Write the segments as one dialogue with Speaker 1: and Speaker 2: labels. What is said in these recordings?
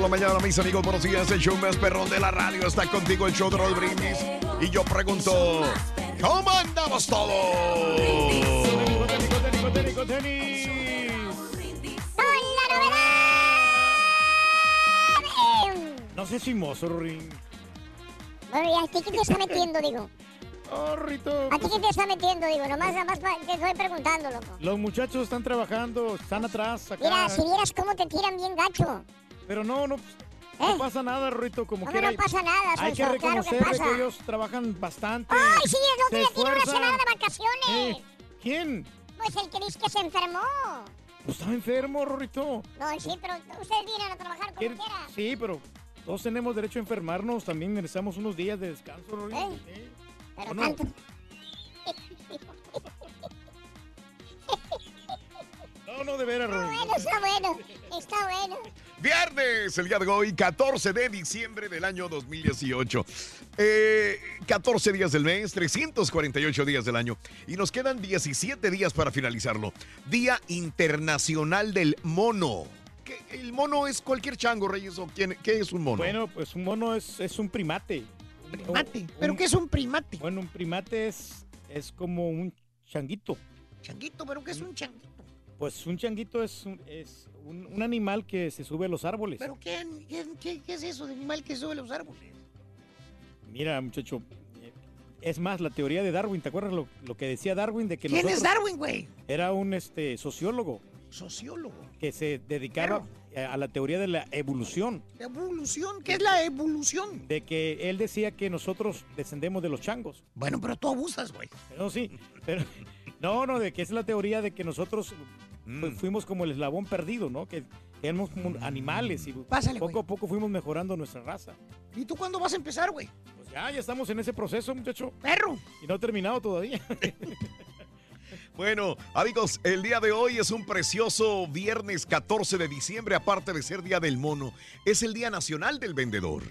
Speaker 1: Por la mañana, mis amigos. Buenos días. El show más perrón de la radio está contigo, el show de Raúl Brindis. Y yo pregunto, ¿cómo andamos todos?
Speaker 2: No sé si mozo, Ring.
Speaker 3: Bueno, ¿y a ti qué te está metiendo, digo?
Speaker 2: Oh, Rito.
Speaker 3: ¿A ti qué te está metiendo, digo? Nomás, nomás te estoy preguntando, loco.
Speaker 2: Los muchachos están trabajando, están atrás, acá.
Speaker 3: Mira, si vieras cómo te tiran bien gacho.
Speaker 2: Pero no, no, no pasa nada, Rito, como
Speaker 3: ¿Cómo
Speaker 2: quiera.
Speaker 3: no pasa nada,
Speaker 2: Hay que
Speaker 3: Sonso? Claro que
Speaker 2: reconocer
Speaker 3: pasa.
Speaker 2: que ellos trabajan bastante.
Speaker 3: ¡Ay, sí! ¿El otro día tiene una semana de vacaciones?
Speaker 2: Eh, ¿Quién?
Speaker 3: Pues el que dice que se enfermó.
Speaker 2: Pues estaba enfermo, Rorrito.
Speaker 3: No, sí, pero ustedes vienen a trabajar como
Speaker 2: ¿Quién?
Speaker 3: quiera.
Speaker 2: Sí, pero todos tenemos derecho a enfermarnos. También necesitamos unos días de descanso, Rorrito.
Speaker 3: ¿Eh? Pero
Speaker 2: ¿O no?
Speaker 3: tanto.
Speaker 2: No, no, de veras, Rorrito.
Speaker 3: Bueno, está bueno. Está bueno.
Speaker 1: Viernes, el día de hoy, 14 de diciembre del año 2018. Eh, 14 días del mes, 348 días del año. Y nos quedan 17 días para finalizarlo. Día Internacional del Mono. ¿Qué- ¿El mono es cualquier chango, Reyes? ¿O quién, qué es un mono?
Speaker 2: Bueno, pues un mono es, es un primate.
Speaker 4: Primate.
Speaker 2: Un-
Speaker 4: ¿Pero
Speaker 2: un-
Speaker 4: qué es un primate?
Speaker 2: Bueno, un primate es, es como un changuito.
Speaker 4: Changuito, ¿pero qué es un changuito?
Speaker 2: Pues un changuito es un, es un, un animal que se sube a los árboles.
Speaker 4: ¿Pero qué, qué, qué- es eso de animal que sube los árboles?
Speaker 2: Mira, muchacho, es más, la teoría de Darwin, ¿te acuerdas lo, lo que decía Darwin de que
Speaker 4: ¿Quién es Darwin, güey?
Speaker 2: Era un este, sociólogo
Speaker 4: Sociólogo.
Speaker 2: que se dedicaba a la teoría de la evolución.
Speaker 4: Evolución. ¿Qué es la evolución?
Speaker 2: De que él decía que nosotros descendemos de los changos.
Speaker 4: Bueno, pero tú abusas, güey.
Speaker 2: No, sí, pero no, no, de que es la teoría de que nosotros
Speaker 1: Mm.
Speaker 2: fu- fuimos como el eslabón perdido, ¿no? Que éramos como animales y
Speaker 4: Pásale,
Speaker 2: poco
Speaker 4: güey.
Speaker 2: a poco fuimos mejorando nuestra raza.
Speaker 4: ¿Y tú cuándo vas a empezar, güey?
Speaker 2: Pues ya, ya estamos en ese proceso, muchacho.
Speaker 4: Perro.
Speaker 2: Y no ha terminado todavía.
Speaker 1: Bueno, amigos, el día de hoy es un precioso viernes 14 de diciembre, aparte de ser Día del Mono, es el Día Nacional del Vendedor.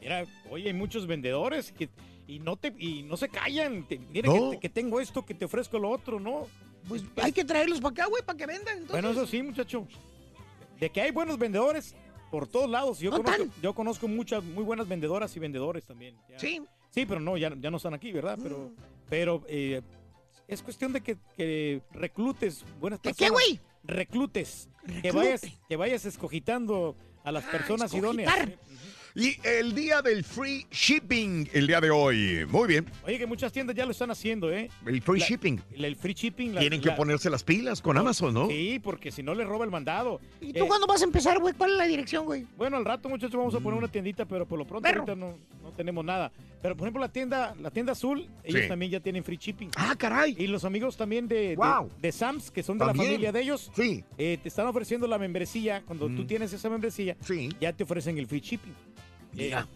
Speaker 2: Mira, oye, hay muchos vendedores que y no te y no se callan. Te- mira
Speaker 1: No.
Speaker 2: que, te- que tengo esto, que te ofrezco lo otro, ¿no?
Speaker 4: Pues hay que traerlos para acá, güey, para que vendan. entonces.
Speaker 2: Bueno, eso sí, muchacho. De que hay buenos vendedores por todos lados. Yo,
Speaker 4: No
Speaker 2: conozco,
Speaker 4: tan.
Speaker 2: yo conozco muchas muy buenas vendedoras y vendedores también. ya.
Speaker 4: Sí.
Speaker 2: Sí, pero no, ya, ya no están aquí, ¿verdad? Pero, pero eh, es cuestión de que, que reclutes buenas
Speaker 4: ¿De
Speaker 2: personas.
Speaker 4: qué, güey?
Speaker 2: Reclutes. Que vayas, que vayas escogitando a las
Speaker 4: Ah,
Speaker 2: personas
Speaker 4: escogitar.
Speaker 2: idóneas.
Speaker 1: Y el día del free shipping, el día de hoy. Muy bien.
Speaker 2: Oye, que muchas tiendas ya lo están haciendo, ¿eh?
Speaker 1: El free
Speaker 2: La-
Speaker 1: shipping.
Speaker 2: El, el free shipping. la-
Speaker 1: Tienen que ponerse las pilas con Amazon, ¿no?
Speaker 2: Sí, porque si no le roba el mandado.
Speaker 4: ¿Y tú
Speaker 2: Eh,
Speaker 4: cuándo vas a empezar, güey? ¿Cuál es la dirección, güey?
Speaker 2: Bueno, al rato, muchachos, vamos a poner una tiendita, pero por lo pronto ahorita no, no tenemos nada. Pero, por ejemplo, la tienda, la tienda azul, ellos
Speaker 1: Sí.
Speaker 2: también ya tienen free shipping.
Speaker 1: Ah, caray.
Speaker 2: Y los amigos también de, de-
Speaker 1: Wow.
Speaker 2: de, Sams, que son de
Speaker 1: También.
Speaker 2: la familia de ellos,
Speaker 1: Sí.
Speaker 2: eh, te están ofreciendo la membresía. Cuando tú
Speaker 1: Mm.
Speaker 2: tienes esa membresía,
Speaker 1: Sí.
Speaker 2: ya te ofrecen el free shipping.
Speaker 1: Mira.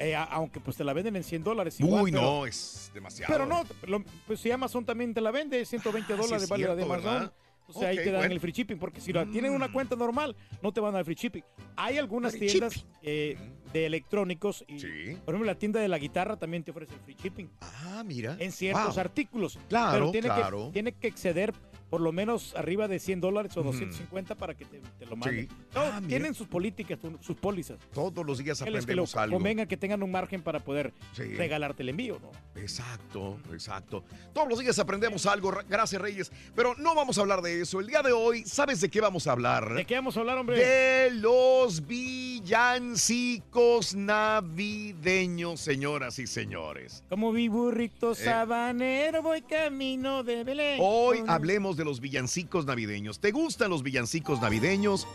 Speaker 2: Eh, aunque pues te la venden en 100 dólares.
Speaker 1: Uy,
Speaker 2: igual, pero-
Speaker 1: no, es demasiado.
Speaker 2: Pero no, lo- pues si Amazon también te la vende, 120
Speaker 1: Ah, sí
Speaker 2: dólares
Speaker 1: es
Speaker 2: vale la de Amazon.
Speaker 1: ¿verdad?
Speaker 2: O sea, ahí te dan
Speaker 1: bueno.
Speaker 2: el free shipping, porque si la tienen una
Speaker 1: Mm.
Speaker 2: cuenta normal, no te van a dar free shipping. Hay algunas
Speaker 1: Free
Speaker 2: tiendas eh, de electrónicos y,
Speaker 1: Sí.
Speaker 2: por ejemplo, la tienda de la guitarra también te ofrece el free shipping
Speaker 1: Ah, mira.
Speaker 2: en ciertos
Speaker 1: Wow.
Speaker 2: artículos.
Speaker 1: Claro,
Speaker 2: pero tiene
Speaker 1: claro.
Speaker 2: Que, tiene que exceder por lo menos arriba de 100 dólares o 250 para que te, te lo manden.
Speaker 1: Sí.
Speaker 2: No,
Speaker 1: Ah,
Speaker 2: tienen sus políticas, su- sus pólizas.
Speaker 1: Todos los días
Speaker 2: les que
Speaker 1: aprendemos algo.
Speaker 2: convenga que tengan un margen para poder
Speaker 1: Sí.
Speaker 2: regalarte el envío, ¿no?
Speaker 1: Exacto, exacto. Todos los días aprendemos algo. Ra- Gracias, Reyes. Pero no vamos a hablar de eso. El día de hoy, ¿sabes de qué vamos a hablar?
Speaker 2: ¿De qué vamos a hablar, hombre?
Speaker 1: De los villancicos navideños, señoras y señores.
Speaker 2: Como mi burrito
Speaker 1: Eh.
Speaker 2: sabanero voy camino de Belén.
Speaker 1: Hoy hablemos de los villancicos navideños. ¿Te gustan los villancicos navideños?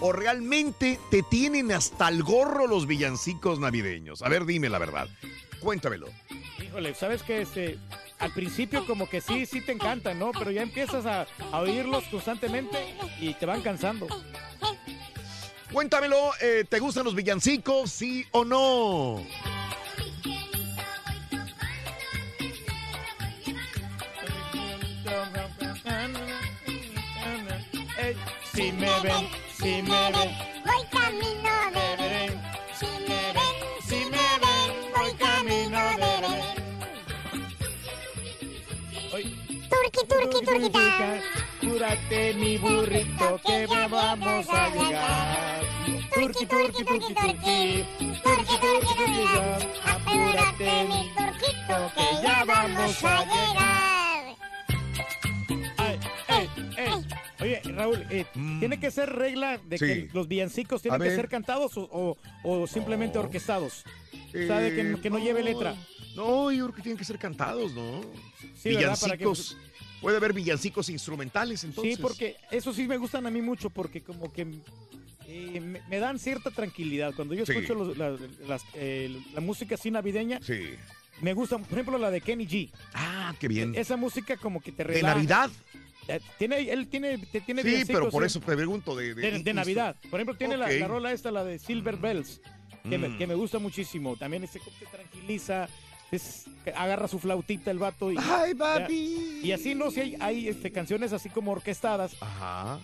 Speaker 1: ¿O realmente te tienen hasta el gorro los villancicos navideños? A ver, dime la verdad. Cuéntamelo.
Speaker 2: Híjole, ¿sabes qué? Este, al principio como que sí, sí te encantan, ¿no? Pero ya empiezas a, a oírlos constantemente y te van cansando.
Speaker 1: Cuéntamelo, eh, ¿te gustan los villancicos? ¿Sí o no?
Speaker 2: Si me ven, si me ven,
Speaker 3: Voy camino de Belén.
Speaker 2: ven,
Speaker 3: Si me ven, si me ven, voy camino de Belén. Turqui, turqui, turquita.
Speaker 2: Cúrate mi burrito que ya vamos a llegar. Turqui, turqui, turqui, turqui. Turqui, turqui, turqui,
Speaker 3: Apúrate, mi turquito, que ya vamos a llegar.
Speaker 2: Oye, Raúl, eh,
Speaker 1: Mm.
Speaker 2: ¿tiene que ser regla de
Speaker 1: Sí.
Speaker 2: que los villancicos tienen que ser cantados o, o- o simplemente
Speaker 1: Oh.
Speaker 2: orquestados? Sea, de que, que no lleve letra.
Speaker 1: No, yo creo que tienen que ser cantados, ¿no?
Speaker 2: Sí, ¿verdad? Para que-
Speaker 1: villancicos. Puede haber villancicos instrumentales, entonces.
Speaker 2: Sí, porque eso sí me gustan a mí mucho, porque como que eh, me, me dan cierta tranquilidad. Cuando yo
Speaker 1: Sí.
Speaker 2: escucho los- la, las, eh, la música así navideña,
Speaker 1: Sí.
Speaker 2: me gusta, por ejemplo, la de Kenny G.
Speaker 1: Ah, qué bien.
Speaker 2: Esa música como que te
Speaker 1: ¿De
Speaker 2: relaja.
Speaker 1: Navidad?
Speaker 2: Eh, Tiene, él tiene, tiene
Speaker 1: Sí, pero por
Speaker 2: ¿eh?
Speaker 1: eso te pregunto de...
Speaker 2: de, de Navidad. Por ejemplo, tiene la- la, rola esta, la de Silver Bells, que, me,
Speaker 1: Mm.
Speaker 2: que me gusta muchísimo. También este te tranquiliza, es, agarra su flautita el vato y,
Speaker 1: Ay, papi.
Speaker 2: y así, ¿no? Si hay, hay este, canciones así como orquestadas,
Speaker 1: Ajá.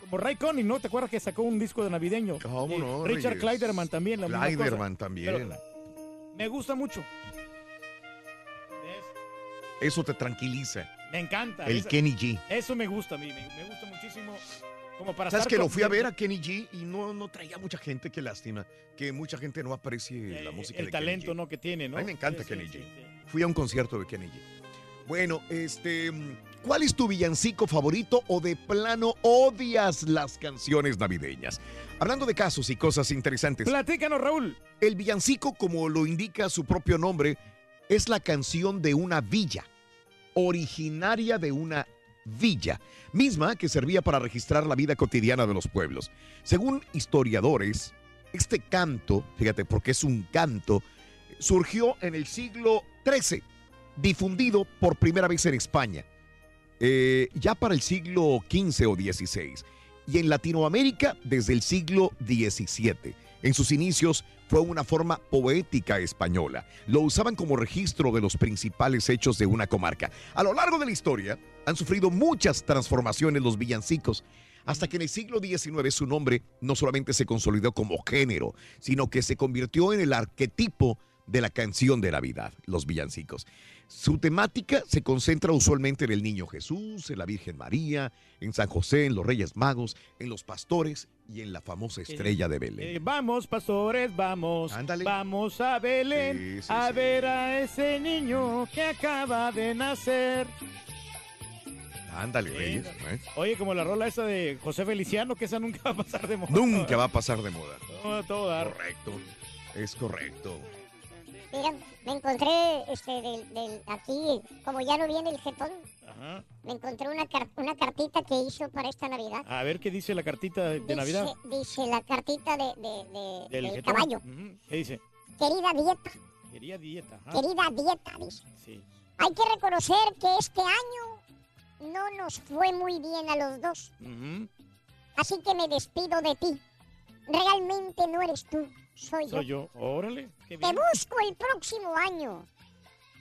Speaker 2: como Ray Connick, ¿no? ¿Te acuerdas que sacó un disco de navideño?
Speaker 1: ¿Cómo no,
Speaker 2: Richard? Kleiderman también. La cosa.
Speaker 1: Kleiderman también.
Speaker 2: Pero me gusta mucho. ¿Ves?
Speaker 1: Eso te tranquiliza.
Speaker 2: Me encanta.
Speaker 1: El Kenny G.
Speaker 2: Eso me gusta a mí, me, me gusta muchísimo. Como para
Speaker 1: ¿Sabes que lo fui a ver a Kenny G y no, no traía mucha gente? Qué lástima. Que mucha gente no aprecie
Speaker 2: eh,
Speaker 1: la música
Speaker 2: el
Speaker 1: de
Speaker 2: talento
Speaker 1: Kenny G.
Speaker 2: ¿no? que tiene, ¿no?
Speaker 1: A mí me encanta
Speaker 2: Sí,
Speaker 1: Kenny
Speaker 2: sí,
Speaker 1: G.
Speaker 2: sí.
Speaker 1: Fui a un concierto de Kenny G. Bueno, este, ¿cuál es tu villancico favorito o de plano odias las canciones navideñas? Hablando de casos y cosas interesantes,
Speaker 2: Platícanos, Raúl.
Speaker 1: el villancico, como lo indica su propio nombre, es la canción de una villa, originaria de una villa, misma que servía para registrar la vida cotidiana de los pueblos. Según historiadores, este canto, fíjate, porque es un canto, surgió en el siglo XIII, difundido por primera vez en España, eh, ya para el siglo XV o XVI, y en Latinoamérica desde el siglo XVII. En sus inicios fue una forma poética española. Lo usaban como registro de los principales hechos de una comarca. A lo largo de la historia han sufrido muchas transformaciones los villancicos, hasta que en el siglo XIX su nombre no solamente se consolidó como género, sino que se convirtió en el arquetipo de la canción de Navidad, los villancicos. Su temática se concentra usualmente en el Niño Jesús, en la Virgen María, en San José, en los Reyes Magos, en los pastores y en la famosa estrella de Belén.
Speaker 2: Eh, vamos, pastores, vamos.
Speaker 1: Ándale.
Speaker 2: Vamos a Belén
Speaker 1: Sí, sí,
Speaker 2: a
Speaker 1: sí.
Speaker 2: ver a ese niño que acaba de nacer.
Speaker 1: Ándale, Reyes. ¿eh?
Speaker 2: Oye, como la rola esa de José Feliciano, que esa nunca va a pasar de moda.
Speaker 1: Nunca va a pasar de moda.
Speaker 2: No, a todo dar.
Speaker 1: Correcto. Es correcto.
Speaker 3: Mira, me encontré este, del, del- aquí, como ya no viene el jetón,
Speaker 2: Ajá.
Speaker 3: me encontré una, una cartita que hizo para esta Navidad.
Speaker 2: A ver qué dice la cartita de,
Speaker 3: dice,
Speaker 2: Navidad.
Speaker 3: Dice la cartita de, de- de-
Speaker 2: Del
Speaker 3: del caballo.
Speaker 2: ¿Qué dice?
Speaker 3: Querida dieta,
Speaker 2: Quería dieta. ajá.
Speaker 3: querida dieta, dice.
Speaker 2: Sí.
Speaker 3: Hay que reconocer que este año no nos fue muy bien a los dos.
Speaker 2: Ujú.
Speaker 3: Así que me despido de ti. Realmente no eres tú, soy, yo.
Speaker 2: Soy yo. Órale. Qué
Speaker 3: Te busco el próximo año.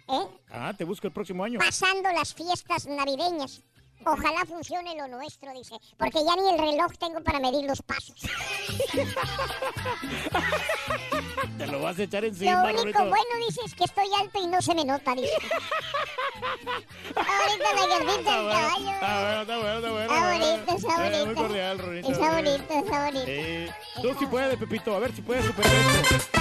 Speaker 3: ¿Eh?
Speaker 2: Ah, te busco el próximo año.
Speaker 3: Pasando las fiestas navideñas. Ojalá funcione lo nuestro, dice. Porque ya ni el reloj tengo para medir los pasos.
Speaker 2: Te lo vas a echar
Speaker 3: Lo
Speaker 2: encima,
Speaker 3: único
Speaker 2: Rorrito.
Speaker 3: bueno, dice, es que estoy alto y no se me nota, dice. Ahorita la gordita del caballo.
Speaker 2: Está bueno, está bueno, está bueno.
Speaker 3: Está bonito, está
Speaker 2: Eh, Muy
Speaker 3: bonito.
Speaker 2: cordial, Rorrito.
Speaker 3: Está bonito, está bonito.
Speaker 2: Eh, tú sí puedes, Pepito. A ver si puedes superar esto.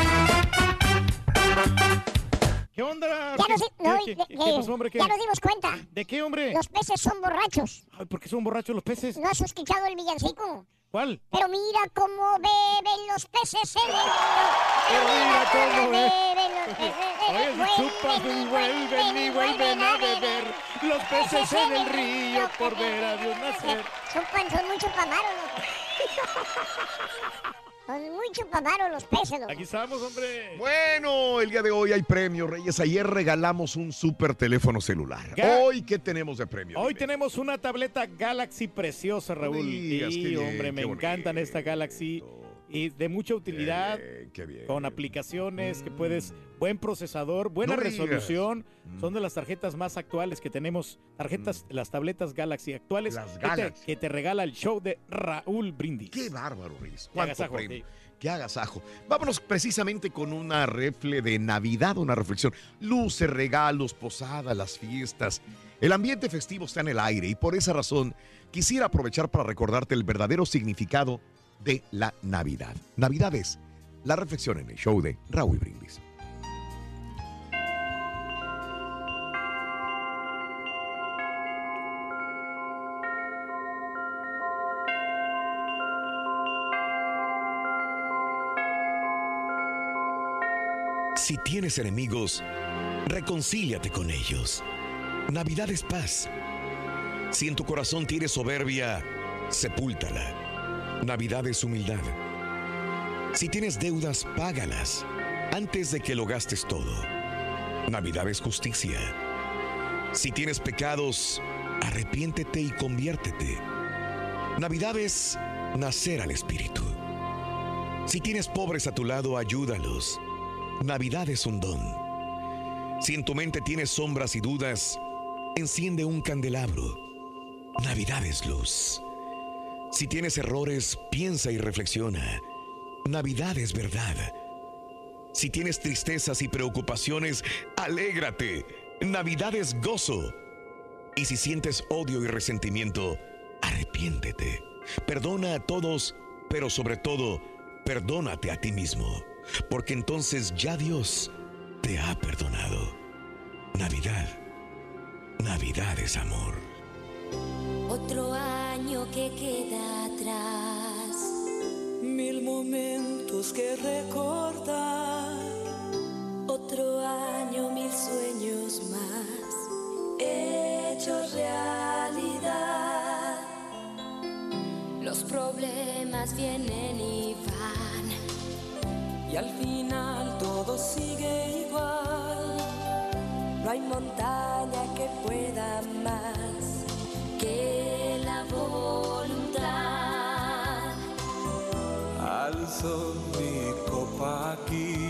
Speaker 2: ¿Qué onda?
Speaker 3: Ya nos,
Speaker 2: ¿Qué,
Speaker 3: di- no,
Speaker 2: qué- qué-
Speaker 3: de-
Speaker 2: qué pasó, hombre? ¿Qué?
Speaker 3: ya nos dimos cuenta.
Speaker 2: ¿De qué, hombre?
Speaker 3: Los peces son borrachos.
Speaker 2: Ay, ¿por qué son borrachos los peces?
Speaker 3: ¿No has escuchado el villancico?
Speaker 2: ¿Cuál?
Speaker 3: Pero mira cómo beben los peces en el río.
Speaker 2: Pero mira cómo
Speaker 3: beben los peces en el
Speaker 2: y vuelven y vuelven a beber los peces en el río por ver a Dios nacer.
Speaker 3: Chupan, son muy chupamaros muy chupamaros los peces, loco.
Speaker 2: Aquí estamos, hombre.
Speaker 1: Bueno, el día de hoy hay premio, Reyes. Ayer regalamos un super teléfono celular.
Speaker 2: Ga-
Speaker 1: Hoy, ¿qué tenemos de premio?
Speaker 2: Hoy tenemos una tableta Galaxy preciosa, Raúl.
Speaker 1: qué bien,
Speaker 2: hombre, me encantan esta Galaxy y de mucha utilidad.
Speaker 1: Eh, qué bien.
Speaker 2: Con aplicaciones que puedes, buen procesador, buena
Speaker 1: No
Speaker 2: resolución.
Speaker 1: Mm.
Speaker 2: Son de las tarjetas más actuales que tenemos. Tarjetas, las tabletas Galaxy actuales
Speaker 1: Las
Speaker 2: que te, que te regala el show de Raúl Brindis.
Speaker 1: Qué bárbaro, Reyes.
Speaker 2: Qué agasajo, sí.
Speaker 1: Qué agasajo. Vámonos precisamente con una refle de Navidad, una reflexión. Luces, regalos, posada, las fiestas. El ambiente festivo está en el aire y por esa razón quisiera aprovechar para recordarte el verdadero significado de la Navidad. Navidad es la reflexión en el show de Raúl Brindis.
Speaker 5: Si tienes enemigos, reconcíliate con ellos. Navidad es paz. Si en tu corazón tienes soberbia, sepúltala. Navidad es humildad. Si tienes deudas, págalas antes de que lo gastes todo. Navidad es justicia. Si tienes pecados, arrepiéntete y conviértete. Navidad es nacer al Espíritu. Si tienes pobres a tu lado, ayúdalos. Navidad es un don. Si en tu mente tienes sombras y dudas, enciende un candelabro. Navidad es luz. Si tienes errores, piensa y reflexiona. Navidad es verdad. Si tienes tristezas y preocupaciones, alégrate. Navidad es gozo. Y si sientes odio y resentimiento, arrepiéntete. Perdona a todos, pero sobre todo, perdónate a ti mismo. Porque entonces ya Dios te ha perdonado. Navidad. Navidad es amor.
Speaker 6: Otro año que queda atrás. Mil momentos que recordar. Otro año, mil sueños más. Hechos realidad. Los problemas vienen y van. Y al final todo sigue igual. No hay montaña que pueda más que la voluntad.
Speaker 7: Alzo mi copa aquí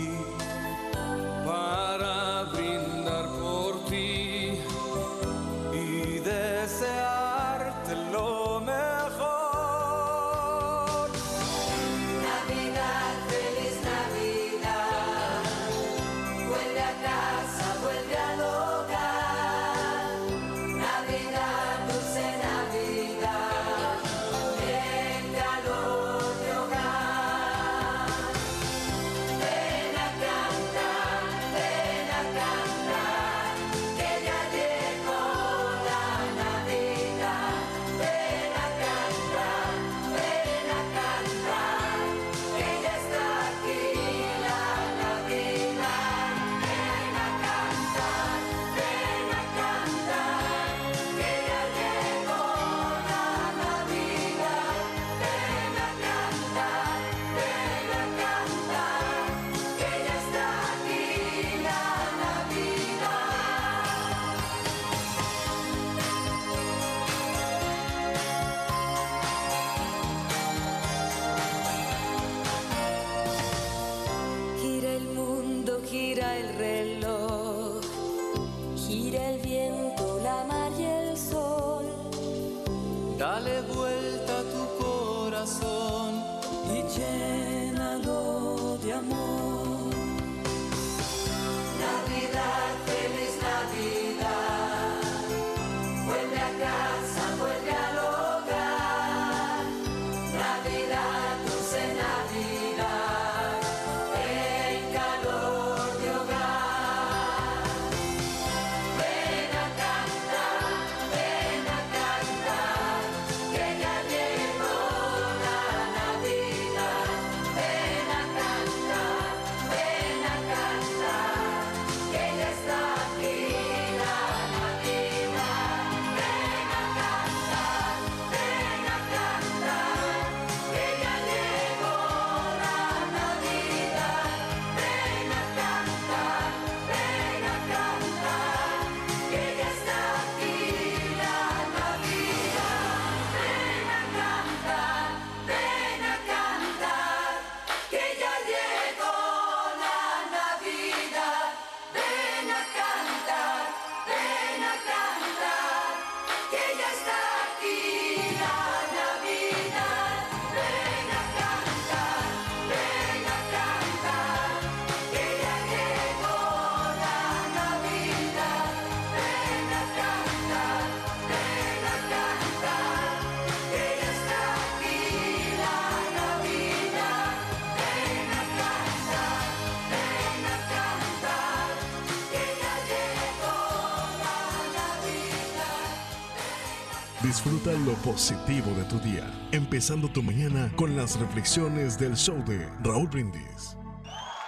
Speaker 8: Disfruta lo positivo de tu día, empezando tu mañana con las reflexiones del show de Raúl Brindis.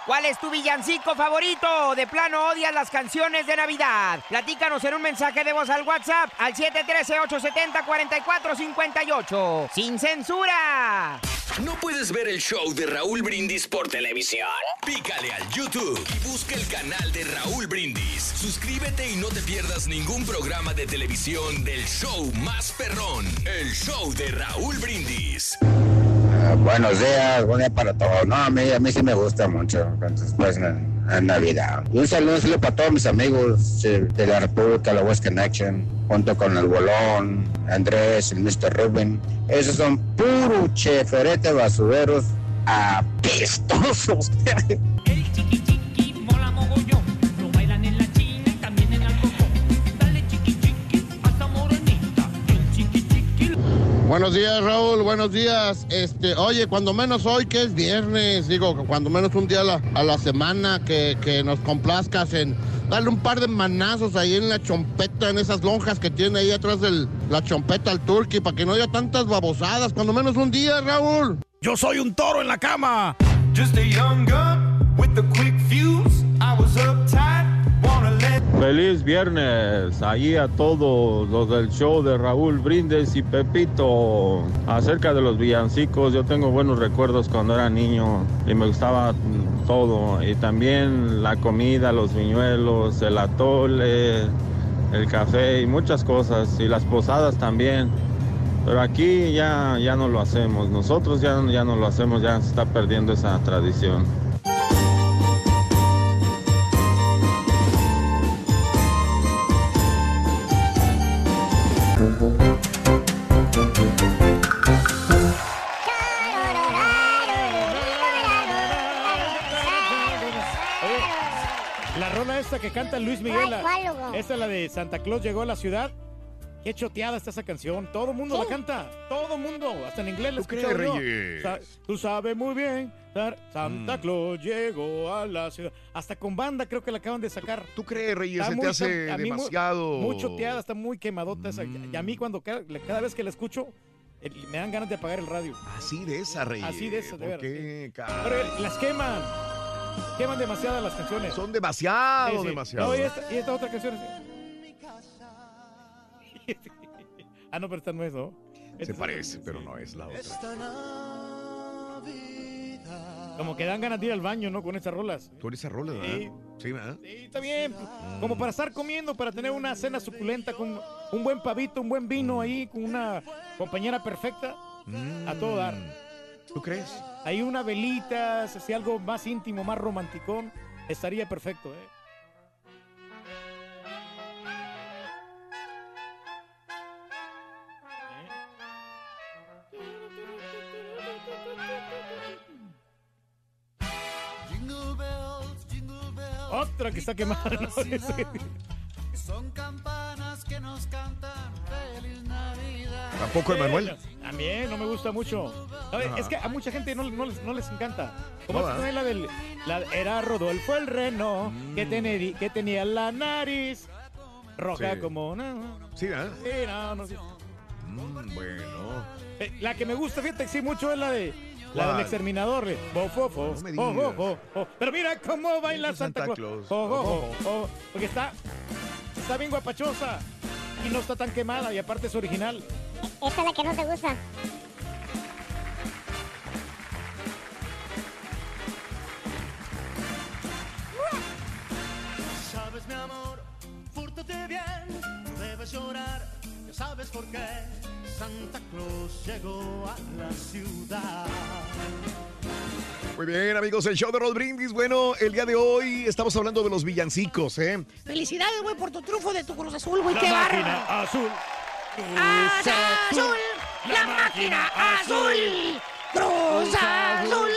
Speaker 9: ¿Cuál es tu villancico favorito? De plano odias las canciones de Navidad. Platícanos en un mensaje de voz al WhatsApp al 713-870-4458. ¡Sin censura!
Speaker 10: ¿No puedes ver el show de Raúl Brindis por televisión? Pícale al YouTube y busca el canal de Raúl Brindis. Suscríbete y no te pierdas ningún programa de televisión del show más perrón, el show de Raúl Brindis.
Speaker 11: Ah, buenos días, buen día para todos. No, a mí, a mí sí me gusta mucho. Entonces, pues, en Navidad. Y un saludo, saludo para todos mis amigos de la República, la West Connection, junto con el Bolón, Andrés, el Mr. Rubin. Esos son puro cheferete basureros apestosos.
Speaker 12: Buenos días, Raúl. Buenos días. Este, oye, cuando menos hoy que es viernes, digo, cuando menos un día a la, a la semana que, que nos complazcas en darle un par de manazos ahí en la chompeta, en esas lonjas que tiene ahí atrás de la chompeta al turkey, para que no haya tantas babosadas. Cuando menos un día, Raúl.
Speaker 13: Yo soy un toro en la cama. Just a young gun with a quick fuse. I was uptight,
Speaker 14: Feliz viernes, ahí a todos los del show de Raúl Brindes y Pepito. Acerca de los villancicos, yo tengo buenos recuerdos cuando era niño y me gustaba todo. Y también la comida, los viñuelos, el atole, el café y muchas cosas. Y las posadas también. Pero aquí ya, ya no lo hacemos. Nosotros ya, ya no lo hacemos, ya se está perdiendo esa tradición.
Speaker 2: Esta que canta Luis Miguel, la-
Speaker 3: ¿Cuál, cuál, loco?
Speaker 2: esta es la de Santa Claus llegó a la ciudad. Qué choteada está esa canción. Todo el mundo la canta. Todo el mundo. Hasta en inglés la he
Speaker 1: ¿Tú crees,
Speaker 2: escuchado yo.
Speaker 1: Reyes?
Speaker 2: Sa- tú sabes muy bien. Santa
Speaker 1: Mm.
Speaker 2: Claus llegó a la ciudad. Hasta con banda creo que la acaban de sacar.
Speaker 1: ¿Tú crees, Reyes?
Speaker 2: Está
Speaker 1: Se te
Speaker 2: muy-
Speaker 1: hace
Speaker 2: a mí muy-
Speaker 1: demasiado-
Speaker 2: Muy choteada, está muy quemadota esa. Y a mí cuando cada, cada vez que la escucho, eh, me dan ganas de apagar el radio.
Speaker 1: Así de esa, Reyes.
Speaker 2: Así de esa, de
Speaker 1: ¿Por
Speaker 2: veras,
Speaker 1: qué,
Speaker 2: Pero las queman. Queman demasiadas las canciones.
Speaker 1: Son demasiado, demasiado.
Speaker 2: No, y esta, y esta otra canción es... ah, no, pero esta no es, ¿no?
Speaker 1: Se parece, pero no es la otra.
Speaker 2: Como que dan ganas de ir al baño, ¿no? Con esas rolas.
Speaker 1: Tú eres esa rola, ¿verdad?
Speaker 2: Sí.
Speaker 1: Sí, ¿verdad?
Speaker 2: Sí, está bien. Como para estar comiendo, para tener una cena suculenta con un buen pavito, un buen vino ahí, con una compañera perfecta. A todo dar.
Speaker 1: ¿Tú crees?
Speaker 2: ahí una velita, así algo más íntimo, más romanticón, estaría perfecto, ¿eh? Otra que está quemada, ¿no?
Speaker 6: Son campanas que nos cantan feliz Navidad.
Speaker 1: ¿Tampoco Emanuel?
Speaker 2: También, no me gusta mucho. A ver, es que a mucha gente no, no les, no les encanta. Como
Speaker 1: No,
Speaker 2: la del. La, era Rodolfo el reno que,
Speaker 1: Mm.
Speaker 2: teneri- que tenía la nariz roja
Speaker 1: Sí.
Speaker 2: como. No,
Speaker 1: Sí, ¿verdad?
Speaker 2: sí, no, no, sí.
Speaker 1: Mm, bueno.
Speaker 2: Eh, La que me gusta, fíjate, que sí, mucho es la de. La del exterminador. de Bo, fo, fo,
Speaker 1: No me
Speaker 2: fo,
Speaker 1: digas.
Speaker 2: fo, fo, fo. Pero mira cómo baila
Speaker 1: Santa
Speaker 2: Santa,
Speaker 1: Claus.
Speaker 2: Porque está. Está bien guapachosa. Y no está tan quemada. Y aparte es original.
Speaker 3: Esta es la que no te gusta.
Speaker 6: Sabes, mi amor, fúrtate bien, no debes llorar, sabes por qué. Santa Claus llegó a la ciudad.
Speaker 1: Muy bien, amigos, el show de Rod Brindis. Bueno, el día de hoy estamos hablando de los villancicos, ¿eh?
Speaker 4: Felicidades, güey, por tu trufo de tu Cruz Azul, güey.
Speaker 2: La
Speaker 4: ¡Qué
Speaker 2: máquina
Speaker 4: bárbaro!
Speaker 2: azul.
Speaker 4: ¡Cruz Azul! ¡La máquina azul! ¡Cruz Azul!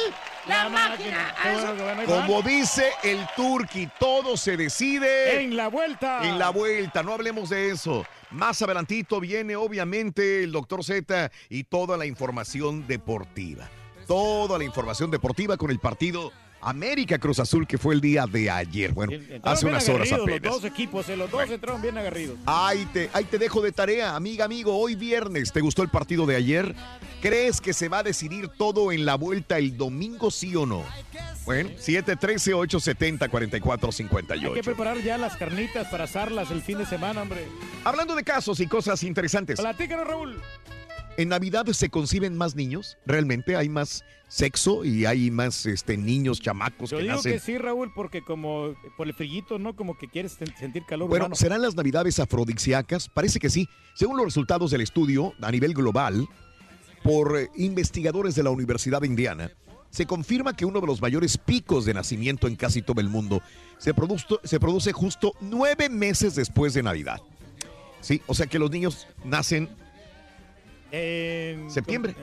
Speaker 4: ¡La máquina azul!
Speaker 1: Como dice el Turqui, todo se decide
Speaker 2: En la vuelta.
Speaker 1: en la vuelta. No hablemos de eso. Más adelantito viene obviamente el doctor Z y toda la información deportiva. Toda la información deportiva con el partido América Cruz Azul que fue el día de ayer. Bueno, hace unas horas apenas.
Speaker 2: Los dos equipos, eh, los dos entraron bien agarridos.
Speaker 1: Ahí te, ahí te dejo de tarea, amiga, amigo. Hoy viernes, ¿te gustó el partido de ayer? ¿Crees que se va a decidir todo en la vuelta el domingo, sí o no? Bueno, 713-870-4458.
Speaker 2: Hay que preparar ya las carnitas para asarlas el fin de semana, hombre.
Speaker 1: Hablando de casos y cosas interesantes.
Speaker 2: Platícanos, Raúl.
Speaker 1: ¿En Navidad se conciben más niños? ¿Realmente hay más sexo y hay más este, niños, chamacos
Speaker 2: Yo
Speaker 1: que
Speaker 2: digo
Speaker 1: nacen?
Speaker 2: que sí, Raúl, porque como por el frillito, ¿no? Como que quieres sen- sentir calor
Speaker 1: Bueno,
Speaker 2: humano.
Speaker 1: ¿serán las navidades afrodisíacas? Parece que sí. Según los resultados del estudio a nivel global por eh, investigadores de la Universidad de Indiana, se confirma que uno de los mayores picos de nacimiento en casi todo el mundo se, se produce justo nueve meses después de Navidad. Sí, o sea que los niños nacen
Speaker 2: En-
Speaker 1: Septiembre.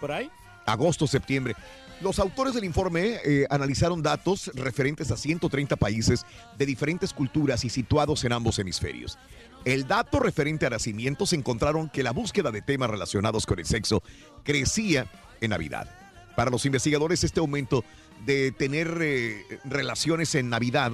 Speaker 2: ¿Por ahí?
Speaker 1: agosto, septiembre. Los autores del informe eh, analizaron datos referentes a 130 países de diferentes culturas y situados en ambos hemisferios. El dato referente a nacimientos encontraron que la búsqueda de temas relacionados con el sexo crecía en Navidad. Para los investigadores, este aumento de tener eh, relaciones en Navidad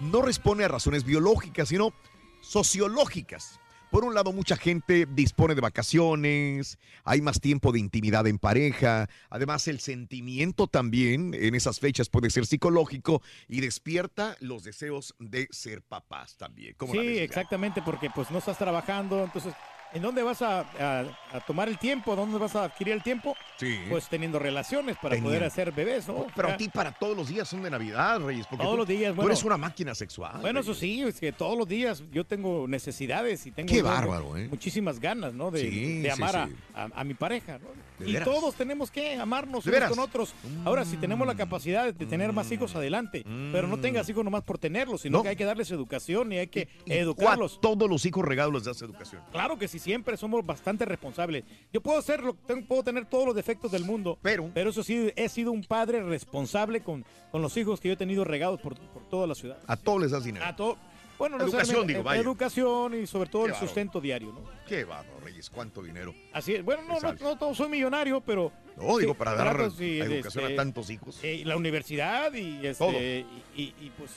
Speaker 1: no responde a razones biológicas, sino sociológicas. Por un lado, mucha gente dispone de vacaciones, hay más tiempo de intimidad en pareja, además el sentimiento también en esas fechas puede ser psicológico y despierta los deseos de ser papás también. ¿Cómo la
Speaker 2: Sí, exactamente, porque pues no estás trabajando, entonces, ¿en dónde vas a, a- a tomar el tiempo? ¿Dónde vas a adquirir el tiempo?
Speaker 1: Sí.
Speaker 2: Pues teniendo relaciones para poder hacer bebés, ¿no?
Speaker 1: Pero a ti para todos los días son de Navidad, Reyes. Porque
Speaker 2: Todos
Speaker 1: tú-
Speaker 2: los días,
Speaker 1: Tú
Speaker 2: bueno.
Speaker 1: eres una máquina sexual.
Speaker 2: Bueno, eso sí, es que todos los días yo tengo necesidades y tengo
Speaker 1: Qué
Speaker 2: yo
Speaker 1: bárbaro, ¿eh?
Speaker 2: muchísimas ganas, ¿no? De,
Speaker 1: Sí,
Speaker 2: de
Speaker 1: sí,
Speaker 2: amar a-
Speaker 1: sí.
Speaker 2: A, a mi pareja, ¿no?
Speaker 1: ¿De
Speaker 2: Y
Speaker 1: veras?
Speaker 2: todos tenemos que amarnos
Speaker 1: ¿De
Speaker 2: unos con otros. Ahora, si tenemos la capacidad de tener más hijos, adelante. Pero no tengas hijos nomás por tenerlos, sino
Speaker 1: No.
Speaker 2: que hay que darles educación y hay que
Speaker 1: Y
Speaker 2: educarlos.
Speaker 1: a todos los hijos regados les das educación.
Speaker 2: Claro que sí, siempre somos bastante responsables. Yo puedo hacerlo, tengo- puedo tener todos los defectos del mundo,
Speaker 1: pero,
Speaker 2: pero eso sí, he sido un padre responsable con, con los hijos que yo he tenido regados por, por toda la ciudad.
Speaker 1: A todos les das dinero.
Speaker 2: A todo. Bueno, no
Speaker 1: Educación, digo,
Speaker 2: eh,
Speaker 1: vaya.
Speaker 2: Educación y sobre todo
Speaker 1: Qué
Speaker 2: el sustento diario, ¿no?
Speaker 1: Qué bárbaro, Reyes, cuánto dinero.
Speaker 2: Así es. Bueno, no, no, no, soy millonario, pero.
Speaker 1: No, digo, para dar educación
Speaker 2: este,
Speaker 1: a tantos hijos.
Speaker 2: eh, la universidad y, este,
Speaker 1: Todo.
Speaker 2: y, y- y, pues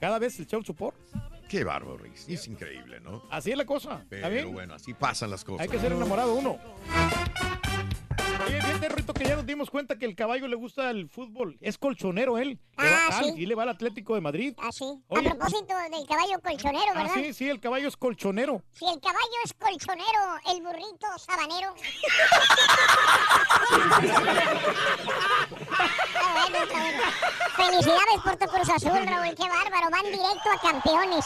Speaker 2: cada vez el child support.
Speaker 1: Qué bárbaro, Reyes. Es increíble, ¿no?
Speaker 2: Así es la cosa. ¿Está
Speaker 1: Pero
Speaker 2: bien?
Speaker 1: bueno, así pasan las cosas.
Speaker 2: Hay que ser enamorado uno. Oye, fíjate, Rito, que ya nos dimos cuenta que el caballo le gusta el fútbol. Es colchonero él. Va-
Speaker 3: Ah, sí.
Speaker 2: Y le va al Atlético de Madrid.
Speaker 3: Ah, sí.
Speaker 2: Oye,
Speaker 3: a propósito del caballo colchonero,
Speaker 2: Ah,
Speaker 3: ¿verdad?
Speaker 2: sí, sí, el caballo es colchonero.
Speaker 3: Si el caballo es colchonero, el burrito sabanero. Está bueno, está bueno. Felicidades por tu Cruz Azul, Raúl. Qué bárbaro. Van directo a campeones.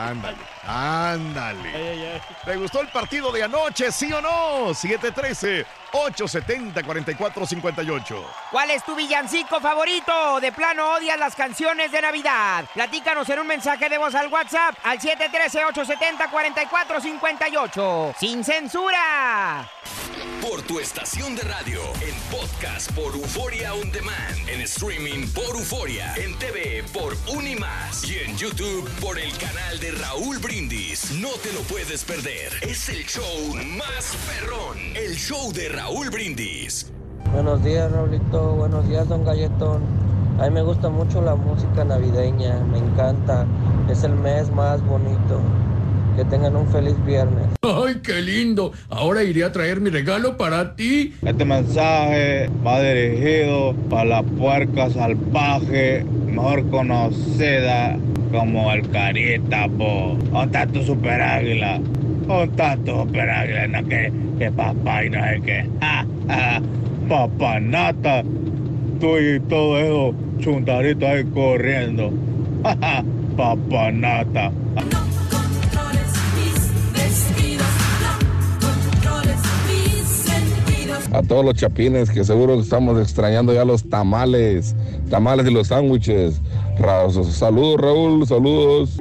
Speaker 1: Ándale, ándale. ¿Te gustó el partido de anoche, sí o no? 713-870-4458.
Speaker 9: ¿Cuál es tu villancico favorito? De plano odias las canciones de Navidad. Platícanos en un mensaje de voz al WhatsApp al 713-870-4458. ¡Sin censura!
Speaker 10: por tu estación de radio, en podcast por Euforia On Demand, en streaming por Euforia, en TV por Unimás y en YouTube por el canal de Raúl Brindis. No te lo puedes perder. Es el show más perrón, el show de Raúl Brindis.
Speaker 15: Buenos días, Raulito. Buenos días, don Galletón. A mí me gusta mucho la música navideña, me encanta. Es el mes más bonito. Que tengan un feliz viernes.
Speaker 16: ¡Ay, qué lindo! Ahora iré a traer mi regalo para ti.
Speaker 17: Este mensaje va dirigido para la puerca salvaje, mejor conocida como el carita, po. ¿Dónde está tu super águila? ¿Dónde está tu super águila? No, que, que papá y no sé qué. Papanata. Tú y todo eso chuntaritos ahí corriendo. ¡Ja! Papanata.
Speaker 18: A todos los chapines que seguro estamos extrañando ya los tamales, tamales y los sándwiches. Saludos Raúl, saludos.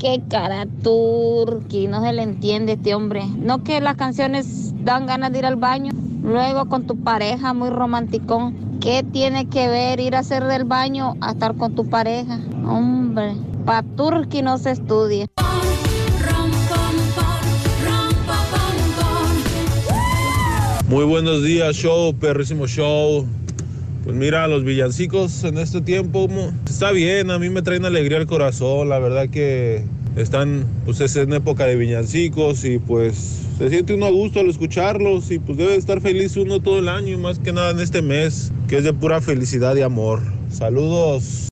Speaker 19: Qué cara turqui, no se le entiende este hombre. No que las canciones dan ganas de ir al baño. Luego con tu pareja muy romanticón. ¿Qué tiene que ver ir a hacer del baño a estar con tu pareja? Hombre, pa' turqui no se estudia.
Speaker 20: Muy buenos días, show, perrísimo show. Pues mira, los villancicos en este tiempo está bien, a mí me traen alegría al corazón, la verdad que están, pues es en época de villancicos y pues se siente uno a gusto al escucharlos y pues debe estar feliz uno todo el año y más que nada en este mes, que es de pura felicidad y amor. Saludos.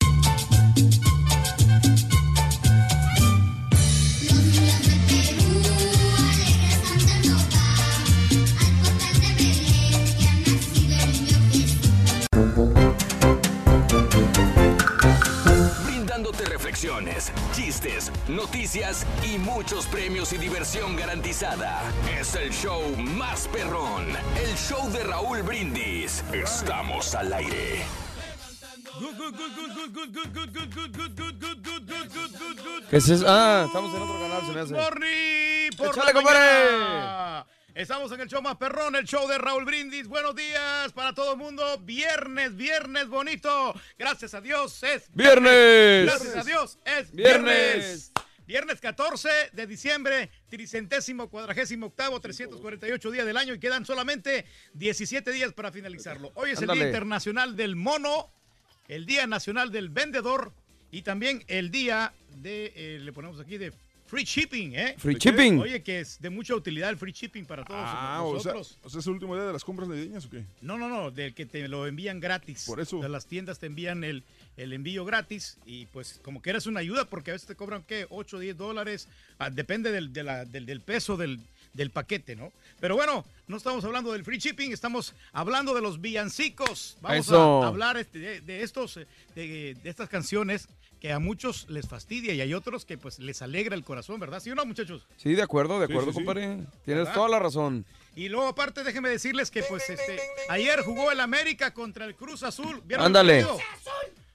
Speaker 10: Noticias y muchos premios y diversión garantizada. Es el show más perrón, el show de Raúl Brindis. Estamos al aire.
Speaker 21: ¿Qué es eso? Ah, estamos en otro canal, se me hace.
Speaker 2: Morning por
Speaker 21: ¡Échale,
Speaker 2: la mañana. Estamos en el show más perrón, el show de Raúl Brindis. Buenos días para todo el mundo. Viernes, viernes bonito. Gracias a Dios es
Speaker 21: ¡Viernes!
Speaker 2: Gracias a Dios es
Speaker 21: ¡Viernes!
Speaker 2: viernes. Viernes 14 de diciembre, tricentésimo, cuadragésimo octavo, 348 días del año y quedan solamente 17 días para finalizarlo. Hoy es el. Día Internacional del Mono, el Día Nacional del Vendedor y también el día de, eh, le ponemos aquí, de free shipping, ¿eh?
Speaker 21: Free shipping.
Speaker 2: Oye, que es de mucha utilidad el free shipping para todos
Speaker 22: Ah, o sea,
Speaker 2: nosotros.
Speaker 22: o sea, ¿es el último día de las compras navideñas o qué?
Speaker 2: No, no, no, del que te lo envían gratis.
Speaker 22: Por eso.
Speaker 2: Las tiendas te envían el, el envío gratis y pues como que eres una ayuda porque a veces te cobran, ¿qué? 8 o 10 dólares. Ah, depende del, de la- del, del peso del, del paquete, ¿no? Pero bueno, no estamos hablando del free shipping, estamos hablando de los villancicos. Vamos
Speaker 21: Eso.
Speaker 2: a hablar este, de, de estos, eh, de, de estas canciones que a muchos les fastidia y hay otros que pues les alegra el corazón, ¿verdad? ¿Sí o no, muchachos?
Speaker 21: Sí, de acuerdo, de acuerdo,
Speaker 2: sí, sí.
Speaker 21: compadre. Tienes
Speaker 2: ¿Verdad?
Speaker 21: toda la razón.
Speaker 2: Y luego aparte déjenme decirles que pues este ayer jugó el América contra el Cruz Azul. ¿Vieron el
Speaker 21: Ándale.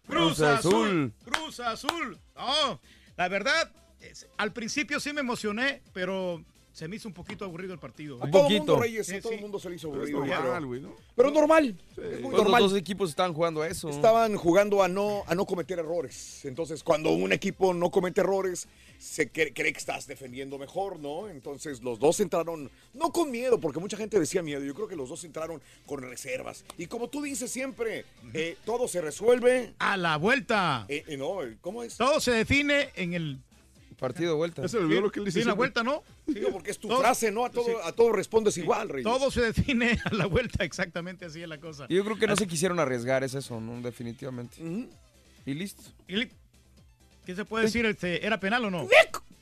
Speaker 2: Cruz
Speaker 21: Cruz
Speaker 2: Azul.
Speaker 21: Azul.
Speaker 2: Cruz Azul. No, la verdad es- al principio sí me emocioné, pero se me hizo un poquito aburrido el partido.
Speaker 1: A
Speaker 2: ¿eh?
Speaker 1: todo mundo, Reyes,
Speaker 2: Sí,
Speaker 1: a todo
Speaker 2: sí.
Speaker 1: el mundo se le hizo
Speaker 2: Pero es
Speaker 1: aburrido.
Speaker 2: normal,
Speaker 1: pero-
Speaker 2: güey, ¿no?
Speaker 1: Pero normal. es muy
Speaker 21: Pues los
Speaker 1: normal.
Speaker 21: dos equipos estaban jugando a eso.
Speaker 1: Estaban jugando a no, a no cometer errores. Entonces, cuando un equipo no comete errores, se cree, cree que estás defendiendo mejor, ¿no? Entonces, los dos entraron, no con miedo, porque mucha gente decía miedo. Yo creo que los dos entraron con reservas. Y como tú dices siempre, eh, todo se resuelve.
Speaker 2: A la vuelta.
Speaker 1: Eh, eh, no, ¿cómo es?
Speaker 2: Todo se define en el
Speaker 21: partido de vuelta.
Speaker 1: Olvidó lo que él dice
Speaker 2: Sí, en la vuelta, ¿no?
Speaker 1: Digo, porque es tu
Speaker 2: Todo-
Speaker 1: frase, ¿no? A todo,
Speaker 2: sí.
Speaker 1: a todo respondes igual, Reyes.
Speaker 2: Todo se define a la vuelta, exactamente así es la cosa.
Speaker 21: Y yo creo que no se quisieron arriesgar, es eso, ¿no? Definitivamente. Y listo.
Speaker 2: ¿Y li- ¿Qué se puede decir? Este, ¿Era penal o no?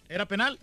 Speaker 2: ¿Era penal?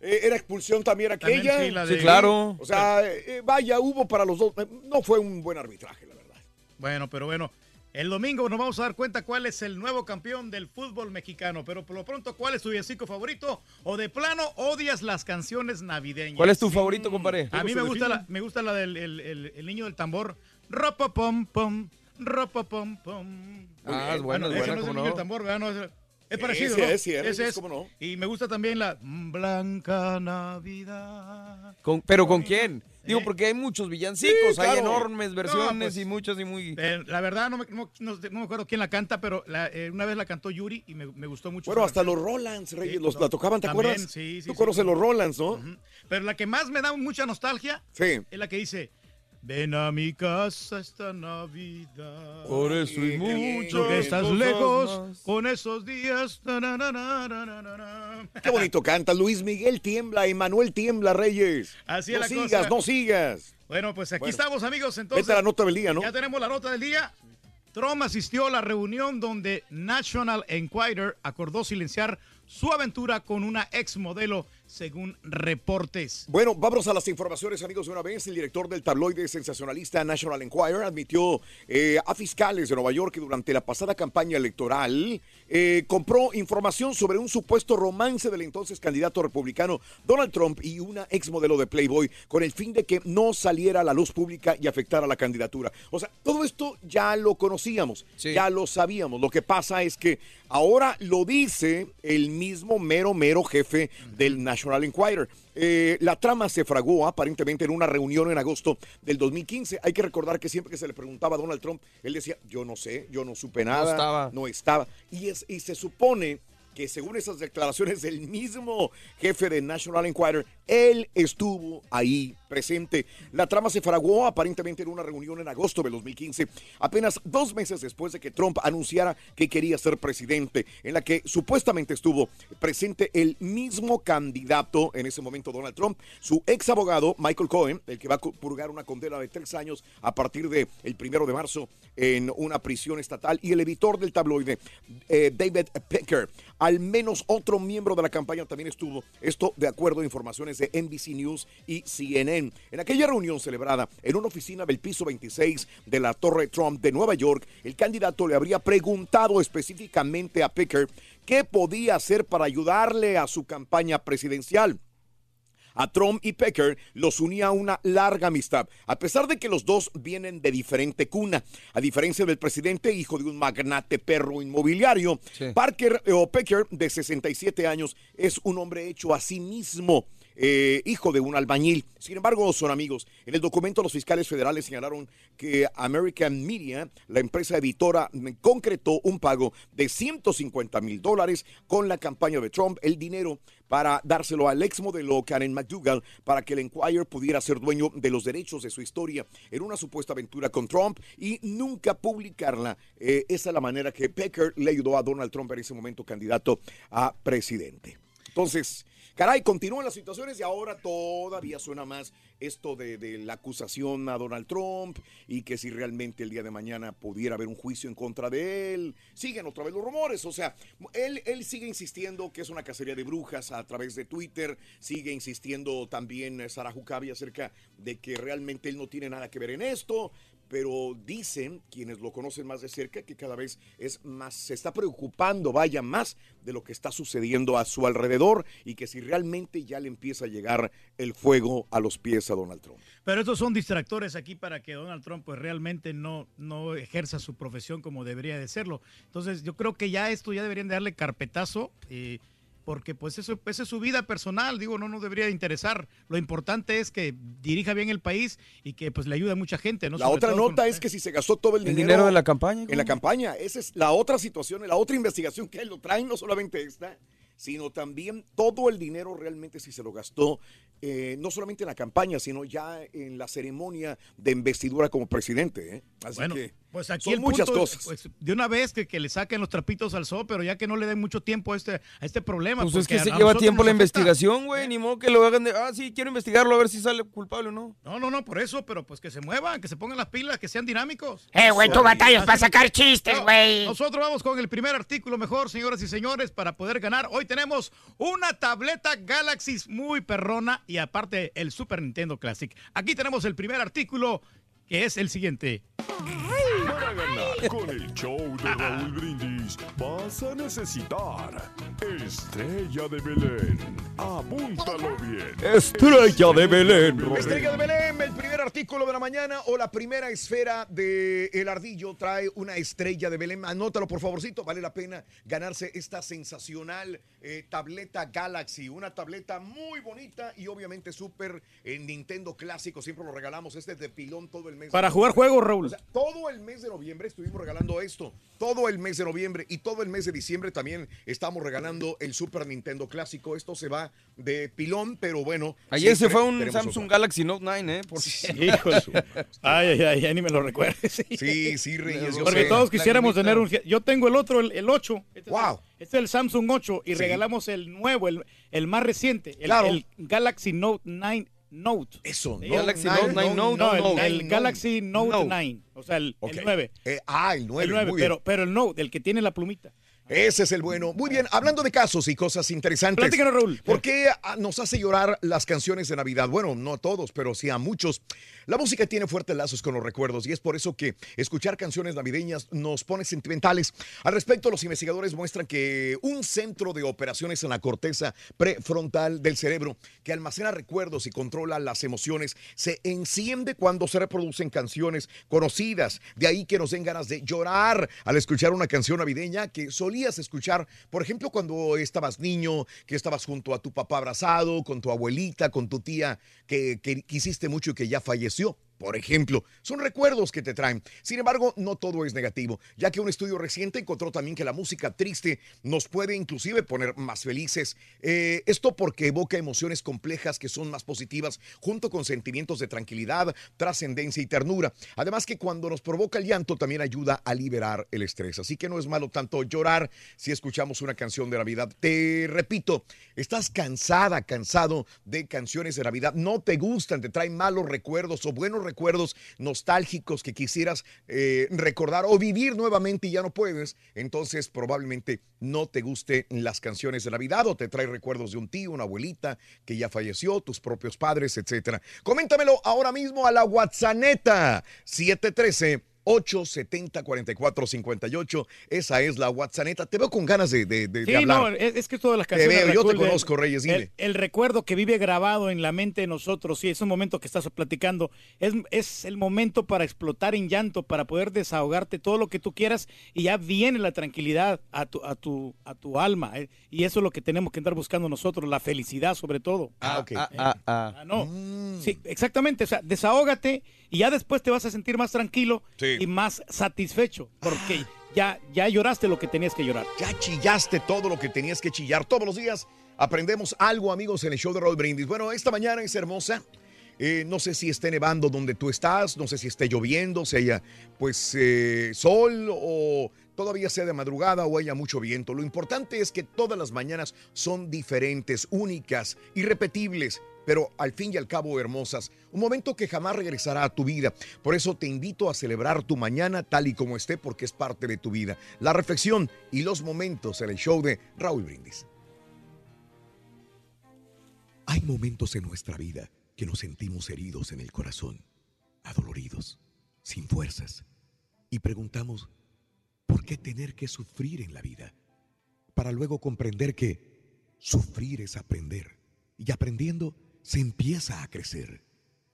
Speaker 1: Eh, era expulsión también
Speaker 2: También,
Speaker 1: aquella.
Speaker 2: sí, la de- Sí, claro.
Speaker 1: O sea, eh, vaya, hubo para los dos. eh, No fue un buen arbitraje, la verdad.
Speaker 2: Bueno, pero bueno. El domingo nos vamos a dar cuenta cuál es el nuevo campeón del fútbol mexicano. Pero por lo pronto, ¿cuál es tu villancico favorito? O de plano odias las canciones navideñas.
Speaker 21: ¿Cuál es tu favorito, compadre?
Speaker 2: A mí me gusta, la, me gusta la del el, el- el niño del tambor. Ropa pom pom, ropa pom pom.
Speaker 21: Ah, es buena, es
Speaker 2: ese
Speaker 21: buena,
Speaker 2: no es el
Speaker 21: ¿cómo
Speaker 2: niño
Speaker 21: no?
Speaker 2: del tambor, ¿verdad? No, es el- Es parecido,
Speaker 1: Ese
Speaker 2: ¿no?
Speaker 1: es, sí, es,
Speaker 2: Ese es.
Speaker 1: ¿cómo no?
Speaker 2: Y me gusta también la Blanca Navidad.
Speaker 21: Con- ¿Pero con quién? Digo,
Speaker 2: ¿Eh?
Speaker 21: porque hay muchos villancicos,
Speaker 2: Sí,
Speaker 21: hay enormes
Speaker 2: No,
Speaker 21: versiones
Speaker 2: pues,
Speaker 21: y muchas y muy...
Speaker 2: Eh, la verdad, no me, no- no- no me acuerdo quién la canta, pero la- eh, una vez la cantó Yuri y me, me gustó mucho.
Speaker 1: Bueno, hasta los Rolands, Reyes,
Speaker 2: Sí,
Speaker 1: los,
Speaker 2: no,
Speaker 1: la tocaban, ¿te
Speaker 2: también,
Speaker 1: acuerdas?
Speaker 2: sí, sí,
Speaker 1: Tú
Speaker 2: sí.
Speaker 1: conoces los Rolands, ¿no?
Speaker 2: Pero la que más me da mucha nostalgia
Speaker 1: Sí.
Speaker 2: es la que dice: Ven a mi casa esta Navidad.
Speaker 21: Por eso y mucho.
Speaker 2: Porque estás lejos
Speaker 21: más.
Speaker 2: con esos días. na, na, na, na, na, na, na, na.
Speaker 1: Qué bonito canta. Luis Miguel tiembla, Emanuel tiembla, Reyes.
Speaker 2: Así
Speaker 1: no
Speaker 2: es la
Speaker 1: sigas,
Speaker 2: cosa.
Speaker 1: no sigas.
Speaker 2: Bueno, pues aquí
Speaker 1: Bueno.
Speaker 2: estamos, amigos. Entonces,
Speaker 1: Vete a la nota del día, ¿no?
Speaker 2: Ya tenemos la nota del día. Trump asistió a la reunión donde National Enquirer acordó silenciar su aventura con una ex modelo, según reportes.
Speaker 1: Bueno, vamos a las informaciones, amigos, de una vez. El director del tabloide sensacionalista National Enquirer admitió eh, a fiscales de Nueva York que durante la pasada campaña electoral eh, compró información sobre un supuesto romance del entonces candidato republicano Donald Trump y una ex modelo de Playboy con el fin de que no saliera a la luz pública y afectara la candidatura. O sea, todo esto ya lo conocíamos, ya lo sabíamos. Lo que pasa es que ahora lo dice el mismo mero, mero jefe del National Enquirer. Eh, la trama se fraguó aparentemente en una reunión en agosto del 2015. Hay que recordar que siempre que se le preguntaba a Donald Trump, él decía, yo no sé, yo no supe nada,
Speaker 21: estaba.
Speaker 1: no estaba. Y, es, y se supone que según esas declaraciones del mismo jefe de National Enquirer, él estuvo ahí presente. La trama se fraguó aparentemente en una reunión en agosto de 2015, apenas dos meses después de que Trump anunciara que quería ser presidente, en la que supuestamente estuvo presente el mismo candidato en ese momento, Donald Trump, su ex abogado, Michael Cohen, el que va a purgar una condena de tres años a partir del el primero de marzo en una prisión estatal, y el editor del tabloide, eh, David Picker. Al menos otro miembro de la campaña también estuvo. Esto de acuerdo a informaciones de NBC News y CNN. En aquella reunión celebrada en una oficina del piso 26 de la Torre Trump de Nueva York, el candidato le habría preguntado específicamente a Picker qué podía hacer para ayudarle a su campaña presidencial. A Trump y Pecker los unía una larga amistad, a pesar de que los dos vienen de diferente cuna. A diferencia del presidente, hijo de un magnate perro inmobiliario, Parker eh, o Pecker, de 67 años, es un hombre hecho a sí mismo. Eh, hijo de un albañil. Sin embargo, son amigos. En el documento, los fiscales federales señalaron que American Media, la empresa editora, concretó un pago de 150 mil dólares con la campaña de Trump. El dinero para dárselo al ex modelo Karen McDougall para que el Enquirer pudiera ser dueño de los derechos de su historia en una supuesta aventura con Trump y nunca publicarla. Eh, esa es la manera que Pecker le ayudó a Donald Trump en ese momento candidato a presidente. Entonces, caray, continúan las situaciones y ahora todavía suena más esto de, la acusación a Donald Trump y que si realmente el día de mañana pudiera haber un juicio en contra de él. Siguen otra vez los rumores, o sea, él, él sigue insistiendo que es una cacería de brujas a través de Twitter, sigue insistiendo también eh, Sara Huckabee acerca de que realmente él no tiene nada que ver en esto, pero dicen quienes lo conocen más de cerca que cada vez es más, se está preocupando, vaya, más de lo que está sucediendo a su alrededor y que si realmente ya le empieza a llegar el fuego a los pies a Donald Trump.
Speaker 2: Pero estos son distractores aquí para que Donald Trump pues realmente no, no ejerza su profesión como debería de serlo. Entonces yo creo que ya esto ya deberían de darle carpetazo. eh, porque pues eso esa es su vida personal, digo, no nos debería de interesar. Lo importante es que dirija bien el país y que pues le ayude a mucha gente, ¿no?
Speaker 1: La
Speaker 2: Sobre
Speaker 1: otra
Speaker 2: con-
Speaker 1: nota es que si se gastó todo el
Speaker 21: ¿El
Speaker 1: dinero,
Speaker 21: dinero de la campaña?
Speaker 1: En la campaña, esa es la otra situación, la otra investigación que lo traen, no solamente esta, sino también todo el dinero realmente si se lo gastó, eh, no solamente en la campaña, sino ya en la ceremonia de investidura como presidente. ¿eh? Así
Speaker 2: Bueno,
Speaker 1: que
Speaker 2: pues aquí
Speaker 1: son
Speaker 2: el
Speaker 1: muchas
Speaker 2: punto
Speaker 1: cosas.
Speaker 2: pues, de una vez que, que le saquen los trapitos al sol, pero ya que no le den mucho tiempo a este, a este problema.
Speaker 21: Pues es que se lleva tiempo la investigación, güey. Ni modo que lo hagan de, ah, sí, quiero investigarlo a ver si sale culpable o no.
Speaker 2: No, no, no, por eso, pero pues que se muevan, que se pongan las pilas, que sean dinámicos.
Speaker 4: Eh, güey, tú batallas para sacar chistes,
Speaker 2: No,
Speaker 4: güey.
Speaker 2: Nosotros vamos con el primer artículo mejor, señoras y señores, para poder ganar. Hoy tenemos una tableta Galaxy muy perrona y aparte el Super Nintendo Classic. Aquí tenemos el primer artículo, que es el siguiente.
Speaker 8: cenar con el show de Raúl Brindis, vas a necesitar Estrella de Belén. Apúntalo bien.
Speaker 1: Estrella
Speaker 8: de Belén.
Speaker 1: Estrella de Belén, el primer artículo de la mañana o la primera esfera de El Ardillo trae una estrella de Belén. Anótalo por favorcito, vale la pena ganarse esta sensacional eh, tableta Galaxy. Una tableta muy bonita y obviamente súper en Nintendo clásico. Siempre lo regalamos. Este es de pilón todo el mes.
Speaker 2: Para jugar juegos, Raúl.
Speaker 1: O sea, todo el mes de noviembre estuvimos regalando esto. Todo el mes de noviembre y todo el mes de diciembre también estamos regalando el Super Nintendo clásico. Esto se va de pilón, pero bueno.
Speaker 21: Ayer se fue un Samsung
Speaker 1: otra.
Speaker 21: Galaxy Note 9, ¿eh? Por
Speaker 2: Hijo de su- Ay, ay, ay, ya ni me lo recuerdes. Sí,
Speaker 1: Sí, sí, Reyes. yo
Speaker 2: Porque
Speaker 1: sé.
Speaker 2: todos quisiéramos tener un. Yo tengo el otro, el, el 8. Este
Speaker 1: Wow.
Speaker 2: Es, este es el Samsung 8 y
Speaker 1: Sí.
Speaker 2: regalamos el nuevo, el, el más reciente, el,
Speaker 1: Claro.
Speaker 2: el Galaxy Note 9 Note.
Speaker 1: Eso,
Speaker 2: Sí,
Speaker 21: Galaxy
Speaker 2: el-
Speaker 21: Note 9
Speaker 2: no,
Speaker 21: Note,
Speaker 2: el,
Speaker 21: Note,
Speaker 2: el. Galaxy Note,
Speaker 21: Note.
Speaker 2: 9, o sea, el,
Speaker 1: Ok.
Speaker 2: el 9.
Speaker 1: Eh, ah, el 9.
Speaker 2: el 9,
Speaker 1: muy bien.
Speaker 2: pero, pero el Note, el que tiene la plumita.
Speaker 1: Ese es el bueno. Muy bien, hablando de casos y cosas interesantes.
Speaker 2: Platícanos, Raúl.
Speaker 1: ¿Por qué ah, nos hace llorar las canciones de Navidad? Bueno, no a todos, pero sí a muchos. La música tiene fuertes lazos con los recuerdos y es por eso que escuchar canciones navideñas nos pone sentimentales. Al respecto, los investigadores muestran que un centro de operaciones en la corteza prefrontal del cerebro que almacena recuerdos y controla las emociones se enciende cuando se reproducen canciones conocidas. De ahí que nos den ganas de llorar al escuchar una canción navideña que solías escuchar, por ejemplo, cuando estabas niño, que estabas junto a tu papá abrazado, con tu abuelita, con tu tía que, que quisiste mucho y que ya falleció. Por ejemplo, son recuerdos que te traen. Sin embargo, no todo es negativo, ya que un estudio reciente encontró también que la música triste nos puede inclusive poner más felices. Eh, esto porque evoca emociones complejas que son más positivas, junto con sentimientos de tranquilidad, trascendencia y ternura. Además que cuando nos provoca el llanto también ayuda a liberar el estrés. Así que no es malo tanto llorar si escuchamos una canción de Navidad. Te repito, estás cansada, cansado de canciones de Navidad, no te gustan, te traen malos recuerdos o buenos recuerdos nostálgicos que quisieras eh, recordar o vivir nuevamente y ya no puedes, entonces probablemente no te gusten las canciones de Navidad o te trae recuerdos de un tío, una abuelita que ya falleció, tus propios padres, etcétera. Coméntamelo ahora mismo a la WhatsApp 713 870-4458. Esa es la WhatsApp. Te veo con ganas de, de, de- de
Speaker 2: Sí,
Speaker 1: hablar.
Speaker 2: no, es, es que todas las
Speaker 1: Te
Speaker 2: canciones.
Speaker 1: veo, yo te conozco, Reyes, dime.
Speaker 2: El, el recuerdo que vive grabado en la mente de nosotros, sí, es un momento que estás platicando. Es, es el momento para explotar en llanto, para poder desahogarte todo lo que tú quieras y ya viene la tranquilidad a tu, a tu, a tu alma. eh, Y eso es lo que tenemos que andar buscando nosotros, la felicidad sobre todo.
Speaker 1: Ah, ok.
Speaker 21: Ah, ah, ah.
Speaker 2: Ah, no.
Speaker 1: Mm.
Speaker 2: Sí, exactamente. O sea, desahógate y ya después te vas a sentir más tranquilo
Speaker 1: Sí.
Speaker 2: Y más satisfecho porque ya, ya lloraste lo que tenías que llorar.
Speaker 1: Ya chillaste todo lo que tenías que chillar. Todos los días aprendemos algo, amigos, en el show de Roll Brindis. Bueno, esta mañana es hermosa. Eh, no sé si esté nevando donde tú estás, no sé si esté lloviendo, si haya pues eh, sol o todavía sea de madrugada o haya mucho viento. Lo importante es que todas las mañanas son diferentes, únicas, irrepetibles, pero al fin y al cabo hermosas. Un momento que jamás regresará a tu vida. Por eso te invito a celebrar tu mañana tal y como esté porque es parte de tu vida. La reflexión y los momentos en el show de Raúl Brindis. Hay momentos en nuestra vida que nos sentimos heridos en el corazón, adoloridos, sin fuerzas, y preguntamos, ¿por qué tener que sufrir en la vida? Para luego comprender que sufrir es aprender, y aprendiendo se empieza a crecer,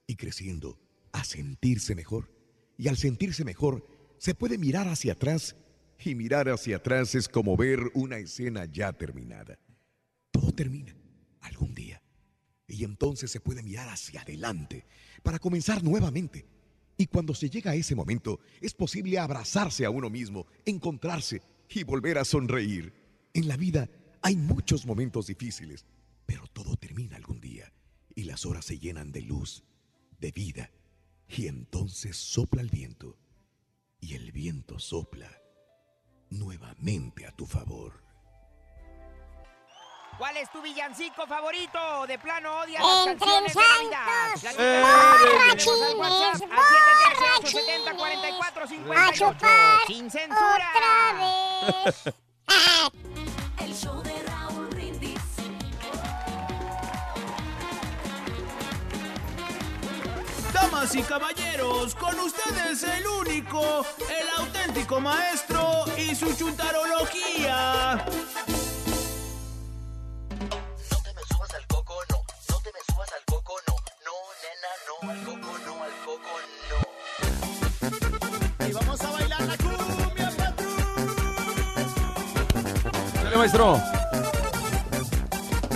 Speaker 1: y creciendo a sentirse mejor, y al sentirse mejor se puede mirar hacia atrás, y mirar hacia atrás es como ver una escena ya terminada. Todo termina algún día. Y entonces se puede mirar hacia adelante para comenzar nuevamente. Y cuando se llega a ese momento, es posible abrazarse a uno mismo, encontrarse y volver a sonreír. En la vida hay muchos momentos difíciles, pero todo termina algún día y las horas se llenan de luz, de vida. Y entonces sopla el viento y el viento sopla nuevamente a tu favor.
Speaker 9: ¿Cuál es tu villancico favorito? De plano
Speaker 3: Entre
Speaker 9: las canciones de Navidad.
Speaker 3: santos,
Speaker 9: tenemos al
Speaker 3: borrachines,
Speaker 9: WhatsApp al 713-870-4458.
Speaker 3: A chupar
Speaker 9: Sin censura.
Speaker 3: otra vez.
Speaker 6: Damas y caballeros, con ustedes el único, el auténtico
Speaker 13: maestro y su chuntarología.
Speaker 6: Y vamos a bailar la cumbia,
Speaker 21: Dale, maestro.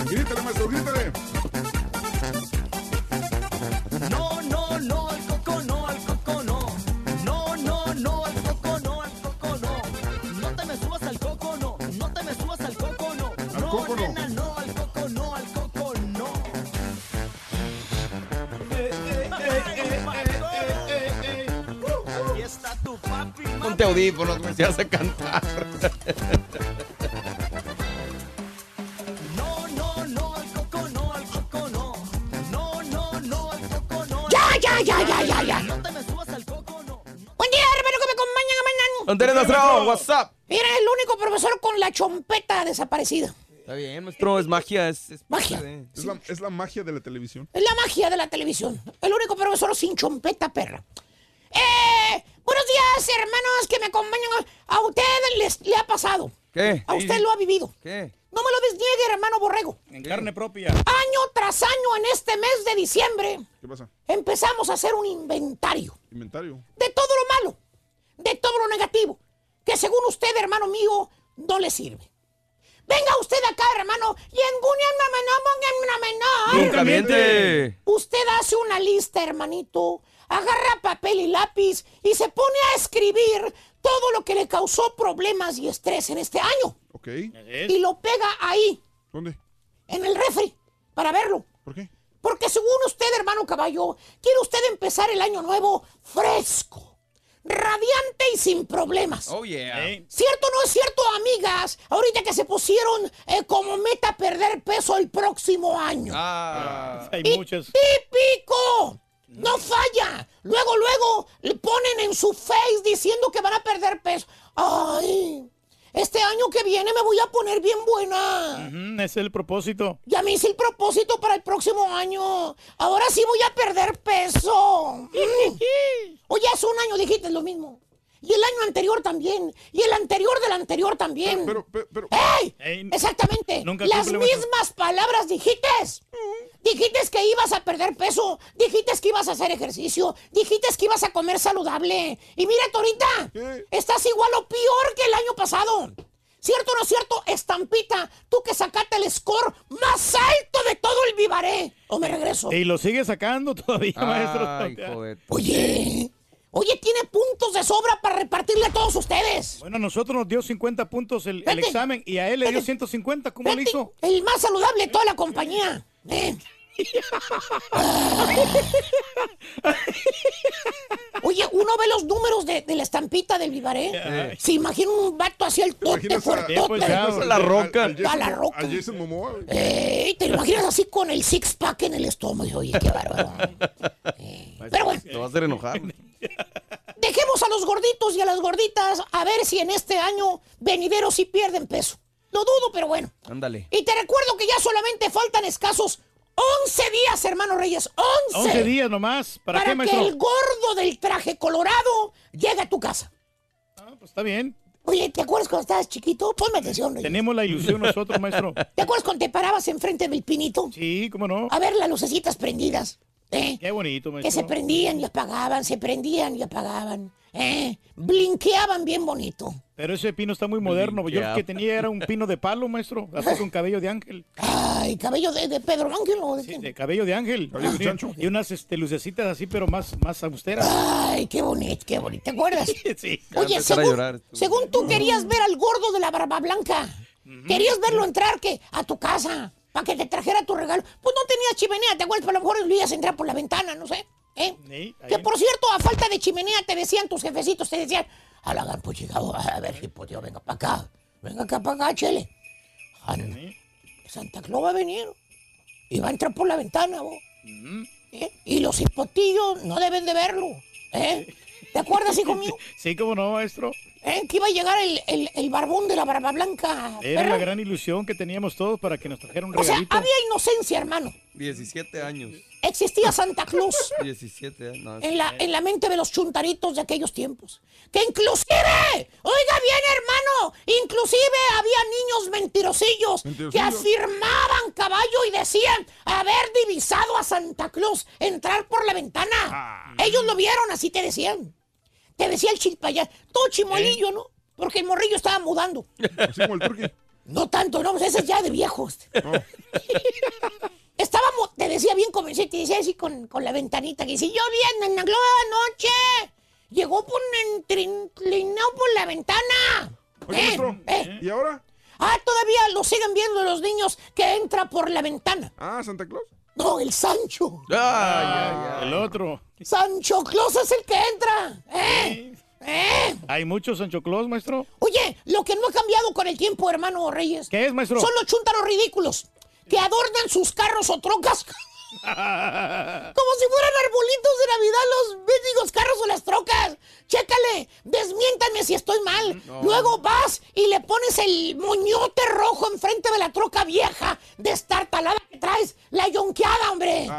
Speaker 22: Grítale, maestro, grítale.
Speaker 21: Ponte audífonos, me vas a cantar.
Speaker 6: No, no, no, al coco no, al coco no. No, no, no, al coco no.
Speaker 23: Ya, ya, ya, ya, ya, ya.
Speaker 6: No te me subas al coco no.
Speaker 23: Buen día, hermano, que me acompañan mañana.
Speaker 21: ¿Dónde eres, maestro? What's up?
Speaker 23: Mira, el único profesor con la chompeta desaparecida.
Speaker 21: Está bien, maestro, es magia. Es, es
Speaker 23: Magia.
Speaker 21: de-
Speaker 22: Es la, es la magia de la televisión.
Speaker 23: Es la magia de la televisión. El único profesor sin chompeta, perra. Eh, buenos días, hermanos que me acompañan. A ustedes les, le ha pasado.
Speaker 21: ¿Qué?
Speaker 23: A usted lo ha vivido.
Speaker 21: ¿Qué?
Speaker 23: No me lo desniegue, hermano Borrego.
Speaker 2: En carne propia.
Speaker 23: Año tras año en este mes de diciembre
Speaker 22: ¿Qué pasa?
Speaker 23: empezamos a hacer un inventario
Speaker 22: Inventario.
Speaker 23: de todo lo malo, de todo lo negativo, que según usted, hermano mío, no le sirve. Venga usted acá, hermano, y en
Speaker 21: Nunca miente.
Speaker 23: Usted hace una lista, hermanito, agarra papel y lápiz y se pone a escribir todo lo que le causó problemas y estrés en este año.
Speaker 22: Ok.
Speaker 23: Y lo pega ahí,
Speaker 22: ¿Dónde?
Speaker 23: en el refri, para verlo.
Speaker 22: ¿Por qué?
Speaker 23: Porque según usted, hermano caballo, quiere usted empezar el año nuevo fresco, radiante y sin problemas.
Speaker 21: Oh, yeah.
Speaker 23: ¿Cierto o no es cierto, amigas? Ahorita que se pusieron eh, como meta perder peso el próximo año.
Speaker 21: Ah.
Speaker 2: Hay
Speaker 23: Y
Speaker 2: muchas.
Speaker 23: ¡Típico! No falla. Luego, luego le ponen en su face diciendo que van a perder peso. ¡Ay! Este año que viene me voy a poner bien buena.
Speaker 2: Ujú, es el propósito.
Speaker 23: Ya me hice el propósito para el próximo año. Ahora sí voy a perder peso. Oye, hace un año dijiste lo mismo. Y el año anterior también. Y el anterior del anterior también.
Speaker 22: Pero, pero, pero.
Speaker 23: ¡Ey!
Speaker 2: Ey,
Speaker 23: Exactamente.
Speaker 2: nunca
Speaker 23: Las mismas palabras dijiste. Dijiste que ibas a perder peso. Dijiste que ibas a hacer ejercicio. Dijiste que ibas a comer saludable. Y mírate ahorita.
Speaker 22: ¿Qué?
Speaker 23: Estás igual o peor que el año pasado. ¿Cierto o no es cierto? Estampita, tú que sacaste el score más alto de todo el Vivaré. ¿O me regreso?
Speaker 2: Y lo sigue sacando todavía, maestro.
Speaker 21: Ay, joder.
Speaker 23: Oye, oye, tiene puntos de sobra para repartirle a todos ustedes.
Speaker 2: Bueno, a nosotros nos dio 50 puntos el, examen y a él le dio
Speaker 23: Vete.
Speaker 2: 150. ¿Cómo lo
Speaker 23: Vete,
Speaker 2: hizo?
Speaker 23: El más saludable de toda la compañía. Eh. Oye, uno ve los números de, de la estampita del Vivaré.
Speaker 2: Ay.
Speaker 23: Se imagina un vato así el tote fuertote.
Speaker 2: pues,
Speaker 22: Al-
Speaker 21: La
Speaker 22: al-
Speaker 21: Roca.
Speaker 22: al Jason-
Speaker 23: A la Roca.
Speaker 22: A Jason Momoa.
Speaker 23: Ey, te lo imaginas así con el six pack en el estómago. Oye, qué bárbaro. Eh, Pero bueno,
Speaker 21: Te va a hacer enojar.
Speaker 23: dejemos a los gorditos y a las gorditas a ver si en este año venideros sí pierden peso. Lo dudo, pero bueno.
Speaker 21: Ándale.
Speaker 23: Y te recuerdo que ya solamente faltan escasos 11 días, hermano Reyes. 11.
Speaker 2: 11 días nomás. ¿Para,
Speaker 23: para
Speaker 2: qué,
Speaker 23: que
Speaker 2: maestro?
Speaker 23: el gordo del traje colorado llegue a tu casa.
Speaker 2: Ah, pues está bien.
Speaker 23: Oye, ¿te acuerdas cuando estabas chiquito? Ponme atención. Reyes.
Speaker 2: Tenemos la ilusión nosotros, maestro.
Speaker 23: ¿Te acuerdas cuando te parabas enfrente del pinito?
Speaker 2: Sí, cómo no.
Speaker 23: A ver las lucecitas prendidas. ¿eh?
Speaker 2: Qué bonito,
Speaker 23: Que se
Speaker 2: maestro.
Speaker 23: prendían y apagaban, se prendían y apagaban. ¿eh? Blinqueaban bien bonito.
Speaker 2: Pero ese pino está muy moderno. Yo el que tenía era un pino de palo, maestro. Así con cabello de ángel.
Speaker 23: Ay, cabello de, de Pedro Ángel o de
Speaker 2: Sí,
Speaker 23: quién?
Speaker 2: de cabello de ángel.
Speaker 22: Cabello de
Speaker 2: Sí,
Speaker 22: chancho.
Speaker 2: Y unas este, lucecitas así, pero más, más austeras.
Speaker 23: Ay, qué bonito, qué bonito. ¿Te acuerdas?
Speaker 2: Sí.
Speaker 21: Ya
Speaker 23: Oye, según,
Speaker 21: llorar.
Speaker 23: según tú querías ver al gordo de la barba blanca, querías verlo entrar que a tu casa para que te trajera tu regalo. Pues no tenías chimenea, ¿te acuerdas? Pero a lo mejor lo ibas a entrar por la ventana, no sé. ¿eh?
Speaker 2: Sí.
Speaker 23: Que por cierto, a falta de chimenea te decían tus jefecitos, te decían, Halagan, pues llegado, a ver, hipo, tío, venga para acá, venga acá para acá, chele. Ah, Santa Claus va a venir y va a entrar por la ventana, vos. ¿Eh? Y los hipotillos no deben de verlo, ¿eh? ¿Te acuerdas, hijo mío?
Speaker 2: Sí, cómo no, maestro.
Speaker 23: ¿Eh? Que iba a llegar el, el, el barbón de la barba blanca.
Speaker 2: Era la gran ilusión que teníamos todos para que nos trajera un
Speaker 23: O sea,
Speaker 2: regalito.
Speaker 23: había inocencia, hermano.
Speaker 21: 17 años.
Speaker 23: Existía Santa Claus
Speaker 21: 17 años. no,
Speaker 23: en la, en la mente de los chuntaritos de aquellos tiempos. Que inclusive, oiga bien, hermano, inclusive había niños mentirosillos que afirmaban caballo y decían haber divisado a Santa Claus entrar por la ventana. Ellos lo vieron, así te decían. Te decía el chilpayá, todo chimolillo, ¿no? Porque el morrillo estaba mudando.
Speaker 22: Así como el turqui.
Speaker 23: No tanto, no, pues ese es ya de viejos. Estábamos, te decía bien convencido, te decía así con, con la ventanita, que si yo vi en la anoche, llegó por un entrinlinao por la ventana.
Speaker 22: Oye,
Speaker 23: Eh,
Speaker 22: maestro,
Speaker 23: eh.
Speaker 22: ¿y ahora?
Speaker 23: Ah, todavía lo siguen viendo los niños que entra por la ventana.
Speaker 22: Ah, Santa Claus.
Speaker 23: No, el Sancho.
Speaker 2: El otro.
Speaker 23: Sancho Claus es el que entra. ¿Eh? ¿Eh?
Speaker 2: Hay muchos Sancho Claus, maestro.
Speaker 23: Oye, lo que no ha cambiado con el tiempo, hermano Reyes.
Speaker 2: ¿Qué es, maestro?
Speaker 23: Son los chúntaros ridículos que adornan sus carros o trocas como si fueran arbolitos de Navidad los mendigos carros o las trocas. Chécale, desmiéntame si estoy mal.
Speaker 22: No.
Speaker 23: Luego vas y le pones el moñote rojo enfrente de la troca vieja destartalada que traes, la yonqueada, hombre.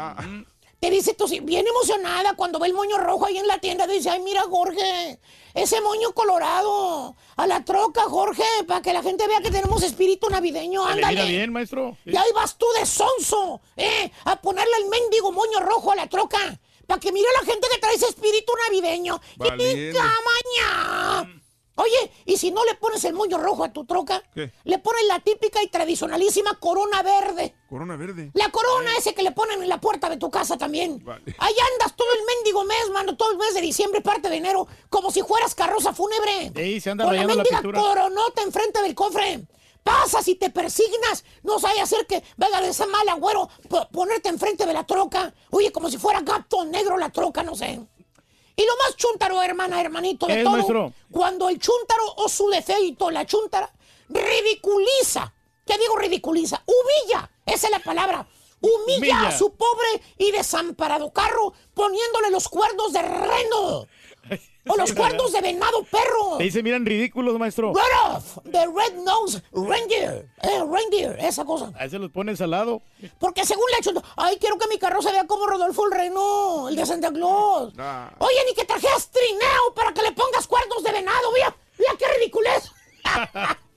Speaker 23: Te dice tú, bien emocionada cuando ve el moño rojo ahí en la tienda. Dice, ay, mira, Jorge, ese moño colorado. A la troca, Jorge, para que la gente vea que tenemos espíritu navideño.
Speaker 2: Se le mira
Speaker 23: Ándale.
Speaker 2: bien, maestro.
Speaker 23: Y ahí vas tú de sonso, ¿eh? A ponerle el mendigo moño rojo a la troca. Para que mire la gente que trae ese espíritu navideño.
Speaker 22: Valiente.
Speaker 23: ¡Camaña! Oye, y si no le pones el moño rojo a tu troca,
Speaker 22: ¿Qué?
Speaker 23: le pones la típica y tradicionalísima corona verde.
Speaker 22: Corona verde.
Speaker 23: La corona ese que le ponen en la puerta de tu casa también.
Speaker 22: Vale.
Speaker 23: Ahí andas todo el mendigo mes, mano, todo el mes de diciembre, parte de enero, como si fueras carroza fúnebre.
Speaker 2: Sí, se anda
Speaker 23: Con la
Speaker 2: rayando la
Speaker 23: mendiga
Speaker 2: pintura.
Speaker 23: coronota enfrente del cofre. Pasas y te persignas. No a hacer que venga de ese mal agüero po- ponerte enfrente de la troca. Oye, como si fuera gato negro la troca, no sé. Y lo más chúntaro, hermana, hermanito,
Speaker 2: ¿Qué
Speaker 23: de todo, cuando el chúntaro o su defeito, la chúntara, ridiculiza. ¿Qué digo ridiculiza? Humilla, esa es la palabra. Humilla,
Speaker 2: Humilla.
Speaker 23: a su pobre y desamparado carro poniéndole los cuernos de reno. O los cuernos de venado perro.
Speaker 2: Te dice, miran ridículos, maestro.
Speaker 23: Rudolph, the red nose reindeer. Eh, reindeer, esa cosa.
Speaker 2: Ahí se los pones al lado.
Speaker 23: Porque según la chunta, ay, quiero que mi carro se vea como Rodolfo el Reno, el de Santa Claus. Oye, ni que trajeras trineo para que le pongas cuernos de venado. Mira, mira qué ridiculez.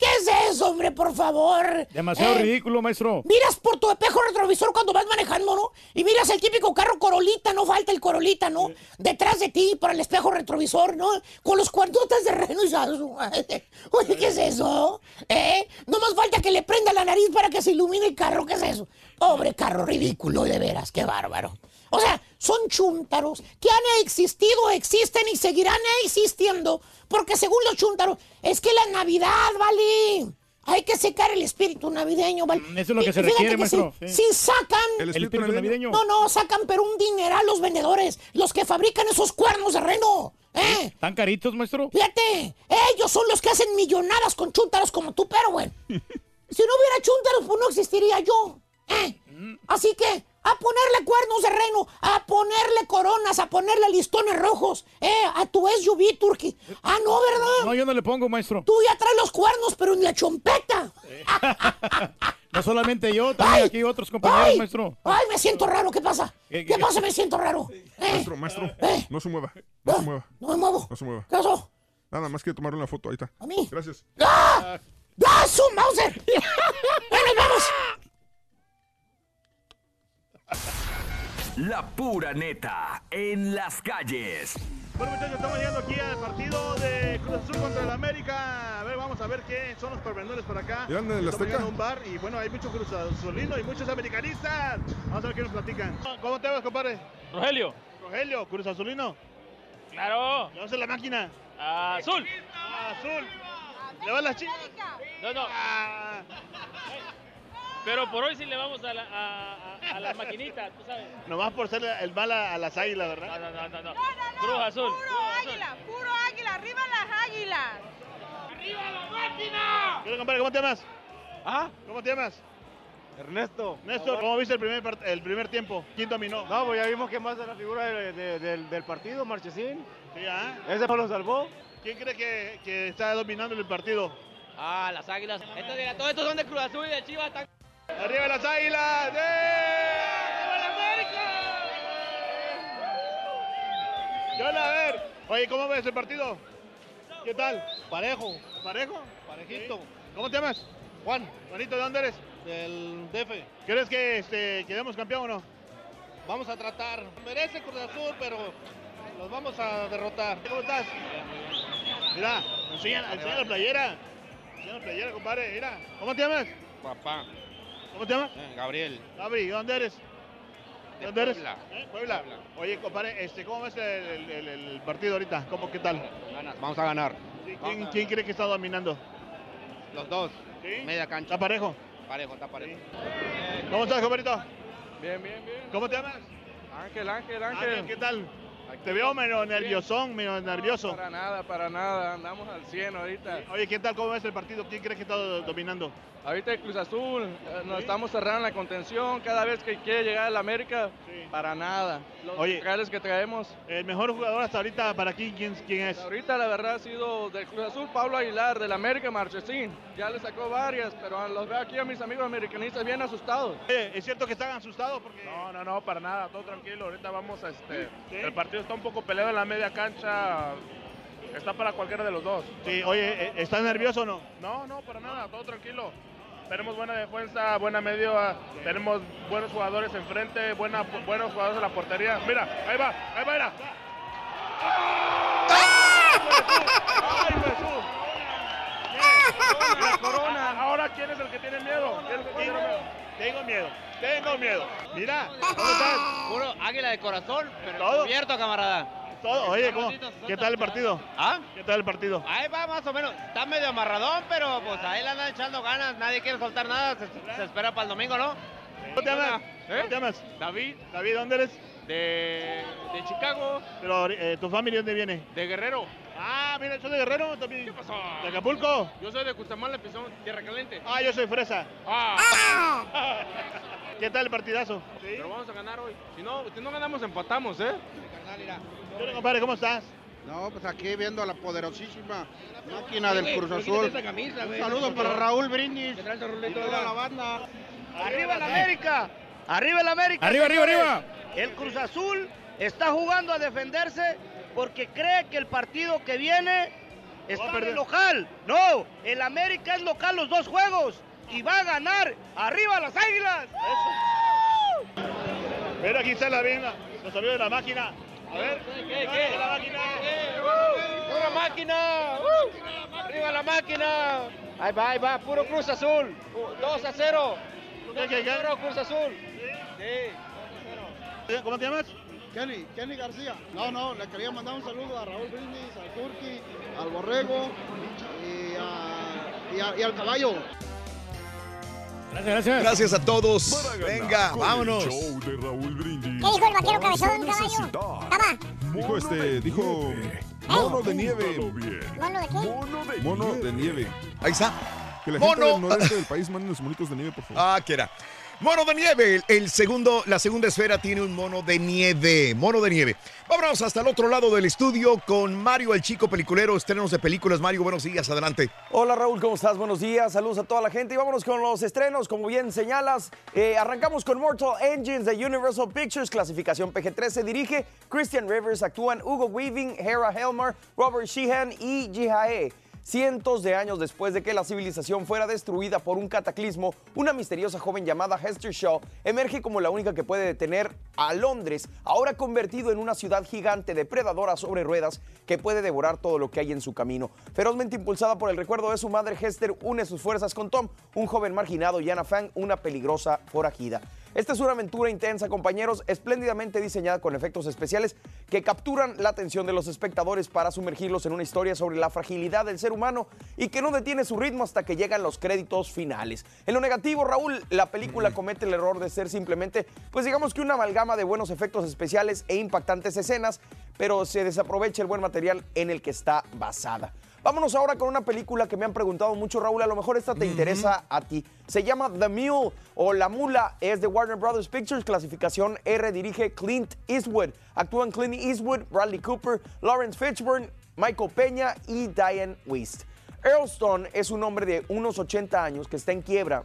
Speaker 23: ¿Qué es eso, hombre, por favor?
Speaker 2: Demasiado
Speaker 23: Eh,
Speaker 2: ridículo, maestro.
Speaker 23: Miras por tu espejo retrovisor cuando vas manejando, ¿no? Y miras el típico carro Corolita, no falta el Corolita, ¿no? Detrás de ti, por el espejo retrovisor, ¿no? Con los cuartotas de reno. Oye, ¿qué es eso? ¿Eh? No más falta que le prenda la nariz para que se ilumine el carro, ¿qué es eso? Pobre carro ridículo, de veras, qué bárbaro. O sea, son chúntaros que han existido, existen y seguirán existiendo. Porque según los chúntaros, es que la Navidad, ¿vale? Hay que secar el espíritu navideño, ¿vale?
Speaker 2: Mm, eso es lo que
Speaker 23: Y
Speaker 2: se requiere,
Speaker 23: que si-
Speaker 2: maestro, sí.
Speaker 23: Si, sacan...
Speaker 22: El
Speaker 2: El
Speaker 22: espíritu navideño.
Speaker 2: navideño.
Speaker 23: No, no, sacan pero un dineral los vendedores, los que fabrican esos cuernos de reno. ¿Eh?
Speaker 2: ¿Tan caritos, maestro?
Speaker 23: Fíjate, ellos son los que hacen millonadas con chúntaros como tú, pero bueno. si no hubiera chúntaros, pues no existiría yo. ¿eh? Así que, a ponerle cuernos de reno, a ponerle coronas, a ponerle listones rojos, ¿eh? A tu SUV, Turkey. Ah, no, ¿verdad?
Speaker 2: No, yo no le pongo, maestro.
Speaker 23: Tú ya traes los cuernos, pero en la chompeta.
Speaker 2: No solamente yo, también
Speaker 23: Ay,
Speaker 2: aquí otros compañeros,
Speaker 23: ay,
Speaker 2: maestro.
Speaker 23: Ay, me siento raro, ¿qué pasa?
Speaker 2: ¿Qué-
Speaker 23: ¿Qué,
Speaker 2: qué?
Speaker 23: pasa? Me siento raro. ¿Eh?
Speaker 22: Maestro, maestro.
Speaker 23: Eh.
Speaker 22: No se mueva. No se mueva.
Speaker 23: No me muevo.
Speaker 22: No se mueva.
Speaker 23: ¿Qué pasó?
Speaker 22: Nada más que tomarle una foto. Ahí está.
Speaker 23: ¿A mí?
Speaker 22: Gracias.
Speaker 23: ¡Ah! ¡Ah, su Mauser! bueno, vamos.
Speaker 10: La pura neta en las calles.
Speaker 24: Bueno muchachos, estamos llegando aquí al partido de Cruz Azul contra el América. A ver, vamos a ver qué son los pormenores por acá.
Speaker 22: ¿Y el
Speaker 24: Estamos llegando a un bar y bueno, hay muchos Cruz Azulino y muchos americanistas. Vamos a ver qué nos platican. ¿Cómo te ves, compadre?
Speaker 25: Rogelio.
Speaker 24: Rogelio, Cruz Azulino.
Speaker 25: Claro.
Speaker 24: ¿Dónde la máquina?
Speaker 25: Azul.
Speaker 24: Ah, azul. ¿Le vas las chicas?
Speaker 25: No, no. Pero por hoy sí le vamos a la, a, a- a la maquinita, tú sabes.
Speaker 24: Nomás por ser el mal a, a las águilas, ¿verdad?
Speaker 25: No, no, no, no. Cruz Azul.
Speaker 26: Puro águila, puro águila, arriba las águilas.
Speaker 24: ¿Qué compadre? ¿Cómo te llamas?
Speaker 25: ¿Ah?
Speaker 24: ¿Cómo te llamas?
Speaker 27: Ernesto.
Speaker 24: Néstor, ¿cómo viste el primer, el primer tiempo? ¿Quién dominó?
Speaker 27: No, pues ya vimos que más es la figura de- de- del, del partido, Marchesín.
Speaker 24: Sí, ¿ah?
Speaker 27: Ese lo salvó.
Speaker 24: ¿Quién cree que, que está dominando el partido?
Speaker 25: Ah, las águilas. Estos, mira, todos estos son de Cruz Azul y de Chivas. Están...
Speaker 24: ¡Arriba las águilas! ¡Arriba la América! Yola, a ver. Oye, ¿cómo ves el partido? ¿Qué tal?
Speaker 27: Parejo.
Speaker 24: ¿Parejo?
Speaker 27: Parejito.
Speaker 24: Sí. ¿Cómo te llamas?
Speaker 27: Juan.
Speaker 24: Juanito, ¿de dónde eres?
Speaker 27: Del DF.
Speaker 24: ¿Crees que este, quedemos campeón o no?
Speaker 27: Vamos a tratar. Merece Cruz Azul, pero los vamos a derrotar.
Speaker 24: ¿Cómo estás? Mira, enseña, enseña la playera. Enseña la playera, compadre. Mira, ¿cómo te llamas?
Speaker 27: Papá.
Speaker 24: ¿Cómo te llamas?
Speaker 27: Gabriel.
Speaker 24: Gabri, ¿de dónde eres? ¿De dónde eres?
Speaker 27: Puebla.
Speaker 24: ¿Eh? Puebla. Oye, compadre, este, ¿cómo ves el, el- el- el partido ahorita? ¿Cómo, ¿Qué tal?
Speaker 27: Vamos a ganar.
Speaker 24: ¿Quién, quién cree que está dominando?
Speaker 27: Los dos.
Speaker 24: ¿Sí?
Speaker 27: Media cancha.
Speaker 24: ¿Está parejo?
Speaker 27: Parejo, está parejo.
Speaker 24: ¿Cómo estás, compadrito?
Speaker 27: Bien, bien, bien.
Speaker 24: ¿Cómo te llamas?
Speaker 27: Ángel, Ángel,
Speaker 24: Ángel, ¿qué tal? Te veo medio nerviosón, medio nervioso.
Speaker 27: Para nada, para nada. Andamos al 100 ahorita.
Speaker 24: Oye, ¿qué tal? ¿Cómo ves el partido? ¿Quién crees que está dominando?
Speaker 27: Ahorita el Cruz Azul, eh, nos estamos cerrando la contención cada vez que quiere llegar al América. Para nada. Los
Speaker 24: Oye.
Speaker 27: locales que traemos.
Speaker 24: El mejor jugador hasta ahorita para aquí, ¿quién, quién es?
Speaker 27: Ahorita la verdad ha sido del Cruz Azul Pablo Aguilar, del América Marchesín. Ya le sacó varias, pero los veo aquí a mis amigos americanistas bien asustados.
Speaker 24: Oye, ¿es cierto que están asustados? Porque...
Speaker 27: No, no, no, para nada, todo tranquilo. Ahorita vamos a este.
Speaker 24: ¿Sí?
Speaker 27: El partido está un poco peleado en la media cancha. Está para cualquiera de los dos.
Speaker 24: Sí, oye, ¿eh, ¿estás nervioso o no?
Speaker 27: No, no, para nada, todo tranquilo. Tenemos buena defensa, buena medio, tenemos buenos jugadores enfrente, buena, buenos jugadores en la portería. Mira, ahí va, ahí va, mira.
Speaker 24: ¡Ay, Jesús!
Speaker 27: La corona. Ahora, ¿quién es el que tiene miedo? ¿Quién es el que tiene miedo?
Speaker 24: Tengo miedo, tengo miedo. Mira, ¿cómo estás?
Speaker 25: Puro águila de corazón, pero
Speaker 24: Todo.
Speaker 25: cubierto, camarada.
Speaker 24: Todo. Oye, ¿cómo? ¿qué tal el partido?
Speaker 25: ¿Ah?
Speaker 24: ¿Qué tal el partido?
Speaker 25: Ahí va más o menos. Está medio amarradón, pero pues ahí le andan echando ganas. Nadie quiere soltar nada. Se, se espera para el domingo, ¿no?
Speaker 24: ¿Cómo te llamas? ¿Cómo te llamas?
Speaker 27: David,
Speaker 24: David, ¿dónde eres?
Speaker 27: de, de Chicago,
Speaker 24: Pero, eh, ¿tu familia dónde viene?
Speaker 27: de Guerrero.
Speaker 24: Ah, mira, yo soy de Guerrero también.
Speaker 27: ¿Qué pasó?
Speaker 24: ¿De Acapulco?
Speaker 27: Yo soy de Custamal, empezó Tierra Caliente.
Speaker 24: Ah, yo soy Fresa.
Speaker 27: Ah,
Speaker 24: ¿Qué tal el partidazo?
Speaker 27: pero vamos a ganar hoy. Si no, si no ganamos, empatamos, ¿eh?
Speaker 24: Hola, compadre, ¿cómo estás?
Speaker 28: No, pues aquí viendo a la poderosísima máquina del Cruz
Speaker 25: Azul.
Speaker 28: Un
Speaker 25: güey.
Speaker 28: saludo para Raúl Brindis
Speaker 25: el
Speaker 28: y toda la banda.
Speaker 25: ¡Arriba la América! ¡Arriba el América!
Speaker 2: Arriba, arriba, arriba.
Speaker 25: El Cruz Azul está jugando a defenderse porque cree que el partido que viene está en el local. No, el América es local los dos juegos y va a ganar. ¡Arriba las águilas!
Speaker 24: Mira, aquí está la venga, los amigos de la máquina. A ver,
Speaker 25: ¿Qué,
Speaker 24: ¿dónde
Speaker 25: qué?
Speaker 24: la máquina?
Speaker 25: ¡Pura máquina! ¡Uh! ¡Arriba la máquina! Ahí va, ahí va, puro Cruz Azul. 2 a 0.
Speaker 24: ¿Qué, qué, qué?
Speaker 25: Puro Cruz Azul. Sí.
Speaker 24: ¿Cómo te llamas?
Speaker 28: Kenny, Kenny García. No, no, le quería mandar un saludo a Raúl Brindis, al Turqui, al Borrego y, a- y a- y al caballo.
Speaker 2: Gracias, gracias.
Speaker 1: Gracias a todos. Venga, vámonos.
Speaker 8: El show de Raúl Brindis.
Speaker 3: ¿Qué dijo el vaquero cabezón, caballo?
Speaker 22: Dijo este, dijo mono de nieve.
Speaker 3: ¿Mono de qué?
Speaker 8: Mono de
Speaker 22: Mono
Speaker 8: nieve.
Speaker 22: de nieve.
Speaker 1: Ahí está.
Speaker 22: Que la gente
Speaker 1: Mono.
Speaker 22: del noreste del país manden los monitos de nieve, por favor.
Speaker 1: Ah, que era. Mono de nieve. El, segundo, la segunda esfera tiene un mono de nieve. Mono de nieve. Vámonos hasta el otro lado del estudio con Mario, el chico peliculero. Estrenos de películas. Mario, buenos días. Adelante.
Speaker 29: Hola Raúl, ¿cómo estás? Buenos días, saludos a toda la gente y vámonos con los estrenos, como bien señalas. Eh, arrancamos con Mortal Engines de Universal Pictures, clasificación PG-13, se dirige Christian Rivers, actúan Hugo Weaving, Hera Helmer, Robert Sheehan y Jihae. Cientos de años después de que la civilización fuera destruida por un cataclismo, una misteriosa joven llamada Hester Shaw emerge como la única que puede detener a Londres, ahora convertido en una ciudad gigante depredadora sobre ruedas que puede devorar todo lo que hay en su camino. Ferozmente impulsada por el recuerdo de su madre, Hester une sus fuerzas con Tom, un joven marginado, y Anna Fang, una peligrosa forajida. Esta es una aventura intensa, compañeros, espléndidamente diseñada con efectos especiales que capturan la atención de los espectadores para sumergirlos en una historia sobre la fragilidad del ser humano y que no detiene su ritmo hasta que llegan los créditos finales. En lo negativo, Raúl, la película comete el error de ser simplemente, pues digamos que una amalgama de buenos efectos especiales e impactantes escenas, pero se desaprovecha el buen material en el que está basada. Vámonos ahora con una película que me han preguntado mucho, Raúl. A lo mejor esta te interesa a ti. Se llama The Mule o La Mula. Es de Warner Brothers Pictures, clasificación R. Dirige Clint Eastwood. Actúan Clint Eastwood, Bradley Cooper, Lawrence Fishburne, Michael Peña y Diane West. Earl Stone es un hombre de unos 80 años que está en quiebra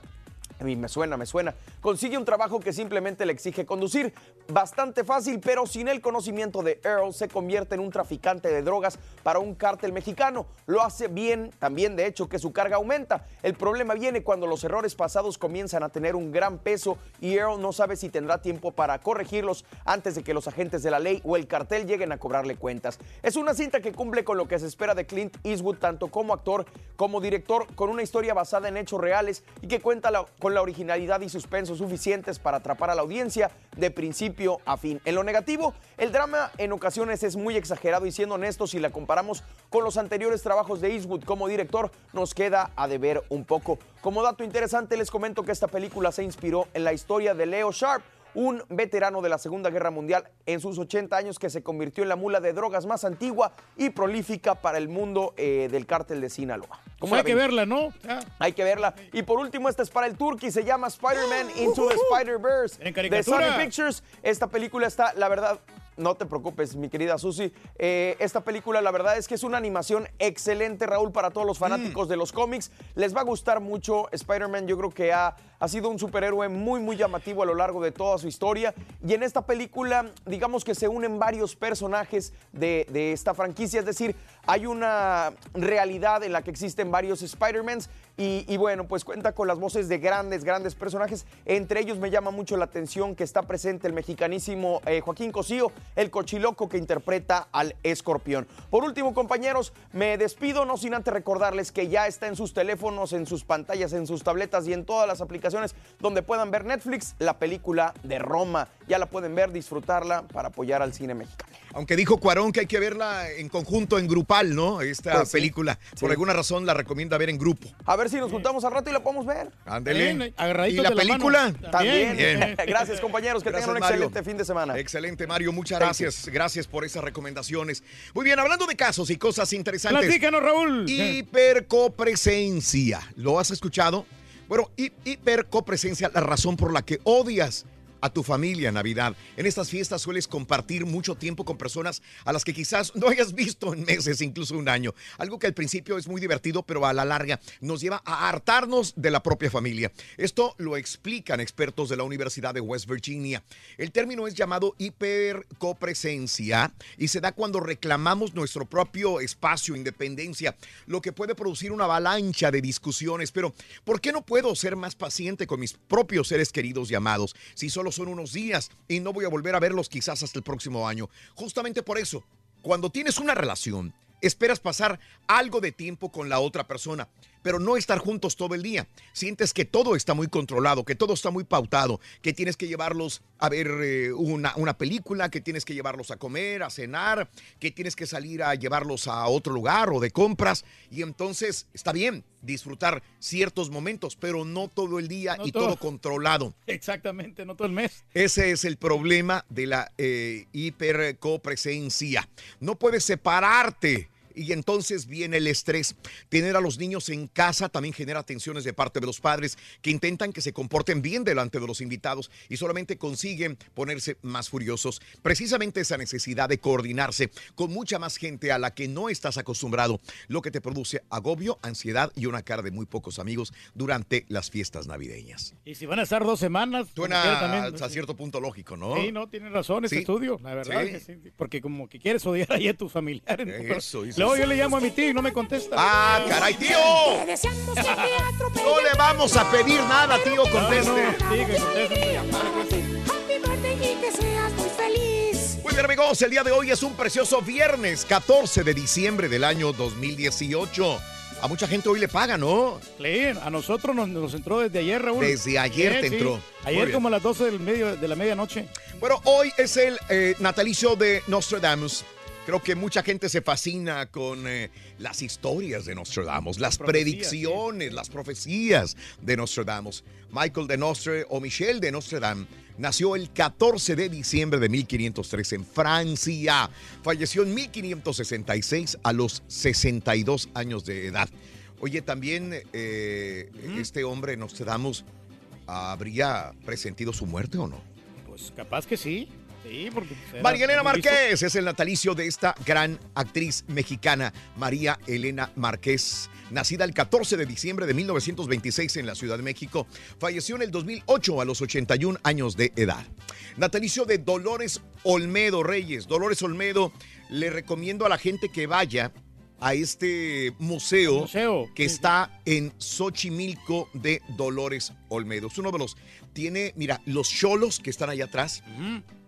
Speaker 29: a mí me suena, me suena. Consigue un trabajo que simplemente le exige conducir. Bastante fácil, pero sin el conocimiento de Earl se convierte en un traficante de drogas para un cártel mexicano. Lo hace bien, también de hecho que su carga aumenta. El problema viene cuando los errores pasados comienzan a tener un gran peso y Earl no sabe si tendrá tiempo para corregirlos antes de que los agentes de la ley o el cartel lleguen a cobrarle cuentas. Es una cinta que cumple con lo que se espera de Clint Eastwood tanto como actor como director, con una historia basada en hechos reales y que cuenta la- con la originalidad y suspenso suficientes para atrapar a la audiencia de principio a fin. En lo negativo, el drama en ocasiones es muy exagerado y siendo honestos, si la comparamos con los anteriores trabajos de Eastwood como director, nos queda a deber un poco. Como dato interesante, les comento que esta película se inspiró en la historia de Leo Sharp, un veterano de la Segunda Guerra Mundial en sus 80 años que se convirtió en la mula de drogas más antigua y prolífica para el mundo eh, del cártel de Sinaloa.
Speaker 2: Pues hay que verla, ¿no? Ah.
Speaker 29: Hay que verla. Y por último, esta es para el Turkey, se llama Spider-Man Into the Spider-Verse. De. Sony Pictures. Esta película está, la verdad, no te preocupes, mi querida Susi. Eh, esta película, la verdad es que es una animación excelente, Raúl, para todos los fanáticos de los cómics. Les va a gustar mucho. Spider-Man, yo creo que ha, ha sido un superhéroe muy, muy llamativo a lo largo de toda su historia. Y en esta película, digamos que se unen varios personajes de, de esta franquicia. Es decir, hay una realidad en la que existen varios Spider-Mans. Y, bueno, pues cuenta con las voces de grandes, grandes personajes. Entre ellos me llama mucho la atención que está presente el mexicanísimo eh, Joaquín Cosío, el cochiloco que interpreta al escorpión. Por último, compañeros, me despido, no sin antes recordarles que ya está en sus teléfonos, en sus pantallas, en sus tabletas y en todas las aplicaciones donde puedan ver Netflix, la película de Roma. Ya la pueden ver, disfrutarla para apoyar al cine mexicano.
Speaker 1: Aunque dijo Cuarón que hay que verla en conjunto, en grupal, ¿no? Esta
Speaker 29: Pues sí.
Speaker 1: película. Por
Speaker 29: Sí.
Speaker 1: alguna razón la recomienda ver en grupo.
Speaker 29: A ver si nos juntamos al rato y la podemos ver.
Speaker 1: Ándele.
Speaker 2: Bien, agarraditos
Speaker 1: ¿Y la película?
Speaker 29: También.
Speaker 1: Bien.
Speaker 29: Gracias, compañeros. Que
Speaker 1: Gracias,
Speaker 29: tengan un
Speaker 1: Mario.
Speaker 29: excelente fin de semana.
Speaker 1: Excelente, Mario. Muchas
Speaker 29: Thank
Speaker 1: gracias. Gracias por esas recomendaciones. Muy bien, hablando de casos y cosas interesantes.
Speaker 2: Platícanos, Raúl.
Speaker 1: Hipercopresencia. ¿Lo has escuchado? Bueno, hi- hipercopresencia, la razón por la que odias a tu familia Navidad. En estas fiestas sueles compartir mucho tiempo con personas a las que quizás no hayas visto en meses, incluso un año. Algo que al principio es muy divertido, pero a la larga nos lleva a hartarnos de la propia familia. Esto lo explican expertos de la Universidad de West Virginia. El término es llamado hipercopresencia y se da cuando reclamamos nuestro propio espacio, independencia, lo que puede producir una avalancha de discusiones. Pero, ¿por qué no puedo ser más paciente con mis propios seres queridos y amados si solo son unos días y no voy a volver a verlos quizás hasta el próximo año? Justamente por eso, cuando tienes una relación, esperas pasar algo de tiempo con la otra persona, pero no estar juntos todo el día. Sientes que todo está muy controlado, que todo está muy pautado, que tienes que llevarlos a ver eh, una, una película, que tienes que llevarlos a comer, a cenar, que tienes que salir a llevarlos a otro lugar o de compras. Y entonces está bien disfrutar ciertos momentos, pero no todo el día
Speaker 2: No
Speaker 1: y
Speaker 2: todo.
Speaker 1: todo controlado.
Speaker 2: Exactamente, no todo el mes.
Speaker 1: Ese es el problema de la eh, hipercopresencia. No puedes separarte. Y entonces viene el estrés. Tener a los niños en casa también genera tensiones de parte de los padres que intentan que se comporten bien delante de los invitados y solamente consiguen ponerse más furiosos. Precisamente esa necesidad de coordinarse con mucha más gente a la que no estás acostumbrado, lo que te produce agobio, ansiedad y una cara de muy pocos amigos durante las fiestas navideñas.
Speaker 2: Y si van a estar dos semanas,
Speaker 1: Suena
Speaker 2: también.
Speaker 1: hasta cierto punto lógico, ¿no?
Speaker 2: Sí, no, tiene razón ese
Speaker 1: Sí.
Speaker 2: estudio, la verdad.
Speaker 1: Sí.
Speaker 2: que sí, porque como que quieres odiar ahí a tus familiares.
Speaker 1: Eso, eso.
Speaker 2: Luego yo le llamo a mi tío y no me contesta.
Speaker 1: ¡Ah, caray, tío! No le vamos a pedir nada, tío, conteste.
Speaker 2: Sí, que conteste mi llamada.
Speaker 23: Happy birthday y que seas muy feliz.
Speaker 1: Muy bien, amigos, el día de hoy es un precioso viernes, 14 de diciembre del año 2018. A mucha gente hoy le paga, ¿no?
Speaker 2: Sí, a nosotros nos, nos entró desde ayer, Raúl.
Speaker 1: Desde ayer te
Speaker 2: Sí,
Speaker 1: entró.
Speaker 2: Ayer como a las 12 del medio, de la medianoche.
Speaker 1: Bueno, hoy es el eh, natalicio de Nostradamus. Creo que mucha gente se fascina con eh, las historias de Nostradamus, las predicciones, las profecías de Nostradamus. Michael de Nostre o Michel de Nostradam nació el 14 de diciembre de 1503 en Francia. Falleció en 1566 a los 62 años de edad. Oye, también eh, este hombre Nostradamus habría presentido su muerte o no?
Speaker 2: Pues capaz que sí. Sí, porque. pues,
Speaker 1: María Elena. Márquez es el natalicio de esta gran actriz mexicana, María Elena Márquez. Nacida el 14 de diciembre de 1926 en la Ciudad de México, falleció en el 2008 a los 81 años de edad. Natalicio de Dolores Olmedo Reyes. Dolores Olmedo, le recomiendo a la gente que vaya a este museo, que está en Xochimilco de Dolores Olmedo. Es uno de los, tiene, mira, los cholos que están allá atrás,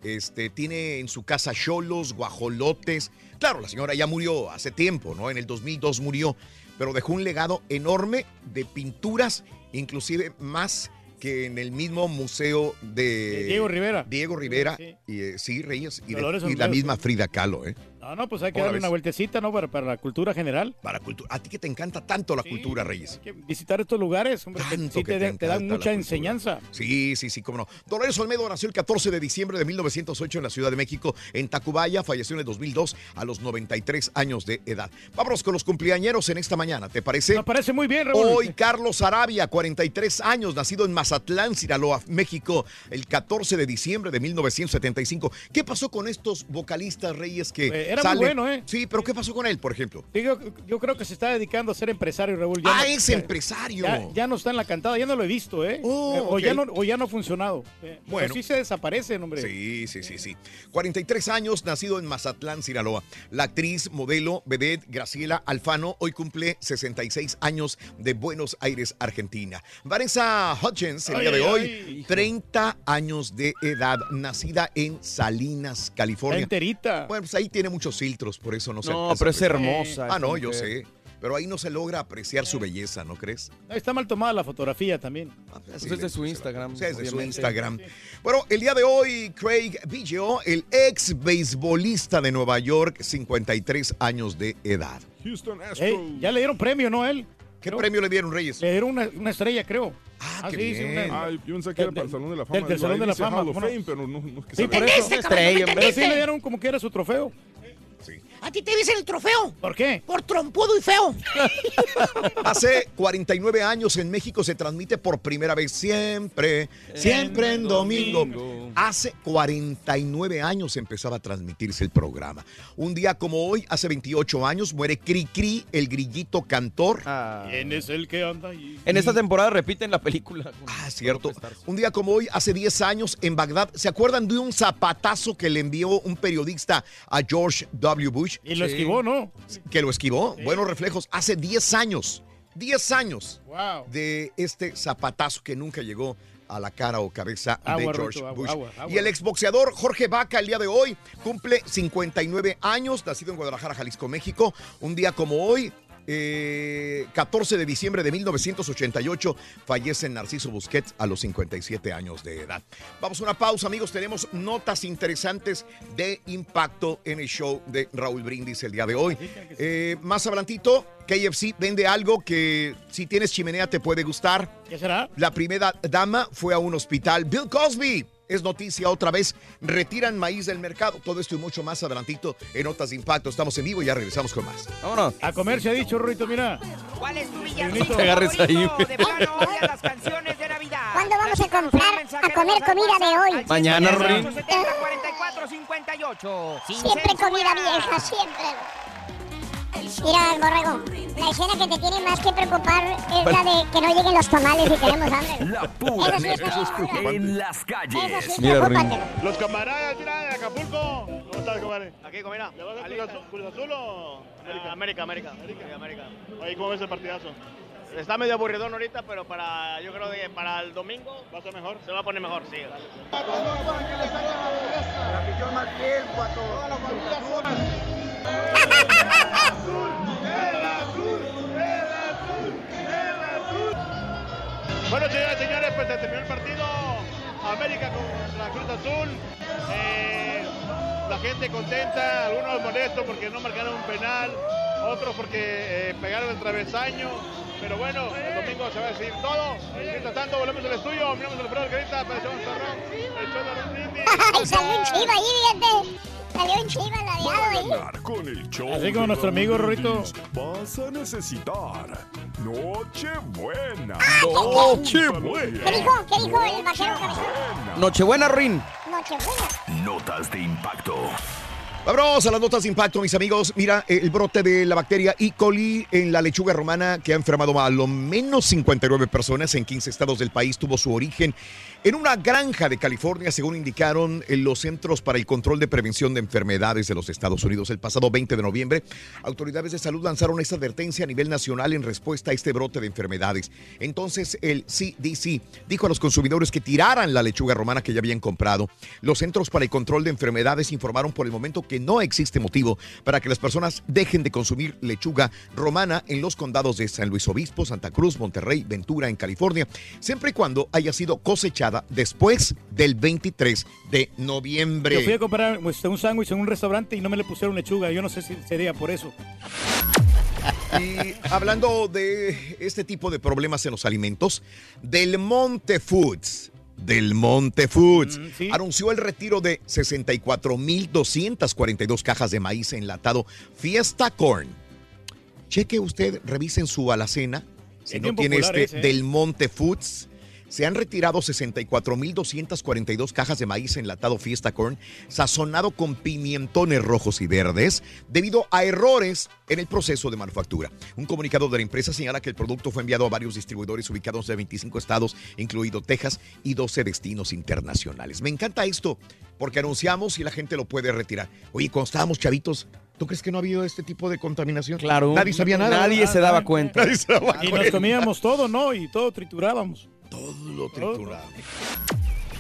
Speaker 1: este, tiene en su casa cholos, guajolotes. Claro, la señora ya murió hace tiempo, ¿no? En el 2002 murió, pero dejó un legado enorme de pinturas, inclusive más que en el mismo museo de,
Speaker 2: De Diego Rivera.
Speaker 1: Diego Rivera, y eh, sí, Reyes, y, de- y la misma
Speaker 2: sí.
Speaker 1: Frida Kahlo, ¿eh?
Speaker 2: No, no, pues hay que
Speaker 1: ¿Cómo la
Speaker 2: darle una vueltecita, ¿no? Para, para la cultura general.
Speaker 1: Para cultura. A ti que te encanta tanto la cultura, Reyes.
Speaker 2: Hay que visitar estos lugares, hombre, que sí
Speaker 1: que
Speaker 2: te,
Speaker 1: te
Speaker 2: de- te dan mucha enseñanza.
Speaker 1: Sí, sí, sí, cómo no. Dolores Olmedo nació el 14 de diciembre de 1908 en la Ciudad de México, en Tacubaya. Falleció en el 2002 a los 93 años de edad. Vámonos con los cumpleañeros en esta mañana, ¿te parece? Me
Speaker 2: parece muy bien, Raúl.
Speaker 1: Hoy Carlos Arabia, 43 años, nacido en Mazatlán, Sinaloa, México, el 14 de diciembre de 1975. ¿Qué pasó con estos vocalistas reyes que
Speaker 2: Eh, era muy bueno, ¿eh?
Speaker 1: Sí, pero ¿qué pasó con él, por ejemplo?
Speaker 2: Yo, yo creo que se está dedicando a ser empresario, Raúl.
Speaker 1: Ah,
Speaker 2: no-
Speaker 1: es
Speaker 2: ya-
Speaker 1: empresario.
Speaker 2: Ya, ya no está en la cantada, ya no lo he visto, ¿eh?
Speaker 1: Oh,
Speaker 2: Eh, o, ya no, o ya no ha funcionado. Eh, pero
Speaker 1: Bueno.
Speaker 2: sí se desaparecen, hombre.
Speaker 1: Sí, sí, sí, sí. 43 años, nacido en Mazatlán, Sinaloa. La actriz, modelo, vedette Graciela Alfano hoy cumple 66 años de Buenos Aires, Argentina. Vanessa Hutchins, el
Speaker 2: Ay,
Speaker 1: día de
Speaker 2: ay,
Speaker 1: hoy,
Speaker 2: ay.
Speaker 1: 30 años de edad, nacida en Salinas, California.
Speaker 2: Enterita.
Speaker 1: Bueno, pues ahí tiene muchos filtros, por eso no se
Speaker 21: No, pero es hermosa
Speaker 1: Ah, no, yo sé. Pero ahí no se logra apreciar su belleza, ¿no crees?
Speaker 2: Está mal tomada la fotografía también.
Speaker 21: Pues es de su Instagram.
Speaker 1: Sí, es de su. Instagram. Bueno, el día de hoy, Craig Biggio, el ex beisbolista de Nueva York, 53 años de edad.
Speaker 22: Houston
Speaker 2: Ey, ya le dieron premio, ¿no? Él.
Speaker 1: ¿Qué premio le dieron, Reyes?
Speaker 2: Le dieron una, una estrella, creo. Ah,
Speaker 1: qué
Speaker 2: sí, sí,
Speaker 1: bien.
Speaker 2: una-
Speaker 22: Ah, yo pensé que era
Speaker 2: del-
Speaker 22: para el Salón de la
Speaker 2: del-
Speaker 22: Fama.
Speaker 2: Del,
Speaker 22: Digo,
Speaker 2: Salón de la Fama.
Speaker 22: Hall of
Speaker 2: ¿cómo no?
Speaker 22: Fame, pero no, no es que
Speaker 2: Sí, por eso.
Speaker 23: ¿No
Speaker 2: Pero sí le dieron como que era su trofeo. Nazi.
Speaker 23: A ti te dicen el trofeo.
Speaker 2: ¿Por qué?
Speaker 23: Por trompudo y feo.
Speaker 1: Hace 49 años en México se transmite por primera vez siempre, siempre en domingo. Hace 49 años empezaba a transmitirse el programa. Un día como hoy, hace 28 años, muere Cri Cri, el grillito cantor.
Speaker 2: ¿Quién es el que anda ahí?
Speaker 21: En esta temporada repiten la película.
Speaker 1: Ah, cierto. Un día como hoy, hace 10 años, en Bagdad, ¿se acuerdan de un zapatazo que le envió un periodista a George W. Bush?
Speaker 2: Y lo esquivó, ¿no?
Speaker 1: Que lo esquivó. Buenos reflejos. Hace 10 años. 10 años
Speaker 2: Wow.
Speaker 1: de este zapatazo que nunca llegó a la cara o cabeza de
Speaker 2: Agua,
Speaker 1: George
Speaker 2: Rito, agua,
Speaker 1: Bush.
Speaker 2: agua, agua.
Speaker 1: Y el exboxeador Jorge Vaca el día de hoy cumple 59 años, nacido en Guadalajara, Jalisco, México. Un día como hoy, eh, 14 de diciembre de 1988, fallece Narciso Busquets a los 57 años de edad. Vamos a una pausa, amigos. Tenemos notas interesantes de impacto en el show de Raúl Brindis el día de hoy. Eh, más adelantito, KFC vende algo que si tienes chimenea te puede gustar.
Speaker 2: ¿Qué será?
Speaker 1: La primera dama fue a un hospital. Bill Cosby. Es noticia otra vez. Retiran maíz del mercado. Todo esto y mucho más adelantito en Notas de Impacto. Estamos en vivo y ya regresamos con más.
Speaker 21: Vámonos.
Speaker 2: A comer se ha dicho, Rito, mira.
Speaker 9: ¿Cuál es tu villancico
Speaker 21: te agarres ahí.
Speaker 9: De plano las canciones de Navidad.
Speaker 3: ¿Cuándo vamos a comprar a comer comida de hoy?
Speaker 21: Mañana, Rorín.
Speaker 9: 4458.
Speaker 3: Siempre comida vieja, siempre. Mira, borrego, la escena que te tiene más que preocupar es la de que no lleguen los tamales y tenemos hambre.
Speaker 10: La pura
Speaker 3: Eso sí
Speaker 10: neta.
Speaker 3: es preocupante.
Speaker 10: en las
Speaker 3: Eso
Speaker 10: calles.
Speaker 3: sí,
Speaker 21: Mira,
Speaker 3: preocúpate.
Speaker 24: Los camaradas, mira, de Acapulco. ¿Cómo estás, compadre?
Speaker 25: Aquí, comida.
Speaker 24: ¿Le vas a Cruz Azul, Cruz Azul o América?
Speaker 25: América, América. América. América.
Speaker 24: Oye, ¿cómo ves el partidazo?
Speaker 25: Está medio aburridón ahorita, pero para yo creo que para el domingo
Speaker 24: ¿Va a ser mejor?
Speaker 25: se va a poner mejor, sí.
Speaker 24: Bueno, señoras y señores, pues se terminó el partido. América contra Cruz Azul. Eh, la gente contenta, algunos molestos porque no marcaron un penal, otros porque eh, pegaron el travesaño. Pero bueno, el domingo se va a decidir todo. Mientras tanto, volvemos al estudio, miramos el programa Carita, zorrón, el Brindis.
Speaker 3: Ay, salió un chiva ahí, fíjate. Salió un chiva ladeado ahí.
Speaker 8: Ganar con el show
Speaker 2: Así como
Speaker 8: de
Speaker 2: nuestro amigo Rorrito.
Speaker 8: Vas a necesitar Nochebuena.
Speaker 3: Nochebuena. ¿Qué dijo? ¿Qué dijo el vaquero cabezón?
Speaker 21: Nochebuena, Rin.
Speaker 3: Nochebuena.
Speaker 10: Notas de impacto.
Speaker 1: Vamos a las notas de impacto, mis amigos. Mira, el brote de la bacteria E. coli en la lechuga romana que ha enfermado a lo menos 59 personas en 15 estados del país tuvo su origen en una granja de California, según indicaron en los Centros para el Control de Prevención de Enfermedades de los Estados Unidos. El pasado 20 de noviembre, autoridades de salud lanzaron esta advertencia a nivel nacional en respuesta a este brote de enfermedades. Entonces, el CDC dijo a los consumidores que tiraran la lechuga romana que ya habían comprado. Los Centros para el Control de Enfermedades informaron por el momento que no existe motivo para que las personas dejen de consumir lechuga romana en los condados de San Luis Obispo, Santa Cruz, Monterrey, Ventura, en California, siempre y cuando haya sido cosechada después del 23 de noviembre.
Speaker 2: Yo fui a comprar pues, un sándwich en un restaurante y no me le pusieron lechuga. Yo no sé si sería por eso.
Speaker 1: Y hablando de este tipo de problemas en los alimentos, Del Monte Foods. Del Monte Foods anunció el retiro de 64.242 cajas de maíz enlatado Fiesta Corn. Cheque usted, revisen su alacena. Si
Speaker 2: Es
Speaker 1: no tiene este
Speaker 2: ese, ¿eh?
Speaker 1: Del Monte Foods. Se han retirado 64.242 cajas de maíz enlatado Fiesta Corn, sazonado con pimientones rojos y verdes, debido a errores en el proceso de manufactura. Un comunicado de la empresa señala que el producto fue enviado a varios distribuidores ubicados en 25 estados, incluido Texas, y 12 destinos internacionales. Me encanta esto, porque anunciamos y la gente lo puede retirar. Oye, cuando estábamos chavitos, ¿tú crees que no ha habido este tipo de contaminación?
Speaker 21: Claro.
Speaker 1: Nadie sabía nada.
Speaker 21: Nadie se daba cuenta.
Speaker 1: Nadie se daba
Speaker 2: Y nos
Speaker 1: cuenta.
Speaker 2: comíamos todo, ¿no? Y todo triturábamos.
Speaker 1: Todo lo trituramos.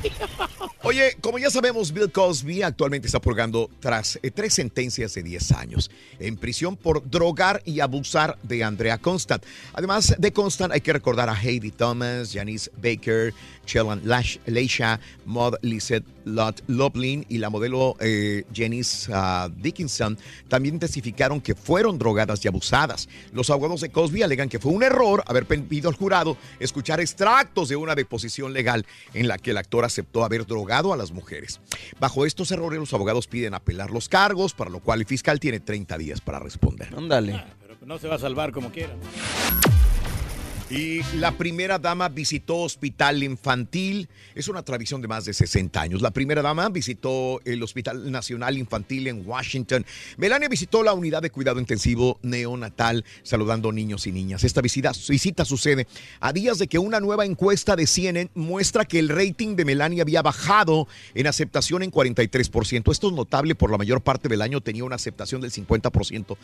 Speaker 1: Oye, como ya sabemos, Bill Cosby actualmente está purgando tras eh, tres sentencias de 10 años en prisión por drogar y abusar de Andrea Constant. Además de Constant, hay que recordar a Heidi Thomas, Janice Baker, Chelan Lash- Leisha, Maud Lizette Lott Loblin y la modelo eh, Janice ah, Dickinson también testificaron que fueron drogadas y abusadas. Los abogados de Cosby alegan que fue un error haber pedido al jurado escuchar extractos de una deposición legal en la que el actor aceptó haber drogado a las mujeres. Bajo estos errores, los abogados piden apelar los cargos, para lo cual el fiscal tiene 30 días para responder.
Speaker 21: Ándale.
Speaker 2: Pero no se va a salvar como quiera.
Speaker 1: Y la primera dama visitó hospital infantil. Es una tradición de más de 60 años. La primera dama visitó el Hospital Nacional Infantil en Washington. Melania visitó la unidad de cuidado intensivo neonatal saludando niños y niñas. Esta visita, visita sucede a días de que una nueva encuesta de CNN muestra que el rating de Melania había bajado en aceptación en 43%. Esto es notable por la mayor parte del año tenía una aceptación del 50%.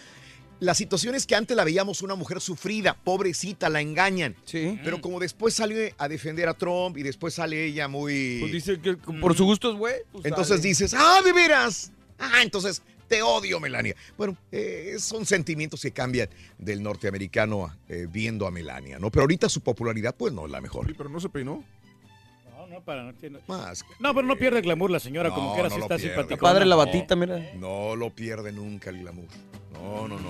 Speaker 1: La situación es que antes la veíamos una mujer sufrida, pobrecita, la engañan.
Speaker 21: Sí.
Speaker 1: Pero como después sale a defender a Trump y después sale ella muy...
Speaker 21: Pues dice que por su gusto es güey. pues
Speaker 1: Entonces
Speaker 21: sale.
Speaker 1: dices, ah, de veras. Ah, entonces te odio, Melania. Bueno, eh, son sentimientos que cambian del norteamericano eh, viendo a Melania, ¿no? Pero ahorita su popularidad, pues no es la mejor.
Speaker 22: pero no se peinó.
Speaker 2: No, para, no, tiene-
Speaker 1: Más.
Speaker 2: no, pero no pierde el glamour la señora, como
Speaker 1: No,
Speaker 2: que era
Speaker 1: no
Speaker 2: si está simpática.
Speaker 21: Padre la batita, mira.
Speaker 1: No lo pierde nunca el glamour. No, no, no.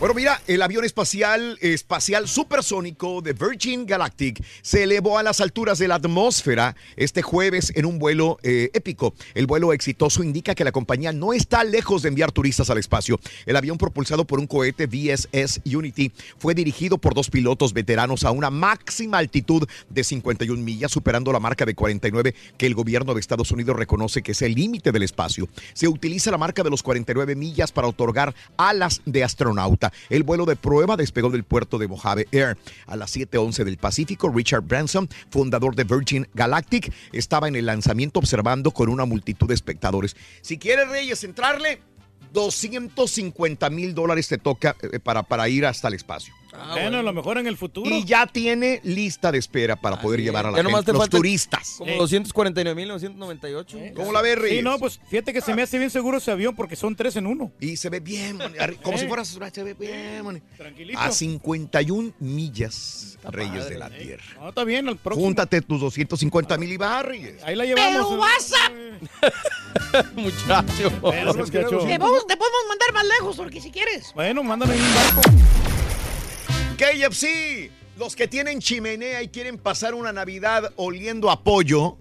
Speaker 1: Bueno, mira, el avión espacial, espacial supersónico de Virgin Galactic se elevó a las alturas de la atmósfera este jueves en un vuelo eh, épico. El vuelo exitoso indica que la compañía no está lejos de enviar turistas al espacio. El avión propulsado por un cohete VSS Unity fue dirigido por dos pilotos veteranos a una máxima altitud de 51 millas, superando la marca de 49 que el gobierno de Estados Unidos reconoce que es el límite del espacio. Se utiliza la marca de los 49 millas para otorgar alas de astronauta. El vuelo de prueba despegó del puerto de Mojave Air a las 7:11 del Pacífico. Richard Branson, fundador de Virgin Galactic, estaba en el lanzamiento observando con una multitud de espectadores. Si quieres, Reyes, entrarle, 250 mil dólares te toca eh, para, para ir hasta el espacio.
Speaker 2: Bueno, a lo mejor en el futuro.
Speaker 1: Y ya tiene lista de espera para poder llevar a la
Speaker 21: nomás
Speaker 1: gente,
Speaker 21: te
Speaker 1: los turistas.
Speaker 21: Como 249.998.
Speaker 1: ¿Cómo la ves, Reyes?
Speaker 2: Sí, no, pues fíjate que se me hace bien seguro ese avión porque son tres en uno.
Speaker 1: Y se ve bien, man, como si
Speaker 2: Eh.
Speaker 1: fuera se ve bien, man.
Speaker 2: Tranquilito.
Speaker 1: A 51 millas, Reyes
Speaker 2: padre,
Speaker 1: de la
Speaker 2: eh.
Speaker 1: Tierra.
Speaker 2: No, está bien, al próximo.
Speaker 1: Júntate tus 250 mil y va, Reyes.
Speaker 2: Ahí la llevamos.
Speaker 23: Pero WhatsApp.
Speaker 21: Muchacho.
Speaker 2: Bueno, muchacho.
Speaker 23: Te podemos, te podemos mandar más lejos, porque si quieres.
Speaker 2: Bueno, mándame un barco.
Speaker 1: KFC, los que tienen chimenea y quieren pasar una Navidad oliendo a pollo,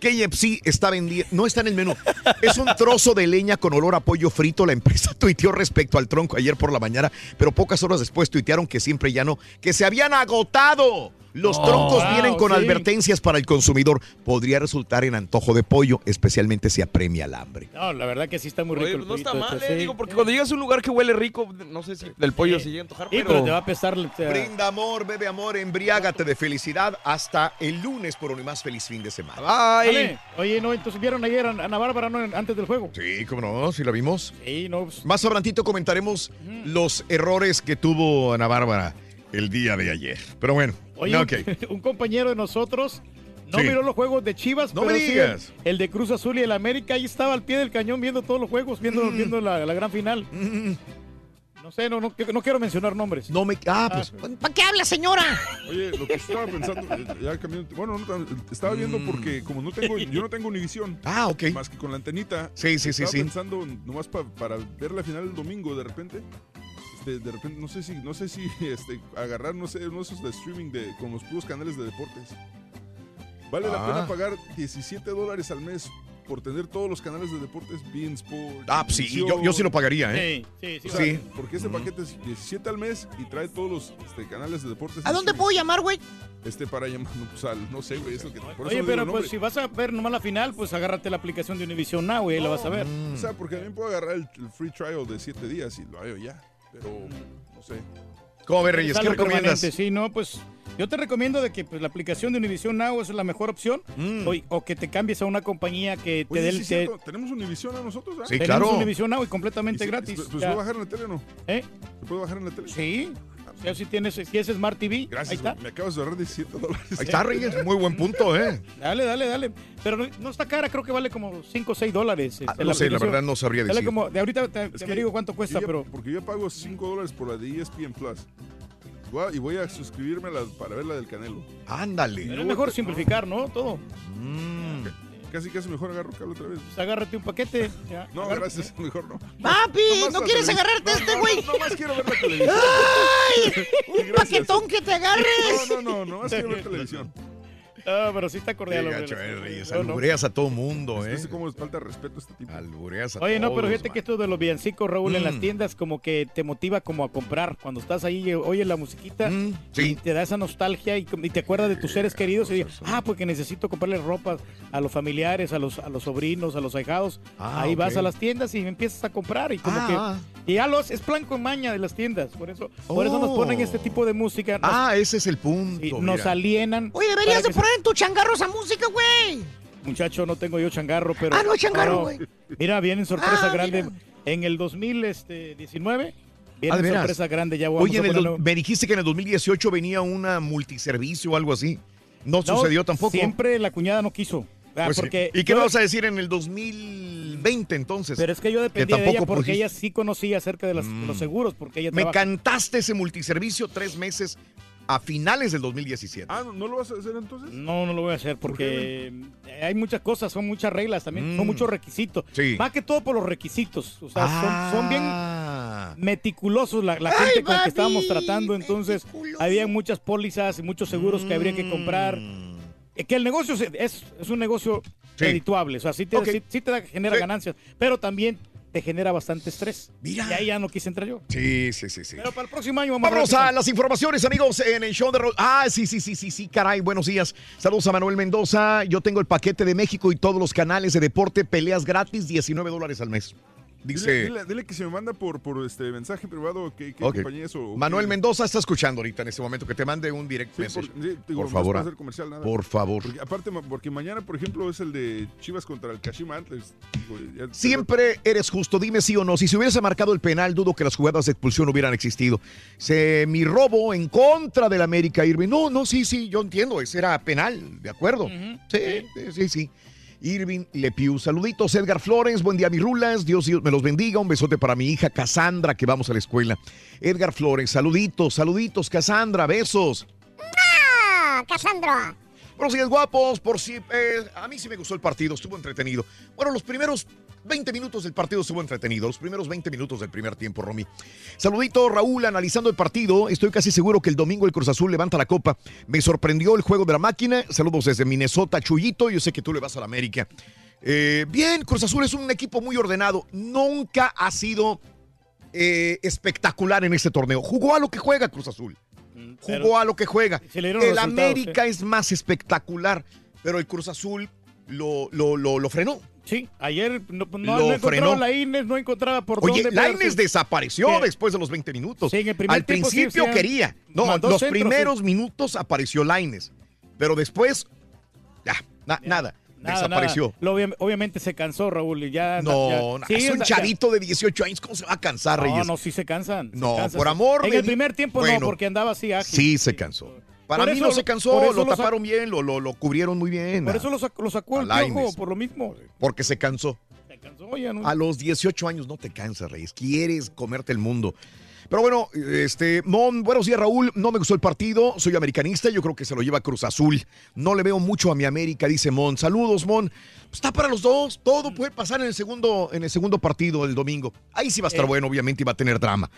Speaker 1: KFC está vendiendo, no está en el menú. Es un trozo de leña con olor a pollo frito. La empresa tuiteó respecto al tronco ayer por la mañana, pero pocas horas después tuitearon que siempre ya no, que se habían agotado. Los
Speaker 2: Oh,
Speaker 1: troncos
Speaker 2: wow,
Speaker 1: vienen con
Speaker 2: sí.
Speaker 1: advertencias para el consumidor. Podría resultar en antojo de pollo, especialmente si apremia el hambre.
Speaker 2: No, la verdad que sí está muy rico
Speaker 21: Oye,
Speaker 2: el
Speaker 21: pues no está mal,
Speaker 2: este,
Speaker 21: eh,
Speaker 2: sí.
Speaker 21: digo, porque cuando llegas a un lugar que huele rico, no sé si del pollo se llega a antojar,
Speaker 2: Sí,
Speaker 21: pero...
Speaker 2: pero te va a pesar. o sea,
Speaker 1: Brinda amor, bebe amor, embriágate de felicidad hasta el lunes por un más feliz fin de semana.
Speaker 2: Vale. Oye, no, entonces vieron ayer a Ana Bárbara ¿no? antes del juego.
Speaker 1: Sí, cómo no, si la vimos.
Speaker 2: Sí, no. pues,
Speaker 1: Más adelantito comentaremos los errores que tuvo Ana Bárbara el día de ayer. Pero bueno,
Speaker 2: Oye,
Speaker 1: no,
Speaker 2: un- compañero de nosotros no
Speaker 1: Sí.
Speaker 2: miró los juegos de Chivas,
Speaker 1: No
Speaker 2: pero
Speaker 1: me digas.
Speaker 2: el, el de Cruz Azul y el América. Ahí estaba al pie del cañón viendo todos los juegos, viendo,
Speaker 1: Mm.
Speaker 2: viendo la, la gran final. No sé, no, no, no quiero mencionar nombres.
Speaker 1: No me. Ah, pues.
Speaker 23: ¿Para qué habla, señora?
Speaker 22: Oye, lo que estaba pensando, eh, ya cambiando, bueno, no estaba viendo porque como no tengo, yo no tengo Univisión.
Speaker 1: Mm. Ah, ok.
Speaker 22: Más que con la antenita.
Speaker 1: Sí, sí, sí,
Speaker 22: estaba
Speaker 1: sí.
Speaker 22: pensando nomás pa- para ver la final el domingo de repente. Este, de repente, no sé si, no sé si este, agarrar, no sé, uno de esos de streaming de, con los puros canales de deportes. Vale la
Speaker 1: Ah.
Speaker 22: pena pagar 17 dólares al mes por tener todos los canales de deportes, Bean Sport.
Speaker 1: Ah, pues sí, yo, yo sí lo pagaría, ¿eh?
Speaker 2: Sí, sí,
Speaker 22: O sea,
Speaker 1: Sí.
Speaker 22: Porque ese paquete es 17 al mes y trae todos los este, canales de deportes.
Speaker 23: ¿A dónde puedo llamar, güey?
Speaker 22: Este para llamar, no, pues, al- no sé, güey, eso que por
Speaker 2: Oye, pero pues si vas a ver nomás la final, pues agárrate la aplicación de Univision Now y ahí la vas a ver.
Speaker 22: O sea, porque también puedo agarrar el, el free trial de 7 días y lo hago ya. Pero, no sé.
Speaker 1: ¿Cómo ves, Reyes? ¿Qué recomiendas?
Speaker 2: permanente, Sí, no, pues yo te recomiendo de que pues, la aplicación de Univision Now es la mejor opción
Speaker 1: Mm.
Speaker 2: o, o que te cambies a una compañía que te dé
Speaker 22: sí
Speaker 2: el...
Speaker 22: es
Speaker 2: te-
Speaker 22: Tenemos Univision a nosotros, ¿ah?
Speaker 1: Sí,
Speaker 2: tenemos
Speaker 1: claro.
Speaker 2: Univision Now y completamente
Speaker 22: Y sí,
Speaker 2: gratis.
Speaker 22: ¿Se, puede bajar en la tele o no?
Speaker 2: ¿Eh?
Speaker 22: ¿Se puede bajar en la tele?
Speaker 2: Sí. O sea, si tienes, si es Smart TV, ahí
Speaker 22: Gracias,
Speaker 2: está.
Speaker 22: güey, me acabas de ahorrar 17 dólares.
Speaker 1: Ahí está, Reyes. Muy buen punto, ¿eh?
Speaker 2: Dale, dale, dale. Pero no, no está cara, creo que vale como 5 o 6 dólares. este,
Speaker 1: Ah, no sé, la verdad no sabría decir.
Speaker 2: como, de ahorita te, te averiguo cuánto cuesta,
Speaker 22: yo ya-
Speaker 2: pero...
Speaker 22: Porque yo pago 5 dólares por la de ESPN Plus. Y voy a suscribirme la- para ver la del Canelo.
Speaker 1: Ándale.
Speaker 2: Pero es mejor simplificar, ¿no? Todo.
Speaker 1: Mm.
Speaker 22: Casi, casi mejor agarro cable otra vez.
Speaker 2: Pues agárrate un paquete. ya.
Speaker 22: No,
Speaker 2: Agárrate.
Speaker 22: gracias, mejor no.
Speaker 23: Papi, ¿no
Speaker 22: la
Speaker 23: quieres
Speaker 22: televisión.
Speaker 23: agarrarte a
Speaker 22: No,
Speaker 23: este
Speaker 22: no,
Speaker 23: güey?
Speaker 22: No, nomás quiero ver la televisión.
Speaker 23: ¡Ay! Un
Speaker 22: Gracias.
Speaker 23: paquetón que te agarres.
Speaker 22: No, no, no, nomás quiero ver televisión.
Speaker 2: Ah, pero sí está
Speaker 1: Qué
Speaker 2: cordial. hombre.
Speaker 1: gacho, eh.
Speaker 2: No, no.
Speaker 1: Albureas a todo mundo, ¿eh?
Speaker 22: No sé cómo les falta respeto a este tipo.
Speaker 1: Albureas a
Speaker 2: Oye, no, pero fíjate
Speaker 1: man.
Speaker 2: que esto de los villancicos, Raúl, en las
Speaker 1: Mm.
Speaker 2: tiendas como que te motiva como a comprar. Cuando estás ahí, eh, oyes la musiquita
Speaker 1: Mm,
Speaker 2: y te da esa nostalgia y, y te acuerdas de tus seres queridos y dices, ah, porque necesito comprarle ropa a los familiares, a los, a los sobrinos, a los ahijados.
Speaker 1: Ah,
Speaker 2: ahí vas a las tiendas y empiezas a comprar y como
Speaker 1: Ah,
Speaker 2: que... Y ya los, es plan con maña de las tiendas, por eso, por eso nos
Speaker 1: Oh.
Speaker 2: ponen este tipo de música. Nos,
Speaker 1: Ah, ese es el punto.
Speaker 2: y nos alienan.
Speaker 23: Oye, deberías de poner en tu changarro esa música, güey.
Speaker 2: Muchacho, no tengo yo changarro, pero...
Speaker 23: Ah, no, changarro, güey.
Speaker 2: Mira, viene sorpresa
Speaker 23: Ah,
Speaker 2: grande.
Speaker 23: mira.
Speaker 2: En el 2019 viene
Speaker 1: Ah, ¿de veras?
Speaker 2: sorpresa grande. Ya vamos
Speaker 1: Oye,
Speaker 2: a
Speaker 1: en el me dijiste que en el 2018 venía una multiservicio o algo así. No,
Speaker 2: No,
Speaker 1: sucedió tampoco.
Speaker 2: Siempre la cuñada no quiso. Ah,
Speaker 1: Pues sí. ¿Y qué
Speaker 2: yo-
Speaker 1: vamos a decir en el 2020 entonces?
Speaker 2: Pero es que yo
Speaker 1: Que
Speaker 2: dependía de ella
Speaker 1: tampoco
Speaker 2: porque
Speaker 1: pudiste.
Speaker 2: ella sí conocía acerca de las-
Speaker 1: Mm.
Speaker 2: los seguros, porque ella
Speaker 1: Me
Speaker 2: trabaja.
Speaker 1: cantaste ese multiservicio tres meses a finales del 2017.
Speaker 22: Ah, ¿no lo vas a hacer entonces?
Speaker 2: No, no lo voy a hacer porque hay muchas cosas, son muchas reglas también, son
Speaker 1: Mm.
Speaker 2: muchos requisitos.
Speaker 1: Sí.
Speaker 2: Más que todo por los requisitos. O sea, son, son bien
Speaker 1: Ah.
Speaker 2: meticulosos la, la
Speaker 23: Ay,
Speaker 2: gente con la que estábamos tratando. Entonces,
Speaker 23: meticuloso.
Speaker 2: había muchas pólizas y muchos seguros que habría que comprar.
Speaker 1: Mm.
Speaker 2: Eh, Que el negocio es, es un negocio
Speaker 1: Sí.
Speaker 2: redituable, o sea, sí te,
Speaker 1: Ok.
Speaker 2: sí- sí te da- genera
Speaker 1: Sí.
Speaker 2: ganancias, pero también te genera bastante estrés.
Speaker 1: Mira.
Speaker 2: Y ahí ya no quise entrar yo.
Speaker 1: Sí, sí, sí, sí.
Speaker 2: Pero para el próximo año vamos
Speaker 1: Vámonos
Speaker 2: a
Speaker 1: a las informaciones, amigos, en el show de... Ro- Ah, sí, sí, sí, sí, sí, caray, buenos días. Saludos a Manuel Mendoza. Yo tengo el paquete de México y todos los canales de deporte, peleas gratis, 19 dólares al mes. Dice-
Speaker 22: Dile, dile- dile que se me manda por, por este mensaje privado qué, qué
Speaker 1: Ok.
Speaker 22: compañía es o-
Speaker 1: Manuel
Speaker 22: qué-
Speaker 1: Mendoza está escuchando ahorita en este momento que te mande un direct
Speaker 22: Sí,
Speaker 1: message.
Speaker 22: por, sí, digo,
Speaker 1: por
Speaker 22: no es
Speaker 1: favor.
Speaker 22: para hacer comercial, nada.
Speaker 1: Por favor.
Speaker 22: Porque, aparte, porque mañana, por ejemplo, es el de Chivas contra el Kashima Antlers. Digo, ya-
Speaker 1: Siempre eres justo, dime sí o no. Si se hubiese marcado el penal, dudo que las jugadas de expulsión hubieran existido. Se, mi robo en contra del América, Irving. No, no, sí, sí, yo entiendo, ese era penal, ¿de acuerdo? Sí, sí, sí, sí. Irving Lepiu, saluditos, Edgar Flores, buen día, mis rulas, Dios, Dios me los bendiga, un besote para mi hija Cassandra, que vamos a la escuela. Edgar Flores, saluditos, saluditos, Cassandra, besos.
Speaker 3: ¡Ah! Cassandra.
Speaker 1: Buenos días, guapos. Por si, eh, a mí sí me gustó el partido, estuvo entretenido. Bueno, los primeros 20 minutos del partido estuvo entretenido. Los primeros 20 minutos del primer tiempo, Romy. Saludito, Raúl, analizando el partido. Estoy casi seguro que el domingo el Cruz Azul levanta la copa. Me sorprendió el juego de la máquina. Saludos desde Minnesota, Chuyito. Yo sé que tú le vas a la América. Eh, bien, Cruz Azul es un equipo muy ordenado. Nunca ha sido eh, espectacular en este torneo. Jugó a lo que juega Cruz Azul. Jugó
Speaker 2: pero
Speaker 1: a lo que juega. El América es más espectacular, pero el Cruz Azul lo, lo, lo, lo frenó.
Speaker 2: Sí, ayer no, no,
Speaker 1: Lo
Speaker 2: no encontraba la Ines, no encontraba por
Speaker 1: Oye,
Speaker 2: dónde.
Speaker 1: Laines
Speaker 2: pegarse.
Speaker 1: desapareció
Speaker 2: Sí.
Speaker 1: después de los 20 minutos.
Speaker 2: Sí, en el primer
Speaker 1: Al
Speaker 2: tiempo
Speaker 1: principio
Speaker 2: sí,
Speaker 1: quería. No, los
Speaker 2: centros,
Speaker 1: primeros minutos apareció Laines, pero después, ya, na- nada,
Speaker 2: Nada,
Speaker 1: desapareció.
Speaker 2: nada. Lo obvia- obviamente se cansó, Raúl. Y ya,
Speaker 1: No,
Speaker 2: ya-
Speaker 1: no,
Speaker 2: Sí,
Speaker 1: es un
Speaker 2: ya-
Speaker 1: chavito de 18 años, ¿cómo se va a cansar,
Speaker 2: No,
Speaker 1: Reyes?
Speaker 2: no, sí se cansan. se
Speaker 1: No,
Speaker 2: cansan,
Speaker 1: por amor
Speaker 2: En
Speaker 1: de
Speaker 2: el primer tiempo
Speaker 1: Bueno,
Speaker 2: no, porque andaba así ágil.
Speaker 1: Sí, se cansó. Para mí no se cansó, lo taparon bien, lo, lo, lo cubrieron muy bien.
Speaker 2: Por
Speaker 1: a-
Speaker 2: eso lo, sac- lo sacó el piojo, por lo mismo.
Speaker 1: Porque se cansó.
Speaker 2: Se cansó, ya no.
Speaker 1: A los 18 años no te cansas, Reyes. Quieres comerte el mundo. Pero bueno, este, Mon, buenos días, Raúl. No me gustó el partido. Soy americanista. Yo creo que se lo lleva Cruz Azul. No le veo mucho a mi América, dice Mon. Saludos, Mon. Pues está para los dos. Todo puede pasar en el segundo, en el segundo partido del domingo. Ahí sí va a estar
Speaker 2: Eh.
Speaker 1: bueno, obviamente, y va a tener drama.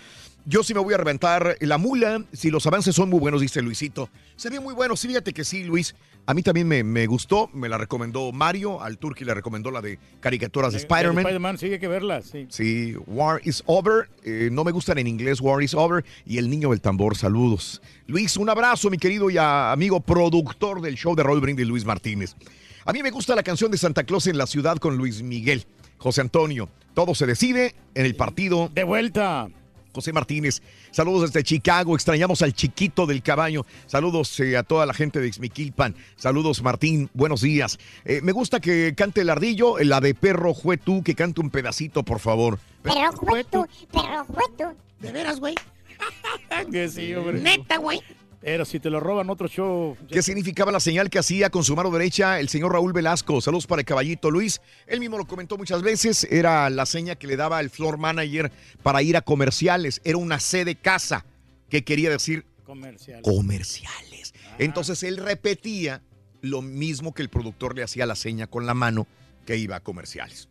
Speaker 1: Yo sí me voy a reventar la mula. Si los avances son muy buenos, dice Luisito. Se ve muy bueno. Sí, fíjate que sí, Luis. A mí también me, me gustó. Me la recomendó Mario. Al Turki le recomendó la de caricaturas de Spider-Man.
Speaker 2: Spider-Man, sí, hay que verla, sí.
Speaker 1: Sí, War is Over. Eh, no me gustan en inglés, War is Over. Y El Niño del Tambor, saludos. Luis, un abrazo, mi querido y amigo productor del show de Roll Brindis, Luis Martínez. A mí me gusta la canción de Santa Claus en la ciudad con Luis Miguel. José Antonio, todo se decide en el partido.
Speaker 2: De vuelta.
Speaker 1: José Martínez, saludos desde Chicago, extrañamos al chiquito del caballo, saludos eh, a toda la gente de Xmiquilpan, saludos Martín, buenos días. Eh, me gusta que cante el ardillo, la de Perro Jue tú, que cante un pedacito, por favor.
Speaker 3: Perro jueto, perro jueto.
Speaker 23: ¿De veras, güey?
Speaker 2: Que sí, hombre.
Speaker 23: Neta, güey.
Speaker 2: Pero si te lo roban otro show.
Speaker 1: ¿Qué significaba la señal que hacía con su mano derecha el señor Raúl Velasco? Saludos para el caballito Luis. Él mismo lo comentó muchas veces. Era la seña que le daba el floor manager para ir a comerciales. Era una C de casa, que quería decir
Speaker 2: Comercial.
Speaker 1: comerciales. Entonces él repetía lo mismo que el productor le hacía la seña con la mano que iba a comerciales.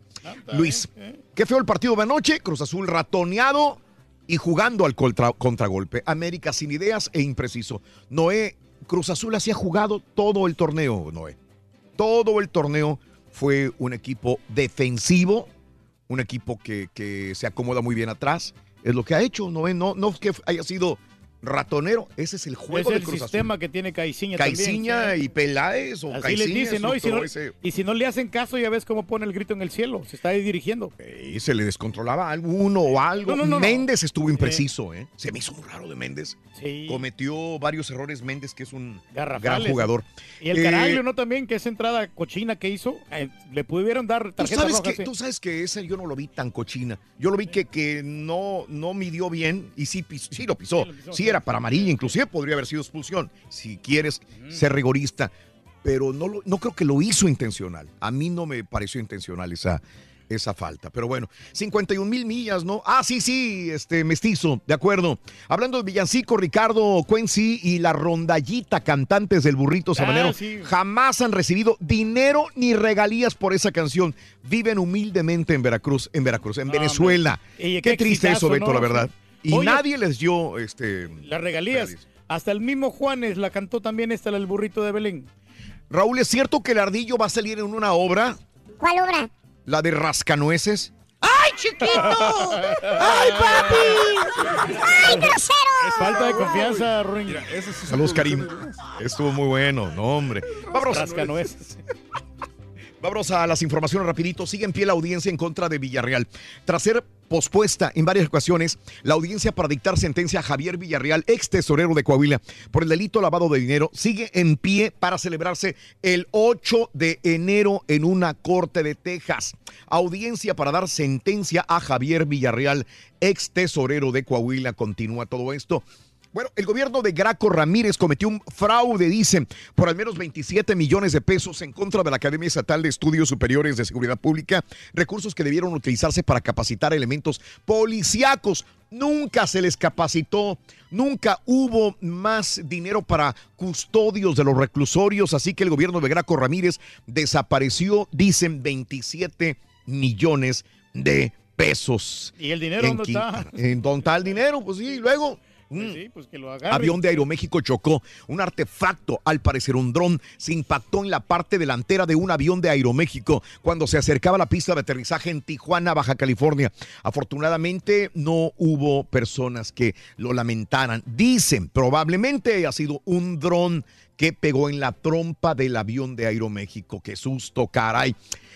Speaker 1: Luis, qué feo el partido de anoche. Cruz Azul ratoneado y jugando al contra- contragolpe. América sin ideas e impreciso. Noé, Cruz Azul así ha jugado todo el torneo, Noé. Todo el torneo fue un equipo defensivo, un equipo que, que se acomoda muy bien atrás. Es lo que ha hecho, Noé. No, no que haya sido ratonero, ese es el juego
Speaker 2: es el
Speaker 1: Cruz
Speaker 2: sistema
Speaker 1: Azul.
Speaker 2: que tiene Caiciña
Speaker 1: Caiciña
Speaker 2: también.
Speaker 1: y Peláez o
Speaker 2: Así
Speaker 1: Caiciña
Speaker 2: les dicen, ¿no? Y si no,
Speaker 1: instructor ese.
Speaker 2: y si no le hacen caso, ya ves cómo pone el grito en el cielo. Se está ahí dirigiendo.
Speaker 1: Y se le descontrolaba alguno o algo.
Speaker 2: No.
Speaker 1: Méndez estuvo impreciso, ¿eh? Se me hizo muy raro de Méndez.
Speaker 2: Sí.
Speaker 1: Cometió varios errores Méndez, que es un gran jugador.
Speaker 2: Y el
Speaker 1: Eh,
Speaker 2: Caraglio, ¿no? También, que esa entrada cochina que hizo, eh, le pudieron dar
Speaker 1: Tú
Speaker 2: tarjeta
Speaker 1: sabes,
Speaker 2: roja.
Speaker 1: que,
Speaker 2: sí.
Speaker 1: tú sabes que ese yo no lo vi tan cochina. Yo lo vi que, que no, no midió bien y sí, pis- sí lo pisó. Sí era para amarilla, inclusive podría haber sido expulsión. Si quieres ser rigorista. Pero no, lo- no creo que lo hizo intencional. A mí no me pareció intencional esa, esa falta. Pero bueno, 51 mil millas, ¿no? Ah, sí, sí, este mestizo, de acuerdo. Hablando de Villancico, Ricardo Cuenci y la rondallita cantantes del burrito sabanero,
Speaker 2: sí.
Speaker 1: jamás han recibido dinero ni regalías por esa canción. Viven humildemente en Veracruz, en Veracruz, en
Speaker 2: No,
Speaker 1: Venezuela. Qué,
Speaker 2: qué
Speaker 1: triste eso, Beto,
Speaker 2: ¿no?
Speaker 1: la verdad. Y
Speaker 2: Oye,
Speaker 1: nadie les dio este
Speaker 2: Las regalías. Hasta el mismo Juanes la cantó también esta, la del burrito de Belén.
Speaker 1: Raúl, ¿es cierto que el ardillo va a salir en una obra?
Speaker 3: ¿Cuál obra?
Speaker 1: La de Rascanueces.
Speaker 23: ¡Ay, chiquito! ¡Ay, papi!
Speaker 3: ¡Ay, grosero!
Speaker 2: Es falta de confianza, Ruin.
Speaker 1: Saludos, Karim. Estuvo muy bueno, no, hombre. Vámonos.
Speaker 2: Rascanueces.
Speaker 1: Vámonos a las informaciones rapidito. Sigue en pie la audiencia en contra de Villarreal. Tras ser pospuesta en varias ocasiones, la audiencia para dictar sentencia a Javier Villarreal, ex tesorero de Coahuila, por el delito lavado de dinero, sigue en pie para celebrarse el 8 de enero en una corte de Texas. Audiencia para dar sentencia a Javier Villarreal, ex tesorero de Coahuila. Continúa todo esto. Bueno, el gobierno de Graco Ramírez cometió un fraude, dicen, por al menos 27 millones de pesos en contra de la Academia Estatal de Estudios Superiores de Seguridad Pública, recursos que debieron utilizarse para capacitar elementos policíacos. Nunca se les capacitó, nunca hubo más dinero para custodios de los reclusorios, así que el gobierno de Graco Ramírez desapareció, dicen, 27 millones de pesos.
Speaker 2: ¿Y el dinero
Speaker 1: En
Speaker 2: dónde está?
Speaker 1: ¿En dónde está el dinero? Pues sí, luego.
Speaker 2: Pues sí, pues que lo.
Speaker 1: Avión de Aeroméxico chocó. Un artefacto, al parecer un dron, se impactó en la parte delantera de un avión de Aeroméxico cuando se acercaba a la pista de aterrizaje en Tijuana, Baja California. Afortunadamente no hubo personas que lo lamentaran. Dicen, probablemente ha sido un dron que pegó en la trompa del avión de Aeroméxico. Qué susto, caray.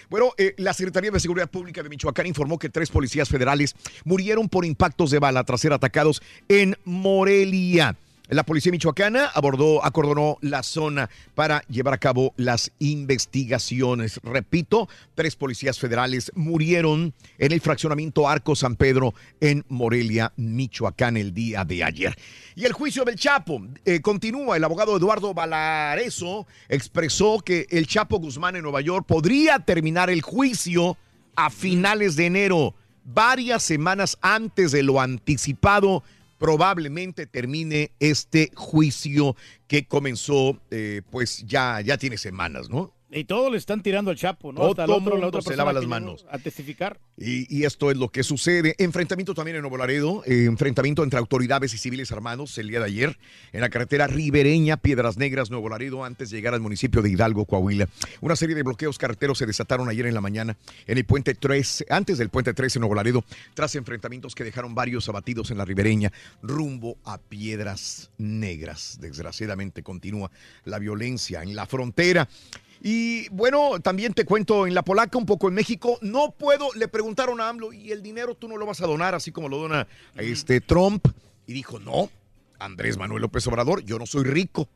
Speaker 1: Bueno, eh, la Secretaría de Seguridad Pública de Michoacán informó que tres policías federales murieron por impactos de bala tras ser atacados en Morelia. La policía michoacana abordó, acordonó la zona para llevar a cabo las investigaciones. Repito, tres policías federales murieron en el fraccionamiento Arco San Pedro en Morelia, Michoacán, el día de ayer. Y el juicio del Chapo eh, continúa. El abogado Eduardo Valareso expresó que el Chapo Guzmán en Nueva York podría terminar el juicio a finales de enero, varias semanas antes de lo anticipado probablemente termine este juicio que comenzó, eh, pues ya, ya tiene semanas, ¿no?
Speaker 2: Y todos le están tirando al Chapo, ¿no?
Speaker 1: Todo
Speaker 2: el otro, la
Speaker 1: mundo
Speaker 2: otra
Speaker 1: se lava las manos.
Speaker 2: A testificar.
Speaker 1: Y, y esto es lo que sucede. Enfrentamiento también en Nuevo Laredo, eh, enfrentamiento entre autoridades y civiles armados el día de ayer en la carretera ribereña Piedras Negras, Nuevo Laredo, antes de llegar al municipio de Hidalgo, Coahuila. Una serie de bloqueos carreteros se desataron ayer en la mañana en el puente 3, antes del puente 3 en Nuevo Laredo, tras enfrentamientos que dejaron varios abatidos en la ribereña rumbo a Piedras Negras. Desgraciadamente continúa la violencia en la frontera. Y bueno, también te cuento en la polaca, un poco en México. No puedo, le preguntaron a AMLO, ¿y el dinero tú no lo vas a donar así como lo dona este Trump? Y dijo, no, Andrés Manuel López Obrador, yo no soy rico.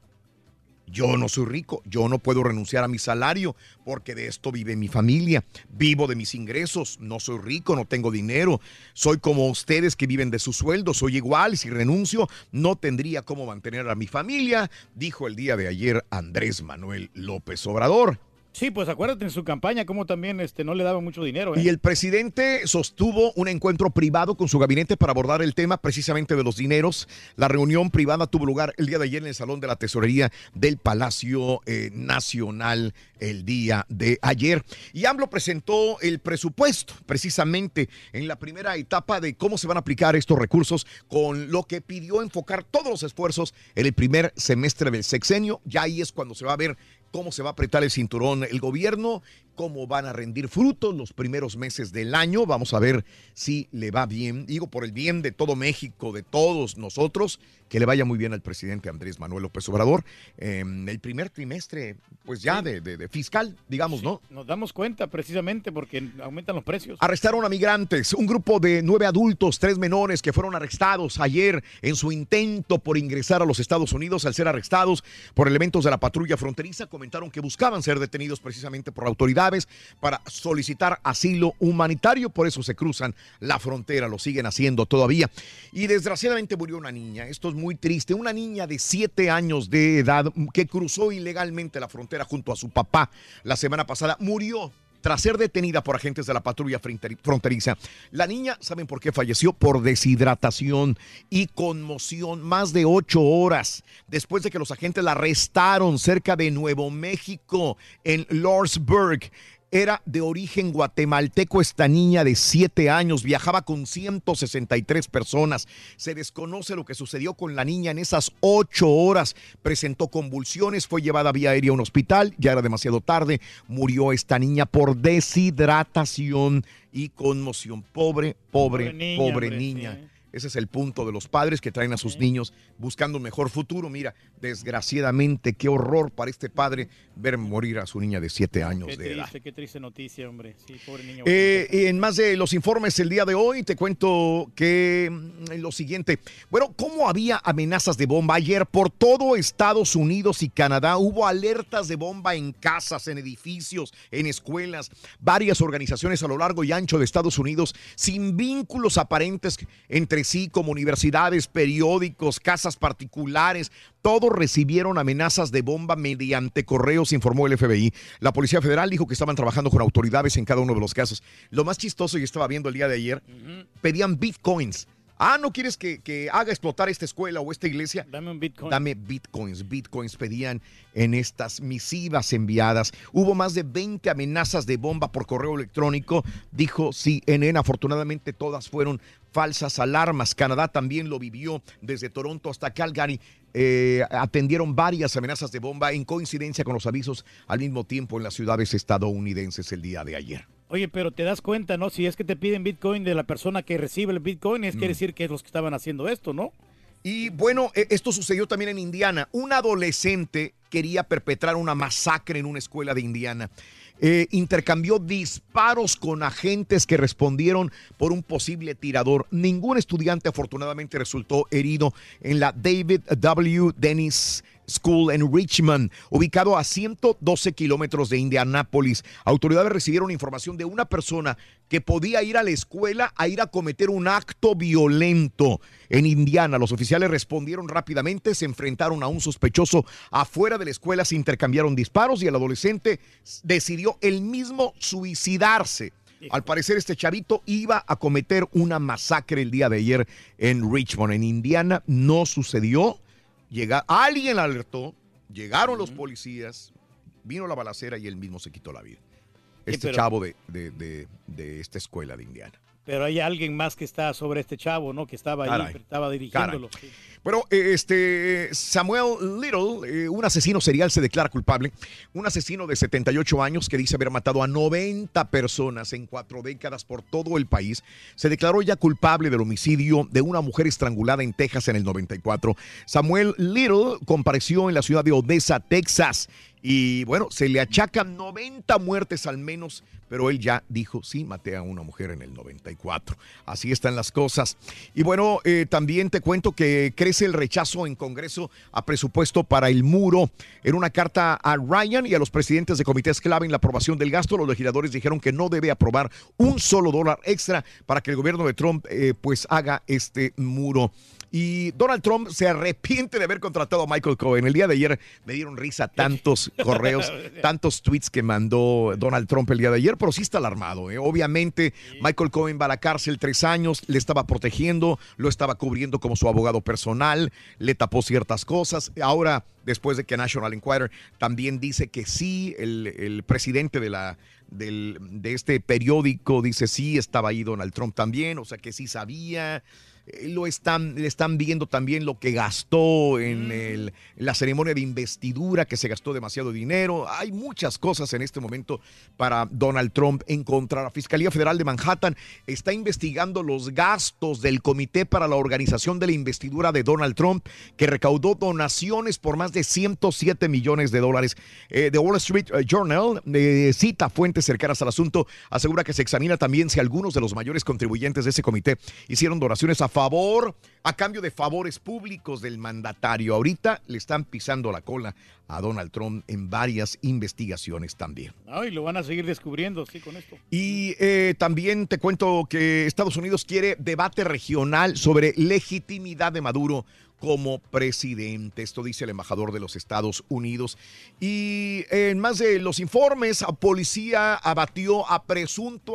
Speaker 1: Yo no soy rico, yo no puedo renunciar a mi salario porque de esto vive mi familia. Vivo de mis ingresos, no soy rico, no tengo dinero. Soy como ustedes que viven de su sueldo, soy igual. Si renuncio, no tendría cómo mantener a mi familia, dijo el día de ayer Andrés Manuel López Obrador.
Speaker 2: Sí, pues acuérdate en su campaña cómo también este, no le daba mucho dinero. ¿eh?
Speaker 1: Y el presidente sostuvo un encuentro privado con su gabinete para abordar el tema precisamente de los dineros. La reunión privada tuvo lugar el día de ayer en el Salón de la Tesorería del Palacio eh, Nacional el día de ayer. Y AMLO presentó el presupuesto precisamente en la primera etapa de cómo se van a aplicar estos recursos con lo que pidió enfocar todos los esfuerzos en el primer semestre del sexenio. Ya ahí es cuando se va a ver cómo se va a apretar el cinturón. El gobierno, cómo van a rendir frutos los primeros meses del año. Vamos a ver si le va bien, digo, por el bien de todo México, de todos nosotros, que le vaya muy bien al presidente Andrés Manuel López Obrador. Eh, el primer trimestre, pues ya de, de- de fiscal, digamos, ¿no?
Speaker 2: Nos damos cuenta precisamente porque aumentan los precios.
Speaker 1: Arrestaron a migrantes, un grupo de nueve adultos, tres menores que fueron arrestados ayer en su intento por ingresar a los Estados Unidos. Al ser arrestados por elementos de la patrulla fronteriza, comentaron que buscaban ser detenidos precisamente por para solicitar asilo humanitario. Por eso se cruzan la frontera, lo siguen haciendo todavía. Y desgraciadamente murió una niña. Esto es muy triste. Una niña de siete años de edad que cruzó ilegalmente la frontera junto a su papá la semana pasada. Murió tras ser detenida por agentes de la patrulla fronteri- fronteriza. La niña, ¿saben por qué falleció? Por deshidratación y conmoción. Más de ocho horas después de que los agentes la arrestaron cerca de Nuevo México, en Lordsburg. Era de origen guatemalteco esta niña de 7 años, viajaba con 163 personas. Se desconoce lo que sucedió con la niña en esas 8 horas. Presentó convulsiones, fue llevada vía aérea a un hospital, ya era demasiado tarde. Murió esta niña por deshidratación y conmoción. Pobre, pobre,
Speaker 2: Pobre niña,
Speaker 1: pobre niña. Ese es el punto de los padres que traen a sus niños buscando un mejor futuro. Mira, desgraciadamente, qué horror para este padre ver morir a su niña de siete años
Speaker 2: Qué
Speaker 1: de edad.
Speaker 2: triste, qué triste noticia, hombre. Sí, pobre niño.
Speaker 1: Eh, y en más de los informes el día de hoy, te cuento que mm, lo siguiente. Bueno, ¿cómo había amenazas de bomba ayer por todo Estados Unidos y Canadá? Hubo alertas de bomba en casas, en edificios, en escuelas, varias organizaciones a lo largo y ancho de Estados Unidos sin vínculos aparentes entre sí, como universidades, periódicos, casas particulares. Todos recibieron amenazas de bomba mediante correos, informó el FBI. La Policía Federal dijo que estaban trabajando con autoridades en cada uno de los casos. Lo más chistoso, y estaba viendo el día de ayer, pedían bitcoins. Ah, ¿no quieres que, que haga explotar esta escuela o esta iglesia?
Speaker 2: Dame un bitcoin.
Speaker 1: Dame bitcoins. Bitcoins pedían en estas misivas enviadas. Hubo más de 20 amenazas de bomba por correo electrónico, dijo CNN. Afortunadamente todas fueron falsas alarmas. Canadá también lo vivió desde Toronto hasta Calgary. eh, atendieron varias amenazas de bomba en coincidencia con los avisos al mismo tiempo en las ciudades estadounidenses el día de ayer.
Speaker 2: Oye, pero te das cuenta, ¿no? Si es que te piden Bitcoin de la persona que recibe el Bitcoin, es
Speaker 1: Mm.
Speaker 2: quiere decir que es los que estaban haciendo esto, ¿no?
Speaker 1: Y bueno, e- esto sucedió también en Indiana. Un adolescente quería perpetrar una masacre en una escuela de Indiana. Eh, intercambió disparos con agentes que respondieron por un posible tirador. Ningún estudiante afortunadamente resultó herido en la David W. Dennis School en Richmond, ubicado a 112 kilómetros de Indianápolis. Autoridades recibieron información de una persona que podía ir a la escuela a ir a cometer un acto violento en Indiana. Los oficiales respondieron rápidamente, se enfrentaron a un sospechoso afuera de la escuela, se intercambiaron disparos y el adolescente decidió él mismo suicidarse. Al parecer este chavito iba a cometer una masacre el día de ayer en Richmond, en Indiana. No sucedió. Llega, alguien alertó, llegaron los policías, vino la balacera y él mismo se quitó la vida. Este
Speaker 2: pero-
Speaker 1: chavo de, de- de- de esta escuela de Indiana.
Speaker 2: Pero hay alguien más que está sobre este chavo, ¿no? Que estaba
Speaker 1: Caray.
Speaker 2: estaba dirigiéndolo.
Speaker 1: Caray. Bueno, eh, este Samuel Little, eh, un asesino serial, se declara culpable. Un asesino de 78 años que dice haber matado a 90 personas en cuatro décadas por todo el país, se declaró ya culpable del homicidio de una mujer estrangulada en Texas en el 94. Samuel Little compareció en la ciudad de Odessa, Texas. Y bueno, se le achacan 90 muertes al menos, pero él ya dijo, sí, maté a una mujer en el 94. Así están las cosas. Y bueno, eh, también te cuento que crece el rechazo en Congreso a presupuesto para el muro. En una carta a Ryan y a los presidentes de comités clave en la aprobación del gasto, los legisladores dijeron que no debe aprobar un solo dólar extra para que el gobierno de Trump eh, pues haga este muro. Y Donald Trump se arrepiente de haber contratado a Michael Cohen. El día de ayer me dieron risa tantos correos, tantos tweets que mandó Donald Trump el día de ayer, pero sí está alarmado. ¿eh? Obviamente, Michael Cohen va a la cárcel tres años, le estaba protegiendo, lo estaba cubriendo como su abogado personal, le tapó ciertas cosas. Ahora, después de que National Enquirer también dice que sí, el, el presidente de la del- de este periódico dice sí, estaba ahí Donald Trump también, o sea que sí sabía. Eh, Lo están, le están viendo también lo que gastó en, el- en la ceremonia de investidura, que se gastó demasiado dinero. Hay muchas cosas en este momento para Donald Trump en contra. La Fiscalía Federal de Manhattan está investigando los gastos del Comité para la Organización de la Investidura de Donald Trump, que recaudó donaciones por más de 107 millones de dólares. Eh, The Wall Street eh, Journal eh, cita fuentes cercanas al asunto, asegura que se examina también si algunos de los mayores contribuyentes de ese comité hicieron donaciones a favor, a cambio de favores públicos del mandatario. Ahorita le están pisando la cola a Donald Trump en varias investigaciones también.
Speaker 2: Ay, lo van a seguir descubriendo, sí, con esto.
Speaker 1: Y eh, también te cuento que Estados Unidos quiere debate regional sobre legitimidad de Maduro como presidente. Esto dice el embajador de los Estados Unidos. Y en más de los informes, policía abatió a presunto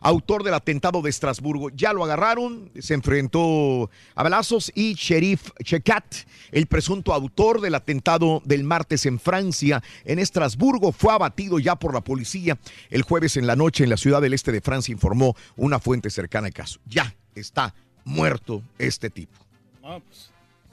Speaker 1: autor del atentado de Estrasburgo. Ya lo agarraron, se enfrentó a balazos y Sheriff Checat, el presunto autor del atentado del martes en Francia, en Estrasburgo, fue abatido ya por la policía. El jueves en la noche en la ciudad del este de Francia informó una fuente cercana al caso. Ya está muerto este tipo.
Speaker 2: Ah, pues,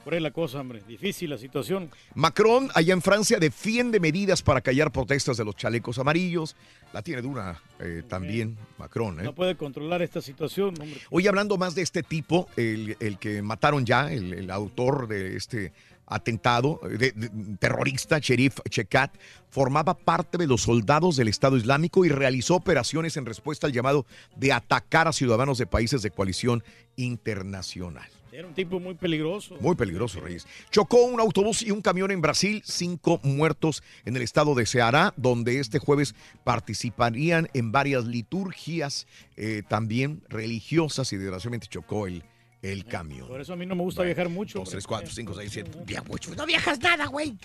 Speaker 2: Por ahí la cosa, hombre. Difícil la situación.
Speaker 1: Macron, allá en Francia, defiende medidas para callar protestas de los chalecos amarillos. La tiene dura eh, también Macron. ¿eh?
Speaker 2: No puede controlar esta situación, hombre.
Speaker 1: Hoy hablando más de este tipo, el, el que mataron ya, el, el autor de este atentado eh, de- de- terrorista, Sherif Chekat, formaba parte de los soldados del Estado Islámico y realizó operaciones en respuesta al llamado de atacar a ciudadanos de países de coalición internacional.
Speaker 2: Era un tipo muy peligroso.
Speaker 1: Muy peligroso, Reyes. Chocó un autobús y un camión en Brasil, cinco muertos en el estado de Ceará, donde este jueves participarían en varias liturgias eh, también religiosas y desgraciadamente chocó el, el camión.
Speaker 2: Por eso a mí no me gusta viajar mucho.
Speaker 1: Dos, tres, cuatro, cinco, seis, siete. Bien, mucho.
Speaker 23: No viajas nada, güey.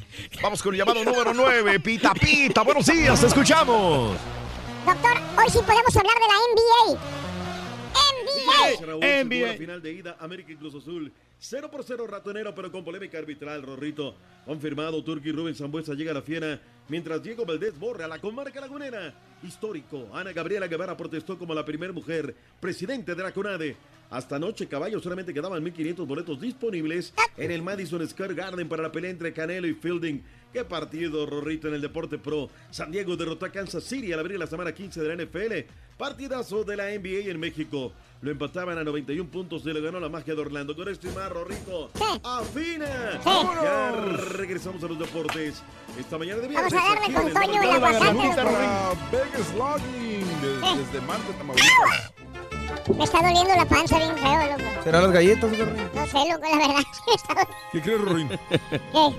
Speaker 1: Vamos con el llamado número 9. Pita, pita. Buenos días, te escuchamos.
Speaker 3: Doctor, hoy sí podemos hablar de la NBA. NBA.
Speaker 30: La final de ida América y Cruz Azul. 0 por 0 ratonero, pero con polémica arbitral, Rorrito. Confirmado, Turki Rubén Zambuesa llega a la fiera, mientras Diego Valdés borra la comarca lagunera. Histórico, Ana Gabriela Guevara protestó como la primera mujer presidente de la CONADE. Hasta anoche, caballo, solamente quedaban 1.500 boletos disponibles en el Madison Square Garden para la pelea entre Canelo y Fielding. Qué partido, Rorrito, en el Deporte Pro. San Diego derrotó a Kansas City al abrir la semana 15 de la NFL. Partidazo de la NBA en México. Lo empataban a 91 puntos y le ganó la magia de Orlando. Con esto y más, Rorrito. ¡Afina! Ya regresamos a los deportes. Esta mañana de viernes.
Speaker 3: Vamos a darle
Speaker 30: aquí
Speaker 3: con Toño y aguacate.
Speaker 22: Vegas Logging, de- desde Marte, Tamaulipas.
Speaker 3: Me está doliendo la panza bien feo, loco.
Speaker 21: ¿Serán las galletas, Garry?
Speaker 3: No sé, loco, la verdad. Me está doliendo.
Speaker 22: ¿Qué crees, Rorín?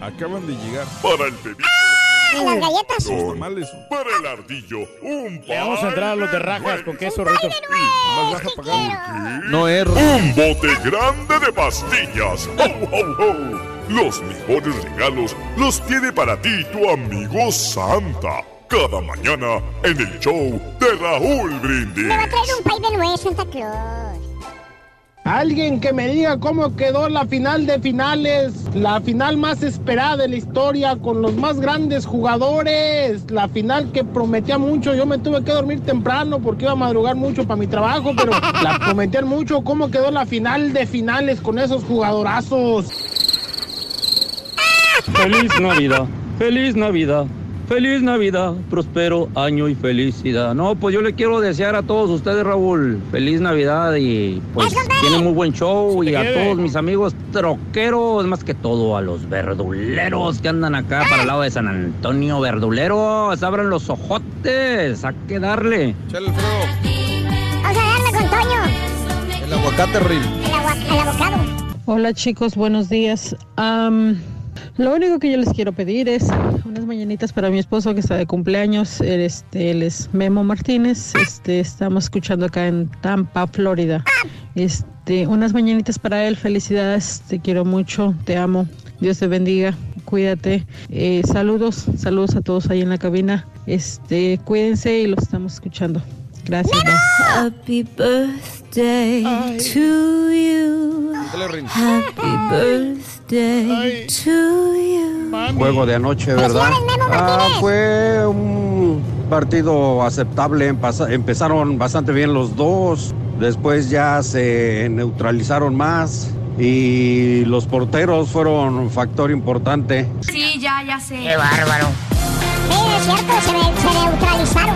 Speaker 22: Acaban de llegar.
Speaker 8: Para el bebé.
Speaker 3: ¡Ah, las galletas!
Speaker 22: Los tamales.
Speaker 8: Para el ardillo, un
Speaker 2: Le vamos a entrar a los de rajas con queso, Rito.
Speaker 22: Más vas a pagar.
Speaker 21: No es.
Speaker 8: Un bote grande de pastillas. Los mejores regalos los tiene para ti tu amigo Santa. Cada mañana en el show de Raúl Brindis.
Speaker 3: Me va a traer un pay de nuez, Santa Claus.
Speaker 31: Alguien que me diga cómo quedó la final de finales, la final más esperada en la historia, con los más grandes jugadores, la final que prometía mucho. Yo me tuve que dormir temprano porque iba a madrugar mucho para mi trabajo, pero la prometían mucho. ¿Cómo quedó la final de finales con esos jugadorazos?
Speaker 32: Feliz Navidad, feliz Navidad, feliz Navidad, prospero año y felicidad. No, pues yo le quiero desear a todos ustedes, Raúl, feliz Navidad y pues tiene muy buen show y a todos mis amigos troqueros, más que todo a los verduleros que andan acá para el lado de San Antonio, verduleros, abran los ojotes, a que darle.
Speaker 21: Chale, Alfredo.
Speaker 3: Vamos a darle con Toño.
Speaker 21: El aguacate, Rin.
Speaker 3: El, agua- el abocado.
Speaker 33: Hola chicos, buenos días. Lo único que yo les quiero pedir es unas mañanitas para mi esposo que está de cumpleaños. Este, él es Memo Martínez. Este, estamos escuchando acá en Tampa, Florida. Este, unas mañanitas para él. Felicidades, te quiero mucho, te amo. Dios te bendiga. Cuídate. Eh, saludos, saludos a todos ahí en la cabina. Este, cuídense y los estamos escuchando. Gracias.
Speaker 34: Happy birthday to you.
Speaker 21: Dale, Rin.
Speaker 34: Happy birthday to you.
Speaker 32: Juego de anoche, ¿verdad? Ah, fue un partido aceptable. Empezaron bastante bien los dos. Después ya se neutralizaron más. Y los porteros fueron un factor importante.
Speaker 34: Sí, ya, ya sé.
Speaker 32: Qué bárbaro.
Speaker 3: Sí, es cierto, se, se neutralizaron.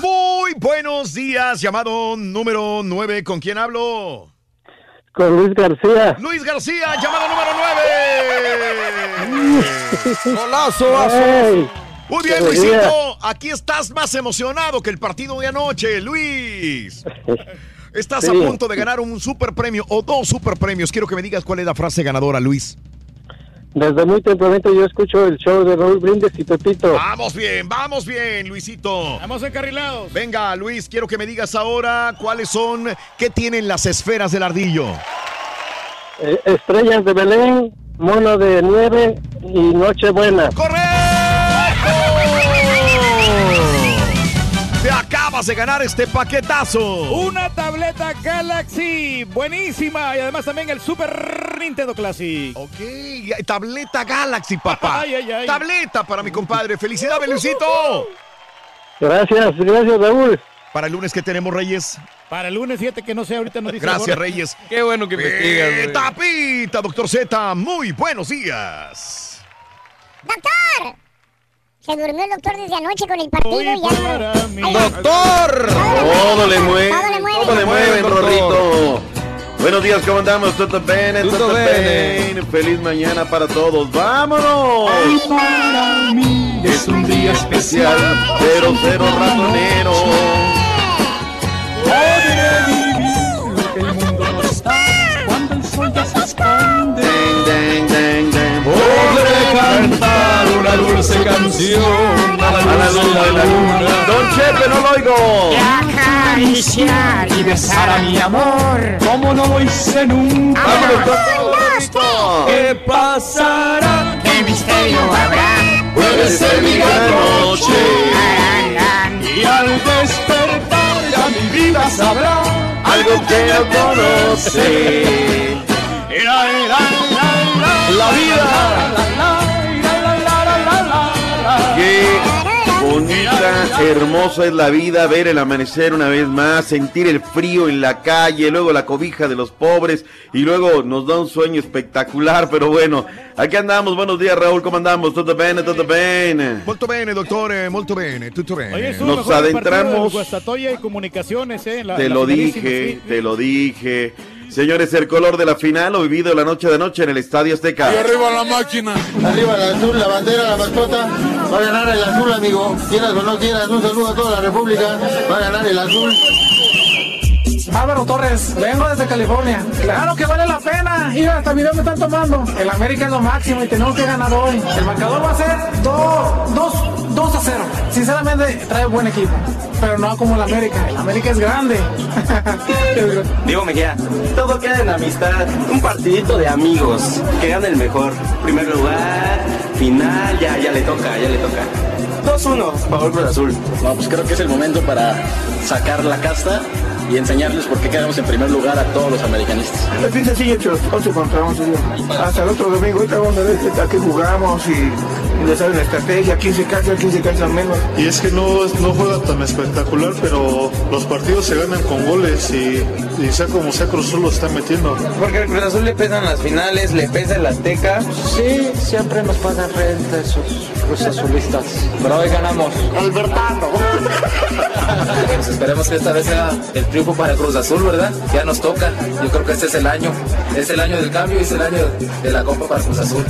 Speaker 1: Muy buenos días, llamado número 9. ¿Con quién hablo?
Speaker 35: Con Luis García.
Speaker 1: Luis García, llamado número 9.
Speaker 21: Golazo,
Speaker 1: Muy bien, Luisito. Aquí estás más emocionado que el partido de anoche, Luis. Estás
Speaker 35: Sí.
Speaker 1: a punto de ganar un super premio o dos super premios. Quiero que me digas cuál es la frase ganadora, Luis.
Speaker 35: Desde muy tempranito yo escucho el show de Raúl Brindes y Pepito.
Speaker 1: Vamos bien, vamos bien, Luisito.
Speaker 2: Vamos encarrilados.
Speaker 1: Venga, Luis, quiero que me digas ahora cuáles son, qué tienen las esferas del ardillo.
Speaker 35: Eh, estrellas de Belén, mono de nieve y Nochebuena.
Speaker 1: Te acabas de ganar este paquetazo.
Speaker 2: Una tableta Galaxy, buenísima. Y además también el Super Nintendo Classic.
Speaker 1: Ok, tableta Galaxy, papá.
Speaker 2: Ay, ay, ay.
Speaker 1: Tableta para mi compadre. Felicidades, Luisito.
Speaker 35: Gracias, gracias Raúl.
Speaker 1: Para el lunes que tenemos, Reyes.
Speaker 2: Para el lunes, fíjate que no sé, ahorita nos dice.
Speaker 1: Gracias. Reyes.
Speaker 21: Qué bueno que investigas,
Speaker 1: Eh. Tapita, doctor Z, muy buenos días.
Speaker 3: ¡Doctor! Se durmió el doctor desde anoche con el partido y ya.
Speaker 21: ¡Doctor!
Speaker 36: Todo le mueve,
Speaker 3: Todo le mueve.
Speaker 36: todo le mueve,
Speaker 21: doctor.
Speaker 36: Rorrito. Buenos días, ¿cómo andamos? Todo bene, todo
Speaker 21: bene.
Speaker 36: bene. Feliz mañana para todos. ¡Vámonos!
Speaker 37: para mí
Speaker 36: Es un día especial, pero cero ratonero.
Speaker 37: Dulce canción a
Speaker 36: A la luz de la luna. Don Chepe, no lo oigo.
Speaker 37: acariciar y besar a mi amor como no lo hice nunca. ¿Qué pasará? ¿Qué misterio habrá?
Speaker 36: Puede ser mi gran noche.
Speaker 37: Y al despertar ya mi vida sabrá
Speaker 36: Algo que no conoce.
Speaker 37: La vida.
Speaker 36: Hermosa es la vida, ver el amanecer una vez más, sentir el frío en la calle, luego la cobija de los pobres y luego nos da un sueño espectacular, pero bueno, aquí andamos, buenos días Raúl, ¿cómo andamos? ¿Todo bien? ¿Todo bien?
Speaker 1: Molto bene, dottore, molto bene, tutto bene.
Speaker 2: Oye,
Speaker 36: Nos adentramos-
Speaker 2: y Comunicaciones, ¿eh? La-
Speaker 36: Te
Speaker 2: la
Speaker 36: lo dije,
Speaker 2: sí.
Speaker 36: te lo dije. Señores, el color de la final, lo vivido la noche de noche en el Estadio Azteca.
Speaker 28: arriba la máquina. Arriba el azul, la bandera, la mascota. Va a ganar el azul, amigo. Quieras o no quieras, un saludo a toda la República. Va a ganar el azul.
Speaker 31: Álvaro Torres, vengo desde California. Claro que vale la pena. Mira, hasta video me están tomando. El América es lo máximo y tenemos que ganar hoy. El marcador va a ser 2 a 0. Sinceramente, trae buen equipo. Pero no como el América. El América es grande.
Speaker 38: Diego Mejía, todo queda en amistad, un partidito de amigos, que gane el mejor. Primer lugar, final, ya, ya le toca, ya le toca. 2-1, favor Cruz Azul.
Speaker 39: No, pues creo que es el momento para sacar la casta y enseñarles por qué quedamos en primer lugar a todos los americanistas.
Speaker 31: Es bien sencillo, chicos. 11 contra 11. Hasta el otro domingo, ahorita vamos a ver qué tal que jugamos y, y les saben la estrategia. 15 canchas, 15 canchas menos.
Speaker 28: Y es que no, no juega tan espectacular, pero los partidos se ganan con goles y, y sea como sea, Cruz Azul lo está metiendo.
Speaker 38: Porque al Cruz Azul le pesan las finales, le pesa el Azteca.
Speaker 31: Sí, siempre nos pasan frente esos Cruz Azulistas.
Speaker 38: Pero hoy ganamos.
Speaker 31: Albertano.
Speaker 38: Pues esperemos que esta vez sea el triunfo para Cruz Azul, ¿verdad? Ya nos toca. Yo creo que este es el año. Es el año del cambio y es el año de la Copa para Cruz Azul.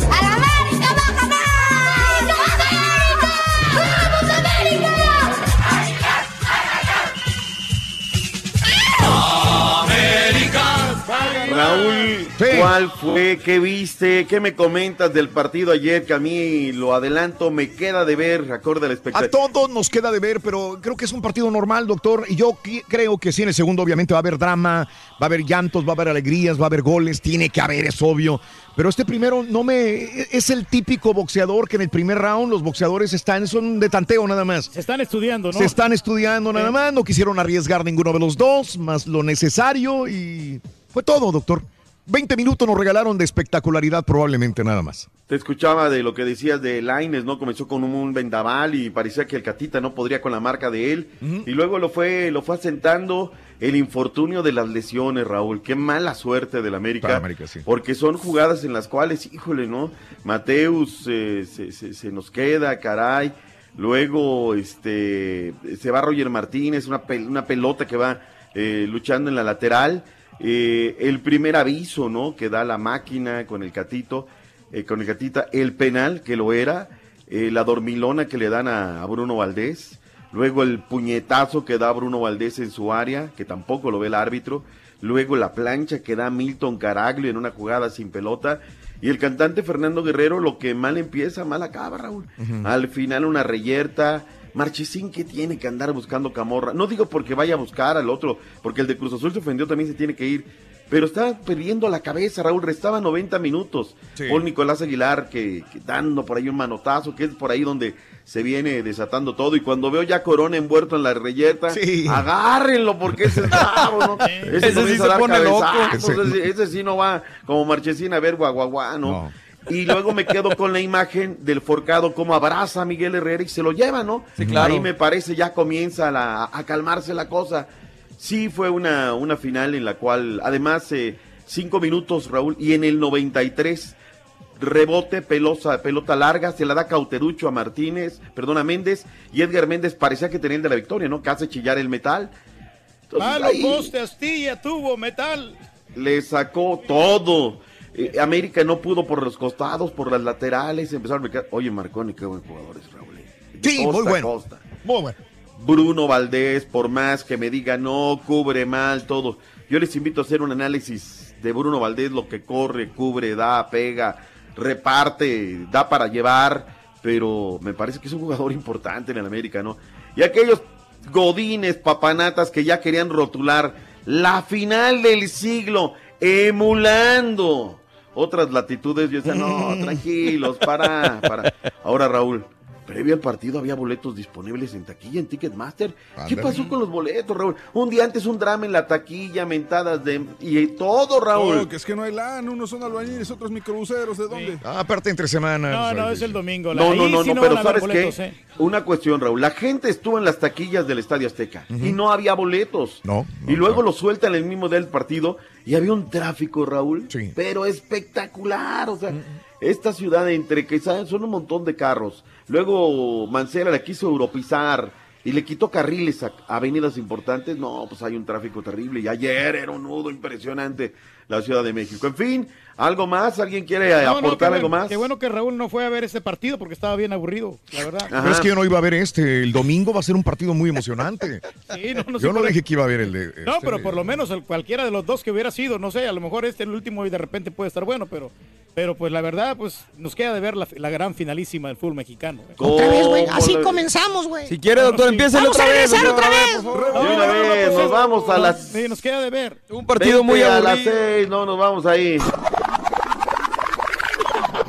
Speaker 36: Raúl, ¿cuál fue? ¿Qué viste? ¿Qué me comentas del partido ayer? Que a mí lo adelanto, me queda de ver, acorde a la
Speaker 1: A todos nos queda de ver, pero creo que es un partido normal, doctor. Y yo creo que sí, en el segundo obviamente va a haber drama, va a haber llantos, va a haber alegrías, va a haber goles, tiene que haber, es obvio. Pero este primero no me... Es el típico boxeador que en el primer round los boxeadores están, son de tanteo nada más.
Speaker 2: Se están estudiando, ¿no?
Speaker 1: Se están estudiando nada más, no quisieron arriesgar ninguno de los dos, más lo necesario y fue todo, doctor. 20 minutos nos regalaron de espectacularidad probablemente nada más.
Speaker 36: Te escuchaba de lo que decías de Laines, ¿no? Comenzó con un, vendaval y parecía que el Catita no podría con la marca de él. Y luego lo fue, lo fue asentando el infortunio de las lesiones, Raúl. Qué mala suerte del América.
Speaker 1: Para América, sí.
Speaker 36: Porque son jugadas en las cuales, híjole, ¿no? Mateus eh, se, se- se nos queda, caray. Luego, este, se va Roger Martínez, una, pel- una pelota que va eh, luchando en la lateral. Eh, el primer aviso, ¿no? Que da la máquina con el catito, eh, con el catita, el penal que lo era, eh, la dormilona que le dan a, a Bruno Valdés, luego el puñetazo que da Bruno Valdés en su área, que tampoco lo ve el árbitro, luego la plancha que da Milton Caraglio en una jugada sin pelota, y el cantante Fernando Guerrero, lo que mal empieza, mal acaba, Raúl. Al final una reyerta. Marchesín que tiene que andar buscando camorra. No digo porque vaya a buscar al otro, porque el de Cruz Azul se ofendió, también se tiene que ir. Pero está perdiendo la cabeza, Raúl. Restaba 90 minutos.
Speaker 1: Sí.
Speaker 36: Paul Nicolás Aguilar que, que dando por ahí un manotazo, que es por ahí donde se viene desatando todo. Y cuando veo ya Corona envuelto en la reyerta,
Speaker 1: Sí.
Speaker 36: agárrenlo porque ese es bravo, ¿no?
Speaker 21: Ese sí se pone loco.
Speaker 1: Ese-
Speaker 36: Ese, ese sí no va como Marchesín a ver guaguaguá, ¿no?
Speaker 1: No.
Speaker 36: Y luego me quedo con la imagen del forcado como abraza a Miguel Herrera y se lo lleva, ¿no?
Speaker 21: Sí, claro.
Speaker 36: Ahí me parece ya comienza la- a calmarse la cosa. Sí fue una, una final en la cual, además, eh, cinco minutos, Raúl, y en el 93, rebote, pelosa, pelota larga, se la da Cauterucho a Martínez, perdón, a Méndez, y Edgar Méndez parecía que tenía el de la victoria, ¿no? Que hace chillar el metal. Entonces,
Speaker 2: Malo
Speaker 36: ahí
Speaker 2: poste, astilla, tubo, metal.
Speaker 36: le sacó todo. Eh, América no pudo por los costados, por las laterales, empezaron a marcar. Oye, Marconi, qué buen jugador es, Raúl. De
Speaker 1: Sí, muy
Speaker 36: costa
Speaker 1: bueno.
Speaker 36: costa.
Speaker 1: Muy bueno.
Speaker 36: Bruno Valdés, por más que me diga no, cubre mal, todo. Yo les invito a hacer un análisis de Bruno Valdés, lo que corre, cubre, da, pega, reparte, da para llevar, pero me parece que es un jugador importante en el América, ¿no? Y aquellos godines, papanatas que ya querían rotular la final del siglo, emulando otras latitudes, yo decía, no, tranquilos, para, para. Ahora, Raúl, previo al partido había boletos disponibles en taquilla, en Ticketmaster. ¿Qué pasó con los boletos, Raúl? Un día antes un drama en la taquilla, mentadas de... Y todo, Raúl.
Speaker 22: Oh, que es que no hay LAN, unos son albañiles, otros microbuseros, ¿de dónde?
Speaker 1: Ah, aparte entre semanas.
Speaker 2: No, no, es el domingo.
Speaker 36: No,
Speaker 2: Ahí
Speaker 36: no, no,
Speaker 2: sí
Speaker 36: no,
Speaker 2: van
Speaker 36: pero ¿sabes
Speaker 2: boletos,
Speaker 36: qué?
Speaker 2: ¿eh?
Speaker 36: Una cuestión, Raúl. La gente estuvo en las taquillas del Estadio Azteca y no había boletos.
Speaker 1: No.
Speaker 36: y luego lo sueltan el mismo día del partido y había un tráfico, Raúl. Pero espectacular. O sea, esta ciudad entre que ¿saben? son un montón de carros. Luego Mancera la quiso europizar y le quitó carriles a avenidas importantes. No, pues hay un tráfico terrible. Y ayer era un nudo impresionante la Ciudad de México. En fin, ¿algo más? ¿Alguien quiere
Speaker 2: No, no,
Speaker 36: aportar
Speaker 2: qué
Speaker 36: algo
Speaker 2: bueno-
Speaker 36: más?
Speaker 2: Qué bueno que Raúl no fue a ver ese partido porque estaba bien aburrido, la verdad.
Speaker 1: Pero es que yo no iba a ver este. El domingo va a ser un partido muy emocionante.
Speaker 2: Sí, no, no
Speaker 1: yo no dije que iba a ver el de.
Speaker 2: No,
Speaker 1: este,
Speaker 2: pero por lo menos el- cualquiera de los dos que hubiera sido, no sé, a lo mejor este el último y de repente puede estar bueno, pero, pero pues la verdad, pues nos queda de ver la, la gran finalísima del fútbol mexicano. ¿eh?
Speaker 23: Otra vez, güey. Así comenzamos, güey.
Speaker 21: Si quiere, doctor, empiece
Speaker 23: Vamos
Speaker 21: otra
Speaker 23: a
Speaker 21: vez.
Speaker 23: regresar otra vez.
Speaker 36: De una vez, nos vamos a las...
Speaker 2: Sí, nos queda de ver.
Speaker 21: Un partido muy
Speaker 36: Vente a las
Speaker 21: aburrido.
Speaker 36: seis, no, nos vamos ahí.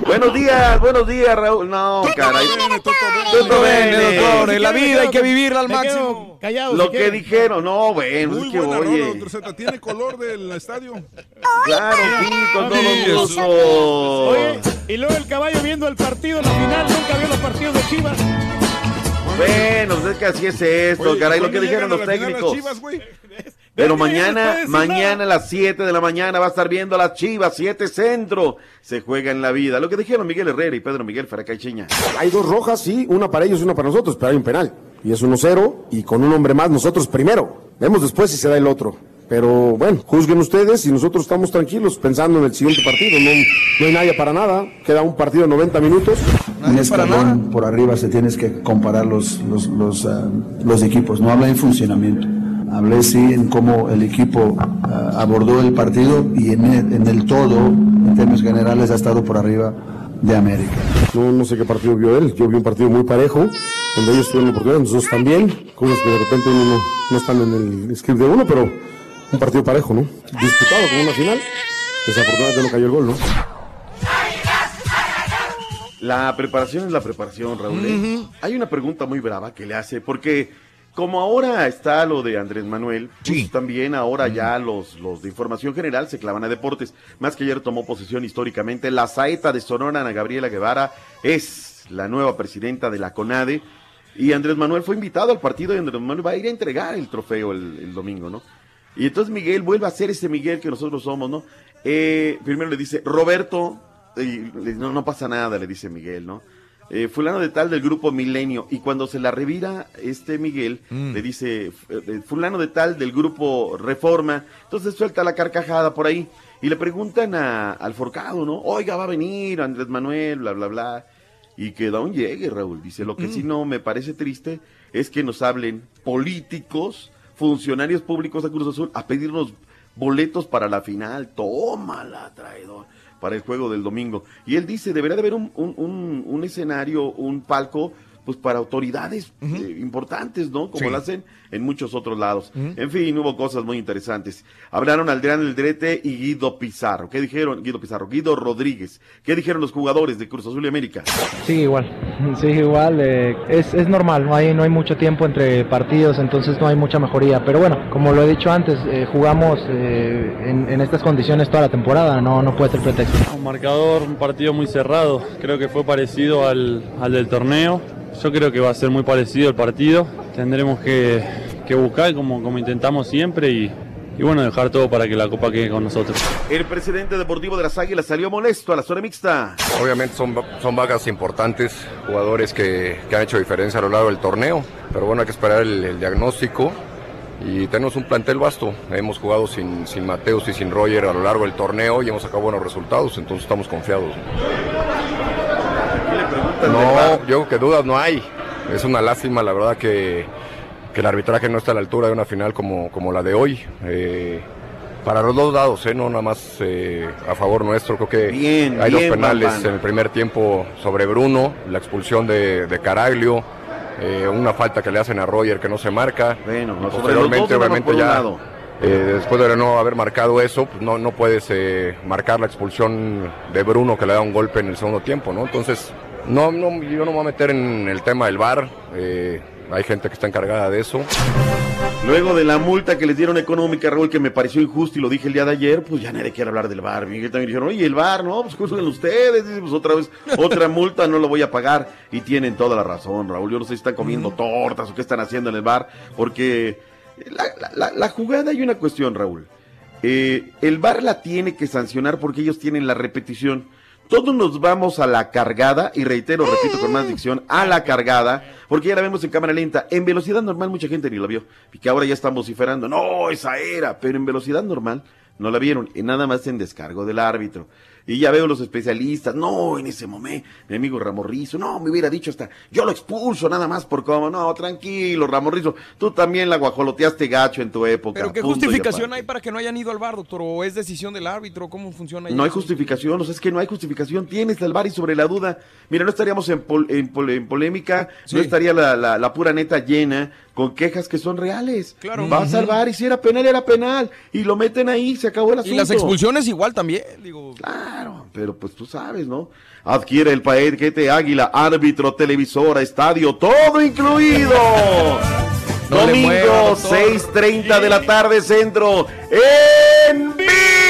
Speaker 36: Buenos días, buenos días, Raúl. No, caray.
Speaker 21: Todo bien, doctor. En la vida hay que vivirla al máximo.
Speaker 2: Callado,
Speaker 36: Lo que dijeron, no, bueno,
Speaker 22: Muy
Speaker 36: que
Speaker 22: buena rola,
Speaker 36: oye.
Speaker 22: doctor Z. ¿Tiene color del estadio?
Speaker 36: Claro, sí, con todo gusto.
Speaker 2: Oye, y luego el caballo viendo el partido, la final, nunca vio los partidos de Chivas.
Speaker 36: Bueno, pues es que así es esto,
Speaker 22: Oye,
Speaker 36: caray, lo
Speaker 22: ¿cuándo
Speaker 36: que dijeron los técnicos.
Speaker 22: Chivas?
Speaker 36: Pero
Speaker 2: no
Speaker 36: mañana, mañana
Speaker 2: nada.
Speaker 36: a las 7 de la mañana va a estar viendo a las Chivas, 7 centro. Se juega en la vida. Lo que dijeron Miguel Herrera y Pedro Miguel Faracaicheña.
Speaker 40: Hay dos rojas, sí, una para ellos y una para nosotros, pero hay un penal. Y es 1-0 y con un hombre más nosotros primero. Vemos después si se da el otro. Pero bueno, juzguen ustedes y nosotros estamos tranquilos pensando en el siguiente partido. No, no hay nadie para nada. Queda un partido de 90 minutos.
Speaker 41: un escalón por arriba se tienes que comparar los, los, los, ah, los equipos, no habla en funcionamiento. Hablé sí en cómo el equipo ah, abordó el partido y en el, en el todo, en términos generales, ha estado por arriba de América.
Speaker 40: No, no sé qué partido vio él. Yo vi un partido muy parejo, donde ellos tuvieron oportunidad, nosotros también. Cosas que de repente uno no, no están en el script de uno, pero un partido parejo, ¿no? Disputado como una final. Desafortunadamente no cayó el gol, ¿no?
Speaker 36: La preparación es la preparación, Raúl. ¿eh? Hay una pregunta muy brava que le hace, porque como ahora está lo de Andrés Manuel, pues también ahora ya los, los de información general se clavan a deportes. Más que ayer tomó posesión históricamente, la saeta de Sonora, Ana Gabriela Guevara, es la nueva presidenta de la CONADE. Y Andrés Manuel fue invitado al partido y Andrés Manuel va a ir a entregar el trofeo el, el domingo, ¿no? Y entonces Miguel vuelve a ser ese Miguel que nosotros somos, ¿no? Eh, primero le dice, Roberto, y le- no, no pasa nada, le dice Miguel, ¿no? Eh, fulano de tal del grupo Milenio. Y cuando se la revira este Miguel, le dice, eh, fulano de tal del grupo Reforma. Entonces suelta la carcajada por ahí. Y le preguntan a- al forcado, ¿no? Oiga, va a venir Andrés Manuel, bla, bla, bla. Y que da un llegue, Raúl. Dice, lo que sí no me parece triste es que nos hablen políticos, funcionarios públicos de Cruz Azul, a pedirnos boletos para la final. Tómala, traidor, para el juego del domingo. Y él dice, debería de haber un, un, un- un escenario, un palco pues para autoridades eh, importantes, ¿no? Como
Speaker 1: Sí.
Speaker 36: lo hacen en muchos otros lados. En fin, hubo cosas muy interesantes. Hablaron Adrián Eldrete y Guido Pizarro. ¿Qué dijeron? Guido Pizarro, Guido Rodríguez. ¿Qué dijeron los jugadores de Cruz Azul y América?
Speaker 42: Sí, igual, sí, igual, eh, es, es normal, no hay, no hay mucho tiempo entre partidos, entonces no hay mucha mejoría, pero bueno, como lo he dicho antes, eh, jugamos eh, en, en estas condiciones toda la temporada, no, no puede ser pretexto.
Speaker 43: Un marcador, un partido muy cerrado, creo que fue parecido al, al del torneo, yo creo que va a ser muy parecido el partido, tendremos que, que buscar como, como intentamos siempre y, y bueno, dejar todo para que la copa quede con nosotros.
Speaker 36: El presidente deportivo de las Águilas salió molesto a la zona mixta.
Speaker 44: Obviamente son, son vagas importantes, jugadores que, que han hecho diferencia a lo largo del torneo, pero bueno, hay que esperar el, el diagnóstico y tenemos un plantel vasto. Hemos jugado sin, sin Mateus y sin Roger a lo largo del torneo y hemos sacado buenos resultados, entonces estamos confiados. No, yo creo que dudas no hay. Es una lástima, la verdad, que, que el arbitraje no está a la altura de una final como, como la de hoy. Eh, para los dos lados, ¿eh? no nada más eh, a favor nuestro. Creo que
Speaker 36: Bien,
Speaker 44: hay dos penales en el primer tiempo sobre Bruno, la expulsión de, de Caraglio, eh, una falta que le hacen a Roger que no se marca.
Speaker 36: Bueno, sobre los dos,
Speaker 44: posteriormente,
Speaker 36: vámonos
Speaker 44: obviamente, ya después de no haber marcado eso, pues no, no puedes marcar la expulsión de Bruno que le da un golpe en el segundo tiempo, ¿no? Entonces, no, no, yo no me voy a meter en el tema del VAR. eh, hay gente que está encargada de eso.
Speaker 36: Luego de la multa que les dieron económica, Raúl, que me pareció injusto y lo dije el día de ayer, pues ya nadie quiere hablar del bar. Miguel también dijeron, oye, el bar, no, pues juzguen ustedes, Dice, pues otra vez, otra multa, no lo voy a pagar. Y tienen toda la razón, Raúl. Yo no sé si están comiendo tortas o qué están haciendo en el bar, porque la- la jugada hay una cuestión, Raúl. Eh, el bar la tiene que sancionar porque ellos tienen la repetición. Todos nos vamos a la cargada, y reitero, repito con más dicción, a la cargada, porque ya la vemos en cámara lenta. En velocidad normal mucha gente ni la vio, y que ahora ya están vociferando, no, esa era, pero en velocidad normal no la vieron, y nada más en descargo del árbitro. Y ya veo los especialistas, no, en ese momento, mi amigo Ramorrizo, no, me hubiera dicho hasta, yo lo expulso nada más por cómo, no, tranquilo, Ramorrizo, tú también la guajoloteaste gacho en tu época.
Speaker 21: Pero ¿qué justificación hay para que no hayan ido al bar, doctor? ¿O es decisión del árbitro? ¿Cómo funciona
Speaker 36: No hay justificación, o sea, es que no hay justificación. Tienes el bar y sobre la duda. Mira, no estaríamos en, pol- en pol- en polémica, no estaría la, la- la pura neta llena con quejas que son reales.
Speaker 21: Claro.
Speaker 36: Vas
Speaker 21: Ujú.
Speaker 36: al bar y si era penal, era penal. Y lo meten ahí, se acabó el asunto.
Speaker 21: Y las expulsiones igual también, digo.
Speaker 36: Claro, pero pues tú sabes, ¿no? Adquiere el paquete Águila, árbitro, televisora, estadio, todo incluido.
Speaker 21: No
Speaker 36: Domingo,
Speaker 21: mueva, doctor.
Speaker 36: 6.30 de la tarde, centro, en
Speaker 2: la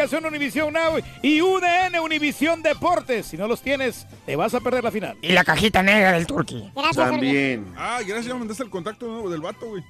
Speaker 2: aplicación Univisión Now y UDN Univisión Deportes. Si no los tienes, te vas a perder la final.
Speaker 37: Y la cajita negra del Turqui.
Speaker 36: También.
Speaker 22: Ah, gracias, ya me mandaste el contacto nuevo del vato, güey.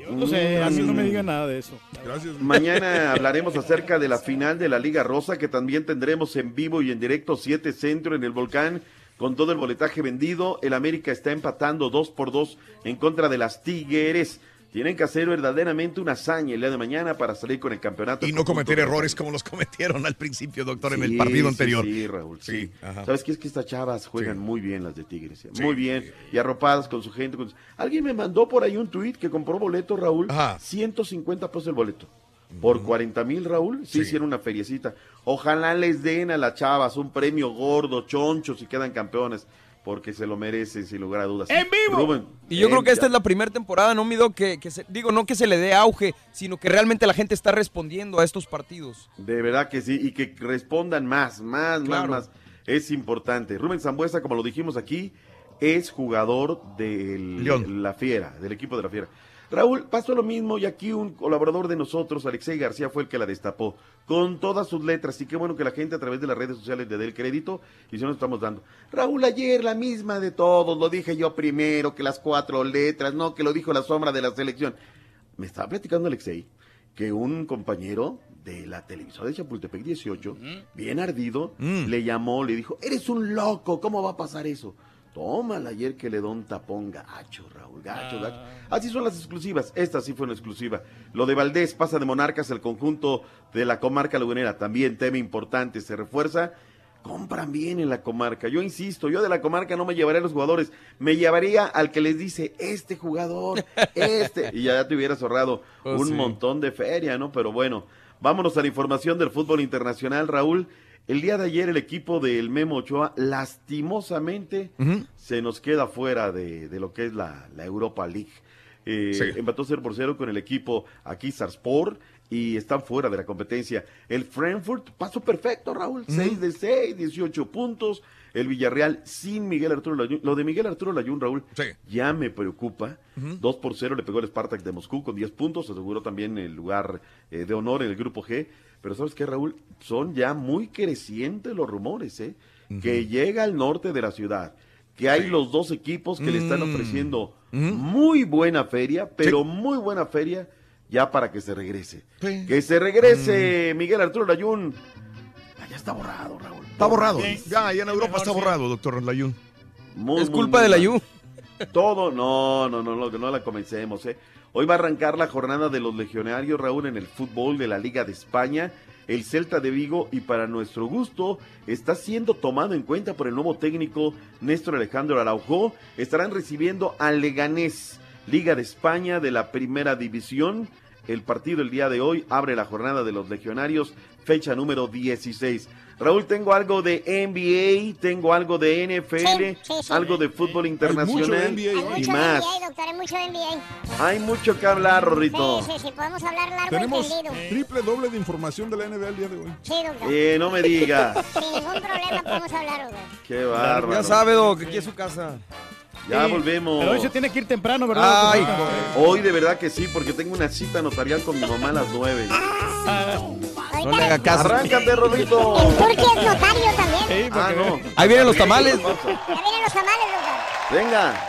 Speaker 2: Yo no sé, a mí no me digan nada de eso.
Speaker 22: Gracias.
Speaker 36: Mañana hablaremos acerca de la final de la Liga Rosa que también tendremos en vivo y en directo 7 Centro en el Volcán con todo el boletaje vendido. El América está empatando 2 por 2 en contra de las Tigres. Tienen que hacer verdaderamente una hazaña el día de mañana para salir con el campeonato.
Speaker 1: Y no cometer errores como los cometieron al principio, doctor, en el
Speaker 36: Sí,
Speaker 1: partido
Speaker 36: sí,
Speaker 1: anterior.
Speaker 36: Sí, Raúl, sí.
Speaker 1: ajá.
Speaker 36: ¿Sabes qué? Es que estas chavas juegan muy bien las de Tigres. ¿eh?
Speaker 1: Sí.
Speaker 36: Muy bien. Y arropadas con su gente. con su- Alguien me mandó por ahí un tuit que compró boleto, Raúl. 150 pesos el boleto. Por 40 mil, Raúl, sí, hicieron una feriecita. Ojalá les den a las chavas un premio gordo, choncho, si quedan campeones, porque se lo merecen, sin lugar a dudas.
Speaker 2: ¡En vivo!
Speaker 36: Rubén,
Speaker 21: Y yo creo que esta es la primera temporada, no mido que, que se- digo, no que se le dé auge, sino que realmente la gente está respondiendo a estos partidos.
Speaker 36: De verdad que sí, y que respondan más, más,
Speaker 21: Claro.
Speaker 36: más, más. Es importante. Rubén Zambuesa, como lo dijimos aquí, es jugador de la Fiera, del equipo de la Fiera. Raúl, pasó lo mismo y aquí un colaborador de nosotros, Alexei García, fue el que la destapó con todas sus letras. Y qué bueno que la gente a través de las redes sociales le dé el crédito y se nos estamos dando. Raúl, ayer la misma de todos, lo dije yo primero, que las cuatro letras, no, que lo dijo la sombra de la selección. Me estaba platicando Alexei que un compañero de la televisora de Chapultepec 18, bien ardido, le llamó, le dijo, eres un loco, ¿cómo va a pasar eso? Tómala ayer que le da un tapón gacho, Raúl, gacho, gacho. Así son las exclusivas, esta sí fue una exclusiva. Lo de Valdés pasa de Monarcas el conjunto de la comarca lagunera, también tema importante, se refuerza. Compran bien en la comarca. Yo insisto, yo de la comarca no me llevaría a los jugadores, me llevaría al que les dice, este jugador, este, y ya te hubieras ahorrado
Speaker 21: Oh,
Speaker 36: un
Speaker 21: sí.
Speaker 36: montón de feria, ¿no? Pero bueno, vámonos a la información del fútbol internacional, Raúl. El día de ayer el equipo del Memo Ochoa lastimosamente se nos queda fuera de, de lo que es la, la Europa League. Eh,
Speaker 1: Sí.
Speaker 36: Empató 0 por 0 con el equipo aquí Sarspor y están fuera de la competencia. El Frankfurt pasó perfecto, Raúl. 6 de 6, 18 puntos. El Villarreal sin Miguel Arturo Layún. Lo de Miguel Arturo Layún, Raúl, ya me preocupa. 2 por 0 le pegó el Spartak de Moscú con 10 puntos. Aseguró también el lugar eh, de honor en el grupo G. Pero ¿sabes qué, Raúl? Son ya muy crecientes los rumores, ¿eh? Que llega al norte de la ciudad. Que hay los dos equipos que le están
Speaker 1: Mm.
Speaker 36: ofreciendo muy buena feria, pero muy buena feria ya para que se regrese. Que se regrese Miguel Arturo Layún. Ya está borrado, Raúl.
Speaker 1: Está borrado. Ya, ya en Europa está borrado, doctor Layún.
Speaker 36: Muy,
Speaker 21: Es culpa
Speaker 36: muy
Speaker 21: de la
Speaker 36: mal.
Speaker 21: Yu.
Speaker 36: Todo, no, no, no, no, que no la comencemos, ¿eh? Hoy va a arrancar la jornada de los legionarios, Raúl, en el fútbol de la Liga de España. El Celta de Vigo, y para nuestro gusto, está siendo tomado en cuenta por el nuevo técnico Néstor Alejandro Araujo. Estarán recibiendo al Leganés, Liga de España de la Primera División. El partido el día de hoy abre la jornada de los legionarios, fecha número 16. Raúl, tengo algo de NBA, tengo algo de NFL,
Speaker 3: Sí, sí, sí.
Speaker 36: algo de fútbol internacional
Speaker 3: Hay
Speaker 36: y
Speaker 3: mucho
Speaker 36: más.
Speaker 3: NBA, doctor, hay mucho NBA.
Speaker 36: Hay mucho que hablar, Rorrito.
Speaker 3: Sí, sí, sí, podemos hablar largo
Speaker 22: Tenemos
Speaker 3: y tendido.
Speaker 22: triple doble de información de la NBA el día de hoy.
Speaker 3: Sí, doctor.
Speaker 36: Eh, no me digas.
Speaker 3: Sin ningún problema podemos hablar, doctor.
Speaker 36: Qué bárbaro.
Speaker 21: Ya sabe, Doc, que aquí es su casa.
Speaker 36: Ya
Speaker 2: Sí,
Speaker 36: volvemos.
Speaker 2: Pero hoy se tiene que ir temprano, ¿verdad?
Speaker 21: Ay,
Speaker 2: doctor?
Speaker 36: Hoy de verdad que sí, porque tengo una cita notarial con mi mamá a las nueve.
Speaker 21: No le haga caso.
Speaker 36: Arráncate, Rorrito.
Speaker 3: El Turqui es notario también.
Speaker 36: Ah, no.
Speaker 21: Ahí vienen los tamales.
Speaker 3: Ya vienen los tamales, doctor.
Speaker 36: Venga.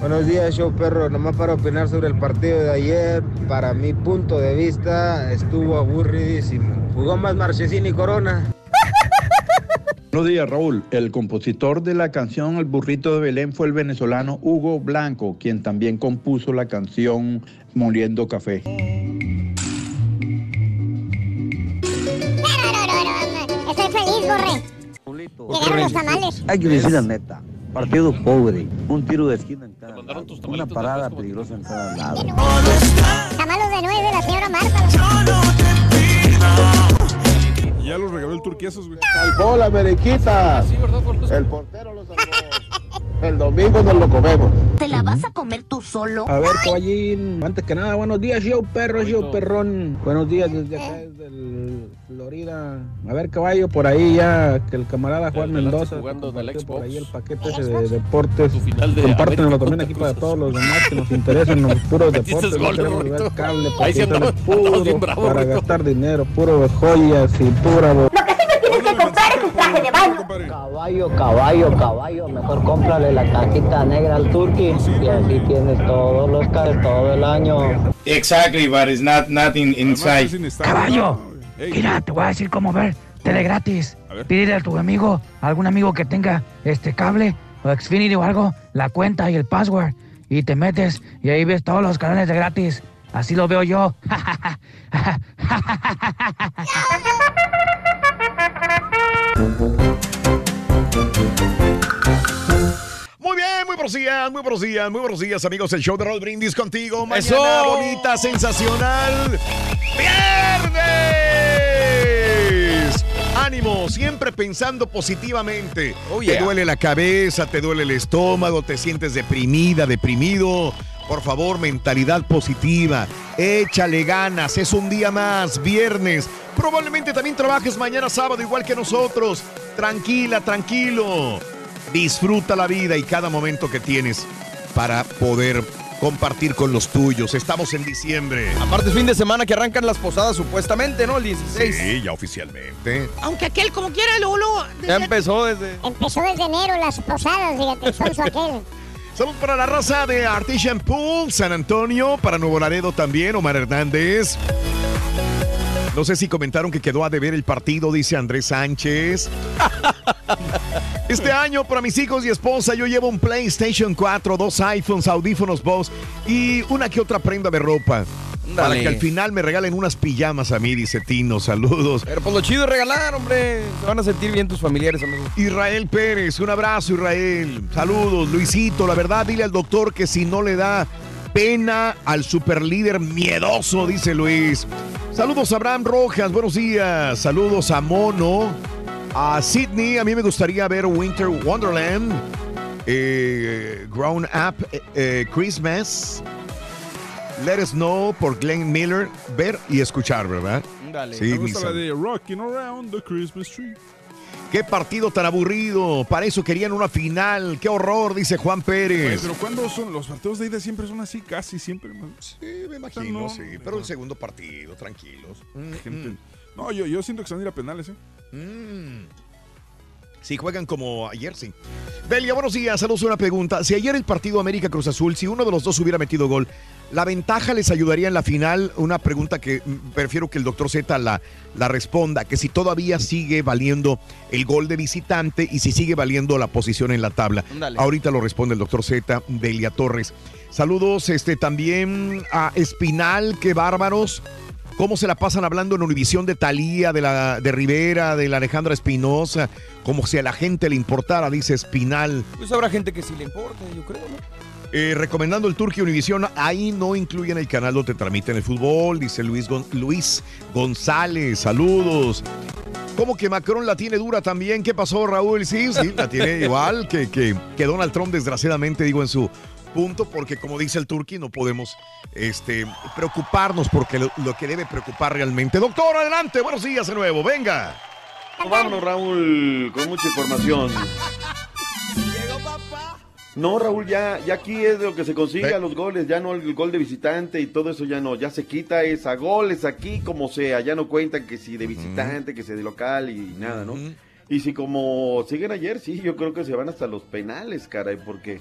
Speaker 45: Buenos días, show perro. Nomás para opinar sobre el partido de ayer, para mi punto de vista, estuvo aburridísimo. Jugó más Marchesín y Corona.
Speaker 46: Buenos días, Raúl. El compositor de la canción El burrito de Belén fue el venezolano Hugo Blanco, quien también compuso la canción Moliendo Café.
Speaker 3: Estoy feliz, Borre. Llegaron los tamales.
Speaker 47: Hay que decir la neta. Partido pobre, un tiro de esquina en cada lado, una parada peligrosa en cada lado.
Speaker 3: Tamalos de nueve, la señora Marta.
Speaker 22: Y ya los regaló el turquesos, güey.
Speaker 31: Salvó la merequita. El portero lo salvó. El domingo nos lo comemos.
Speaker 34: ¿Te la vas a comer tú solo?
Speaker 47: A ver, caballín, antes que nada, buenos días, show perro, show perrón. Buenos días desde acá, desde el Florida. A ver, caballo, por ahí ya que el camarada Juan Mendoza compartió por ahí el paquete ese de deportes. Compártenlo también aquí para todos los demás que nos interesan los puros deportes. No queremos ver cable,
Speaker 37: Ahí
Speaker 47: es puro para gastar dinero, puro joyas y pura... bo-
Speaker 37: Tienes que comprar tu traje de baño.
Speaker 47: Caballo, caballo, caballo, mejor cómprale la cajita negra al turqui y así tienes todos los carros todo el año.
Speaker 48: Exactly, but it's not nothing inside.
Speaker 49: Caballo, mira, te voy a decir cómo ver tele gratis. Pídele a tu amigo, a algún amigo que tenga este cable o Xfinity o algo, la cuenta y el password. Y te metes y ahí ves todos los canales de gratis. Así lo veo yo.
Speaker 1: Muy bien, muy buenos días, muy buenos días, muy buenos días, amigos. El show de Roll Brindis contigo. Mañana
Speaker 21: ¡Eso!
Speaker 1: bonita, sensacional. ¡Viernes! Ánimo, siempre pensando positivamente.
Speaker 21: Oh, yeah.
Speaker 1: Te duele la cabeza, te duele el estómago, te sientes deprimida, deprimido. Por favor, mentalidad positiva. Échale ganas, es un día más, viernes. Probablemente también trabajes mañana sábado igual que nosotros. Tranquila, tranquilo. Disfruta la vida y cada momento que tienes para poder compartir con los tuyos. Estamos en diciembre.
Speaker 21: Aparte, fin de semana que arrancan las posadas, supuestamente, ¿no? El 16.
Speaker 1: Sí, ya oficialmente.
Speaker 23: Aunque aquel como quiera, Lolo.
Speaker 21: Ya empezó desde.
Speaker 3: Empezó desde enero las posadas, fíjate, sonso aquel.
Speaker 1: Saludos para la raza de Artisan Pool, San Antonio, para Nuevo Laredo también, Omar Hernández. No sé si comentaron que quedó a deber el partido, dice Andrés Sánchez. Este año para mis hijos y esposa yo llevo un PlayStation 4, dos iPhones, audífonos Bose y una que otra prenda de ropa. Para que al final me regalen unas pijamas a mí, dice Tino. Saludos.
Speaker 21: Pero pues lo chido es regalar, hombre. Se van a sentir bien tus familiares, amigo.
Speaker 1: Israel Pérez, un abrazo Israel. Saludos, Luisito. La verdad, dile al doctor que si no le da pena al superlíder miedoso, dice Luis. Saludos a Abraham Rojas, buenos días. Saludos a Mono, a Sydney. A mí me gustaría ver Winter Wonderland, eh, Grown Up eh, eh, Christmas. Let Us Know por Glenn Miller. Ver y escuchar, ¿verdad?
Speaker 22: Dale.
Speaker 1: Sí,
Speaker 22: Me gusta la de Rocking Around the Christmas Tree.
Speaker 1: Qué partido tan aburrido. Para eso querían una final. Qué horror, dice Juan Pérez.
Speaker 22: pero cuando son los partidos de ida siempre son así, casi siempre. man.
Speaker 1: Sí, me imagino, sí. Pero el segundo partido, tranquilos. Mm,
Speaker 22: Gente- No, yo, yo siento que se van a ir a penales, ¿eh?
Speaker 1: Mm. Si juegan como ayer, sí. Belia, buenos días. Saludos. Una pregunta. Si ayer el partido América Cruz Azul, si uno de los dos hubiera metido gol, ¿la ventaja les ayudaría en la final? Una pregunta que mm, prefiero que el doctor Z la, la responda. Que si todavía sigue valiendo el gol de visitante y si sigue valiendo la posición en la tabla. Ahorita lo responde el doctor Z, Delia Torres. Saludos este, también a Espinal, qué bárbaros. ¿Cómo se la pasan hablando en Univisión de Talía, de, la, de Rivera, de la Alejandra Espinosa? Como si a la gente le importara, dice Espinal.
Speaker 21: Pues habrá gente que sí le importa, yo creo, ¿no?
Speaker 1: Eh, recomendando el Turquía Univisión, ahí no incluyen el canal donde transmiten el fútbol, dice Luis, Gon- Luis González. Saludos. ¿Cómo que Macron la tiene dura también? ¿Qué pasó, Raúl? Sí, sí, la tiene igual que, que, que Donald Trump, desgraciadamente, digo, en su punto, porque como dice el Turqui, no podemos este, preocuparnos porque lo, lo que debe preocupar realmente. Doctor, adelante, buenos días de nuevo, venga.
Speaker 36: Vámonos, Raúl, con mucha información. No, Raúl, ya, ya aquí es de lo que se consigue a los goles, ya no el gol de visitante y todo eso ya no, ya se quita esa goles aquí como sea, ya no cuentan que si de visitante, que si de local y nada, ¿no? Y si como siguen ayer, sí, yo creo que se van hasta los penales, caray, porque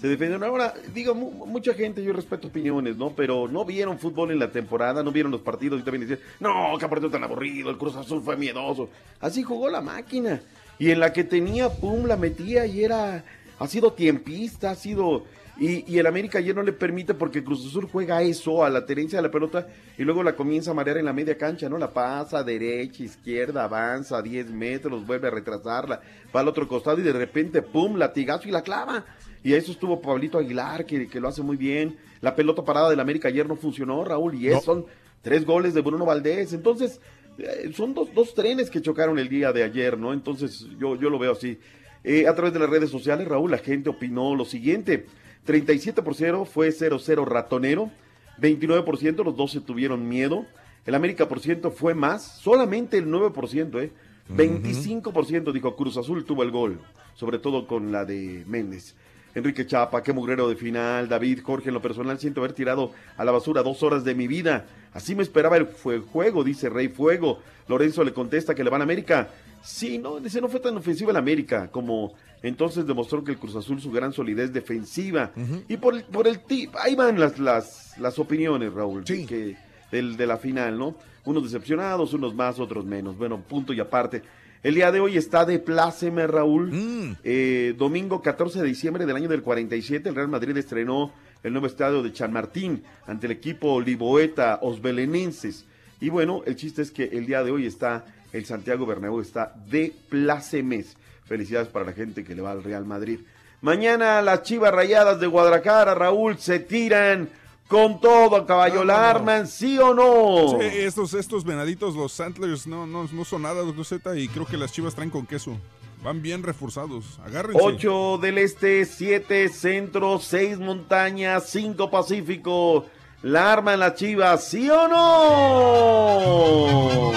Speaker 36: se defienden. Ahora, digo, mu- mucha gente, yo respeto opiniones, ¿no? Pero no vieron fútbol en la temporada, no vieron los partidos y también decían, no, qué partido tan aburrido, el Cruz Azul fue miedoso. Así jugó la máquina. Y en la que tenía, pum, la metía y era, ha sido tiempista, ha sido... Y, y el América ayer no le permite porque Cruz Azul juega eso, a la tenencia de la pelota, y luego la comienza a marear en la media cancha, ¿no? La pasa derecha, izquierda, avanza 10 metros, vuelve a retrasarla, va al otro costado y de repente, pum, latigazo y la clava. Y eso estuvo Pablito Aguilar, que, que lo hace muy bien. La pelota parada del América ayer no funcionó, Raúl, y es- son tres goles de Bruno Valdés. Entonces, eh, son dos, dos trenes que chocaron el día de ayer, ¿no? Entonces, yo, yo lo veo así. Eh, a través de las redes sociales, Raúl, la gente opinó lo siguiente. 37% fue 0-0 ratonero, 29% los 12 tuvieron miedo, el América por ciento fue más, solamente el 9%, ¿eh? 25% dijo Cruz Azul tuvo el gol, sobre todo con la de Méndez. Enrique Chapa, qué mugrero de final. David, Jorge, en lo personal siento haber tirado a la basura dos horas de mi vida. Así me esperaba el fue- juego, dice Rey Fuego. Lorenzo le contesta que le van a América. Sí, no, dice, no fue tan ofensiva el América como entonces demostró que el Cruz Azul su gran solidez defensiva. Y por, el- por el tip, ahí van las, las, las opiniones, Raúl, que, del, de la final, ¿no? Unos decepcionados, unos más, otros menos. Bueno, punto y aparte. El día de hoy está de pláceme, Raúl. Eh, domingo 14 de diciembre del año del 47, el Real Madrid estrenó el nuevo estadio de Chanmartín ante el equipo Liboeta Osbelenenses. Y bueno, el chiste es que el día de hoy está el Santiago Bernabéu está de plácemes. Felicidades para la gente que le va al Real Madrid. Mañana las Chivas Rayadas de Guadalajara, Raúl, se tiran con todo caballo la arman, ¿sí o no?
Speaker 22: Sí, estos, estos venaditos, los Santlers, no, no, no son nada, doctor Z, y creo que las chivas traen con queso. Van bien reforzados. Agárrense.
Speaker 36: 8 del este, 7 centro, 6 montañas, 5 pacífico. La arman las chivas, ¿sí o no?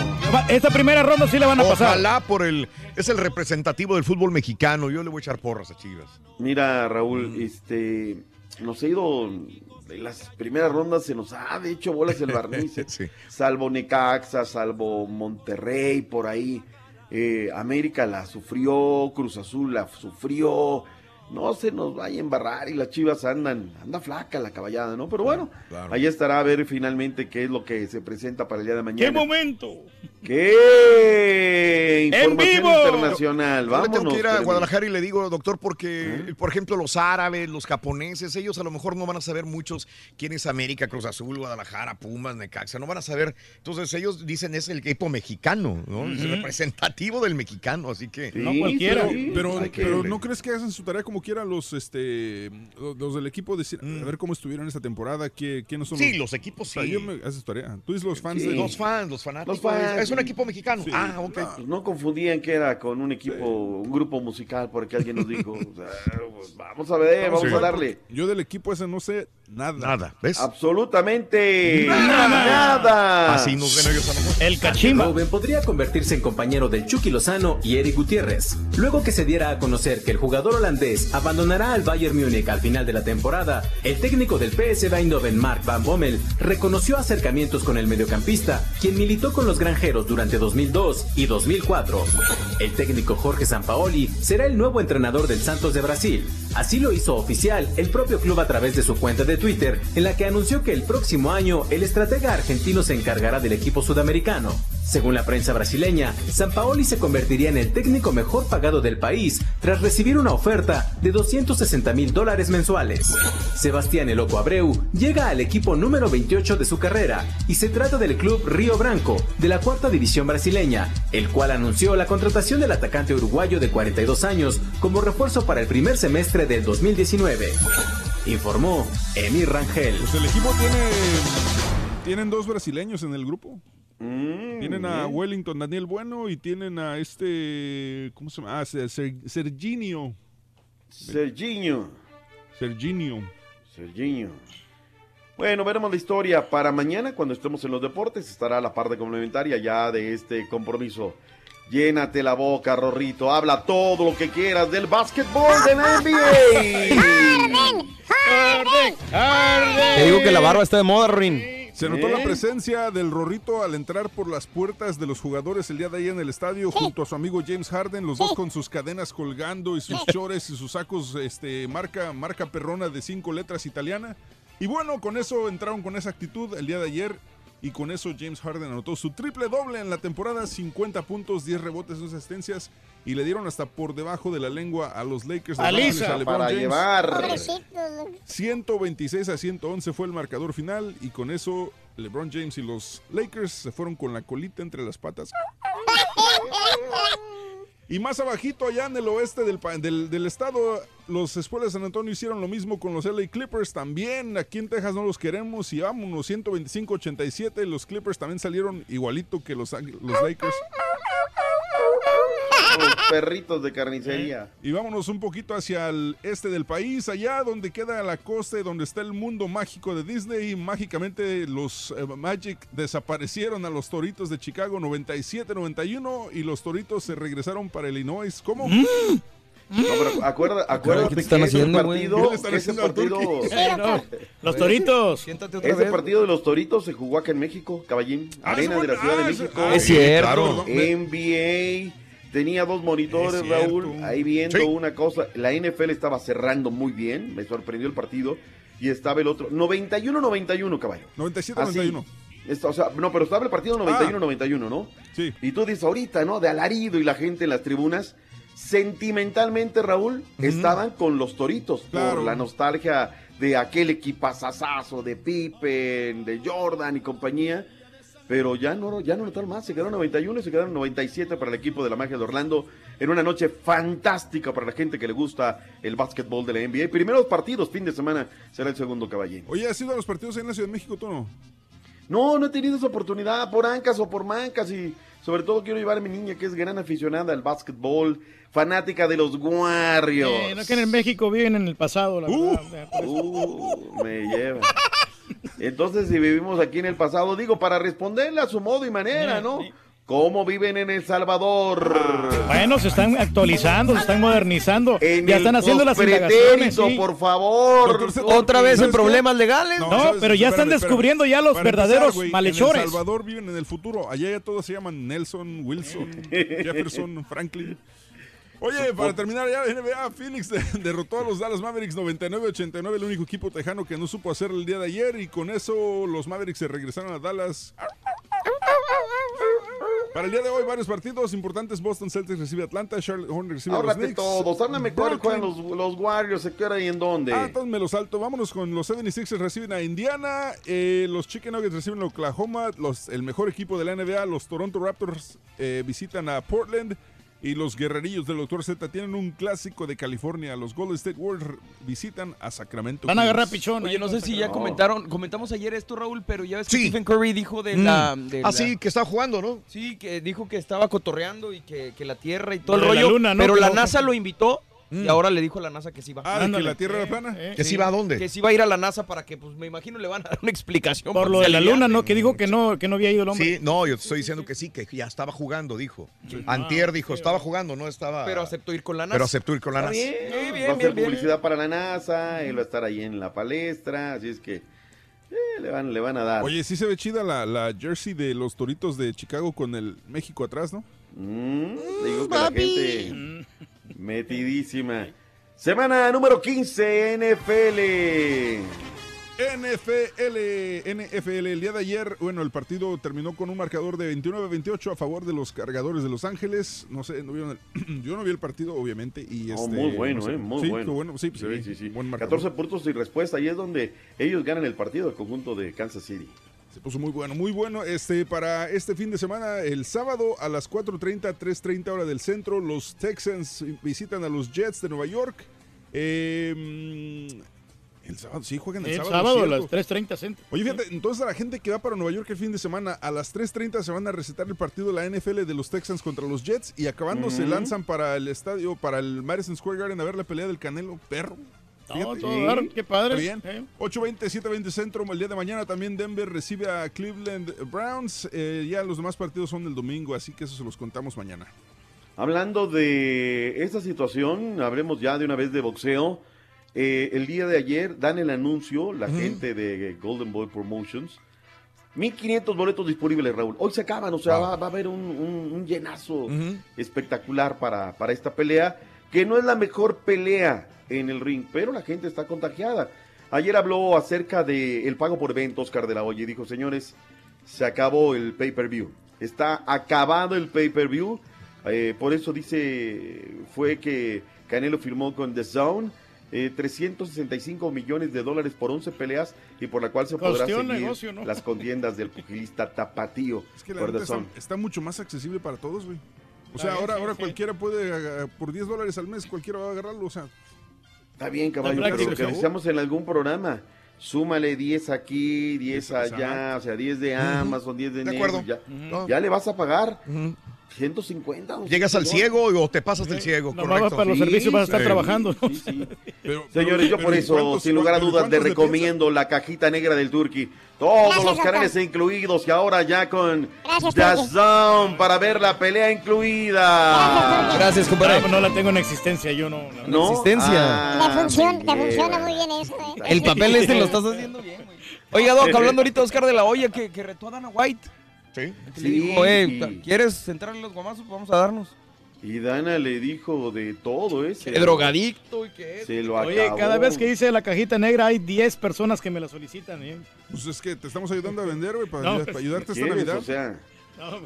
Speaker 2: Esta primera ronda sí la van a pasar.
Speaker 1: Ojalá por el. Es el representativo del fútbol mexicano. Yo le voy a echar porras a Chivas.
Speaker 36: Mira,
Speaker 1: Mm.
Speaker 36: Raúl, este. Nos ha ido. En las primeras rondas se nos ha de hecho bolas el barniz. ¿eh?
Speaker 1: Sí.
Speaker 36: Salvo Necaxa, salvo Monterrey, por ahí. Eh, América la sufrió, Cruz Azul la sufrió. No se nos vaya a embarrar y las chivas andan, anda flaca la caballada, ¿no? Pero bueno,
Speaker 2: Claro.
Speaker 36: ahí estará a ver finalmente qué es lo que se presenta para el día de mañana.
Speaker 2: ¡Qué momento!
Speaker 36: ¿Qué? Información internacional.
Speaker 1: Yo le tengo que ir a. Guadalajara y le digo, doctor, porque, por ejemplo, los árabes, los japoneses, ellos a lo mejor no van a saber muchos quién es América, Cruz Azul, Guadalajara, Pumas, Necaxa, no van a saber. Entonces ellos dicen es el equipo mexicano, ¿no? Es representativo del mexicano, así que...
Speaker 22: Pero, pero,
Speaker 1: Hay que-
Speaker 22: pero no crees que hacen su tarea como quieran los este los los del equipo decir a ver cómo estuvieron esta temporada, qué, quiénes son
Speaker 1: Mm. Sí, los equipos
Speaker 22: O sea,
Speaker 1: sí.
Speaker 22: yo me haces tu tarea. Tú dices los fans
Speaker 1: Sí,
Speaker 22: de
Speaker 1: los fans, los fanáticos.
Speaker 36: Los fans,
Speaker 1: es un
Speaker 36: sí.
Speaker 1: equipo mexicano. Ah, ok.
Speaker 36: Pues no confundían que era con un equipo, un grupo musical, porque alguien nos dijo. o sea, vamos a ver, vamos
Speaker 22: Sí.
Speaker 36: a darle.
Speaker 22: Yo del equipo ese no sé nada.
Speaker 1: Nada, ¿ves?
Speaker 36: Absolutamente
Speaker 22: Nada.
Speaker 36: nada.
Speaker 1: Así nos ven ellos a nosotros.
Speaker 2: El cachimba.
Speaker 50: Joven podría convertirse en compañero del Chucky Lozano y Eric Gutiérrez. Luego que se diera a conocer que el jugador holandés abandonará al Bayern Múnich al final de la temporada, el técnico del PSV Eindhoven, Mark Van Bommel, reconoció acercamientos con el mediocampista, quien militó con los granjeros durante 2002 y 2004. El técnico Jorge Sampaoli será el nuevo entrenador del Santos de Brasil. Así lo hizo oficial el propio club a través de su cuenta de Twitter, en la que anunció que el próximo año el estratega argentino se encargará del equipo sudamericano. Según la prensa brasileña, Sampaoli se convertiría en el técnico mejor pagado del país tras recibir una oferta de 260 mil dólares mensuales. Sebastián El Loco Abreu llega al equipo número 28 de su carrera y se trata del club Río Branco de la cuarta división brasileña, el cual anunció la contratación del atacante uruguayo de 42 años como refuerzo para el primer semestre del 2019. Informó Emir Rangel.
Speaker 22: Pues el equipo tiene tienen dos brasileños en el grupo.
Speaker 36: Mm,
Speaker 22: tienen a
Speaker 36: bien.
Speaker 22: Wellington Daniel Bueno y tienen a este ¿cómo se llama? Ah, Ser- Ser- Serginho.
Speaker 36: Serginho.
Speaker 22: Serginho.
Speaker 36: Serginho. Bueno, veremos la historia para mañana cuando estemos en los deportes. Estará la parte complementaria ya de este compromiso. Llénate la boca, Rorrito. Habla todo lo que quieras del básquetbol de la NBA.
Speaker 21: Te digo que la barba está de moda, Rin.
Speaker 22: Se notó
Speaker 36: ¿Eh?
Speaker 22: la presencia del Rorrito al entrar por las puertas de los jugadores el día de ayer en el estadio junto a su amigo James Harden, los dos con sus cadenas colgando y sus chores y sus sacos este, marca, marca perrona de cinco letras italiana. Y bueno, con eso entraron con esa actitud el día de ayer y con eso James Harden anotó su triple doble en la temporada, 50 puntos, 10 rebotes, 2 asistencias y le dieron hasta por debajo de la lengua a los Lakers de Ángeles, a
Speaker 36: para
Speaker 22: James.
Speaker 36: llevar.
Speaker 3: Pobrecitos.
Speaker 22: 126 a 111 fue el marcador final y con eso LeBron James y los Lakers se fueron con la colita entre las patas. Y más abajito allá en el oeste del, del, del estado, los Espuelas de San Antonio hicieron lo mismo con los LA Clippers. También aquí en Texas no los queremos y vámonos 125-87. Los Clippers también salieron igualito que los, los Lakers.
Speaker 36: Los perritos de carnicería.
Speaker 22: Y vámonos un poquito hacia el este del país, allá donde queda la costa y donde está el mundo mágico de Disney. mágicamente los eh, Magic desaparecieron a los Toritos de Chicago 97-91 y los Toritos se regresaron para Illinois. ¿Cómo?
Speaker 36: No, pero acuerda, acuérdate
Speaker 21: ¿qué
Speaker 36: que
Speaker 21: están
Speaker 36: ese
Speaker 21: haciendo, güey?
Speaker 36: partido,
Speaker 22: ¿Qué están
Speaker 36: ese partido,
Speaker 2: no. Los toritos.
Speaker 21: Siéntate otra
Speaker 36: ese
Speaker 21: vez.
Speaker 36: partido de los Toritos se jugó acá en México, Caballín,
Speaker 22: Ah,
Speaker 36: arena
Speaker 22: ese
Speaker 36: de la Ciudad de
Speaker 22: ah, ese-
Speaker 36: México.
Speaker 22: ah,
Speaker 21: Es cierto.
Speaker 36: NBA, tenía dos monitores. Raúl, ahí viendo
Speaker 22: Sí.
Speaker 36: una cosa. La NFL estaba cerrando muy bien, me sorprendió el partido. Y estaba el otro, 91-91, caballo.
Speaker 22: 97-91.
Speaker 36: Está- o sea, no, pero estaba el partido 91-91, ¿no?
Speaker 22: Sí.
Speaker 36: Y tú dices ahorita, ¿no? De alarido y la gente en las tribunas. Sentimentalmente, Raúl, estaban con los toritos
Speaker 22: Claro.
Speaker 36: por la nostalgia de aquel equipazazazo de Pippen, de Jordan y compañía. Pero ya no, ya no notaron más, se quedaron 91 y se quedaron 97 para el equipo de la magia de Orlando en una noche fantástica para la gente que le gusta el básquetbol de la NBA. Primeros partidos, fin de semana, será el segundo caballín.
Speaker 22: Oye, ¿has ido a los partidos en la Ciudad de México tú
Speaker 36: no? No, he tenido esa oportunidad por ancas o por mancas y sobre todo quiero llevar a mi niña que es gran aficionada al básquetbol, fanática de los Warriors.
Speaker 2: Eh, no que en México viven en el pasado, la verdad.
Speaker 36: Uh, me lleva. Entonces, si vivimos aquí en el pasado, digo, para responderle a su modo y manera, ¿no? ¿Cómo viven en El Salvador?
Speaker 2: Bueno, se están actualizando, se están modernizando.
Speaker 36: En
Speaker 2: ya están haciendo las indagaciones. sí.
Speaker 36: por favor.
Speaker 21: Otra vez en problemas legales.
Speaker 2: No, pero ya están
Speaker 22: Espérame,
Speaker 2: descubriendo ya los verdaderos
Speaker 22: empezar, güey,
Speaker 2: malhechores.
Speaker 22: En El Salvador viven en el futuro. Allá ya todos se llaman Nelson, Wilson, Jefferson, Franklin. Oye, para terminar ya la NBA, Phoenix de- derrotó a los Dallas Mavericks 99-89, el único equipo tejano que no supo hacer el día de ayer y con eso los Mavericks se regresaron a Dallas. Para el día de hoy, varios partidos importantes. Boston Celtics recibe a Atlanta, Charlotte Hornets recibe a los Knicks.
Speaker 36: todos, háblame cuál juegan los, los Warriors, ¿a qué hora y en dónde?
Speaker 22: Ah, entonces me lo salto. Vámonos con los 76ers reciben a Indiana, eh, los Chicken Nuggets reciben a Oklahoma, los, el mejor equipo de la NBA, los Toronto Raptors eh, visitan a Portland y los guerrerillos del Dr. Z tienen un clásico de California. Los Golden State Warriors visitan a Sacramento.
Speaker 2: Van a agarrar pichón.
Speaker 21: Oye, no sé si ya
Speaker 22: No.
Speaker 21: comentaron, comentamos ayer esto, Raúl, pero ya ves que
Speaker 1: Sí.
Speaker 21: Stephen Curry dijo de
Speaker 1: Mm.
Speaker 21: la... de
Speaker 1: Ah,
Speaker 21: la-
Speaker 1: sí, que está jugando, ¿no?
Speaker 21: Sí, que dijo que estaba cotorreando y que, que la Tierra y todo el
Speaker 2: de la
Speaker 21: rollo.
Speaker 2: luna, ¿no?
Speaker 21: Pero la NASA lo invitó
Speaker 1: Mm.
Speaker 21: y ahora le dijo a la NASA que sí va.
Speaker 22: Ah, que la Tierra era plana.
Speaker 2: Eh,
Speaker 1: ¿Que sí va a dónde?
Speaker 21: Que sí va a ir a la NASA para que, pues me imagino le van a dar una explicación.
Speaker 2: Por lo de la luna, ¿no? Que dijo que no, que no había ido el hombre.
Speaker 1: Sí, no, yo te estoy diciendo que sí, que ya estaba jugando, dijo. Antier dijo, estaba jugando, no estaba...
Speaker 21: Pero aceptó ir con la NASA.
Speaker 1: Pero aceptó ir con la NASA.
Speaker 36: bien,
Speaker 21: Sí,
Speaker 36: va a
Speaker 21: bien,
Speaker 36: hacer
Speaker 21: bien, bien.
Speaker 36: publicidad para la NASA, él va a estar ahí en la palestra, así es que eh, le, van, le van a dar.
Speaker 22: Oye, sí se ve chida la, la jersey de los Toritos de Chicago con el México atrás, ¿no?
Speaker 36: Mm, digo que la gente metidísima. Semana número 15, NFL.
Speaker 22: NFL, NFL, el día de ayer, bueno, el partido terminó con un marcador de 29-28 a favor de los cargadores de Los Ángeles. No sé, no vieron el- yo no vi el partido, obviamente. Y
Speaker 36: Oh,
Speaker 22: este,
Speaker 36: muy bueno,
Speaker 22: no sé.
Speaker 36: eh, muy
Speaker 22: sí,
Speaker 36: bueno.
Speaker 22: bueno. Sí, pues,
Speaker 36: Sí,
Speaker 22: sí,
Speaker 36: sí, sí.
Speaker 22: Buen marcador.
Speaker 36: 14 puntos y respuesta, y es donde ellos ganan el partido, el conjunto de Kansas City.
Speaker 22: Se puso muy bueno, muy bueno. Este, para este fin de semana, el sábado a las 4.30, 3.30 hora del centro, los Texans visitan a los Jets de Nueva York. Eh, mm, el sábado, sí, juegan el,
Speaker 2: El
Speaker 22: sábado.
Speaker 2: sábado a las 3.30 centro.
Speaker 22: Oye, fíjate, entonces a la gente que va para Nueva York el fin de semana, a las 3.30 se van a recetar el partido de la NFL de los Texans contra los Jets y acabando se lanzan para el estadio, para el Madison Square Garden a ver la pelea del Canelo Perro.
Speaker 2: No,
Speaker 22: Fíjate.
Speaker 2: todo dar, qué padre.
Speaker 22: Bien.
Speaker 2: Eh.
Speaker 22: 8.20, 7.20 centro. El día de mañana también Denver recibe a Cleveland Browns. Eh, ya los demás partidos son del domingo, así que eso se los contamos mañana.
Speaker 36: Hablando de esta situación, hablemos ya de una vez de boxeo. Eh, el día de ayer dan el anuncio, la gente de Golden Boy Promotions. 1500 boletos disponibles, Raúl. Hoy se acaban, o sea, va, va a haber un, un- un llenazo espectacular para, para esta pelea, que no es la mejor pelea en el ring, pero la gente está contagiada. Ayer habló acerca del pago por eventos, Oscar de la Hoya, y dijo, señores, se acabó el pay-per-view. Está acabado el pay-per-view. Eh, por eso dice, fue que Canelo firmó con The Zone. eh, 365 millones de dólares por 11 peleas y por la cual se podrá seguir
Speaker 2: negocio, ¿no?
Speaker 36: las contiendas del pugilista tapatío
Speaker 22: Es que la
Speaker 36: por
Speaker 22: está, mucho más accesible para todos, güey. O sea,
Speaker 2: bien,
Speaker 22: ahora,
Speaker 2: sí,
Speaker 22: ahora
Speaker 2: sí.
Speaker 22: cualquiera puede, eh, por 10 dólares al mes, cualquiera va a agarrarlo. O sea,
Speaker 36: Está bien, caballo, pero lo que
Speaker 2: ¿no?
Speaker 36: decíamos en algún programa, súmale 10 aquí, 10
Speaker 22: Diez,
Speaker 36: allá, o sea, 10 de Amazon, 10 de,
Speaker 1: De acuerdo.
Speaker 36: Netflix, ya,
Speaker 1: No.
Speaker 36: ya le vas a pagar
Speaker 1: Ujú.
Speaker 36: 150. o
Speaker 1: Llegas al
Speaker 36: 150.
Speaker 1: ciego o te pasas del ciego,
Speaker 2: Nomás
Speaker 1: correcto.
Speaker 2: para los
Speaker 36: Sí,
Speaker 2: servicios vas a estar
Speaker 1: sí.
Speaker 2: trabajando.
Speaker 36: Sí, sí.
Speaker 22: pero-
Speaker 36: Señores, yo por eso,
Speaker 22: ¿cuántos-
Speaker 36: sin lugar a dudas,
Speaker 22: de
Speaker 36: recomiendo la cajita negra del Turkey. Todos
Speaker 3: Gracias,
Speaker 36: los
Speaker 3: doctor.
Speaker 36: canales incluidos y ahora ya con. Zone para ver la pelea incluida.
Speaker 21: Gracias,
Speaker 2: Ah,
Speaker 21: compadre.
Speaker 2: pues no la tengo en existencia, yo no. no.
Speaker 36: ¿No?
Speaker 21: existencia.
Speaker 36: Ah,
Speaker 3: Te funciona, te funciona muy bien eso, ¿eh?
Speaker 21: El papel este lo estás haciendo bien, güey. Oiga, Doc, hablando ahorita de Oscar de la Hoya, que, que retó a Dana White.
Speaker 1: Sí.
Speaker 21: Que le
Speaker 36: Sí,
Speaker 21: dijo, eh,
Speaker 36: y-
Speaker 21: ¿quieres entrar en los guamazos? Vamos a darnos.
Speaker 36: Y Dana le dijo de todo ese.
Speaker 21: Que drogadicto y que...
Speaker 36: Se lo
Speaker 2: Oye,
Speaker 36: acabó.
Speaker 2: cada vez que dice la cajita negra hay 10 personas que me la solicitan. ¿eh?
Speaker 22: pues es que te estamos ayudando a vender, güey, para,
Speaker 2: No, pues,
Speaker 22: para ayudarte esta. Navidad.
Speaker 36: O sea,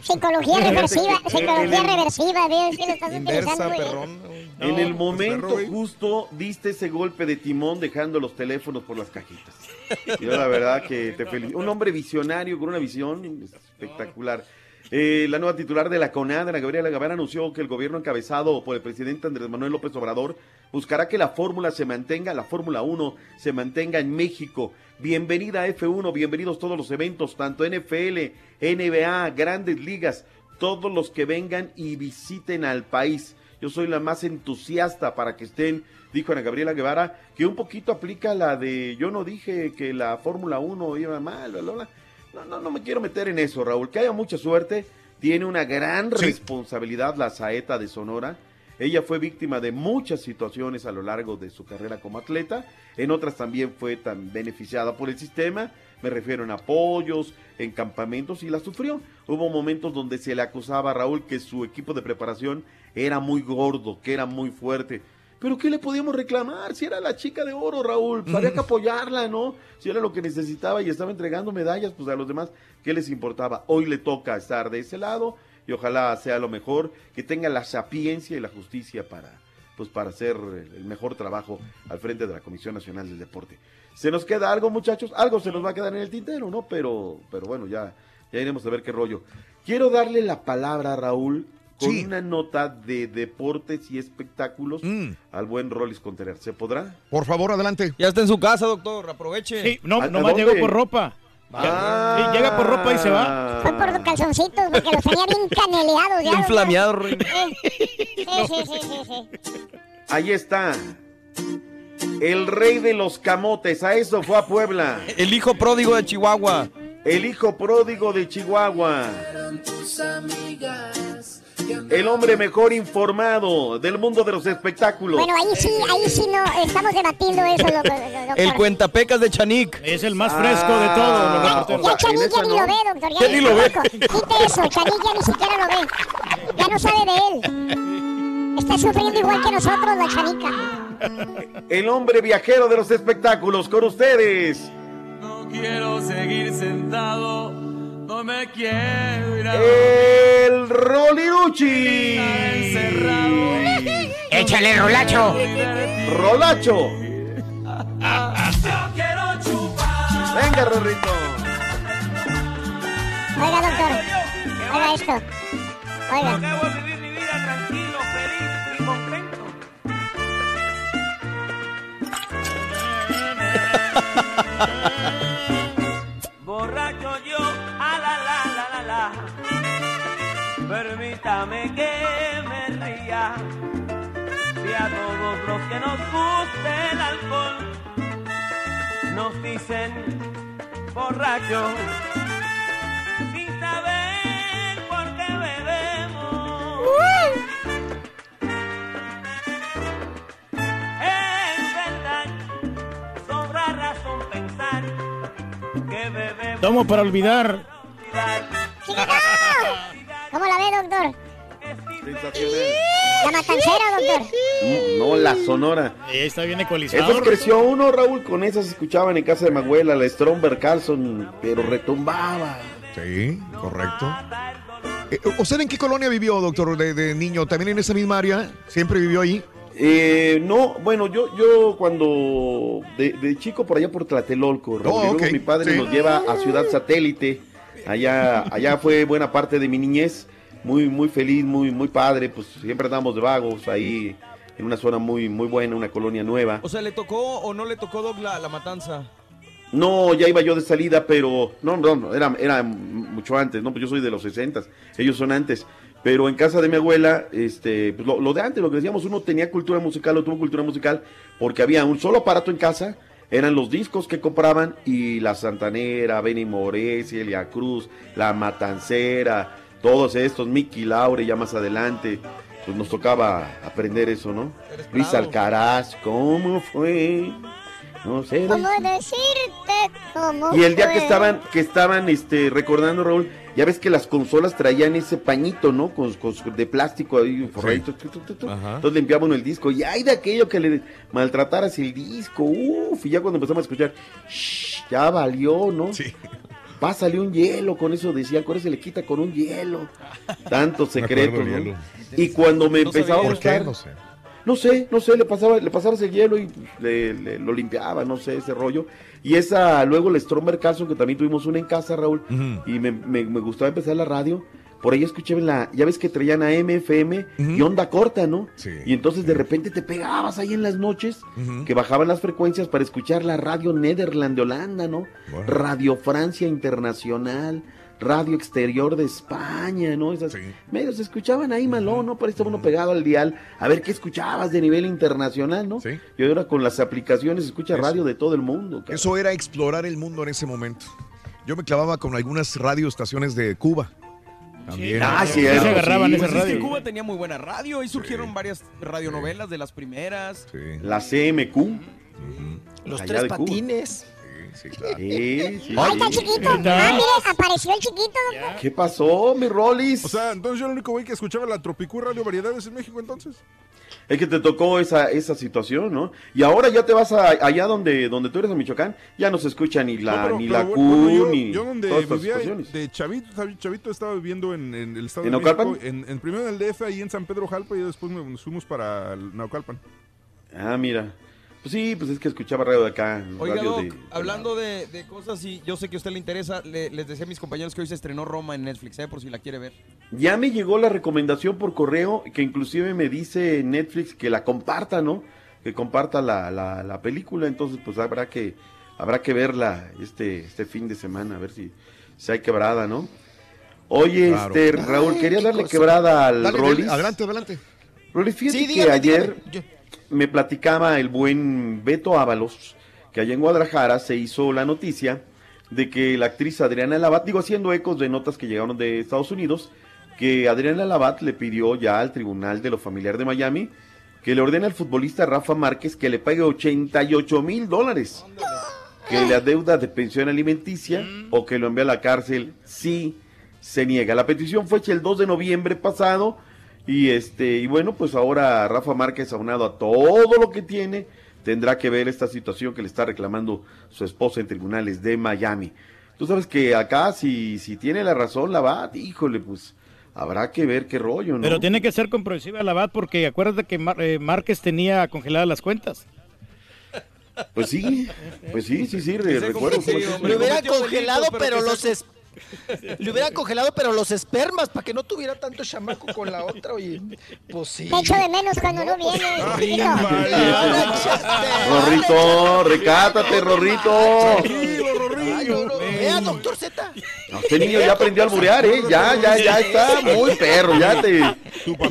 Speaker 3: Psicología reversiva,
Speaker 36: que-
Speaker 3: psicología reversiva, Dios, sí lo estás
Speaker 21: Inversa,
Speaker 3: utilizando
Speaker 21: perrón.
Speaker 2: No,
Speaker 36: en el
Speaker 2: pues,
Speaker 36: momento
Speaker 22: perro,
Speaker 36: justo diste ese golpe de timón dejando los teléfonos por las cajitas. Yo la verdad que te felicito. Un hombre visionario con una visión espectacular. Eh, la nueva titular de la CONAD, Ana Gabriela Guevara, anunció que el gobierno encabezado por el presidente Andrés Manuel López Obrador buscará que la fórmula se mantenga, la Fórmula 1 se mantenga en México. Bienvenida a F1, bienvenidos todos los eventos, tanto NFL, NBA, grandes ligas, todos los que vengan y visiten al país. Yo soy la más entusiasta para que estén, dijo Ana Gabriela Guevara, que un poquito aplica la de yo no dije que la Fórmula 1 iba mal, bla, bla, bla. No, no, no me quiero meter en eso, Raúl. Que haya mucha suerte. Tiene una gran
Speaker 1: Sí.
Speaker 36: responsabilidad la Saeta de Sonora. Ella fue víctima de muchas situaciones a lo largo de su carrera como atleta. En otras también fue tan beneficiada por el sistema. Me refiero en apoyos, en campamentos y la sufrió. Hubo momentos donde se le acusaba a Raúl que su equipo de preparación era muy gordo, que era muy fuerte. Pero ¿qué le podíamos reclamar? Si era la chica de oro, Raúl, pues había que apoyarla, ¿no? Si era lo que necesitaba y estaba entregando medallas, pues a los demás, ¿qué les importaba? Hoy le toca estar de ese lado y ojalá sea lo mejor, que tenga la sapiencia y la justicia para, pues, para hacer el mejor trabajo al frente de la Comisión Nacional del Deporte. ¿Se nos queda algo, muchachos? Algo se nos va a quedar en el tintero, ¿no? Pero, pero bueno, ya, ya iremos a ver qué rollo. Quiero darle la palabra a Raúl con
Speaker 1: Sí.
Speaker 36: una nota de deportes y espectáculos al buen Rollis Contreras. ¿Se podrá?
Speaker 1: Por favor, adelante.
Speaker 21: Ya está en su casa, doctor. Aproveche.
Speaker 2: Sí, no,
Speaker 36: ¿A- a
Speaker 2: nomás llegó por ropa.
Speaker 36: Ah.
Speaker 2: Llega por ropa y se va.
Speaker 3: Fue por los calzoncitos, porque los tenía bien caneleados ya.
Speaker 21: Bien flameado, Ruin.
Speaker 3: Sí, sí, sí, sí, sí.
Speaker 36: Ahí está. El rey de los camotes, a eso fue a Puebla.
Speaker 21: El hijo pródigo de Chihuahua.
Speaker 36: El hijo pródigo de Chihuahua. El hombre mejor informado del mundo de los espectáculos.
Speaker 3: Bueno, ahí sí, ahí sí no, estamos debatiendo eso, lo- lo- doctor.
Speaker 21: El cuentapecas de Chanik.
Speaker 2: Es el más fresco de todos los reporteros.
Speaker 3: Ya Chanik ya ni lo ve, doctor. Ya,
Speaker 21: Ya ni lo ve.
Speaker 3: Quite eso, Chanik ya ni siquiera lo ve. Ya no sabe de él. Está sufriendo igual que nosotros, la Chanica.
Speaker 36: El hombre viajero de los espectáculos con ustedes.
Speaker 37: No quiero seguir sentado, no me quiero ir a
Speaker 36: El Roliruchi.
Speaker 37: Échale, Rolacho.
Speaker 36: Rolacho.
Speaker 37: quiero chupar.
Speaker 36: Venga, Rorrito.
Speaker 3: Oiga, doctor. Oiga esto. Oiga.
Speaker 37: Debo vivir mi vida tranquilo, feliz y contento. Permítame que me ría. Si a todos los que nos gusta el alcohol nos dicen borracho sin saber por qué bebemos. Es verdad, sobra razón pensar que bebemos.
Speaker 2: Tomo para olvidar.
Speaker 3: ¿Cómo la ve, doctor? La matancera, doctor.
Speaker 36: No, la sonora.
Speaker 2: Está bien ecualizado.
Speaker 36: Eso creció uno, Raúl, con esas escuchaban en casa de mi abuela, la Stromberg Carlson, pero retumbaba.
Speaker 1: Sí, correcto. Eh, ¿Usted en qué colonia vivió, doctor, de, de niño? ¿También en esa misma área? ¿Siempre vivió ahí?
Speaker 36: Eh, no, bueno, yo, yo cuando de, de chico por allá por Tlatelolco, Raúl,
Speaker 1: Oh,
Speaker 36: mi padre
Speaker 1: sí.
Speaker 36: nos lleva a Ciudad Satélite. Allá, allá fue buena parte de mi niñez, muy, muy feliz, muy, muy padre, pues siempre andábamos de vagos ahí en una zona muy, muy buena, una colonia nueva.
Speaker 21: O sea, ¿le tocó o no le tocó, Doc, la, la matanza?
Speaker 36: No, ya iba yo de salida, pero no, no, no, era, era mucho antes, ¿no? Pues yo soy de los 60, ellos son antes. Pero en casa de mi abuela, este, pues lo, lo de antes, lo que decíamos, uno tenía cultura musical o tuvo cultura musical porque había un solo aparato en casa, eran los discos que compraban y la Santanera, Benny Moré, Celia Cruz, la Matancera, todos estos, Mickey Laure ya más adelante, pues nos tocaba aprender eso, ¿no? Luis. Alcaraz, ¿cómo fue? No sé.
Speaker 3: ¿Cómo decirte cómo
Speaker 36: Y el día que estaban, que estaban este, recordando, Raúl, ya ves que las consolas traían ese pañito, ¿no? Con, con- de plástico ahí, forradito, tu, tu, tu. Entonces limpiaba uno el disco. Y ay de aquello que le maltrataras el disco. Uf, y ya cuando empezamos a escuchar, "Shh, ya valió, ¿no? Sí. Pásale un hielo, con eso decían, con eso se le quita con un hielo. Tantos secretos, ¿no? Y cuando me
Speaker 1: No
Speaker 36: empezaba a
Speaker 1: ¿Por qué?
Speaker 36: gustar,
Speaker 1: No sé.
Speaker 36: No sé, no sé, le pasaba, le pasabas el hielo y pues, le- le- lo limpiaba, no sé, ese rollo. Y esa, luego el Stromberg Carlson, que también tuvimos una en casa, Raúl, y me, me- me gustaba empezar la radio. Por ahí escuché la, ya ves que traían a FM y onda corta, ¿no? Y entonces de repente te pegabas ahí en las noches, que bajaban las frecuencias para escuchar la radio Nederland de Holanda, ¿no? Radio Francia Internacional, Radio Exterior de España, ¿no? Esas medios se escuchaban ahí malón, ¿no? Por estaba uno pegado al dial, a ver qué escuchabas de nivel internacional, ¿no? Y ahora con las aplicaciones escucha radio de todo el mundo.
Speaker 1: Eso era explorar el mundo en ese momento. Yo me clavaba con algunas radioestaciones de Cuba. También.
Speaker 36: Ah, cierto,
Speaker 2: se agarraban
Speaker 36: sí.
Speaker 2: esa
Speaker 21: Pues es que
Speaker 2: radio.
Speaker 21: Cuba tenía muy buena radio. Ahí surgieron varias radionovelas de las primeras.
Speaker 36: La CMQ.
Speaker 21: Los
Speaker 36: Allá
Speaker 21: tres
Speaker 36: Cuba. Sí, sí,
Speaker 3: Ahí está
Speaker 36: sí.
Speaker 3: chiquito. Ah, mire, apareció el chiquito, doctor.
Speaker 36: ¿Qué pasó, mi Rolis?
Speaker 22: O sea, entonces yo el único güey que escuchaba la Tropicú Radio Variedades en México, entonces.
Speaker 36: Es que te tocó esa, esa situación, ¿no? Y ahora ya te vas a, allá donde, donde tú eres en Michoacán, ya no se escucha ni la,
Speaker 22: No, pero-
Speaker 36: ni
Speaker 22: pero
Speaker 36: la
Speaker 22: bueno,
Speaker 36: Q,
Speaker 22: yo,
Speaker 36: ni
Speaker 22: yo donde
Speaker 36: todas
Speaker 22: vivía de Chavito, Chavi- Chavito estaba viviendo en, en el estado
Speaker 36: ¿En
Speaker 22: de
Speaker 36: Naucalpan?
Speaker 22: México, en, en- primero en el DF, ahí en San Pedro Jalpa, y después nos fuimos para Naucalpan.
Speaker 36: Ah, mira. Pues sí, pues es que escuchaba radio de acá.
Speaker 21: Oiga,
Speaker 36: radio
Speaker 21: Doc,
Speaker 36: de-
Speaker 21: hablando de, de cosas y yo sé que a usted le interesa, le- les decía a mis compañeros que hoy se estrenó Roma en Netflix, ¿eh? por si la quiere ver.
Speaker 36: Ya me llegó la recomendación por correo, que inclusive me dice Netflix que la comparta, ¿no? Que comparta la, la, la película, entonces pues habrá que, habrá que verla este, este fin de semana, a ver si, si hay quebrada, ¿no? Oye,
Speaker 1: Claro.
Speaker 36: este, Raúl,
Speaker 1: Ay,
Speaker 36: quería darle
Speaker 1: cosa.
Speaker 36: quebrada al
Speaker 1: Dale,
Speaker 36: Rollis.
Speaker 1: dale, adelante, adelante.
Speaker 36: Rollis, fíjate
Speaker 1: Sí,
Speaker 36: que ayer
Speaker 1: dígame.
Speaker 36: Me platicaba el buen Beto Ábalos, que allá en Guadalajara se hizo la noticia de que la actriz Adriana Labat, digo haciendo ecos de notas que llegaron de Estados Unidos, que Adriana Labat le pidió ya al Tribunal de lo Familiar de Miami que le ordene al futbolista Rafa Márquez que le pague 88 mil dólares, que le adeuda de pensión alimenticia o que lo envíe a la cárcel si se niega. La petición fue hecha el 2 de noviembre pasado y este y bueno, pues ahora Rafa Márquez aunado a todo lo que tiene tendrá que ver esta situación que le está reclamando su esposa en tribunales de Miami. Tú sabes que acá si si tiene la razón la va, híjole, pues habrá que ver qué rollo, ¿no?
Speaker 2: Pero tiene que ser comprensiva la VAT porque acuérdate que Mar- eh, Márquez tenía congeladas las cuentas.
Speaker 36: Pues sí, pues sí, sí, sí, re- recuerdo.
Speaker 51: Le hubieran congelado, pero los es- le hubieran congelado, pero los espermas para que no tuviera tanto chamaco con la otra, oye. Pues sí.
Speaker 3: Te echo de menos cuando no vienes.
Speaker 51: Ay,
Speaker 3: Rorrito.
Speaker 36: recátate, Rorrito.
Speaker 51: No, no. Vea, doctor Z.
Speaker 36: No, Este niño ya aprendió a alburear, ¿eh? Ya, ya, ya está muy perro, ya te,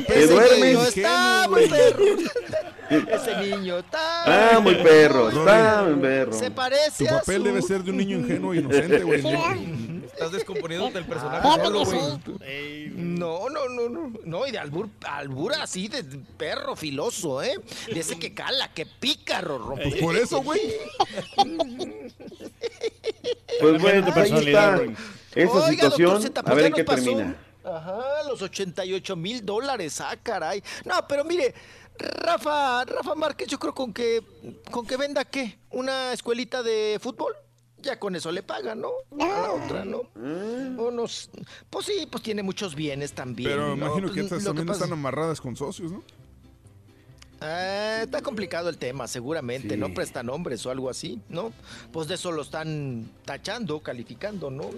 Speaker 36: te duermes.
Speaker 51: niño está muy perro. Ese niño está.
Speaker 36: Ah, muy perro, está muy perro.
Speaker 51: Se parece
Speaker 22: Tu
Speaker 51: a
Speaker 22: papel debe ser de un niño ingenuo e inocente, güey.
Speaker 21: Estás descomponiéndote el personaje solo, güey.
Speaker 51: sí. No, no, no, no. No, y de albur, albur así, de perro filoso, ¿eh? De ese que cala, que pica, Rorro.
Speaker 22: Pues por eso, güey.
Speaker 36: Pues bueno,
Speaker 51: personalidad,
Speaker 36: esa
Speaker 51: Oiga,
Speaker 36: situación,
Speaker 51: doctor
Speaker 36: a
Speaker 51: pues
Speaker 36: ver
Speaker 51: ya
Speaker 36: en qué
Speaker 51: pasó.
Speaker 36: termina.
Speaker 51: Ajá, los 88 mil dólares, ah, caray. No, pero mire, Rafa, Rafa Márquez, yo creo con que, con que venda qué, una escuelita de fútbol, ya con eso le pagan, ¿no? A la otra, ¿no? O nos, pues sí, pues tiene muchos bienes también.
Speaker 22: Pero
Speaker 51: ¿no?
Speaker 22: imagino
Speaker 51: Pues
Speaker 22: que estas
Speaker 51: lo
Speaker 22: también
Speaker 51: pasa-
Speaker 22: están amarradas con socios, ¿no?
Speaker 51: Ah, está complicado el tema, seguramente,
Speaker 22: Sí.
Speaker 51: ¿no? Prestan nombres o algo así, ¿no? Pues de eso lo están tachando, calificando, ¿no?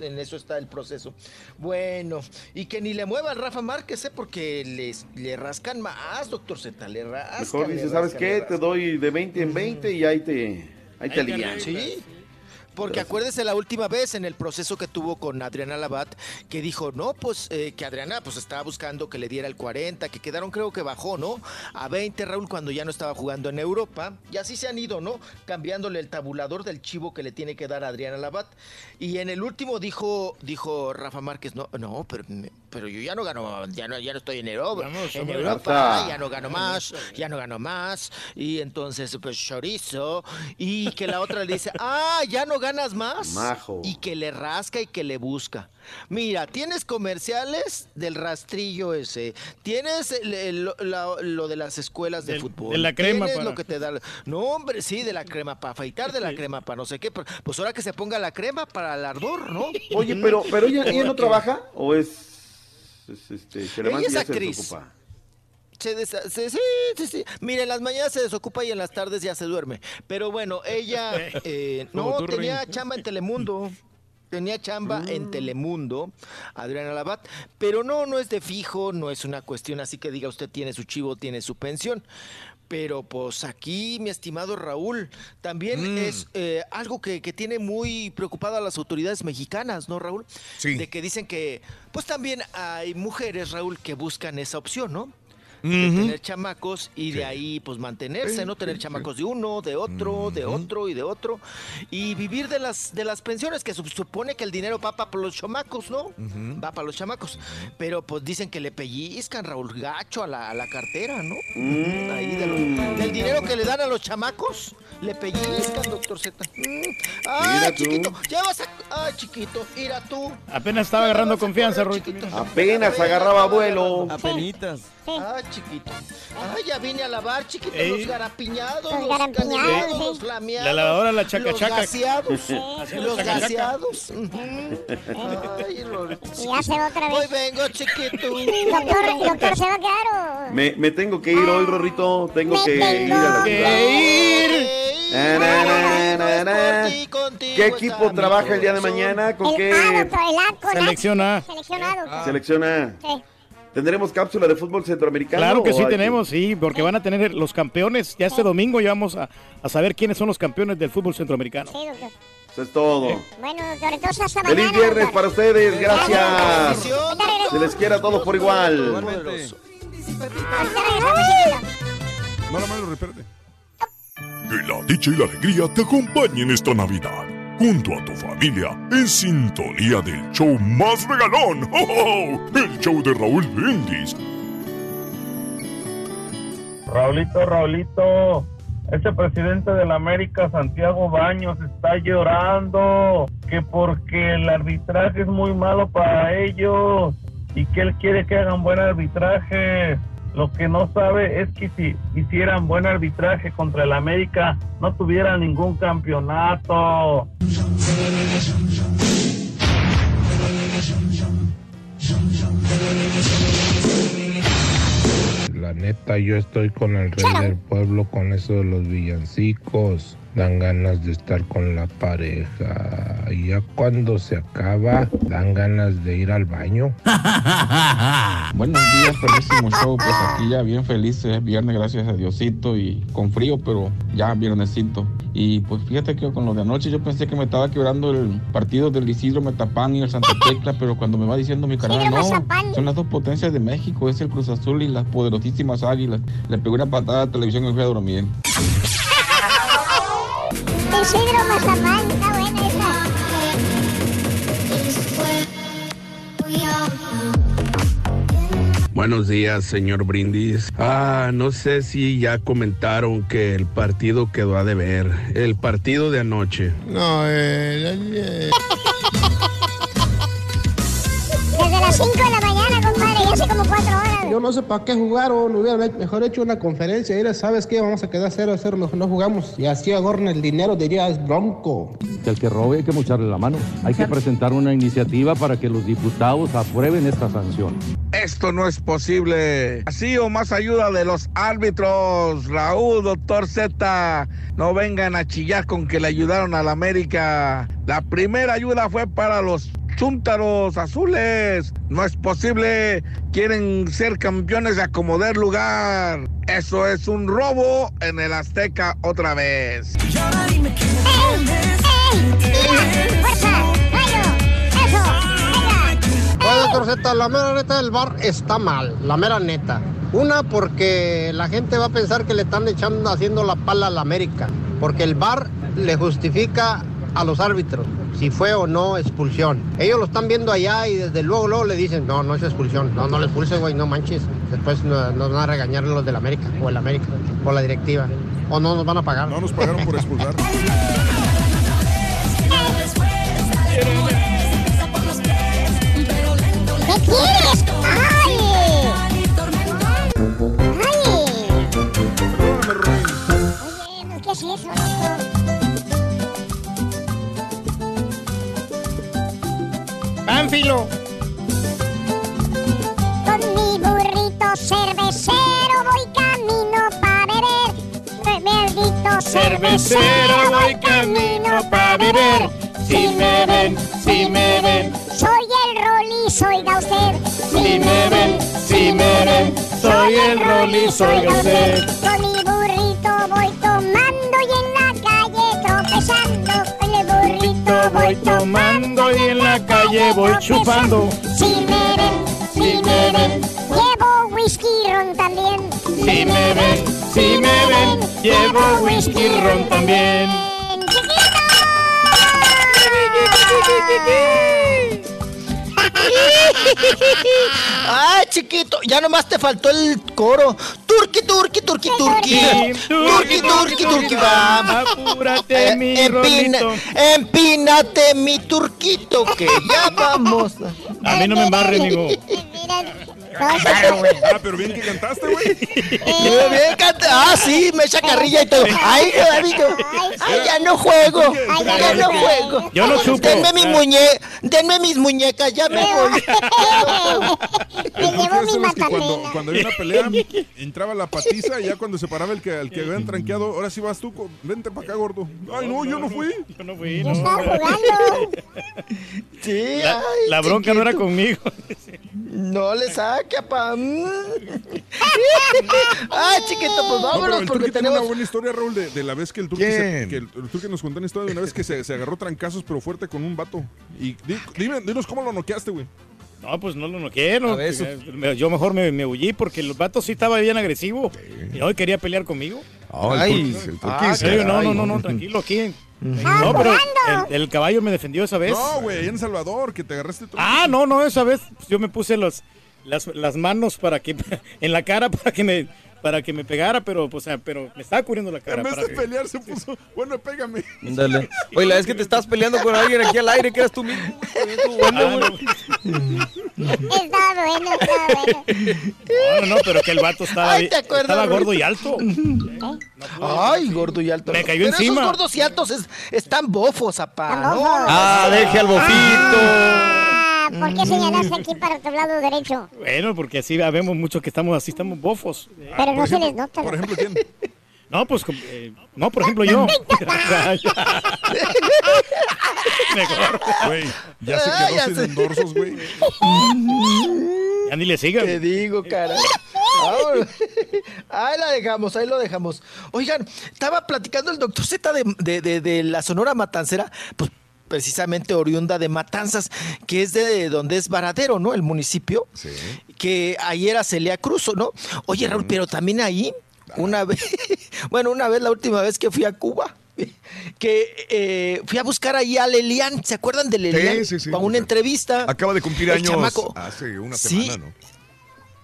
Speaker 51: En eso está el proceso. Bueno, y que ni le mueva al Rafa Márquez, ¿eh? Porque les, le rascan más, doctor Z, le rascan.
Speaker 36: Mejor dice, ¿sabes
Speaker 51: rascan,
Speaker 36: qué? Te doy de 20 en 20 y ahí te, ahí te alivian.
Speaker 51: Sí. Porque acuérdese la última vez en el proceso que tuvo con Adriana Labat, que dijo, no, pues eh, que Adriana pues estaba buscando que le diera el 40, que quedaron creo que bajó, ¿no? A 20 Raúl cuando ya no estaba jugando en Europa. Y así se han ido, ¿no? Cambiándole el tabulador del chivo que le tiene que dar a Adriana Labat. Y en el último dijo, dijo Rafa Márquez, no, no, pero, pero yo ya no gano, ya no, ya no estoy en Europa.
Speaker 2: Vamos,
Speaker 51: en. Europa ya no gano más, ya no gano más. Y entonces, pues chorizo. Y que la otra le dice, ah, ya no ganas más.
Speaker 36: Majo.
Speaker 51: Y que le rasca y que le busca. Mira, tienes comerciales del rastrillo ese. Tienes el- el- lo, la- lo de las escuelas de
Speaker 2: Del-
Speaker 51: fútbol.
Speaker 2: de la crema
Speaker 51: Tienes
Speaker 2: para-
Speaker 51: lo que te da. No, hombre, sí, de la crema para afeitar, de la crema para no sé qué. Pues ahora que se ponga la crema para el ardor, ¿no?
Speaker 36: Oye, pero, pero ella, ella no trabaja o es, es, este, se levanta
Speaker 51: Ella es
Speaker 36: y ya se
Speaker 51: actriz.
Speaker 36: desocupa?
Speaker 51: Se desa- se- sí, sí, sí. Mire, en las mañanas se desocupa y en las tardes ya se duerme. Pero bueno, ella eh, no
Speaker 2: tú,
Speaker 51: tenía
Speaker 2: Rin.
Speaker 51: chamba en Telemundo. Tenía chamba
Speaker 36: Mm.
Speaker 51: en Telemundo, Adriana Labat, pero no, no es de fijo, no es una cuestión así que diga usted tiene su chivo, tiene su pensión. Pero pues aquí, mi estimado Raúl, también
Speaker 1: Mm.
Speaker 51: es eh, algo que, que tiene muy preocupado a las autoridades mexicanas, ¿no, Raúl?
Speaker 1: Sí.
Speaker 51: De que dicen que, pues también hay mujeres, Raúl, que buscan esa opción, ¿no? De tener chamacos y de ahí pues mantenerse, ¿no? Tener chamacos de uno, de otro, de otro y de otro y vivir de las de las pensiones que supone que el dinero va para los chamacos, ¿no? Va para los chamacos, pero pues dicen que le pellizcan Raúl Gacho a la, a la cartera, ¿no? Ahí de los- del dinero que le dan a los chamacos, le pellizcan, doctor Z. Mm.
Speaker 36: Tú.
Speaker 51: chiquito, ya vas a Ay, chiquito, mira tú.
Speaker 2: Apenas estaba agarrando confianza, mira.
Speaker 36: Apenas agarraba vuelo.
Speaker 21: Apenitas.
Speaker 51: Ay, chiquito. Ay, ya vine a lavar, chiquito,
Speaker 2: Ey.
Speaker 51: los garapiñados,
Speaker 3: Los
Speaker 51: los
Speaker 3: garapiñados,
Speaker 51: los flameados.
Speaker 2: La lavadora, la chaca,
Speaker 51: los
Speaker 2: chaca.
Speaker 51: gaseados.
Speaker 3: Sí.
Speaker 51: Los
Speaker 2: Chaca, chaca.
Speaker 51: gaseados. Ay, Rorito,
Speaker 3: Y ya se va otra
Speaker 51: Hoy
Speaker 3: vez.
Speaker 51: vengo, chiquito.
Speaker 3: Doctor, doctor, ¿se va a quedar o...?
Speaker 36: Me, me tengo que ir hoy, Rorrito. Tengo
Speaker 3: Me
Speaker 36: que ir
Speaker 3: tengo
Speaker 36: a la
Speaker 2: que
Speaker 36: ciudad.
Speaker 2: ir.
Speaker 36: Na, na, na, ¿Qué equipo trabaja el día de mañana? ¿Con
Speaker 3: El A,
Speaker 36: qué
Speaker 3: doctor, el A con A.
Speaker 2: Selecciona.
Speaker 3: Seleccionado.
Speaker 36: selecciona? ¿Tendremos cápsula de fútbol centroamericano?
Speaker 2: Claro que sí
Speaker 36: hay
Speaker 2: tenemos, sí, porque van a tener los campeones. Ya este domingo ya vamos a, a saber quiénes son los campeones del fútbol centroamericano.
Speaker 3: Sí, doctor.
Speaker 36: Eso es todo.
Speaker 3: Bueno, doctor, entonces hasta
Speaker 36: Feliz
Speaker 3: mañana.
Speaker 36: viernes
Speaker 3: doctor.
Speaker 36: para ustedes. Gracias. Se les quiera a todos por igual.
Speaker 22: Mano.
Speaker 52: Que la dicha y la alegría te acompañen esta Navidad. Junto a tu familia, en sintonía del show más regalón. ¡Oh, oh! El show de Raúl Brindis.
Speaker 53: Raulito, Raulito, ese presidente de la América, Santiago Baños, está llorando que porque el arbitraje es muy malo para ellos y que él quiere que hagan buen arbitraje. Lo que no sabe es que si hicieran buen arbitraje contra el América, no tuviera ningún campeonato.
Speaker 45: La neta, yo estoy con el rey del pueblo con eso de los villancicos. Dan ganas de estar con la pareja. Y ya cuando se acaba, dan ganas de ir al baño.
Speaker 47: Buenos días, felicísimo show. Pues aquí ya bien feliz, es viernes, gracias a Diosito y con frío, pero ya viernesito. Y pues fíjate que con lo de anoche yo pensé que me estaba quebrando el partido del Isidro Metapán y el Santa Tecla, pero cuando me va diciendo mi
Speaker 3: Isidro
Speaker 47: no, son las dos potencias de México, es el Cruz Azul y las poderosísimas Águilas. Le pegó una patada a la televisión y fui a dormir.
Speaker 3: Isidro Mazapán, está buena esa.
Speaker 45: Buenos días, señor Brindis. Ah, no sé si ya comentaron que el partido quedó a deber. El partido de anoche.
Speaker 53: No, eh,
Speaker 3: Desde las 5 de la mañana, compadre, ya hace como 4 horas.
Speaker 31: Yo no sé para qué jugaron, hubieran mejor hecho una conferencia. Mira, ¿sabes qué? Vamos a quedar 0 a 0, mejor no jugamos. Y así agorren el dinero, diría es bronco.
Speaker 54: El que robe hay que mocharle la mano. Hay que presentar una iniciativa para que los diputados aprueben esta sanción.
Speaker 45: Esto no es posible. Así o más ayuda de los árbitros. Raúl, doctor Z, no vengan a chillar con que le ayudaron a la América. La primera ayuda fue para los chúntaros azules. No es posible. Quieren ser campeones de acomodar lugar. Eso es un robo en el Azteca otra vez.
Speaker 31: Oye, la mera neta del bar está mal, la mera neta. Una, porque la gente va a pensar que le están echando, haciendo la pala a la América. Porque el bar le justifica a los árbitros si fue o no expulsión. Ellos lo están viendo allá y desde luego, luego le dicen, no, no es expulsión. No, no le expulse, güey, no manches. Después no- nos van a regañar los del América o el América o la directiva. O no nos van a pagar.
Speaker 22: No nos pagaron por expulsar.
Speaker 3: ¿Qué quieres? ¡Ay! ¡Ay! Oye, ¿qué es eso,
Speaker 2: Pánfilo.
Speaker 3: Con mi burrito cervecero voy camino pa' beber. Maldito
Speaker 2: Cervecero voy camino pa' beber. Si me ven, si me ven,
Speaker 3: Soy el Rollis, oiga usted.
Speaker 2: si me ven, si me ven. Soy el Rollis, oiga usted.
Speaker 3: Con mi Voy tomando y en la calle
Speaker 2: voy chupando.
Speaker 3: Si me ven,
Speaker 2: Si me ven,
Speaker 3: llevo whisky y ron también.
Speaker 2: si me ven, si me ven. Llevo whisky y ron también.
Speaker 51: Ay, chiquito, ya nomás te faltó el coro. Turqui, turqui, turqui, turqui. Turqui, turqui, turqui, vamos.
Speaker 2: Apúrate,
Speaker 51: Eh,
Speaker 2: mi
Speaker 51: empínate, mi turquito, que ya vamos.
Speaker 2: A mí no me embarre, amigo.
Speaker 22: Ah, pero bien que cantaste, güey.
Speaker 51: Muy bien, canta. Ah, sí, me echa carrilla y todo. Ay, Davidito. Ay, ya no juego. Ya no juego.
Speaker 2: Yo no chupo.
Speaker 51: Denme mis muñecas. Denme mis muñecas, ya me voy.
Speaker 22: Es de los que cuando, cuando había una pelea, entraba la patiza y ya cuando se paraba el que, el que habían tranqueado, ahora sí vas tú, vente para acá, gordo. Ay, no, yo no fui.
Speaker 2: Yo no fui, no.
Speaker 51: Sí,
Speaker 2: La,
Speaker 51: ay,
Speaker 2: la bronca no era
Speaker 51: chiquito.
Speaker 2: conmigo.
Speaker 51: No le saque, pa. Ay, chiquito, pues
Speaker 22: No,
Speaker 51: vámonos
Speaker 22: el
Speaker 51: porque tenemos.
Speaker 22: una buena historia, Raúl, de, de la vez que el se-
Speaker 51: ¿Quién?
Speaker 22: que el, el Turqui nos contó una historia de una vez que se, se agarró trancazos, pero fuerte con un vato. Y di- dime, dinos cómo lo noqueaste, güey.
Speaker 2: No, pues no lo no
Speaker 22: ver, eso.
Speaker 2: Yo mejor me, me porque el vato sí estaba bien agresivo. Y hoy quería pelear conmigo.
Speaker 22: Ah, el
Speaker 2: Ay,
Speaker 22: el
Speaker 2: ah, no, no, no, no, tranquilo aquí. No, pero el, el caballo me defendió esa vez.
Speaker 22: No, güey, en Salvador, que te agarraste tú.
Speaker 2: Ah, no, no, esa vez yo me puse los, las, las manos para que en la cara para que me para que me pegara, pero pues, o sea, pero me estaba cubriendo la cara.
Speaker 22: En vez
Speaker 2: para
Speaker 22: de
Speaker 2: que-
Speaker 22: pelear se puso, bueno, pégame.
Speaker 21: Ándale. Oye, la vez que te estabas peleando con alguien aquí al aire, que eras tú mismo.
Speaker 2: Ah, no.
Speaker 3: Estaba bueno, estaba bueno.
Speaker 2: No, no, no, pero que el vato estaba,
Speaker 51: Ay, ¿te acuerdas,
Speaker 2: estaba gordo y alto.
Speaker 51: Ay, gordo y alto.
Speaker 2: Me cayó
Speaker 51: Pero
Speaker 2: encima.
Speaker 51: Esos gordos y altos es- están bofos, apá. ¿no?
Speaker 21: Ah, deje al bofito.
Speaker 3: Ah, ¿Por qué señalaste aquí para tu lado derecho?
Speaker 2: Bueno, porque así vemos muchos que estamos así, estamos bofos.
Speaker 3: Pero no se les nota.
Speaker 22: Por ejemplo, ¿quién?
Speaker 2: No, pues, eh, no, por ejemplo, yo. Mejor.
Speaker 22: Güey, ya se
Speaker 51: Ah,
Speaker 22: quedó
Speaker 51: ya
Speaker 22: sin
Speaker 51: sé.
Speaker 22: endorsos, güey.
Speaker 2: Ya ni le sigan.
Speaker 51: Te digo, cara. Ahí la dejamos, ahí lo dejamos. Oigan, estaba platicando el doctor Z de, de- de- de la Sonora Matancera, pues precisamente oriunda de Matanzas, que es de donde es Varadero, ¿no? El municipio.
Speaker 22: Sí.
Speaker 51: Que ahí era Celia Cruz, ¿no? Oye, Raúl, pero también ahí, una vez, bueno, una vez, la última vez que fui a Cuba. Que eh, fui a buscar ahí a Lelian, ¿se acuerdan de Lelian?
Speaker 1: sí, sí.
Speaker 51: Para una entrevista.
Speaker 1: Acaba de cumplir años hace una
Speaker 51: Sí.
Speaker 1: semana, ¿no?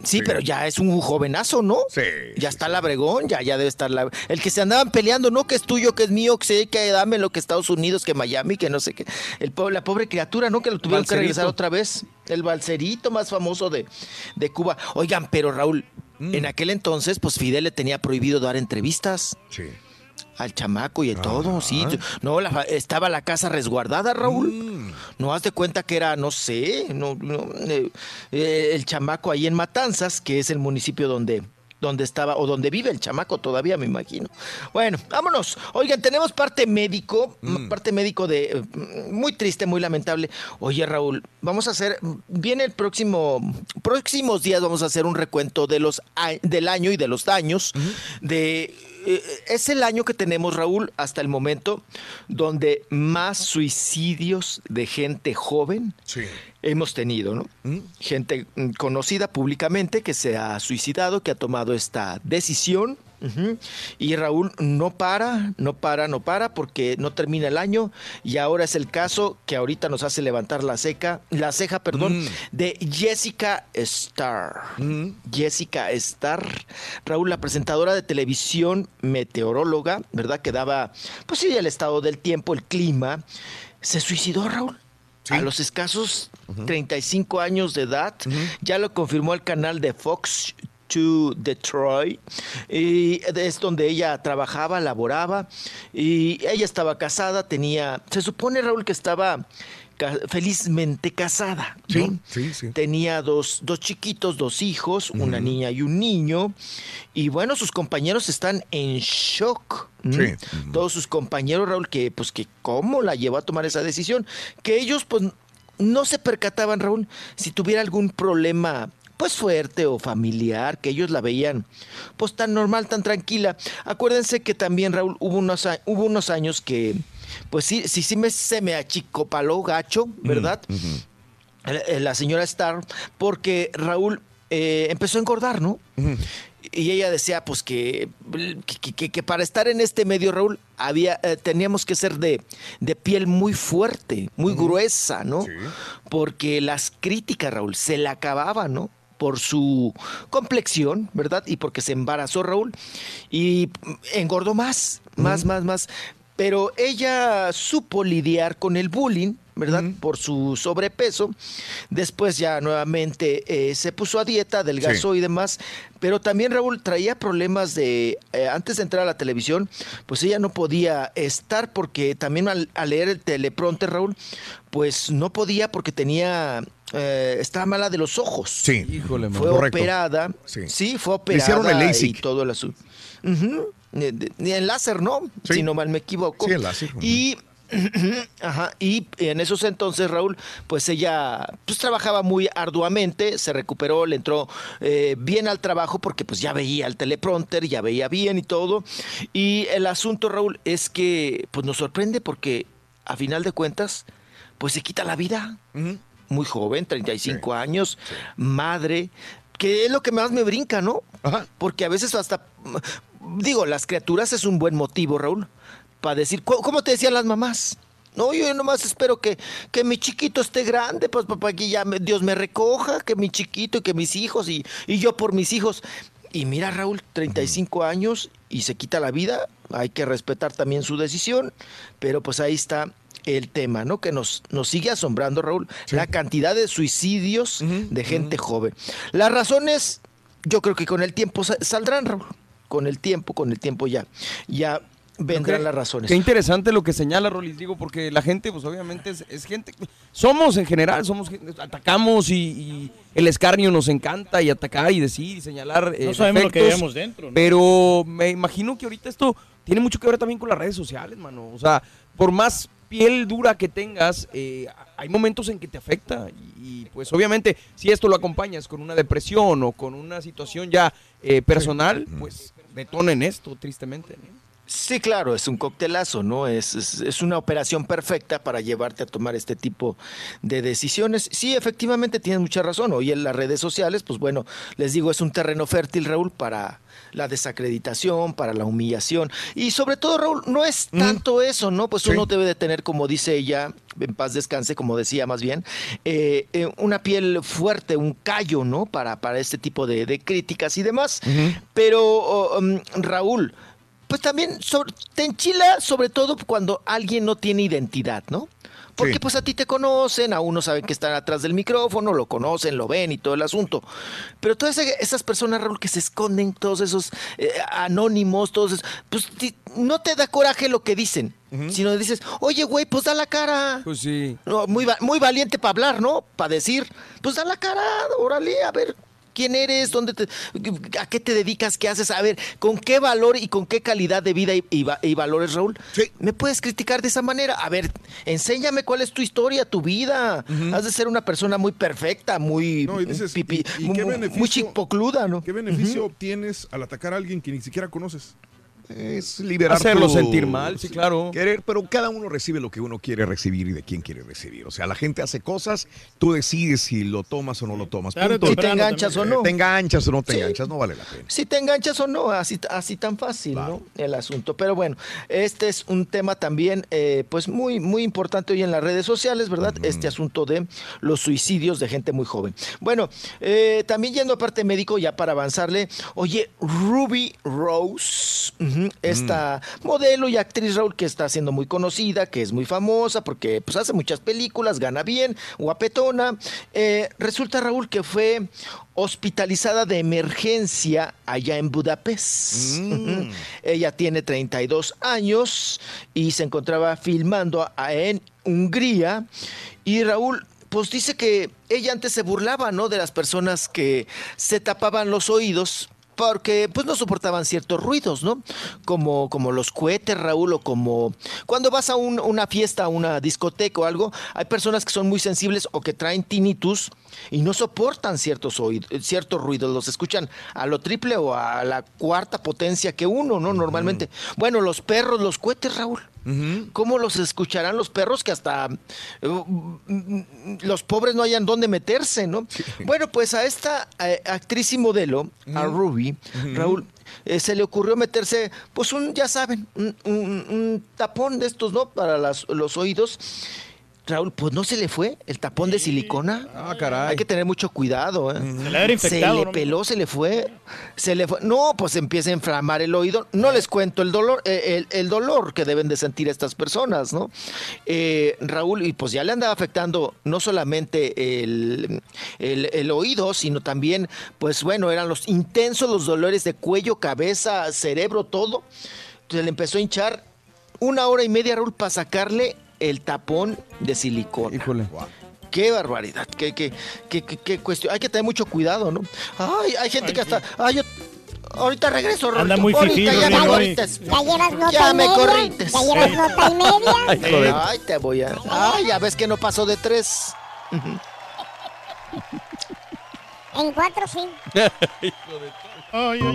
Speaker 51: Sí,
Speaker 1: Sí.
Speaker 51: pero ya es un jovenazo, ¿no?
Speaker 1: Sí.
Speaker 51: Ya está Labregón, ya, ya debe estar la... El que se andaban peleando, no que es tuyo, que es mío, que sé que dame lo que Estados Unidos, que Miami, que no sé qué. El la pobre criatura, ¿no? Que lo tuvieron que regresar otra vez. El balserito más famoso de, de Cuba. Oigan, pero Raúl,
Speaker 1: Mm.
Speaker 51: en aquel entonces, pues Fidel le tenía prohibido dar entrevistas.
Speaker 1: Sí.
Speaker 51: Al chamaco y de todo, sí. No, la estaba la casa resguardada, Raúl.
Speaker 1: Mm.
Speaker 51: No haz de cuenta que era, no sé, no, no, eh, eh, el chamaco ahí en Matanzas, que es el municipio donde, donde estaba, o donde vive el chamaco todavía, me imagino. Bueno, vámonos. Oigan, tenemos parte médico, parte médico de eh, muy triste, muy lamentable. Oye, Raúl, vamos a hacer, viene el próximo, próximos días vamos a hacer un recuento de los a- del año y de los daños de es el año que tenemos, Raúl, hasta el momento, donde más suicidios de gente joven
Speaker 1: Sí.
Speaker 51: hemos tenido, ¿no? Gente mm, conocida públicamente que se ha suicidado, que ha tomado esta decisión. Y Raúl no para, no para, no para, porque no termina el año. Y ahora es el caso que ahorita nos hace levantar la ceja, la ceja, perdón, de Jessica Starr. Jessica Starr, Raúl, la presentadora de televisión, meteoróloga, ¿verdad? Que daba, pues sí, el estado del tiempo, el clima. Se suicidó, Raúl. A los escasos 35 años de edad, ya lo confirmó el canal de Fox to Detroit, y es donde ella trabajaba, laboraba, y ella estaba casada, tenía, se supone Raúl que estaba felizmente casada. ¿no?
Speaker 1: Sí, sí, sí.
Speaker 51: Tenía dos, dos chiquitos, dos hijos, una niña y un niño. Y bueno, sus compañeros están en shock. ¿m?
Speaker 1: Sí.
Speaker 51: Todos sus compañeros, Raúl, que pues que cómo la llevó a tomar esa decisión. Que ellos pues no se percataban, Raúl, si tuviera algún problema pues fuerte o familiar, que ellos la veían pues tan normal, tan tranquila. Acuérdense que también, Raúl, hubo unos, hubo unos años que pues sí, sí, sí me, se me achicopaló gacho, ¿verdad? Eh, la señora Starr, porque Raúl eh, empezó a engordar, ¿no? y ella decía pues que, que, que- que para estar en este medio, Raúl, había, eh, teníamos que ser de, de piel muy fuerte, muy gruesa, ¿no? Porque las críticas, Raúl, se la acababan, ¿no? Por su complexión, ¿verdad? Y porque se embarazó Raúl y engordó más, más, más, más. Pero ella supo lidiar con el bullying, ¿verdad? Por su sobrepeso. Después ya nuevamente eh, se puso a dieta, adelgazó y demás. Pero también Raúl traía problemas de, eh, antes de entrar a la televisión, pues ella no podía estar porque también al, al leer el teleprompter, Raúl, pues no podía porque tenía, eh, estaba mala de los ojos.
Speaker 1: Sí.
Speaker 21: Híjole, man.
Speaker 51: Fue
Speaker 1: Correcto.
Speaker 51: operada.
Speaker 1: Sí.
Speaker 51: Sí. fue
Speaker 1: Le
Speaker 51: operada.
Speaker 1: hicieron el
Speaker 51: Y
Speaker 1: LASIK.
Speaker 51: todo el. Ni- de- Ni en láser, ¿no?
Speaker 1: Sí.
Speaker 51: Si no mal me equivoco.
Speaker 1: Sí, el láser.
Speaker 51: Y Ajá, y en esos entonces, Raúl, pues ella pues trabajaba muy arduamente, se recuperó, le entró eh, bien al trabajo porque pues ya veía el teleprompter, ya veía bien y todo. Y el asunto, Raúl, es que pues nos sorprende porque a final de cuentas, pues se quita la vida. Muy joven, 35 años, madre, que es lo que más me brinca, ¿no? Porque a veces hasta, digo, las criaturas es un buen motivo, Raúl, para decir, ¿cómo te decían las mamás? No, yo nomás espero que, que mi chiquito esté grande, pues para que ya me- Dios me recoja, que mi chiquito y que mis hijos y, y yo por mis hijos. Y mira, Raúl, 35 años y se quita la vida, hay que respetar también su decisión, pero pues ahí está el tema, ¿no? Que nos, nos sigue asombrando, Raúl, la cantidad de suicidios de gente joven. Las razones, yo creo que con el tiempo sa- saldrán, Raúl. Con el tiempo, con el tiempo ya, ya vendrán las razones.
Speaker 21: Qué interesante lo que señala Rolis, digo, porque la gente, pues obviamente es, es gente, somos en general, somos gente- atacamos y, y el escarnio nos encanta y atacar y decir y señalar. eh,
Speaker 2: No sabemos lo que llevamos dentro, ¿no?
Speaker 21: Pero me imagino que ahorita esto tiene mucho que ver también con las redes sociales, mano. O sea, por más piel dura que tengas, eh, hay momentos en que te afecta y, y, pues obviamente si esto lo acompañas con una depresión o con una situación ya eh, personal, pues detona en esto, tristemente. ¿no?
Speaker 51: Sí, claro, es un coctelazo, ¿no? Es, es, es una operación perfecta para llevarte a tomar este tipo de decisiones. Sí, efectivamente tienes mucha razón. Hoy en las redes sociales, pues bueno, les digo, es un terreno fértil, Raúl, para la desacreditación, para la humillación. Y sobre todo, Raúl, no es tanto eso, ¿no? Pues uno debe de tener, como dice ella, en paz descanse, como decía más bien, eh, eh, una piel fuerte, un callo, ¿no? Para, para este tipo de, de críticas y demás. Pero, oh, um, Raúl, pues también sobre- te enchila sobre todo cuando alguien no tiene identidad, ¿no? Porque pues a ti te conocen, a uno saben que están atrás del micrófono, lo conocen, lo ven y todo el asunto. Pero todas ese- esas personas, Raúl, que se esconden, todos esos eh, anónimos, todos esos, pues ti- no te da coraje lo que dicen, sino dices, oye, güey, pues da la cara.
Speaker 21: Pues sí.
Speaker 51: No, muy, muy valiente para hablar, ¿no? Para decir, pues da la cara, órale, a ver. ¿Quién eres? ¿Dónde te, ¿A qué te dedicas? ¿Qué haces? A ver, ¿con qué valor y con qué calidad de vida y, y va- y valores, Raúl? ¿Me puedes criticar de esa manera? A ver, enséñame cuál es tu historia, tu vida. Has de ser una persona muy perfecta, muy
Speaker 22: No, y dices,
Speaker 51: pipi-
Speaker 22: ¿y, y
Speaker 51: muy, muy chipocluda, ¿no?
Speaker 22: ¿Qué beneficio obtienes al atacar a alguien que ni siquiera conoces? Es liberar
Speaker 21: Hacerlo
Speaker 22: tu-
Speaker 21: sentir mal, sí, claro.
Speaker 1: Querer, pero cada uno recibe lo que uno quiere recibir y de quién quiere recibir. O sea, la gente hace cosas, tú decides si lo tomas o no lo tomas.
Speaker 51: Claro,
Speaker 1: Punto.
Speaker 51: si te enganchas o no.
Speaker 1: Te enganchas o no te
Speaker 51: Sí.
Speaker 1: enganchas, no vale la pena.
Speaker 51: si te enganchas o no, así, así tan fácil, ¿no? El asunto. Pero bueno, este es un tema también, eh, pues muy, muy importante hoy en las redes sociales, ¿verdad? Este asunto de los suicidios de gente muy joven. Bueno, eh, también yendo a parte médico, ya para avanzarle, oye, Ruby Rose, esta modelo y actriz Raúl que está siendo muy conocida, que es muy famosa porque pues hace muchas películas, gana bien, guapetona. Eh, resulta Raúl que fue hospitalizada de emergencia allá en Budapest. Ujú. Ella tiene 32 años y se encontraba filmando a- en Hungría. Y Raúl, pues dice que ella antes se burlaba, ¿no? De las personas que se tapaban los oídos porque pues no soportaban ciertos ruidos, ¿no? Como, como los cohetes, Raúl, o como cuando vas a un- una fiesta, a una discoteca o algo, hay personas que son muy sensibles o que traen tinnitus y no soportan ciertos, oídos, ciertos ruidos, los escuchan a lo triple o a la cuarta potencia que uno, ¿no? Normalmente. Bueno, los perros, los cohetes, Raúl. ¿Cómo los escucharán los perros que hasta eh, mm, los pobres no hayan dónde meterse, ¿no? Bueno, pues a esta eh, actriz y modelo, a Ruby, Raúl, eh, se le ocurrió meterse, pues un, ya saben, un, un- un tapón de estos, ¿no? Para las- los oídos. Raúl, pues no se le fue el tapón de silicona.
Speaker 21: Ah, caray.
Speaker 51: Hay que tener mucho cuidado, ¿eh?
Speaker 2: Se le infectado,
Speaker 51: Se le
Speaker 2: ¿no?
Speaker 51: peló, se le fue. Se le fue. No, pues empieza a inflamar el oído. No les cuento el dolor, eh, el, el dolor que deben de sentir estas personas, ¿no? Eh, Raúl, y pues ya le andaba afectando no solamente el, el- el oído, sino también, pues bueno, eran los intensos los dolores de cuello, cabeza, cerebro, todo. Entonces le empezó a hinchar una hora y media, Raúl, para sacarle el tapón de silicona.
Speaker 21: Híjole.
Speaker 51: Qué barbaridad, qué, qué, qué, qué- qué cuestión. Hay que tener mucho cuidado, ¿no? Ay, hay gente que hasta. Ay, yo. Ahorita regreso,
Speaker 2: Anda muy fifí,
Speaker 51: ya me corrites.
Speaker 3: Ya llevas nota
Speaker 51: Ya
Speaker 3: y
Speaker 51: me
Speaker 3: media.
Speaker 51: corrites.
Speaker 3: Ya llevas nota y media.
Speaker 51: Ay, Ay, te voy a. Ay, ya ves que no pasó de tres.
Speaker 3: En cuatro sí.
Speaker 2: Ay, ay,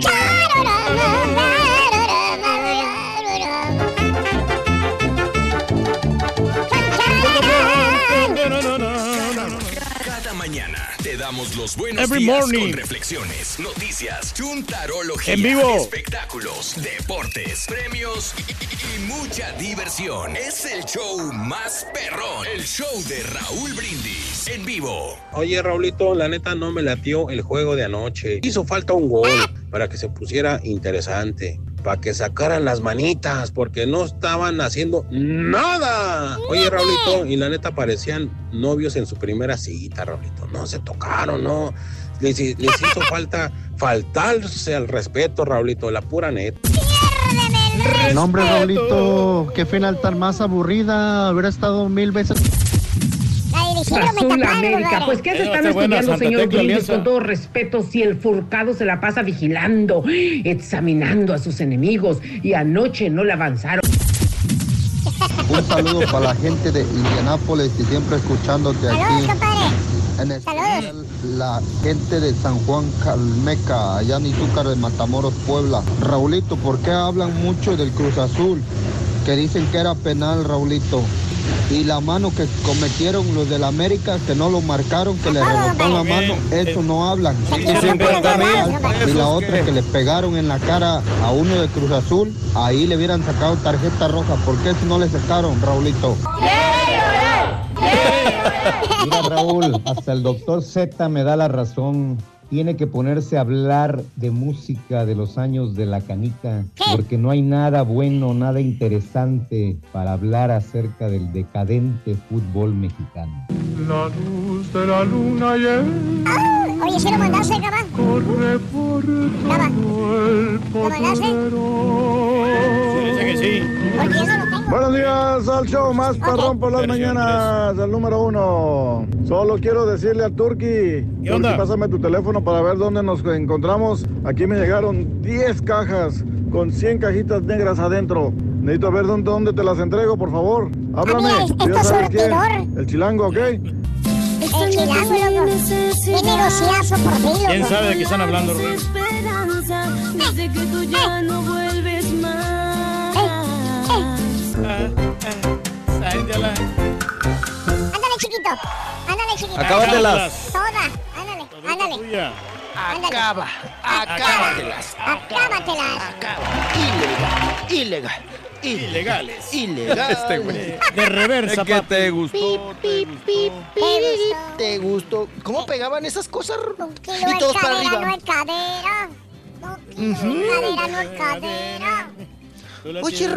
Speaker 55: damos los buenos
Speaker 2: Every
Speaker 55: días
Speaker 2: morning.
Speaker 55: con reflexiones, noticias, chuntarología,
Speaker 2: En vivo.
Speaker 55: espectáculos, deportes, premios y, y- y mucha diversión. Es el show más perrón, el show de Raúl Brindis en vivo.
Speaker 47: Oye, Raulito, la neta no me latió el juego de anoche. Hizo falta un gol para que se pusiera interesante, para que sacaran las manitas, porque no estaban haciendo nada. Oye, Raulito, y la neta parecían novios en su primera cita, Raulito. No se tocaron, no. Les, les hizo falta faltarse al respeto, Raulito, la pura neta.
Speaker 56: No, hombre, Raulito, qué final tan más aburrida. Hubiera estado mil veces.
Speaker 57: Azul América. Pues, ¿qué se
Speaker 56: Eh,
Speaker 57: están
Speaker 56: está buena
Speaker 57: estudiando, señor Brindis? Con todo respeto, si el Furcado se la pasa vigilando, examinando a sus enemigos y anoche no le avanzaron.
Speaker 56: Un saludo para la gente de Indianápolis y siempre escuchándote aquí. En especial la gente de San Juan Calmeca, allá en Izúcar de Matamoros, Puebla. Raulito, ¿por qué hablan mucho del Cruz Azul? Que dicen que era penal, Raulito. Y la mano que cometieron los del América, que no lo marcaron, que le rebotaron la mano, eso no hablan. Y la otra que le pegaron en la cara a uno de Cruz Azul, ahí le hubieran sacado tarjeta roja. ¿Por qué eso no le sacaron, Raulito? Mira, Raúl, hasta el doctor Z me da la razón. Tiene que ponerse a hablar de música de los años de la canica, porque no hay nada bueno, nada interesante para hablar acerca del decadente fútbol mexicano.
Speaker 37: La luz de la luna y el
Speaker 3: Oye, ¿sí lo mandaste, cabrón?
Speaker 37: corre por todo el potrero.
Speaker 2: Dice que sí.
Speaker 3: Porque yo no lo tengo.
Speaker 58: Buenos días al show más perrón por las mañanas, el número uno. Solo quiero decirle a Turki, Turki,
Speaker 2: onda?
Speaker 58: pásame tu teléfono para ver dónde nos encontramos. Aquí me llegaron 10 cajas con 100 cajitas negras adentro. Necesito ver dónde, dónde te las entrego, por favor. Háblame. Tú ya
Speaker 3: esto
Speaker 58: sabes quién. El chilango, ¿ok?
Speaker 3: El chilango, loco. Qué negociazo por fin, loco.
Speaker 2: ¿Quién sabe de qué están hablando?
Speaker 34: Esperanza desde que tú ya no vuelves más.
Speaker 3: Ándale, chiquito. Ándale, chiquito.
Speaker 51: Acábatelas.
Speaker 3: Toda. Ándale.
Speaker 51: Acaba, acábatelas.
Speaker 3: Acábatelas.
Speaker 51: Ilegal, ilegal.
Speaker 2: Ilegales.
Speaker 51: Ilegales.
Speaker 2: Este güey. De reversa,
Speaker 21: ¿Qué
Speaker 2: papi.
Speaker 21: te gustó?
Speaker 51: ¿Te gustó? ¿Cómo pegaban esas cosas?
Speaker 3: Kilo
Speaker 51: Y
Speaker 3: es
Speaker 51: todos para
Speaker 3: cadera, no
Speaker 51: arriba.
Speaker 3: es cadera. No, kilo es cadera, no es cadera.
Speaker 51: Oye,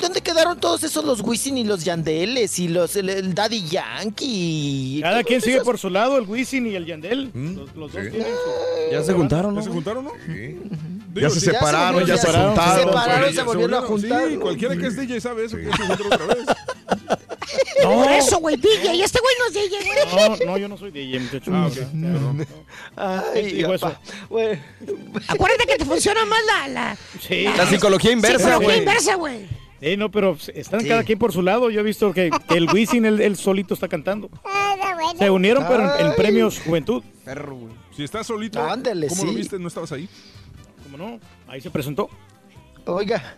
Speaker 51: ¿dónde quedaron todos esos los Wisin y los Yandeles y los el, el Daddy Yankee?
Speaker 2: Cada quien sigue
Speaker 51: esos-
Speaker 2: por su lado, el Wisin y el Yandel. Los, los dos tienen su-
Speaker 21: Ya se juntaron, ¿no?
Speaker 22: ¿Ya se juntaron, no?
Speaker 1: Ya se separaron, ya se juntaron.
Speaker 2: se
Speaker 51: separaron, se volvieron a juntar,
Speaker 22: Sí, cualquiera que es DJ sabe eso, que se juntaron otra vez.
Speaker 23: Por eso, güey, DJ. Este güey no es DJ, güey.
Speaker 2: No, no, yo no soy DJ, muchacho.
Speaker 22: Ah, ok.
Speaker 2: Perdón.
Speaker 51: Ay,
Speaker 2: Digo eso.
Speaker 23: Acuérdate que te funciona más la, la,
Speaker 2: Sí.
Speaker 21: La psicología inversa,
Speaker 23: psicología
Speaker 21: güey.
Speaker 23: inversa, güey.
Speaker 2: Eh, no, pero están
Speaker 51: Sí.
Speaker 2: cada quien por su lado. Yo he visto que, que el Wisin, él, él solito está cantando.
Speaker 3: Ah.
Speaker 2: Se unieron, pero en, premios Juventud.
Speaker 21: Perro, güey.
Speaker 22: Si estás solito,
Speaker 51: Ándale,
Speaker 22: ¿cómo lo
Speaker 51: sí.
Speaker 22: viste? ¿No estabas ahí?
Speaker 2: ¿Cómo no? Ahí se presentó.
Speaker 51: oiga.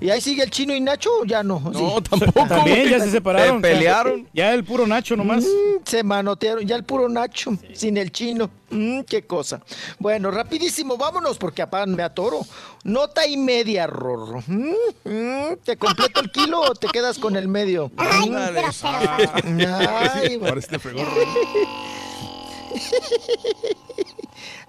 Speaker 51: ¿Y ahí sigue el chino y Nacho? Ya no.
Speaker 21: No, tampoco.
Speaker 2: También ya se separaron.
Speaker 21: Se pelearon.
Speaker 2: Ya el puro Nacho nomás.
Speaker 51: Mm, se manotearon. Ya el puro Nacho, sin el chino. Mm, qué cosa. Bueno, rapidísimo, vámonos porque apá me atoro. Nota y media, Rorro. Mm, mm, ¿Te completo el kilo o te quedas con el medio?
Speaker 3: Ay.
Speaker 51: Ay,
Speaker 22: este fregón.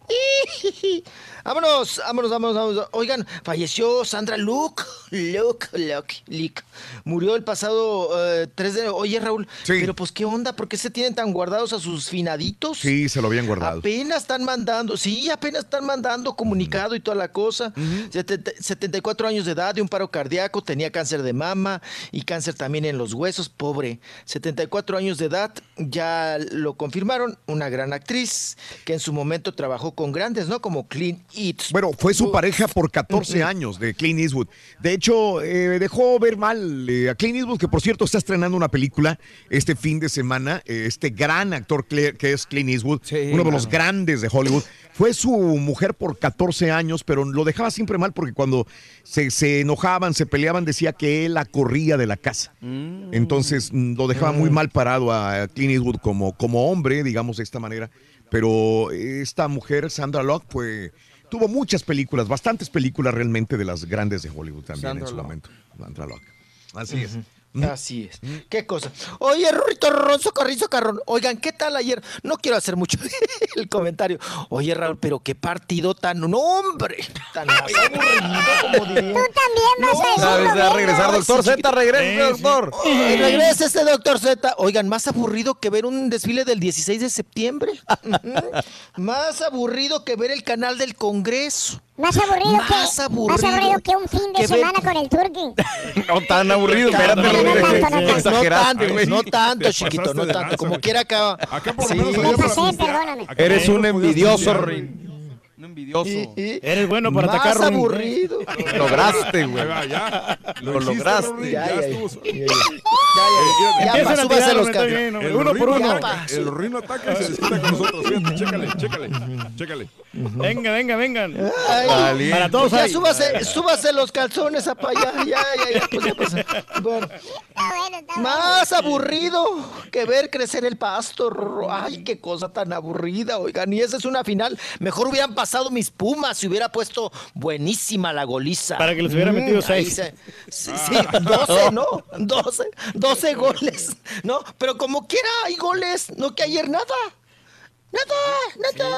Speaker 51: Vámonos, vámonos, vámonos, vámonos. Oigan, falleció Sandra Luke. Luke, Luke, Luke. Murió el pasado eh, 3 de... Oye, Raúl, pero pues qué onda, ¿por qué se tienen tan guardados a sus finaditos?
Speaker 1: Sí, se lo habían guardado.
Speaker 51: Apenas están mandando, sí, apenas están mandando comunicado y toda la cosa. Setenta- 74 años de edad, de un paro cardíaco, tenía cáncer de mama y cáncer también en los huesos, pobre. 74 años de edad, ya lo confirmaron, una gran actriz que en su momento trabajó con grandes, ¿no? Como Clint Eastwood.
Speaker 1: Bueno, fue su pareja por 14 años de Clint Eastwood. De hecho, eh, dejó ver mal eh, a Clint Eastwood, que por cierto está estrenando una película este fin de semana. Eh, este gran actor que es Clint Eastwood, uno de los grandes de Hollywood. Fue su mujer por 14 años, pero lo dejaba siempre mal porque cuando se, se enojaban, se peleaban, decía que él la corría de la casa. Entonces mm, lo dejaba muy mal parado a Clint Eastwood como, como hombre, digamos de esta manera. Pero esta mujer, Sandra Locke, fue, tuvo muchas películas, bastantes películas realmente de las grandes de Hollywood también
Speaker 51: Sandra
Speaker 1: en su
Speaker 51: Locke.
Speaker 1: momento. Sandra Locke. Así es.
Speaker 51: Así es. Qué cosa. Oye, Rorrito Ronzo Carrizo Carrón. Oigan, ¿qué tal ayer? No quiero hacer mucho el comentario. Oye, Raúl, pero qué partido tan. No, hombre. Tan más aburrido, como diría.
Speaker 3: Tú también vas a
Speaker 21: a regresar, doctor Z, regresa, doctor.
Speaker 51: Ay, regresa este doctor Z. Oigan, más aburrido que ver un desfile del 16 de septiembre. Más aburrido que ver el canal del Congreso.
Speaker 3: Más aburrido,
Speaker 51: Más
Speaker 3: que, más
Speaker 51: aburrido
Speaker 3: aburrido que un fin de semana con el turqui.
Speaker 21: No tan aburrido, espérate.
Speaker 3: No, no, no tanto, no tanto.
Speaker 51: No tanto,
Speaker 21: güey.
Speaker 51: no tanto,
Speaker 22: Te
Speaker 51: chiquito, no tanto. Como quiera acá.
Speaker 22: Acá por lo
Speaker 51: Sí.
Speaker 22: menos
Speaker 3: Me pasé, perdóname.
Speaker 21: Eres un envidioso. Rin. Envidioso.
Speaker 2: Eres bueno para
Speaker 51: Más
Speaker 2: atacar, Rin.
Speaker 51: aburrido.
Speaker 21: Lograste, güey.
Speaker 22: Ya.
Speaker 21: Lo
Speaker 22: hiciste,
Speaker 21: lograste.
Speaker 51: Ya,
Speaker 22: Ya
Speaker 51: ya. Ya, ya,
Speaker 2: a
Speaker 51: los
Speaker 2: está
Speaker 51: ca-
Speaker 2: bien, hombre.
Speaker 22: El
Speaker 2: Uno por uno.
Speaker 22: El Rino ataca y se desquita con nosotros. Fíjate, chécale, chécale. Chécale.
Speaker 2: Venga, venga,
Speaker 21: Vale.
Speaker 2: Para todos
Speaker 51: ya súbase, súbase los calzones para allá. Ya, ya, ya. Pues ya. Bueno, más aburrido que ver crecer el pasto. Ay, qué cosa tan aburrida, oigan. Y esa es una final. Mejor hubieran pasado mis pumas si hubiera puesto buenísima la goliza.
Speaker 2: Para que les hubiera metido
Speaker 51: ahí
Speaker 2: seis.
Speaker 51: se- sí, sí, 12, ¿no? 12, 12 goles, ¿no? Pero como quiera hay goles, no que ayer nada. Nada, nada.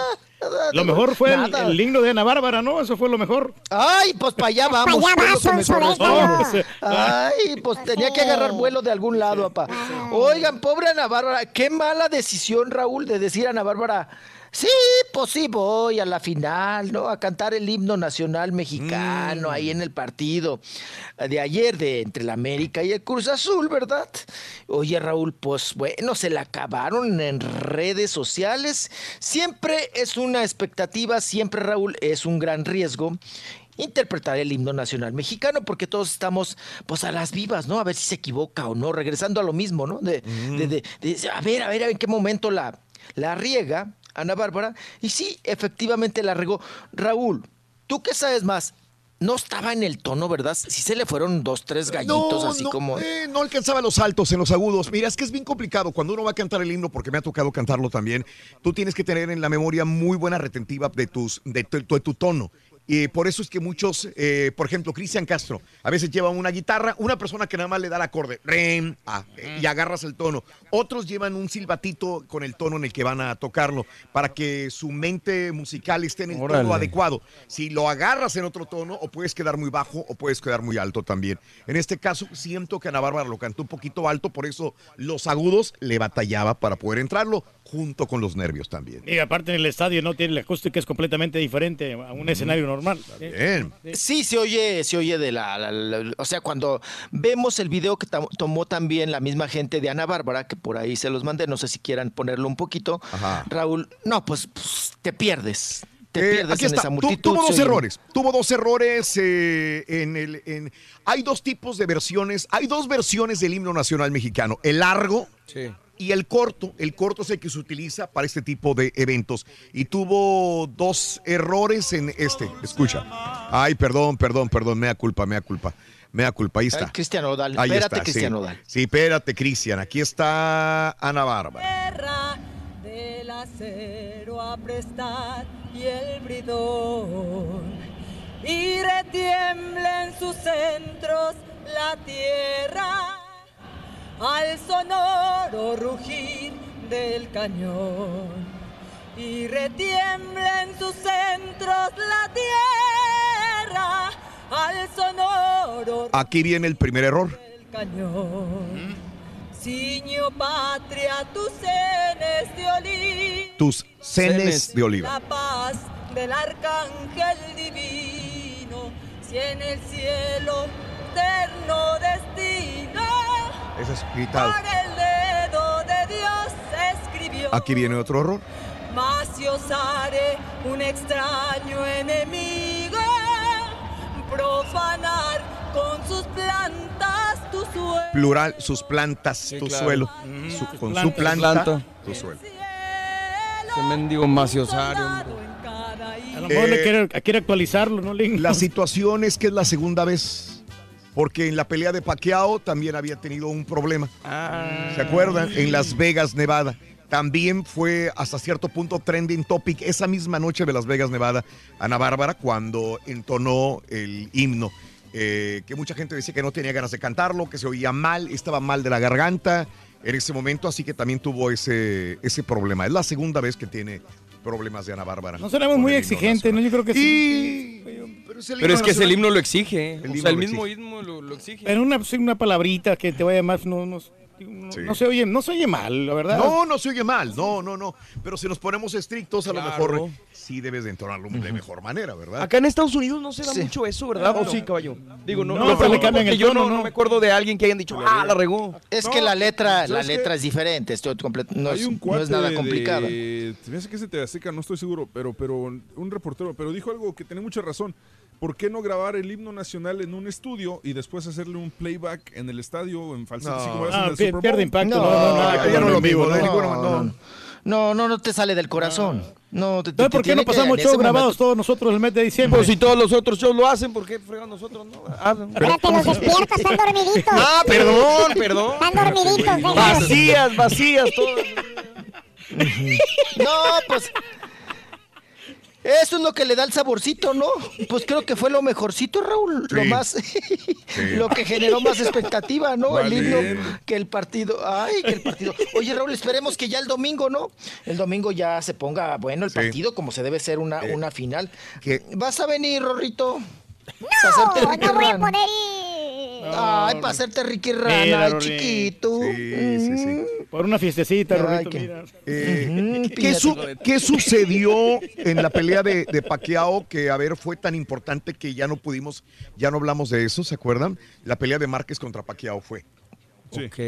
Speaker 51: nada,
Speaker 2: Lo mejor fue el, el himno de Ana Bárbara, ¿no? Eso fue lo mejor.
Speaker 51: Ay, pues para allá vamos.
Speaker 3: Allá vas.
Speaker 51: Ay, pues tenía que agarrar vuelo de algún lado, papá. Oigan, pobre Ana Bárbara, qué mala decisión, Raúl, de decir a Ana Bárbara. Sí, pues sí, voy a la final, ¿no? A cantar el himno nacional mexicano ahí en el partido de ayer de entre la América y el Cruz Azul, ¿verdad? Oye, Raúl, pues bueno, se la acabaron en redes sociales. Siempre es una expectativa, siempre, Raúl, es un gran riesgo interpretar el himno nacional mexicano, porque todos estamos pues a las vivas, ¿no? A ver si se equivoca o no, regresando a lo mismo, ¿no? De, de- de- de- a ver, a ver, en qué momento la, la riega Ana Bárbara. Y sí, efectivamente la regó. Raúl, ¿tú qué sabes más? No estaba en el tono, ¿verdad? Sí se le fueron dos, tres gallitos, así
Speaker 1: no,
Speaker 51: como...
Speaker 1: eh, no alcanzaba los altos en los agudos. Mira, es que es bien complicado cuando uno va a cantar el himno, porque me ha tocado cantarlo también. Tú tienes que tener en la memoria muy buena retentiva de, tus, de, tu, de tu tono. Y por eso es que muchos, eh, por ejemplo, Cristian Castro, a veces llevan una guitarra, una persona que nada más le da el acorde, rem, ah, eh, y agarras el tono. Otros llevan un silbatito con el tono en el que van a tocarlo, para que su mente musical esté en el
Speaker 21: Órale.
Speaker 1: tono adecuado. Si lo agarras en otro tono, o puedes quedar muy bajo, o puedes quedar muy alto también. En este caso, siento que Ana Bárbara lo cantó un poquito alto, por eso los agudos le batallaba para poder entrarlo, junto con los nervios también.
Speaker 2: Y aparte en el estadio no tiene la acústica es completamente diferente a un escenario normal.
Speaker 1: Bien.
Speaker 51: Sí, se oye, se oye de la, la- la- O sea, cuando vemos el video que tam- tomó también la misma gente de Ana Bárbara, que por ahí se los mandé, no sé si quieran ponerlo un poquito.
Speaker 1: Ajá.
Speaker 51: Raúl, no, pues, pues, te pierdes. Te
Speaker 1: Eh,
Speaker 51: pierdes
Speaker 1: aquí
Speaker 51: en
Speaker 1: está.
Speaker 51: esa
Speaker 1: Tu-
Speaker 51: multitud.
Speaker 1: tuvo dos errores. Tuvo dos errores eh, en el. en- hay dos tipos de versiones. Hay dos versiones del himno nacional mexicano: el largo y el corto, el corto es el que se utiliza para este tipo de eventos. Y tuvo dos errores en este. Escucha. Ay, perdón, perdón, perdón, mea culpa, mea culpa. Mea culpa, ahí está.
Speaker 51: Ay, Cristian Odal,
Speaker 1: Ahí
Speaker 51: espérate,
Speaker 1: está,
Speaker 51: Cristian
Speaker 1: sí.
Speaker 51: Odal.
Speaker 1: Sí, espérate, Cristian. Aquí está Ana Bárbara.
Speaker 34: Tierra del acero a prestar y el bridón y retiembla en sus centros la tierra al sonoro rugir del cañón y retiembla en sus centros la tierra al sonoro
Speaker 1: Aquí viene el primer error.
Speaker 34: del cañón. Ciño patria, tus cenes de oliva.
Speaker 1: Tus cenes de oliva.
Speaker 34: La paz del arcángel divino, si en el cielo eterno destino,
Speaker 1: Es gritado.
Speaker 34: por el dedo de Dios escribió.
Speaker 1: Aquí viene otro error.
Speaker 34: Mas si osare un extraño enemigo profanar con sus plantas tu suelo.
Speaker 1: Plural, sus plantas, tu
Speaker 21: claro.
Speaker 1: suelo.
Speaker 21: Mm.
Speaker 1: Su- con
Speaker 21: plantas.
Speaker 1: su planta,
Speaker 21: Planta.
Speaker 1: tu suelo.
Speaker 21: Ese mendigo maciosario.
Speaker 2: A lo mejor le
Speaker 1: Eh,
Speaker 2: quiere, quiere actualizarlo, ¿no, Link?
Speaker 1: La situación es que es la segunda vez. Porque en la pelea de Pacquiao también había tenido un problema.
Speaker 21: Ah.
Speaker 1: ¿Se acuerdan? En Las Vegas, Nevada. También fue hasta cierto punto trending topic esa misma noche de Las Vegas, Nevada, Ana Bárbara, cuando entonó el himno. eh, que mucha gente decía que no tenía ganas de cantarlo, que se oía mal, estaba mal de la garganta en ese momento, así que también tuvo ese, ese problema. Es la segunda vez que tiene problemas de Ana Bárbara.
Speaker 2: No seremos muy exigentes, ¿no? Yo creo que sí.
Speaker 1: Pero es el
Speaker 21: Pero es que ese himno lo exige.
Speaker 1: El
Speaker 21: o sea, el mismo himno lo, lo exige.
Speaker 2: Pero una, una palabrita que te vaya más, no, no, no-
Speaker 1: Sí.
Speaker 2: no se oye, no se oye mal, la verdad.
Speaker 1: No, no se oye mal, no, no, no. Pero si nos ponemos estrictos, a lo mejor sí debes de entonarlo de mejor manera, ¿verdad?
Speaker 21: Acá en Estados Unidos no se da
Speaker 1: Sí.
Speaker 21: mucho eso, ¿verdad? ¿O sí, caballo? Digo, no,
Speaker 2: No, le cambian el
Speaker 21: yo
Speaker 2: tono,
Speaker 21: no,
Speaker 2: ¿no?
Speaker 21: no me acuerdo de alguien que hayan dicho, ah, la regó.
Speaker 51: Es
Speaker 22: No,
Speaker 51: que la letra, la letra es diferente, estoy completo, no, es, no es nada complicado.
Speaker 22: de- se me hace que es de TV Azteca, no estoy seguro, pero, pero un reportero, pero dijo algo que tiene mucha razón. ¿Por qué no grabar el himno nacional en un estudio y después hacerle un playback en el estadio o en falsete, así como hacen
Speaker 2: Ah,
Speaker 22: en el
Speaker 2: pi-
Speaker 22: Super Bowl?
Speaker 2: pierde impacto.
Speaker 51: No,
Speaker 2: No, no,
Speaker 51: no
Speaker 2: vivo, ¿no?
Speaker 51: no, no,
Speaker 1: no.
Speaker 51: no, no, no te sale del corazón. No, te,
Speaker 2: ¿por qué no pasamos shows grabados
Speaker 51: momento-
Speaker 2: todos nosotros el mes de diciembre?
Speaker 21: Pues si todos los otros shows lo hacen, ¿por qué fregan nosotros no? Ah,
Speaker 3: Espérate, los despiertas, están dormiditos.
Speaker 21: Ah, perdón, perdón.
Speaker 3: Están dormiditos.
Speaker 21: Vacías, vacías, todas.
Speaker 51: No, pues. Eso es lo que le da el saborcito, ¿no? Pues creo que fue lo mejorcito, Raúl. Lo
Speaker 1: Sí.
Speaker 51: más. lo que generó más expectativa, ¿no?
Speaker 22: Vale.
Speaker 51: El himno que el partido. Ay, que el partido. Oye, Raúl, esperemos que ya el domingo, ¿no? El domingo ya se ponga bueno el
Speaker 1: Sí.
Speaker 51: partido, como se debe ser una,
Speaker 1: Eh,
Speaker 51: una final. ¿Vas a venir, Rorrito?
Speaker 3: No, no voy a poder ir.
Speaker 51: Ay, para hacerte Ricky Rana,
Speaker 2: Mira,
Speaker 51: ay,
Speaker 2: Rory.
Speaker 51: chiquito.
Speaker 1: Sí, sí, sí.
Speaker 2: Por una fiestecita,
Speaker 51: Ay,
Speaker 2: Rorrito,
Speaker 51: que-
Speaker 2: mira.
Speaker 1: Eh, ¿qué, su- sucedió en la pelea de, de Pacquiao que, a ver, fue tan importante que ya no pudimos, ya no hablamos de eso, ¿se acuerdan? La pelea de Márquez contra Pacquiao fue.
Speaker 22: Sí.
Speaker 21: Ok.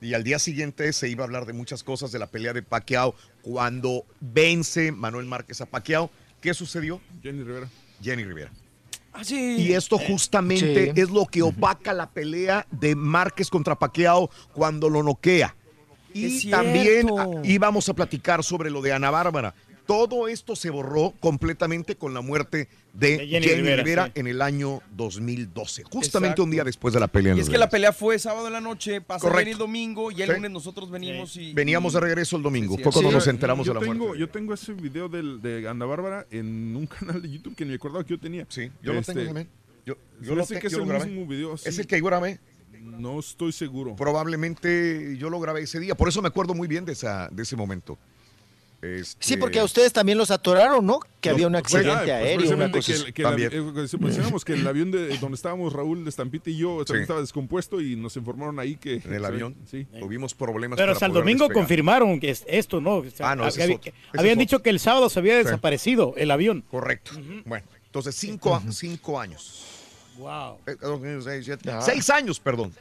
Speaker 1: Y al día siguiente se iba a hablar de muchas cosas de la pelea de Pacquiao cuando vence Manuel Márquez a Pacquiao. ¿Qué sucedió?
Speaker 22: Jenny Rivera.
Speaker 1: Jenny Rivera.
Speaker 21: Ah, sí.
Speaker 1: Y esto justamente
Speaker 51: Sí.
Speaker 1: es lo que opaca la pelea de Márquez contra Pacquiao cuando lo noquea. Y
Speaker 21: Es
Speaker 1: también íbamos a platicar sobre lo de Ana Bárbara. Todo esto se borró completamente con la muerte de,
Speaker 2: De
Speaker 1: Jenny,
Speaker 2: Jenny
Speaker 1: Rivera,
Speaker 2: Rivera, sí.
Speaker 1: en el año 2012, justamente
Speaker 21: Exacto.
Speaker 1: un día después de la pelea. en
Speaker 21: Y es que la pelea fue sábado en la noche, pasó el domingo y el
Speaker 1: Sí.
Speaker 21: lunes nosotros venimos y...
Speaker 1: Veníamos de regreso el domingo,
Speaker 21: Sí,
Speaker 1: fue cuando
Speaker 21: sí.
Speaker 1: nos enteramos
Speaker 22: yo
Speaker 1: de la
Speaker 22: tengo,
Speaker 1: muerte.
Speaker 22: Yo tengo ese video del, de Ana Bárbara en un canal de YouTube que ni me acordaba que yo tenía.
Speaker 1: Sí, yo lo
Speaker 22: Este,
Speaker 1: tengo también. Yo, yo lo, te-
Speaker 22: que es
Speaker 1: yo lo
Speaker 22: el
Speaker 1: grabé.
Speaker 22: mismo video. sí.
Speaker 1: Es el que yo grabé.
Speaker 22: No estoy seguro.
Speaker 1: Probablemente yo lo grabé ese día, por eso me acuerdo muy bien de, esa, de ese momento. Este,
Speaker 51: Sí, porque a ustedes también los atoraron, ¿no? Que había un
Speaker 22: Ah,
Speaker 51: accidente
Speaker 22: pues
Speaker 51: aéreo, una cosa
Speaker 22: que, el- que
Speaker 1: También.
Speaker 22: eh, que mencionamos que el avión de donde estábamos Raúl de Estampita y yo
Speaker 1: Sí.
Speaker 22: estaba descompuesto y nos informaron ahí que
Speaker 1: En el avión
Speaker 22: sí
Speaker 1: tuvimos problemas.
Speaker 2: Pero
Speaker 1: para
Speaker 2: hasta el domingo
Speaker 1: despegar.
Speaker 2: confirmaron que es esto, ¿no? O sea,
Speaker 1: Ah, no, ese
Speaker 2: había-
Speaker 1: es otro. Ese
Speaker 2: habían
Speaker 1: es
Speaker 2: dicho que el sábado se había desaparecido el avión.
Speaker 1: Correcto. Bueno, entonces cinco, cinco años.
Speaker 2: Wow.
Speaker 1: Eh, seis, siete-
Speaker 51: Ah.
Speaker 1: Seis años, perdón.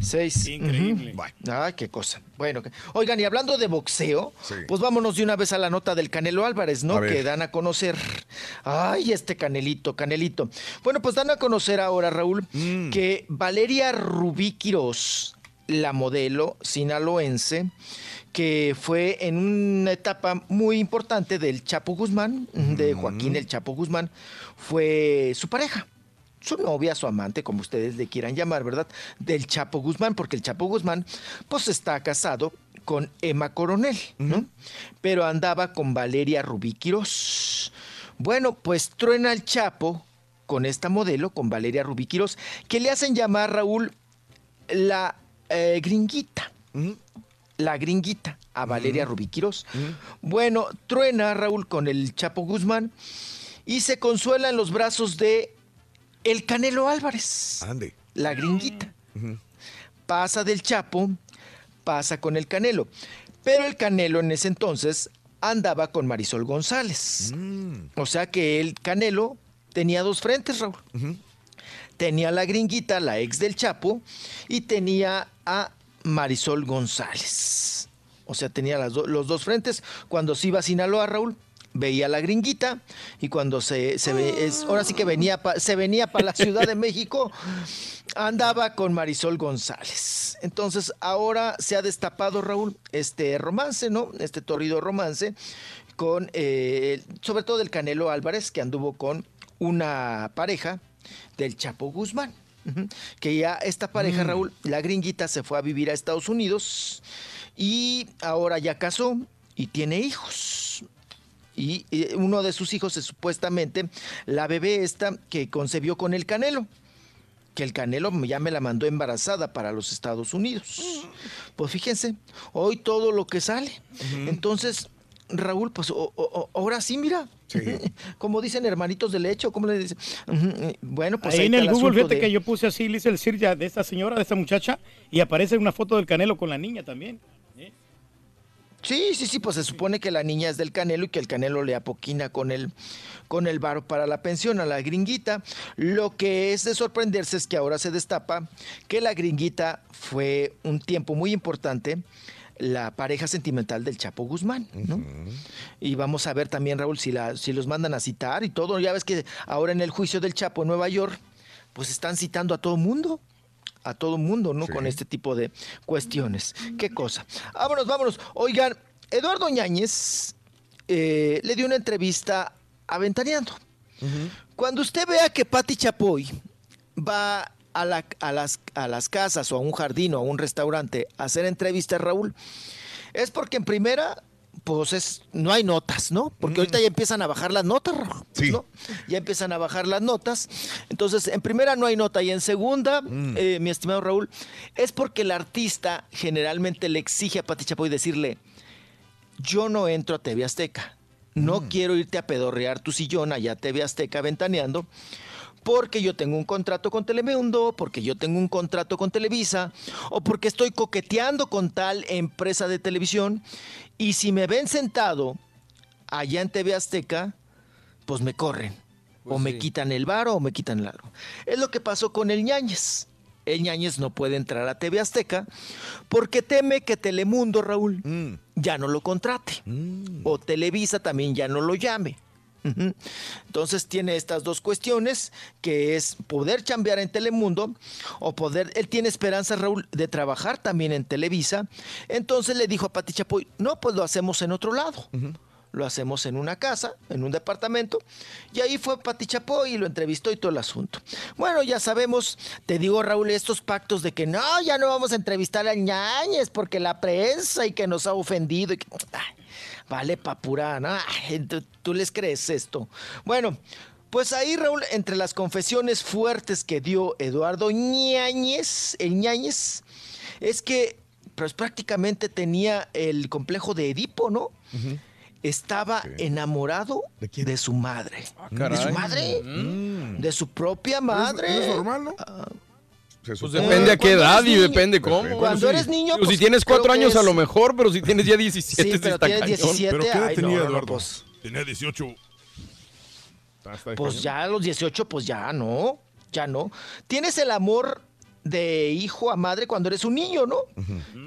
Speaker 51: Seis.
Speaker 2: Increíble.
Speaker 1: Bueno,
Speaker 51: Ay, qué cosa. Bueno, que- oigan, y hablando de boxeo,
Speaker 1: Sí.
Speaker 51: pues vámonos de una vez a la nota del Canelo Álvarez, ¿no? Que dan a conocer. Ay, este Canelito, Canelito. Bueno, pues dan a conocer ahora, Raúl,
Speaker 1: Mm.
Speaker 51: que Valeria Rubí Quirós la modelo sinaloense que fue en una etapa muy importante del Chapo Guzmán, de Joaquín el Chapo Guzmán, fue su pareja, su novia, su amante, como ustedes le quieran llamar, ¿verdad? Del Chapo Guzmán, porque el Chapo Guzmán, pues está casado con Emma Coronel, ¿no? Pero andaba con Valeria Rubí Quirós. Bueno, pues truena el Chapo con esta modelo, con Valeria Rubí Quirós, que le hacen llamar Raúl la eh, gringuita. La gringuita a Valeria Rubí Quirós. Bueno, truena Raúl con el Chapo Guzmán y se consuela en los brazos de el Canelo Álvarez.
Speaker 1: Ande.
Speaker 51: La gringuita. Pasa del Chapo, pasa con el Canelo. Pero el Canelo en ese entonces andaba con Marisol González. O sea que el Canelo tenía dos frentes, Raúl. Tenía la gringuita, la ex del Chapo, y tenía a Marisol González. O sea, tenía las do- los dos frentes. Cuando se iba a Sinaloa, Raúl, veía la gringuita y cuando se, se ve, es, ahora sí que venía pa- se venía para la Ciudad de México, andaba con Marisol González. Entonces, ahora se ha destapado, Raúl, este romance, ¿no? Este torrido romance con, eh, sobre todo el Canelo Álvarez, que anduvo con una pareja del Chapo Guzmán. Que ya esta pareja, Raúl, la gringuita se fue a vivir a Estados Unidos y ahora ya casó y tiene hijos. Y eh, uno de sus hijos es supuestamente la bebé esta que concebió con el Canelo. Que el Canelo ya me la mandó embarazada para los Estados Unidos. Pues fíjense, hoy todo lo que sale. Entonces, Raúl, pues o- o- ahora sí, mira. Como dicen hermanitos de leche, ¿cómo le dicen? Ujú, Bueno, pues
Speaker 2: Ahí en el Google, fíjate
Speaker 51: de-
Speaker 2: que yo puse así, le hice el Sirja de esta señora, de esta muchacha, y aparece una foto del Canelo con la niña también.
Speaker 51: Sí, sí, sí, pues se supone que la niña es del Canelo y que el Canelo le apoquina con el, con el varo para la pensión a la gringuita. Lo que es de sorprenderse es que ahora se destapa que la gringuita fue un tiempo muy importante la pareja sentimental del Chapo Guzmán, ¿no? Y vamos a ver también, Raúl, si, la, si los mandan a citar y todo. Ya ves que ahora en el juicio del Chapo en Nueva York, pues están citando a todo mundo a todo mundo, ¿no? Con este tipo de cuestiones. ¿Qué cosa? Vámonos, vámonos. Oigan, Eduardo Ñañez eh, le dio una entrevista a Ventaneando. Cuando usted vea que Patti Chapoy va a, la- a las, a las casas o a un jardín o a un restaurante a hacer entrevistas, Raúl, es porque en primera, pues es, no hay notas, ¿no? Porque ahorita ya empiezan a bajar las notas, Raúl, ¿no? Ya empiezan a bajar las notas. Entonces, en primera no hay nota y en segunda, eh, mi estimado Raúl, es porque el artista generalmente le exige a Pati Chapoy decirle, yo no entro a TV Azteca, no quiero irte a pedorrear tu sillón allá a TV Azteca ventaneando, porque yo tengo un contrato con Telemundo, porque yo tengo un contrato con Televisa, o porque estoy coqueteando con tal empresa de televisión, y si me ven sentado allá en TV Azteca, pues me corren, o me quitan el varo o me quitan el aro. Es lo que pasó con el Ñañez. El Ñañez no puede entrar a TV Azteca porque teme que Telemundo, Raúl, ya no lo contrate. O Televisa también ya no lo llame. Entonces tiene estas dos cuestiones, que es poder chambear en Telemundo o poder, él tiene esperanza, Raúl, de trabajar también en Televisa. Entonces le dijo a Pati Chapoy, no, pues lo hacemos en otro lado. Lo hacemos en una casa, en un departamento. Y ahí fue Pati Chapoy y lo entrevistó y todo el asunto. Bueno, ya sabemos, te digo, Raúl, estos pactos de que no, ya no vamos a entrevistar a Ñañez porque la prensa y que nos ha ofendido. y que- Ay, vale, papura, ¿no? Ay, ¿tú, les crees esto? Bueno, pues ahí, Raúl, entre las confesiones fuertes que dio Eduardo Ñañez, el Ñañez, es que pues prácticamente tenía el complejo de Edipo, ¿no? Estaba enamorado ¿De, su madre. ¿De su
Speaker 21: Ah,
Speaker 51: madre?
Speaker 21: Mm.
Speaker 51: De su propia madre.
Speaker 21: ¿No es
Speaker 1: normal, no?
Speaker 21: Pues depende a qué edad y depende cómo.
Speaker 51: Cuando eres niño,
Speaker 21: Digo, si
Speaker 51: pues,
Speaker 21: tienes cuatro años a
Speaker 51: es-
Speaker 21: lo mejor, pero si tienes ya 17
Speaker 51: Sí,
Speaker 21: sí
Speaker 51: pero
Speaker 21: está
Speaker 51: tienes
Speaker 21: cañón.
Speaker 51: 17,
Speaker 1: ¿Pero qué edad
Speaker 51: ay,
Speaker 1: tenía
Speaker 51: no,
Speaker 1: Eduardo?
Speaker 51: pues.
Speaker 1: Tenía 18. Ah,
Speaker 51: Pues
Speaker 1: cañón.
Speaker 51: ya a los 18, pues ya no, ya no. Tienes el amor de hijo a madre cuando eres un niño, ¿no?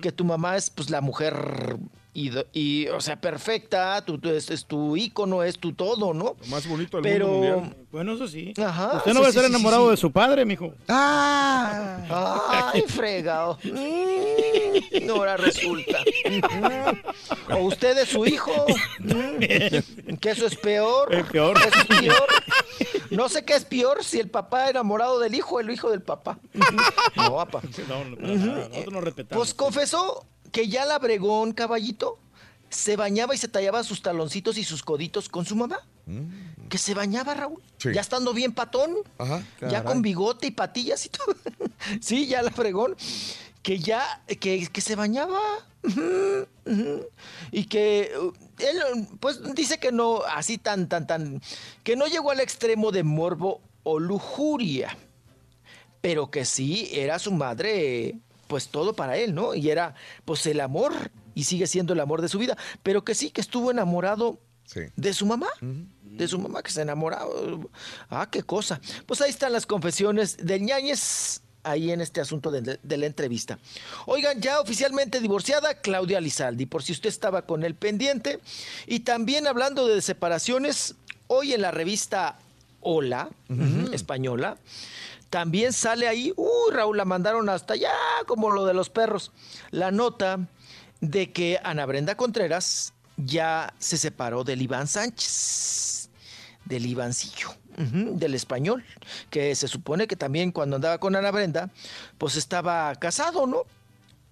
Speaker 51: Que tu mamá es pues la mujer y, y, o sea, perfecta, tú, tú es, es tu ícono, es tu todo, ¿no?
Speaker 1: Lo más bonito del
Speaker 51: Pero
Speaker 1: mundo mundial.
Speaker 2: Bueno, eso sí.
Speaker 51: Ajá,
Speaker 2: Usted no
Speaker 51: sí,
Speaker 2: va a
Speaker 51: sí,
Speaker 2: ser enamorado
Speaker 51: sí.
Speaker 2: de su padre, mijo.
Speaker 51: Ah, Ay, fregado. Mm, ahora resulta. Mm. O usted es su hijo. Mm. Que eso es peor.
Speaker 2: Es peor.
Speaker 51: Eso es peor. No sé qué es peor, si el papá enamorado del hijo o el hijo del papá. No, papá.
Speaker 2: No, no, para nada, nosotros nos respetamos.
Speaker 51: Pues confesó que ya la bregón, caballito, se bañaba y se tallaba sus taloncitos y sus coditos con su mamá. Que se bañaba, Raúl.
Speaker 1: Sí.
Speaker 51: Ya estando bien patón.
Speaker 1: Ajá.
Speaker 51: Ya con bigote y patillas y todo. sí, ya la fregón. Que ya, que, que se bañaba. Y que uh, él, pues, dice que no, así tan, tan, tan, que no llegó al extremo de morbo o lujuria. Pero que sí, era su madre, pues todo para él, ¿no? Y era, pues, el amor. Y sigue siendo el amor de su vida. Pero que sí, que estuvo enamorado
Speaker 1: Sí.
Speaker 51: de su mamá. De su mamá que se enamoraba. Ah, qué cosa. Pues ahí están las confesiones del ñañez ahí en este asunto de, de la entrevista. Oigan, ya oficialmente divorciada Claudia Lizaldi, por si usted estaba con el pendiente. Y también hablando de separaciones, hoy en la revista Hola, española, también sale ahí, uy, Raúl, la mandaron hasta allá, como lo de los perros, la nota de que Ana Brenda Contreras ya se separó del Iván Sánchez, del Ivancillo, del español, que se supone que también cuando andaba con Ana Brenda, pues estaba casado, ¿no?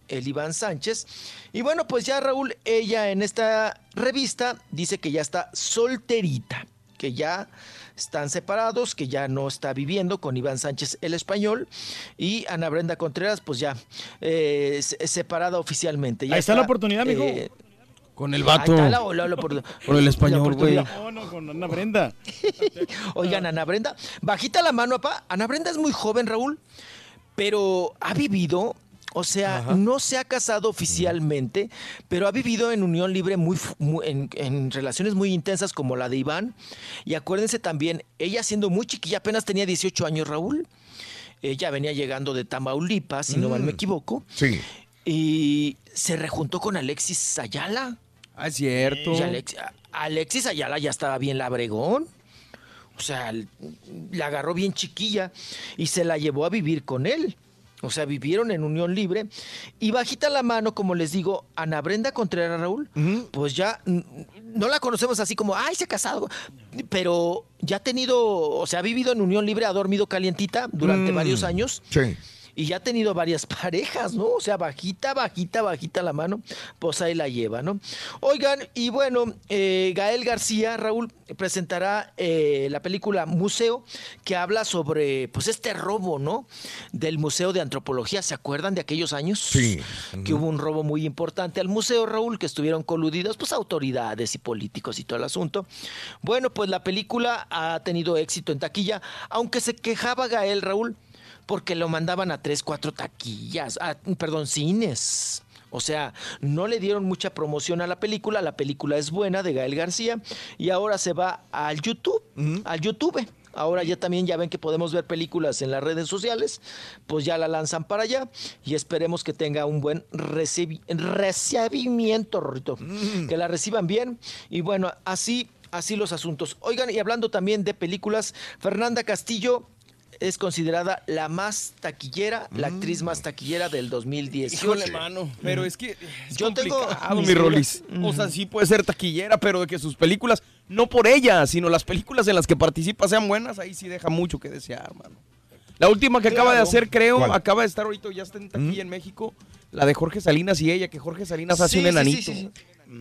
Speaker 51: El Iván Sánchez. Y bueno, pues ya Raúl, ella en esta revista dice que ya está solterita, que ya están separados, que ya no está viviendo con Iván Sánchez el español y Ana Brenda Contreras pues ya eh, se- separada oficialmente. Ya
Speaker 2: Ahí está la oportunidad, mijo.
Speaker 21: Con el vato.
Speaker 51: la- la- la opor-
Speaker 21: Con el español, güey.
Speaker 2: No, no, con Ana Brenda.
Speaker 51: Oigan, Ana Brenda, bajita la mano, papá. Ana Brenda es muy joven, Raúl, pero ha vivido, o sea, no se ha casado oficialmente, pero ha vivido en unión libre muy, en, en relaciones muy intensas como la de Iván. Y acuérdense también, ella siendo muy chiquilla, apenas tenía 18 años, Raúl. Ella venía llegando de Tamaulipas, si no mal me equivoco.
Speaker 1: Sí.
Speaker 51: Y se rejuntó con Alexis Ayala.
Speaker 21: Ah, es cierto.
Speaker 51: Y Alex- Alexis Ayala ya estaba bien labregón. O sea, la agarró bien chiquilla y se la llevó a vivir con él. O sea, vivieron en unión libre. Y bajita la mano, como les digo, Ana Brenda Contreras Raúl, pues ya no la conocemos así como, ay, se ha casado. Pero ya ha tenido, o sea, ha vivido en unión libre, ha dormido calientita durante
Speaker 1: Mm.
Speaker 51: varios años.
Speaker 1: Sí.
Speaker 51: Y ya ha tenido varias parejas, ¿no? O sea, bajita, bajita, bajita la mano, pues ahí la lleva, ¿no? Oigan, y bueno, eh, Gael García, Raúl, presentará eh, la película Museo, que habla sobre, pues, este robo, ¿no? Del Museo de Antropología, ¿se acuerdan de aquellos años?
Speaker 1: Sí.
Speaker 51: Que hubo un robo muy importante al museo, Raúl, que estuvieron coludidos, pues, autoridades y políticos y todo el asunto. Bueno, pues la película ha tenido éxito en taquilla, aunque se quejaba Gael, Raúl, porque lo mandaban a tres, cuatro taquillas, a- perdón, cines. O sea, no le dieron mucha promoción a la película. La película es buena de Gael García y ahora se va al YouTube, al YouTube. Ahora ya también ya ven que podemos ver películas en las redes sociales, pues ya la lanzan para allá y esperemos que tenga un buen recibi- recibimiento, Rorrito, que la reciban bien y bueno, así así los asuntos. Oigan, y hablando también de películas, Fernanda Castillo es considerada la más taquillera, la actriz más taquillera del 2018.
Speaker 21: Híjole, mano. Pero es que es
Speaker 51: Yo tengo
Speaker 21: mi. Rolis. O sea, sí puede ser taquillera, pero de que sus películas, no por ella, sino las películas en las que participa sean buenas, ahí sí deja mucho que desear, mano. La última que acaba de hacer, creo,
Speaker 1: ¿Cuál?
Speaker 21: acaba de estar ahorita, ya está en taquilla en México, la de Jorge Salinas y ella, que Jorge Salinas hace
Speaker 51: Sí,
Speaker 21: un enanito.
Speaker 51: sí, sí.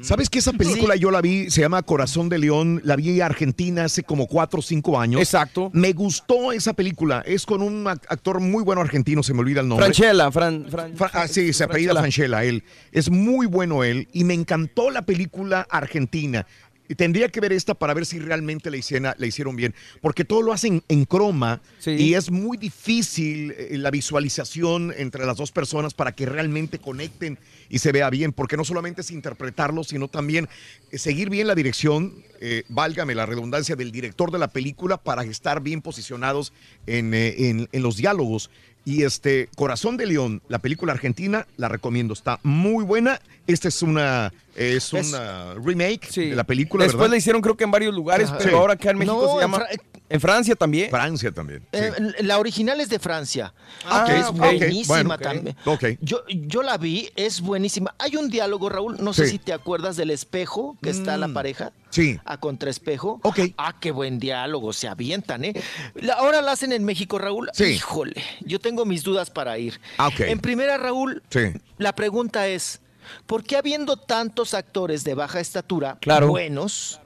Speaker 1: ¿Sabes que esa película yo la vi? Se llama Corazón de León. La vi en Argentina hace como cuatro o cinco años.
Speaker 21: Exacto.
Speaker 1: Me gustó esa película. Es con un ac- actor muy bueno argentino, se me olvida el nombre.
Speaker 21: Franchella, Fran, Fran-
Speaker 1: Fra- ah, sí, se apellida Franchella, él. Es muy bueno él y me encantó la película argentina. Y tendría que ver esta para ver si realmente la, hiciera- la hicieron bien, porque todo lo hacen en croma
Speaker 21: Sí.
Speaker 1: y es muy difícil eh, la visualización entre las dos personas para que realmente conecten y se vea bien, porque no solamente es interpretarlo, sino también eh, seguir bien la dirección, eh, válgame la redundancia, del director de la película para estar bien posicionados en, eh, en- en los diálogos. Y este, Corazón de León, la película argentina, la recomiendo, está muy buena. Esta es una, es
Speaker 21: Es-
Speaker 1: una remake
Speaker 21: Sí.
Speaker 1: de la película,
Speaker 21: Después
Speaker 1: ¿verdad?
Speaker 21: la hicieron creo que en varios lugares,
Speaker 51: Ajá.
Speaker 21: pero
Speaker 1: Sí.
Speaker 21: ahora acá en México
Speaker 51: no,
Speaker 21: se
Speaker 51: en
Speaker 21: llama... En Francia también.
Speaker 1: Francia también.
Speaker 51: Eh, la original es de Francia.
Speaker 1: Ah, ok,
Speaker 51: es buenísima
Speaker 1: bueno, ok.
Speaker 51: también.
Speaker 1: Ok.
Speaker 51: Yo, yo la vi, es buenísima. Hay un diálogo, Raúl, no sé
Speaker 1: Sí.
Speaker 51: si te acuerdas del espejo que está la
Speaker 1: Mm.
Speaker 51: pareja.
Speaker 1: Sí.
Speaker 51: A contraespejo.
Speaker 1: Ok.
Speaker 51: Ah, qué buen diálogo, se avientan, ¿eh? La- ahora la hacen en México, Raúl.
Speaker 1: Sí.
Speaker 51: Híjole, yo tengo mis dudas para ir.
Speaker 1: Ah, ok.
Speaker 51: En primera, Raúl,
Speaker 1: Sí.
Speaker 51: la pregunta es, ¿por qué habiendo tantos actores de baja estatura
Speaker 1: Claro.
Speaker 51: buenos,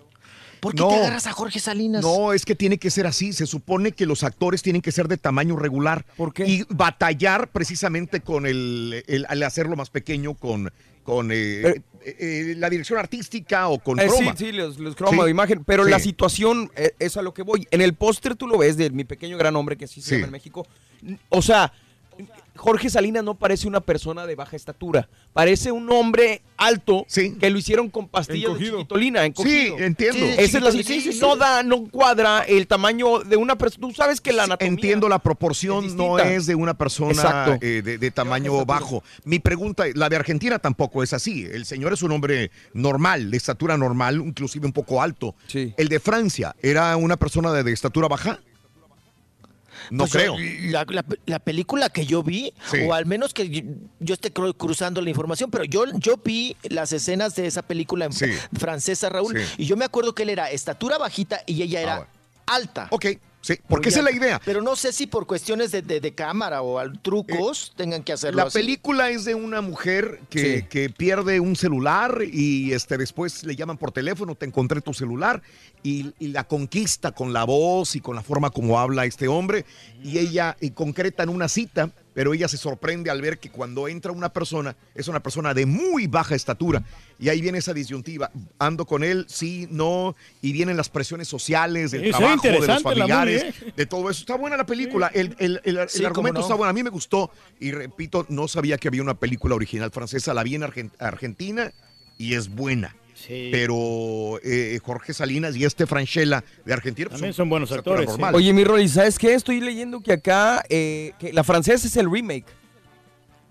Speaker 51: por qué
Speaker 1: No.
Speaker 51: te agarras a Jorge Salinas?
Speaker 1: No, es que tiene que ser así. Se supone que los actores tienen que ser de tamaño regular. ¿Por qué? Y batallar precisamente con el, el- al hacerlo más pequeño con, con eh, eh, eh, la dirección artística o con
Speaker 21: Eh, sí,
Speaker 1: croma.
Speaker 21: sí, los, los croma
Speaker 1: Sí.
Speaker 21: de imagen. Pero
Speaker 1: Sí.
Speaker 21: la situación es a lo que voy. En el póster tú lo ves de mi pequeño gran hombre, que así se
Speaker 1: Sí.
Speaker 21: llama en México. O sea, Jorge Salinas no parece una persona de baja estatura. Parece un hombre alto que lo hicieron con pastillas
Speaker 1: Encogido.
Speaker 21: de chiquitolina, encogido.
Speaker 1: Sí, entiendo. Sí,
Speaker 21: Esa es la
Speaker 1: sí, sí,
Speaker 21: No
Speaker 1: sí.
Speaker 21: da, no cuadra el tamaño de una persona. Tú sabes que la anatomía...
Speaker 1: Entiendo la proporción, no es de una persona eh, de, de tamaño bajo. Mi pregunta, la de Argentina tampoco es así. El señor es un hombre normal, de estatura normal, inclusive un poco alto. El de Francia, ¿era una persona de, de estatura baja? No
Speaker 51: Pues,
Speaker 1: creo.
Speaker 51: La, la- la película que yo vi,
Speaker 1: Sí.
Speaker 51: o al menos que yo, yo esté cru- cruzando la información, pero yo, yo vi las escenas de esa película en
Speaker 1: Sí.
Speaker 51: francesa, Raúl,
Speaker 1: Sí.
Speaker 51: y yo me acuerdo que él era estatura bajita y ella era
Speaker 1: Ah, bueno.
Speaker 51: alta.
Speaker 1: Ok, sí, porque esa es la idea.
Speaker 51: Pero no sé si por cuestiones de, de- de cámara o al trucos tengan que hacerlo
Speaker 1: La
Speaker 51: así.
Speaker 1: película es de una mujer que,
Speaker 51: Sí.
Speaker 1: que pierde un celular y este, después le llaman por teléfono, te encontré tu celular y, y la conquista con la voz y con la forma como habla este hombre y ella y concretan una cita, pero ella se sorprende al ver que cuando entra una persona es una persona de muy baja estatura y ahí viene esa disyuntiva, ando con él, sí, no, y vienen las presiones sociales, del
Speaker 2: Sí,
Speaker 1: trabajo, de los familiares,
Speaker 2: movie, ¿eh?
Speaker 1: de todo eso. Está buena la película, el, el- el- el
Speaker 51: Sí, cómo
Speaker 1: argumento
Speaker 51: no.
Speaker 1: está bueno, a mí me gustó y repito, no sabía que había una película original francesa, la vi en Argen- Argentina y es buena. Pero eh, Jorge Salinas y este Franchella de Argentina pues,
Speaker 2: También son buenos
Speaker 1: estatura
Speaker 2: actores, sí.
Speaker 21: Oye, mi Rolly, ¿sabes qué? Estoy leyendo que acá eh, que la francesa es el remake.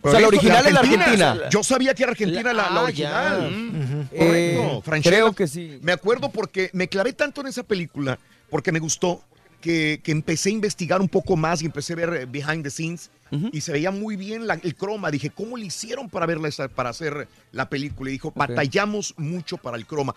Speaker 21: O sea, la original es la Argentina.
Speaker 1: Yo sabía que era Argentina la, la
Speaker 51: Ah,
Speaker 1: original. Mm,
Speaker 21: Eh,
Speaker 1: Correcto. Franchella.
Speaker 21: creo que sí.
Speaker 1: Me acuerdo porque me clavé tanto en esa película, porque me gustó, que, que empecé a investigar un poco más y empecé a ver eh, behind the scenes. Y se veía muy bien la- el croma. Dije, ¿cómo le hicieron para verla para hacer la película? Y dijo, batallamos mucho para el croma.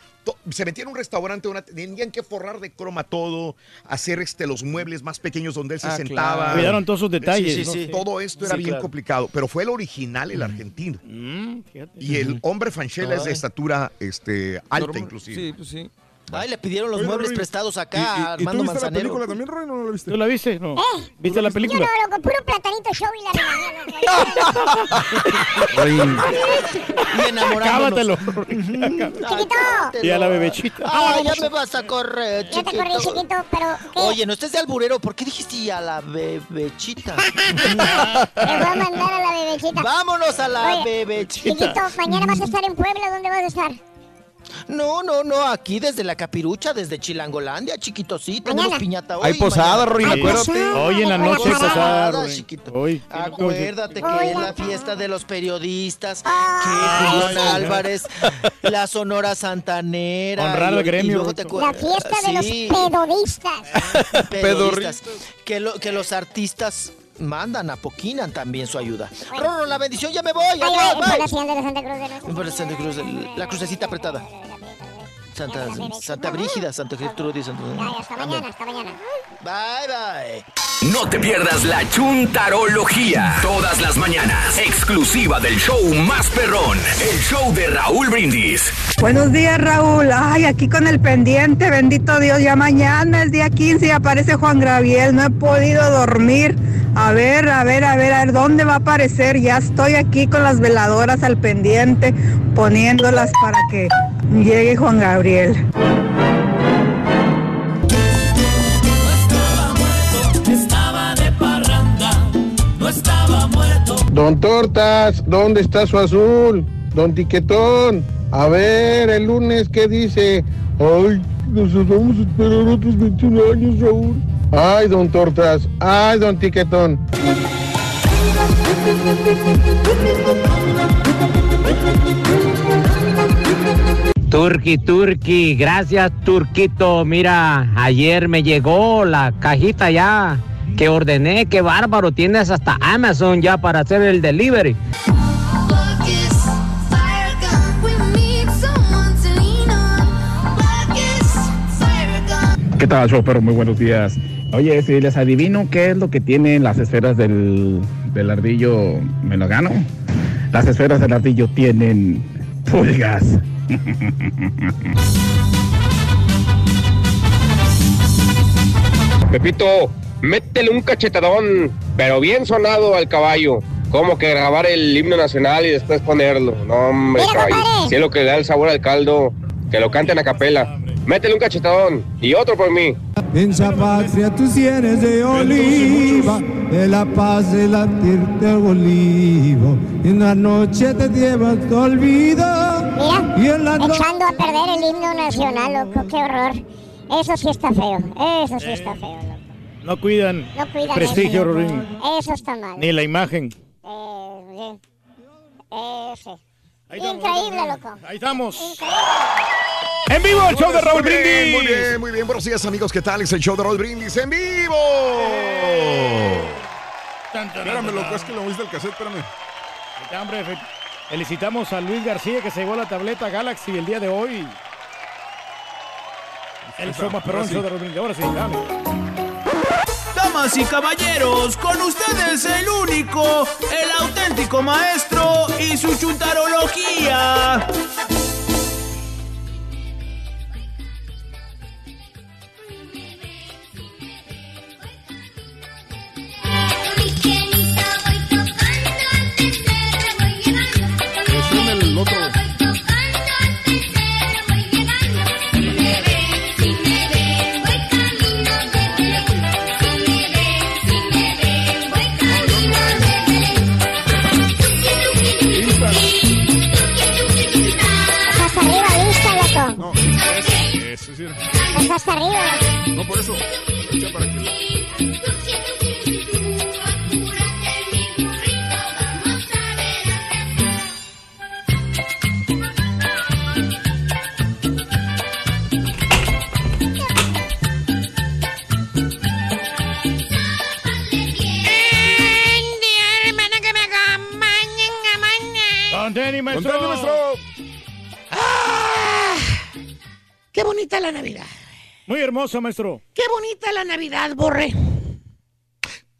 Speaker 1: Se metían en un restaurante, una- tenían que forrar de croma todo, hacer este, los muebles más pequeños donde él se
Speaker 2: Ah,
Speaker 1: sentaba.
Speaker 2: claro. Cuidaron todos esos detalles,
Speaker 1: Sí, sí,
Speaker 2: ¿no?
Speaker 1: sí.
Speaker 2: Sí.
Speaker 1: Todo esto era bien
Speaker 2: claro.
Speaker 1: complicado, pero fue el original, el argentino.
Speaker 2: Mm,
Speaker 1: Y el hombre Franchella es de estatura este, alta,
Speaker 21: Normal.
Speaker 1: inclusive.
Speaker 21: Sí, pues sí.
Speaker 51: Ay, le pidieron los
Speaker 22: Oye,
Speaker 51: muebles
Speaker 22: Rory,
Speaker 51: prestados acá
Speaker 22: ¿Y- y-
Speaker 51: a
Speaker 22: y tú
Speaker 51: Armando
Speaker 22: viste la
Speaker 51: Manzanero.
Speaker 22: película también, Roy? ¿No la viste?
Speaker 2: ¿Tú la viste? No.
Speaker 3: ¿Eh?
Speaker 2: ¿Viste la
Speaker 3: Yo
Speaker 2: película?
Speaker 3: no, loco, puro platanito show y la
Speaker 51: Y
Speaker 2: Cábatelo.
Speaker 3: Chiquito.
Speaker 2: Y a la bebechita.
Speaker 51: Ah, ya me vas a correr,
Speaker 3: Ya te
Speaker 51: chiquito.
Speaker 3: corrí, chiquito, pero ¿qué?
Speaker 51: Oye, no estés de alburero. ¿Por qué dijiste a la bebechita?
Speaker 3: Te voy a mandar a la bebechita.
Speaker 51: Vámonos a la
Speaker 3: Oye,
Speaker 51: bebechita.
Speaker 3: Chiquito, mañana vas a estar en Puebla, ¿dónde vas a estar?
Speaker 51: No, no, no, aquí desde la capirucha, desde Chilangolandia, chiquito, sí, tenemos
Speaker 3: Mañana.
Speaker 51: piñata hoy.
Speaker 21: Hay posada, acuérdate.
Speaker 2: Hoy en la noche
Speaker 51: Posada,
Speaker 2: pasada, Rory.
Speaker 51: chiquito.
Speaker 2: Hoy.
Speaker 51: Acuérdate que es la fiesta de los periodistas, que Julián. Álvarez, la Sonora Santanera.
Speaker 2: Honrar al gremio,
Speaker 3: La fiesta de
Speaker 51: Sí,
Speaker 3: los pedodistas.
Speaker 51: pedorristas. Que, lo- que los artistas mandan, apoquinan también su ayuda. Rorro, la bendición, ya me voy. Adiós, bye.
Speaker 3: Santa Cruz de
Speaker 51: Santa Cruz, la crucecita apretada. Santa, Santa Brígida, Santa Gertrudis. Santa...
Speaker 3: Hasta mañana, hasta mañana.
Speaker 51: Bye, bye.
Speaker 55: No te pierdas la chuntarología. Todas las mañanas. Exclusiva del show más perrón. El show de Raúl Brindis.
Speaker 59: Buenos días, Raúl. Ay, aquí con el pendiente, bendito Dios. Ya mañana es día 15 y aparece Juan Graviel. No he podido dormir. A ver, a ver, a ver, a ver, ¿dónde va a aparecer? Ya estoy aquí con las veladoras al pendiente, poniéndolas para que llegue Juan Gabriel.
Speaker 58: Don Tortas, ¿dónde está su azul? Don Tiquetón, a ver, el lunes, ¿qué dice? Ay, nos vamos a esperar otros 21 años, Raúl. Ay, don Tortas, ay, don Tiquetón.
Speaker 60: Tú
Speaker 61: Turki, Turki, gracias Turquito. Mira, ayer me llegó la cajita ya que ordené, qué bárbaro, tienes hasta Amazon ya para hacer el delivery.
Speaker 47: ¿Qué tal, show perro? Muy buenos días. Oye, si les adivino qué es lo que tienen las esferas del, del ardillo, ¿me lo gano? Las esferas del ardillo tienen pulgas.
Speaker 60: Pepito, métele un cachetadón, pero bien sonado al caballo. Como que grabar el himno nacional y después ponerlo. No, hombre, caballo. Si es lo que le da el sabor al caldo, que lo canten a capela. Métele un cachetadón y otro por mí.
Speaker 62: En esa patria tú eres de oliva, de la paz de latir del olivo. En la noche te llevas tu olvido. y en la no-
Speaker 3: Echando a perder el himno nacional, loco, qué horror. Eso sí está feo, eso sí está feo. loco.
Speaker 2: No cuidan
Speaker 3: No cuidan
Speaker 2: prestigio,
Speaker 3: eso, Eso está mal.
Speaker 2: ni la imagen.
Speaker 3: Eh, bien. Ese. Increíble, loco.
Speaker 2: Ahí estamos. En vivo el show de Raúl
Speaker 1: muy bien,
Speaker 2: Brindis.
Speaker 1: Muy bien, muy bien. Buenos días, amigos. ¿Qué tal? Es el show de Raúl Brindis en vivo.
Speaker 22: Espérame, loco, es que lo oíste el cassette, espérame.
Speaker 2: Hombre, fe- felicitamos a Luis García que se llevó la tableta Galaxy el día de hoy. El show más perrón show de Raúl Brindis. Ahora sí, dame.
Speaker 37: Damas y caballeros, con ustedes el único, el auténtico maestro y su chuntarología.
Speaker 22: El otro.
Speaker 3: Hasta arriba.
Speaker 22: No, por eso. Echa para que...
Speaker 23: ¡Qué bonita la Navidad!
Speaker 2: Muy hermoso, maestro.
Speaker 23: ¡Qué bonita la Navidad, Borre!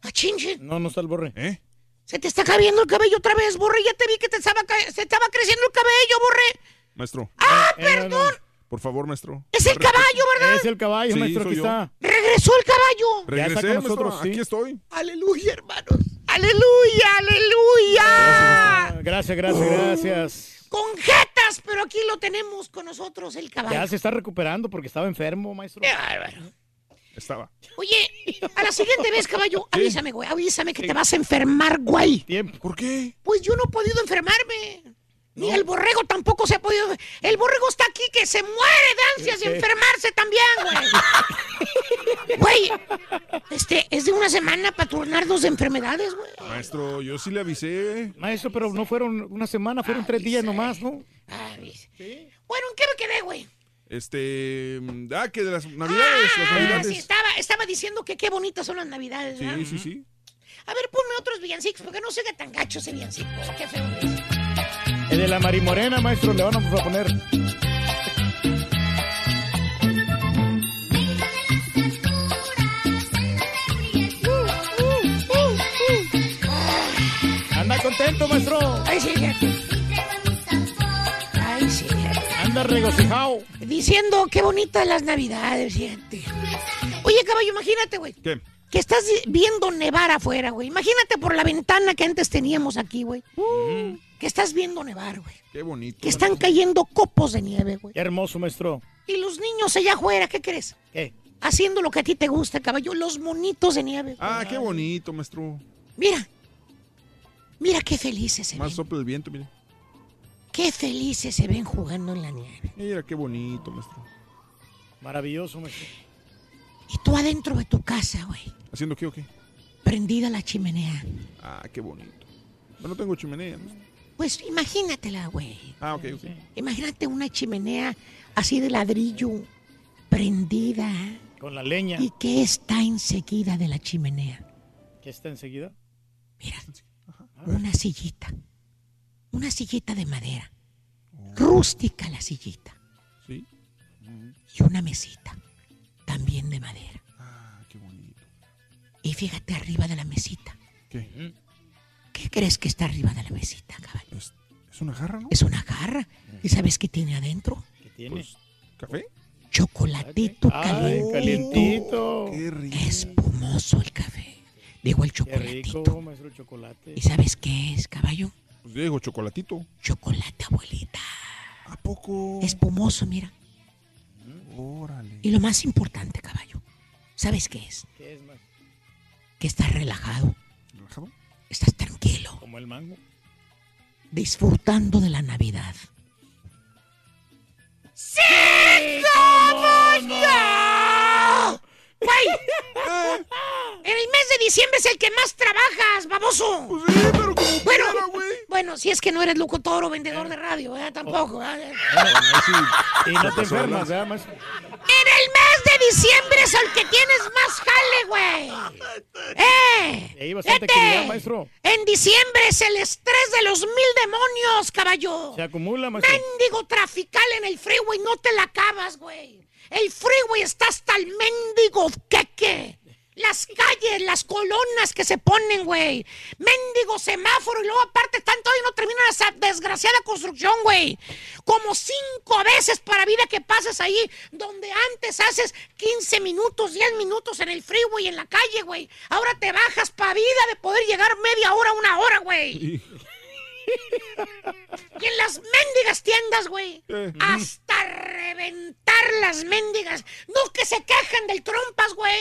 Speaker 23: ¡A chinche!
Speaker 2: No, no está el borre.
Speaker 22: ¿Eh?
Speaker 23: Se te está cayendo el cabello otra vez, Borre. Ya te vi que te estaba ca- se estaba creciendo el cabello, Borre.
Speaker 22: Maestro,
Speaker 23: ¡Ah,
Speaker 2: Eh,
Speaker 23: perdón!
Speaker 22: por favor, maestro.
Speaker 23: Es el caballo, ¿verdad?
Speaker 2: Es el caballo,
Speaker 22: Sí,
Speaker 2: maestro, aquí
Speaker 22: yo.
Speaker 2: está.
Speaker 23: ¡Regresó el caballo!
Speaker 2: Ya está
Speaker 22: Regresé,
Speaker 2: con
Speaker 22: maestro.
Speaker 2: nosotros, sí.
Speaker 22: Aquí estoy.
Speaker 23: ¡Aleluya, hermanos! ¡Aleluya, aleluya!
Speaker 2: Gracias, gracias, gracias.
Speaker 23: Con jetas, pero aquí lo tenemos con nosotros, el caballo.
Speaker 2: Ya se está recuperando porque estaba enfermo, maestro.
Speaker 23: Bárbaro.
Speaker 22: Estaba.
Speaker 23: Oye, a la siguiente vez, caballo, avísame, güey, avísame que te vas a enfermar, güey.
Speaker 2: Tiempo.
Speaker 22: ¿Por qué?
Speaker 23: Pues yo no he podido enfermarme. Ni el borrego tampoco se ha podido. El borrego está aquí que se muere de ansias de
Speaker 2: Sí.
Speaker 23: enfermarse también, güey. Güey, este, es de una semana para turnarnos de enfermedades, güey.
Speaker 22: Maestro, yo sí le avisé.
Speaker 2: Maestro, pero no fueron una semana, fueron tres días nomás, ¿no?
Speaker 23: Bueno, ¿en qué me quedé, güey?
Speaker 22: Este. Ah, que de las navidades, las
Speaker 23: Ah,
Speaker 22: navidades.
Speaker 23: sí, estaba, estaba diciendo que qué bonitas son las navidades, ¿verdad?
Speaker 22: Sí, sí, sí.
Speaker 23: A ver, ponme otros villancicos, porque no se tan gacho ese villancico. Qué feo es.
Speaker 2: El de la Marimorena, maestro, le vamos a poner. Anda contento, maestro.
Speaker 23: Ay, sí. Ay, sí.
Speaker 2: Anda regocijado.
Speaker 23: Diciendo qué bonitas las navidades, fíjate. Oye, caballo, imagínate, güey.
Speaker 22: ¿Qué?
Speaker 23: Que estás viendo nevar afuera, güey. Imagínate por la ventana que antes teníamos aquí, güey. Que estás viendo nevar, güey.
Speaker 22: Qué bonito.
Speaker 23: Que están cayendo copos de nieve, güey.
Speaker 2: Qué hermoso, maestro.
Speaker 23: Y los niños allá afuera, ¿qué crees?
Speaker 2: ¿Qué?
Speaker 23: Haciendo lo que a ti te gusta, caballo. Los monitos de nieve.
Speaker 22: Ah, qué bonito, maestro.
Speaker 23: Mira. Mira qué felices se
Speaker 22: Más
Speaker 23: ven.
Speaker 22: sopla el viento, mire.
Speaker 23: Qué felices se ven jugando en la nieve.
Speaker 22: Mira, qué bonito, maestro.
Speaker 2: Maravilloso, maestro.
Speaker 23: Y tú adentro de tu casa, güey.
Speaker 22: ¿Haciendo qué o qué?
Speaker 23: Prendida la chimenea.
Speaker 22: Ah, qué bonito. Yo no tengo chimenea, maestro.
Speaker 23: Pues imagínatela, güey.
Speaker 22: Ah, ok, ok.
Speaker 23: Imagínate una chimenea así de ladrillo, prendida.
Speaker 2: Con la leña.
Speaker 23: ¿Y qué está enseguida de la chimenea?
Speaker 2: ¿Qué está enseguida?
Speaker 23: Una sillita. Una sillita de madera. Rústica la sillita.
Speaker 22: Sí.
Speaker 23: Y una mesita. También de madera.
Speaker 22: Ah, qué bonito.
Speaker 23: Y fíjate arriba de la mesita.
Speaker 22: ¿Qué?
Speaker 23: ¿Qué crees que está arriba de la mesita, caballo?
Speaker 22: ¿Es, es una jarra, no?
Speaker 23: Es una jarra. ¿Y sabes qué tiene adentro?
Speaker 2: ¿Qué tiene?
Speaker 22: ¿Café?
Speaker 23: Chocolatito
Speaker 2: Ay,
Speaker 23: calientito.
Speaker 2: calientito.
Speaker 23: Espumoso el café. Digo el
Speaker 2: Qué
Speaker 23: chocolatito.
Speaker 2: rico, maestro chocolate.
Speaker 23: ¿Y sabes qué es, caballo?
Speaker 22: Pues Diego, chocolatito.
Speaker 23: Chocolate, abuelita.
Speaker 22: ¿A poco?
Speaker 23: Espumoso, mira.
Speaker 22: Órale.
Speaker 23: Y lo más importante, caballo. ¿Sabes qué es?
Speaker 2: ¿Qué es, maestro?
Speaker 23: Que estás relajado.
Speaker 22: ¿Relajado?
Speaker 23: Estás tranquilo.
Speaker 2: Como el mango.
Speaker 23: Disfrutando de la Navidad. ¡Sí!
Speaker 2: cómo
Speaker 23: no! ¡Güey! En el mes de diciembre es el que más trabajas, baboso.
Speaker 22: Pues sí, pero como
Speaker 23: bueno,
Speaker 22: quiera, güey.
Speaker 23: bueno, si es que no eres locutor o vendedor de radio, ¿eh? Tampoco. ¿eh?
Speaker 2: Y no te enfermas, ¿verdad, maestro?
Speaker 23: En el mes de diciembre es el que tienes más jale, güey. ¡Eh!
Speaker 2: Y ahí bastante actividad, maestro.
Speaker 23: En diciembre es el estrés de los mil demonios, caballo.
Speaker 2: Se acumula, maestro.
Speaker 23: Mendigo trafical en el freeway, no te la acabas, güey. El freeway está hasta el mendigo queque. Las calles, las colonas que se ponen, güey. Mendigo semáforo y luego aparte están todavía no termina esa desgraciada construcción, güey. Como cinco veces para vida que pases ahí, donde antes haces 15 minutos, 10 minutos en el freeway en la calle, güey. Ahora te bajas para vida de poder llegar media hora, una hora, güey. Y en las mendigas tiendas, güey. Hasta reventar las mendigas. No que se quejan del trompas, güey.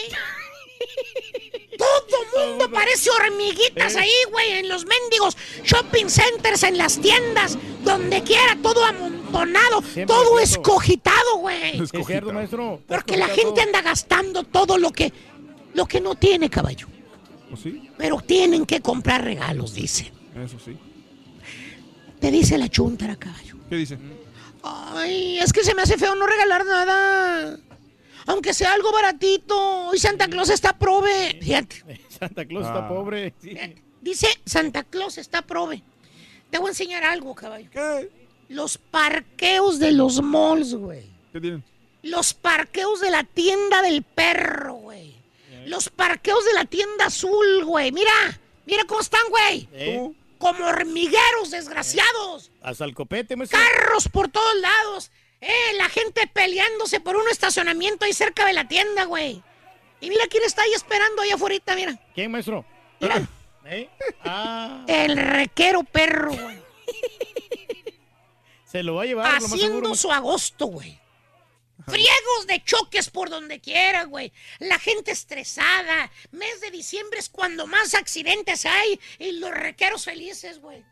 Speaker 23: Todo mundo parece hormiguitas ahí, güey, en los mendigos shopping centers, en las tiendas, donde quiera, todo amontonado,
Speaker 2: Siempre
Speaker 23: todo
Speaker 2: es
Speaker 23: escogitado, güey.
Speaker 2: Maestro.
Speaker 23: Porque la gente anda gastando todo lo que, lo que no tiene, caballo.
Speaker 22: ¿O sí?
Speaker 23: Pero tienen que comprar regalos, dice.
Speaker 22: Eso sí.
Speaker 23: Te dice la chuntara, caballo.
Speaker 22: ¿Qué dice?
Speaker 23: Ay, es que se me hace feo no regalar nada. Aunque sea algo baratito. Hoy Santa Claus está prove. Fíjate.
Speaker 2: Santa Claus está
Speaker 22: Ah.
Speaker 2: pobre.
Speaker 23: Dice Santa Claus está prove. Te voy a enseñar algo, caballo.
Speaker 22: ¿Qué?
Speaker 23: Los parqueos de los malls, güey.
Speaker 22: ¿Qué tienen?
Speaker 23: Los parqueos de la tienda del perro, güey. Los parqueos de la tienda azul, güey. Mira, mira cómo están, güey.
Speaker 2: ¿Eh?
Speaker 23: Como hormigueros desgraciados.
Speaker 2: Hasta el copete, maestro.
Speaker 23: Carros por todos lados. Eh, la gente peleándose por un estacionamiento ahí cerca de la tienda, güey. Y mira quién está ahí esperando allá afuera, mira.
Speaker 2: ¿Quién, maestro?
Speaker 23: Mira.
Speaker 2: ¿Eh? Ah,
Speaker 23: El requero perro, güey.
Speaker 2: se lo va a llevar, lo más
Speaker 23: Haciendo
Speaker 2: seguro.
Speaker 23: su agosto, güey. Friegos de choques por donde quiera, güey. La gente estresada. Mes de diciembre es cuando más accidentes hay y los requeros felices, güey.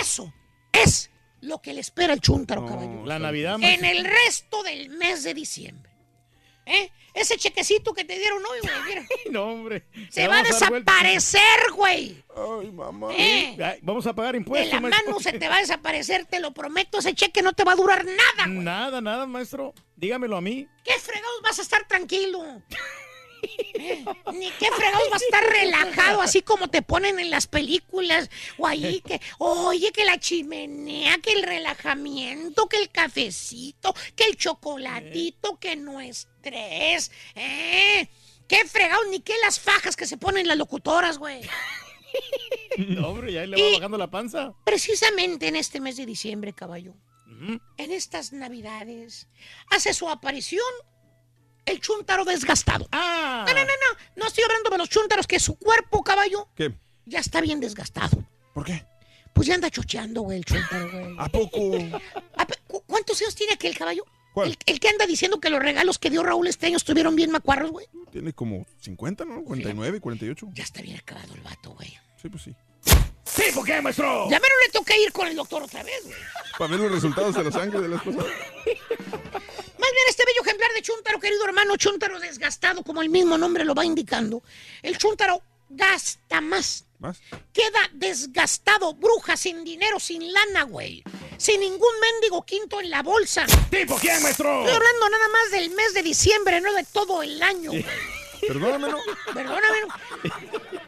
Speaker 23: Eso es lo que le espera el chúntaro, caballo.
Speaker 2: La Navidad,
Speaker 23: En el resto del mes de diciembre. ¿Eh? Ese chequecito que te dieron hoy, güey, mira.
Speaker 2: No, hombre.
Speaker 23: Se va a
Speaker 2: vuelta.
Speaker 23: desaparecer, güey.
Speaker 22: Ay, mamá.
Speaker 23: ¿Eh?
Speaker 2: Ay, Vamos a pagar
Speaker 23: De
Speaker 2: impuestos,
Speaker 23: la
Speaker 2: maestro.
Speaker 23: mano se te va a desaparecer, te lo prometo. Ese cheque no te va a durar nada, güey.
Speaker 2: Nada, nada, maestro. Dígamelo a mí.
Speaker 23: ¿Qué fregados vas a estar tranquilo? ¿Eh? Ni qué fregados vas a estar relajado, así como te ponen en las películas. O ahí que, oye, que la chimenea, que el relajamiento, que el cafecito, que el chocolatito, que no estrés. ¿Eh? ¿Qué fregados? Ni qué las fajas que se ponen las locutoras, güey.
Speaker 2: No, hombre, ya le va
Speaker 23: Y-
Speaker 2: bajando la panza.
Speaker 23: Precisamente en este mes de diciembre, caballo, en estas navidades, hace su aparición el chúntaro desgastado.
Speaker 2: Ah.
Speaker 23: No, no, no, no. No estoy hablando de los chúntaros, que su cuerpo, caballo,
Speaker 22: ¿Qué?
Speaker 23: ya está bien desgastado.
Speaker 22: ¿Por qué?
Speaker 23: Pues ya anda chocheando, güey, el chúntaro, güey.
Speaker 22: ¿A poco?
Speaker 23: ¿Cuántos años tiene aquel caballo?
Speaker 22: ¿Cuál?
Speaker 23: El, el que anda diciendo que los regalos que dio Raúl este año estuvieron bien macuarros, güey.
Speaker 22: Tiene como 50, ¿no? 49, 48.
Speaker 23: Ya está bien acabado el vato, güey.
Speaker 22: Sí, pues sí.
Speaker 2: ¿Sí, por qué, maestro?
Speaker 23: Ya menos le toca ir con el doctor otra vez, güey.
Speaker 22: Para ver los resultados de la sangre de la esposa.
Speaker 23: Más bien este bello ejemplar de chúntaro, querido hermano, chúntaro desgastado, como el mismo nombre lo va indicando. El chúntaro gasta más
Speaker 22: ¿Más?
Speaker 23: Queda desgastado, bruja, sin dinero, sin lana, güey. Sin ningún mendigo quinto en la bolsa.
Speaker 2: ¿Tipo quién, maestro?
Speaker 23: Estoy hablando nada más del mes de diciembre, no de todo el año.
Speaker 22: Perdóname, ¿no?
Speaker 23: Perdóname.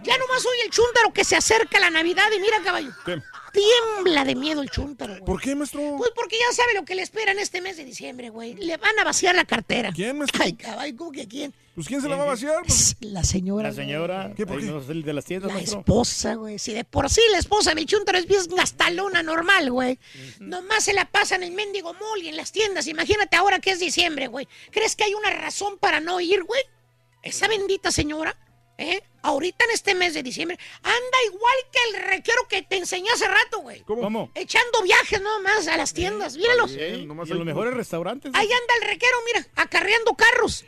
Speaker 23: Ya nomás oye el chúntaro que se acerca la Navidad y mira, caballo.
Speaker 22: ¿Qué?
Speaker 23: Tiembla de miedo el chúntaro, güey.
Speaker 22: ¿Por qué, maestro?
Speaker 23: Pues porque ya sabe lo que le espera en este mes de diciembre, güey. Le van a vaciar la cartera.
Speaker 22: ¿Quién, maestro?
Speaker 23: Ay, caballo, ¿cómo que quién?
Speaker 22: Pues ¿quién se la va a vaciar? Pues,
Speaker 23: La señora.
Speaker 2: La señora.
Speaker 22: ¿Qué, por
Speaker 2: ahí
Speaker 22: qué?
Speaker 2: no es el de las tiendas,
Speaker 23: La
Speaker 2: maestro.
Speaker 23: esposa, güey. Si de por sí la esposa del chúntaro es bien gastalona normal, güey. Nomás se la pasa en el mendigo mall y en las tiendas. Imagínate ahora que es diciembre, güey. ¿Crees que hay una razón para no ir, güey? Esa bendita señora, ¿eh? Ahorita en este mes de diciembre, anda igual que el requero que te enseñé hace rato, güey.
Speaker 2: ¿Cómo?
Speaker 23: Echando viajes nomás a las tiendas. Míralos.
Speaker 2: Bien, y en los mejores restaurantes.
Speaker 23: Ahí anda el requero, mira, acarreando carros.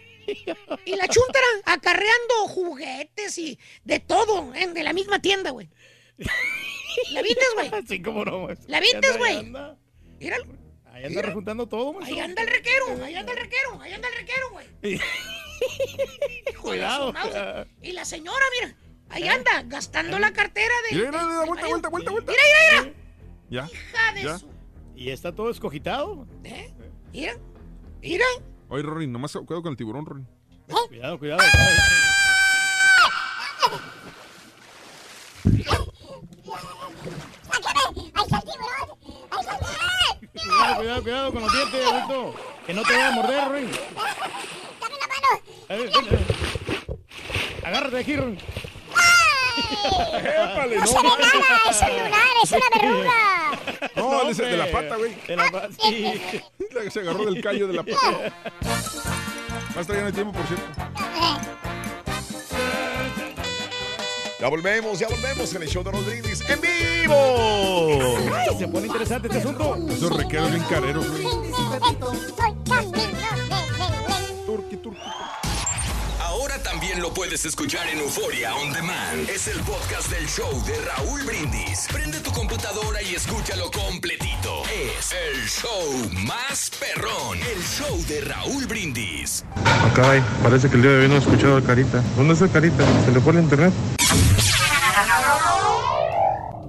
Speaker 23: Y la chuntara acarreando juguetes y de todo, ¿eh? de la misma tienda, güey. ¿La viste, güey?
Speaker 2: Sí, cómo no, maestro.
Speaker 23: ¿La viste, güey? Míralo.
Speaker 2: Ahí anda rejuntando todo, maestro.
Speaker 23: Ahí anda el requero, ahí anda el requero, ahí anda el requero, güey. Hijo de
Speaker 2: Cuidado.
Speaker 23: su mouse. Y la señora, mira, ahí anda, gastando la cartera de.
Speaker 22: Mira, mira, mira, vuelta, vuelta, vuelta, vuelta.
Speaker 23: Mira, mira, mira.
Speaker 22: Ya.
Speaker 23: Hija de
Speaker 22: Ya.
Speaker 23: su.
Speaker 2: Y está todo escogitado.
Speaker 23: ¿Eh? Mira, mira.
Speaker 22: Oye, Rory, nomás cuidado con el tiburón, Rory.
Speaker 2: Cuidado, cuidado. Cuidado, cuidado, cuidado con los dientes, adulto. Que no te vaya a morder, Ruin.
Speaker 3: ¡Dame la mano!
Speaker 2: Agárrate aquí, Ruin.
Speaker 22: Épale,
Speaker 3: ¡No se ve nada! ¡Es un lunar! ¡Es una verruga!
Speaker 22: No, él es el de la pata, güey.
Speaker 2: De la pata, sí.
Speaker 22: Se agarró del callo de la pata. Más ya no hay tiempo, por cierto. Ya volvemos, ya volvemos en el show de los brindis en vivo.
Speaker 2: Ay, se pone interesante este asunto.
Speaker 22: Esos requeros bien careros, güey.
Speaker 3: Soy
Speaker 55: también lo puedes escuchar en Euforia On Demand. Es el podcast del show de Raúl Brindis. Prende tu computadora y escúchalo completito. Es el show más perrón. El show de Raúl Brindis.
Speaker 58: Ah, caray, parece que el día de hoy no he escuchado a Carita. ¿Dónde está Carita? ¿Se le fue el internet?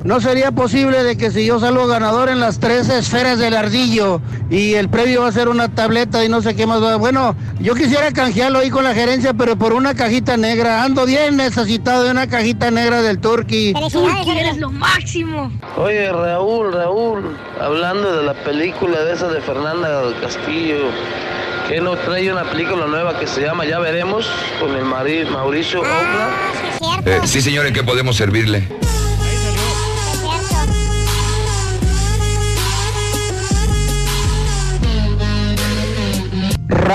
Speaker 63: No sería posible de que si yo salgo ganador en las tres esferas del ardillo y el premio va a ser una tableta y no sé qué más va. Bueno, yo quisiera canjearlo ahí con la gerencia, pero por una cajita negra. Ando bien necesitado de una cajita negra del Turkey.
Speaker 3: Turqui, eres lo máximo.
Speaker 64: Oye, Raúl, Raúl, hablando de la película de esa de Fernanda del Castillo, que no trae una película nueva que se llama Ya Veremos, con el Mauricio Ockla.
Speaker 55: Eh, sí, señor, ¿en qué podemos servirle?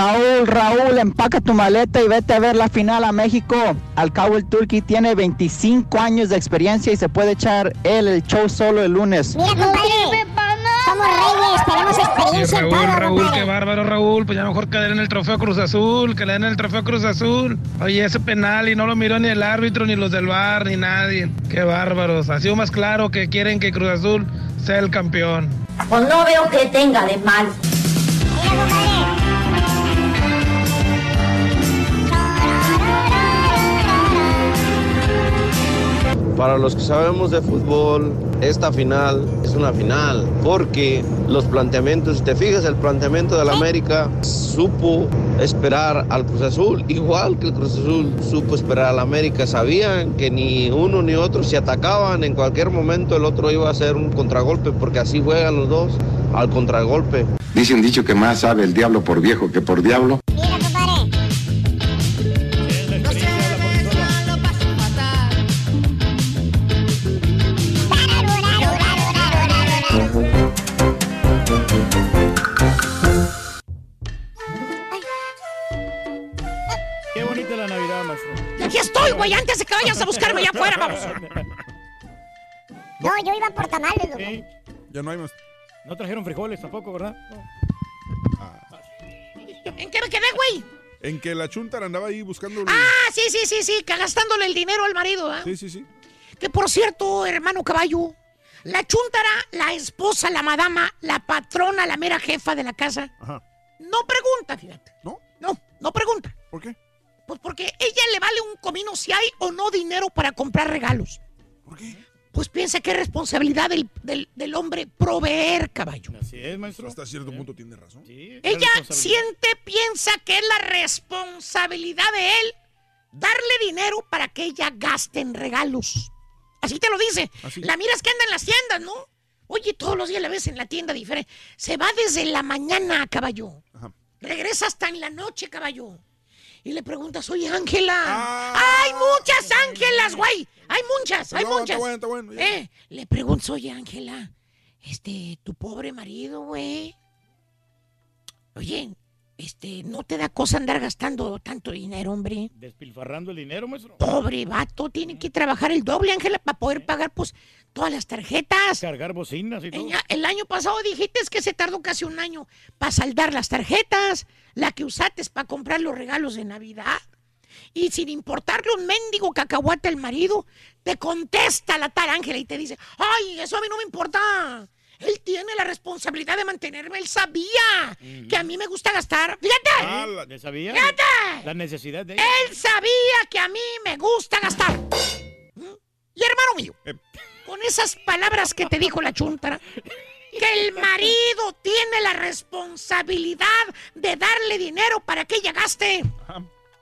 Speaker 63: Raúl, Raúl, empaca tu maleta y vete a ver la final a México. Al cabo el Turkey tiene 25 años de experiencia y se puede echar él el show solo el lunes.
Speaker 3: Mira, compadre. Somos reyes, tenemos experiencia en
Speaker 65: Raúl,
Speaker 3: todo,
Speaker 65: Raúl, qué
Speaker 3: compadre.
Speaker 65: bárbaro, Raúl. Pues ya mejor que le den el trofeo Cruz Azul, que le den el trofeo Cruz Azul. Oye, ese penal y no lo miró ni el árbitro, ni los del bar, ni nadie. Qué bárbaros. Ha sido más claro que quieren que Cruz Azul sea el campeón.
Speaker 66: Pues no veo que tenga de mal.
Speaker 64: Para los que sabemos de fútbol, esta final es una final, porque los planteamientos, si te fijas, el planteamiento del América supo esperar al Cruz Azul, igual que el Cruz Azul supo esperar al América. Sabían que ni uno ni otro se atacaban, en cualquier momento el otro iba a hacer un contragolpe, porque así juegan los dos al contragolpe.
Speaker 67: Dice un dicho que más sabe el diablo por viejo que por diablo.
Speaker 23: Güey, antes de que vayas a buscarme allá afuera, vamos.
Speaker 3: No, yo iba por tamales, loco.
Speaker 22: Ya no hay más.
Speaker 2: No trajeron frijoles tampoco, ¿verdad?
Speaker 23: ¿En qué me quedé, güey?
Speaker 22: En que la chuntara andaba ahí buscando.
Speaker 23: Ah, sí, sí, sí, sí, que gastándole el dinero al marido, ¿ah?
Speaker 22: Sí, sí, sí.
Speaker 23: Que por cierto, hermano caballo, la chuntara, la esposa, la madama, la patrona, la mera jefa de la casa,
Speaker 22: Ajá.
Speaker 23: no pregunta, fíjate.
Speaker 22: ¿No?
Speaker 23: No, no pregunta.
Speaker 22: ¿Por qué?
Speaker 23: Pues porque ella le vale un comino si hay o no dinero para comprar regalos.
Speaker 1: ¿Por qué?
Speaker 23: Pues piensa que es responsabilidad del, del- del hombre proveer, caballo.
Speaker 2: Así es, maestro.
Speaker 1: Hasta cierto punto tiene razón.
Speaker 23: Ella siente, piensa que es la responsabilidad de él darle dinero para que ella gaste en regalos. Así te lo dice. La miras que anda en las tiendas, ¿no? Oye, todos los días la ves en la tienda diferente. Se va desde la mañana, caballo. Regresa hasta en la noche, caballo. Y le preguntas, oye, Ángela. hay muchas Ángelas, güey. Hay muchas, hay muchas.
Speaker 1: está bueno, está bueno.
Speaker 23: Eh, le preguntas, oye, Ángela, este, tu pobre marido, güey. Oye, este, ¿no te da cosa andar gastando tanto dinero, hombre?
Speaker 2: Despilfarrando el dinero, maestro.
Speaker 23: Pobre vato, tiene que trabajar el doble, Ángela, para poder pagar, pues, todas las tarjetas.
Speaker 2: Cargar bocinas y todo.
Speaker 23: El año pasado dijiste que se tardó casi un año para saldar las tarjetas, la que usaste para comprar los regalos de Navidad. Y sin importarle un mendigo cacahuate al marido, te contesta la tal Ángela y te dice, ay, eso a mí no me importa. Él tiene la responsabilidad de mantenerme, él sabía que a mí me gusta gastar. Fíjate,
Speaker 2: Ah, la- ¿le sabía?
Speaker 23: Fíjate.
Speaker 2: La necesidad de ella.
Speaker 23: él sabía que a mí me gusta gastar. ¿Mm? Y hermano mío, con esas palabras que te dijo la chuntara, que el marido tiene la responsabilidad de darle dinero para que ella gaste.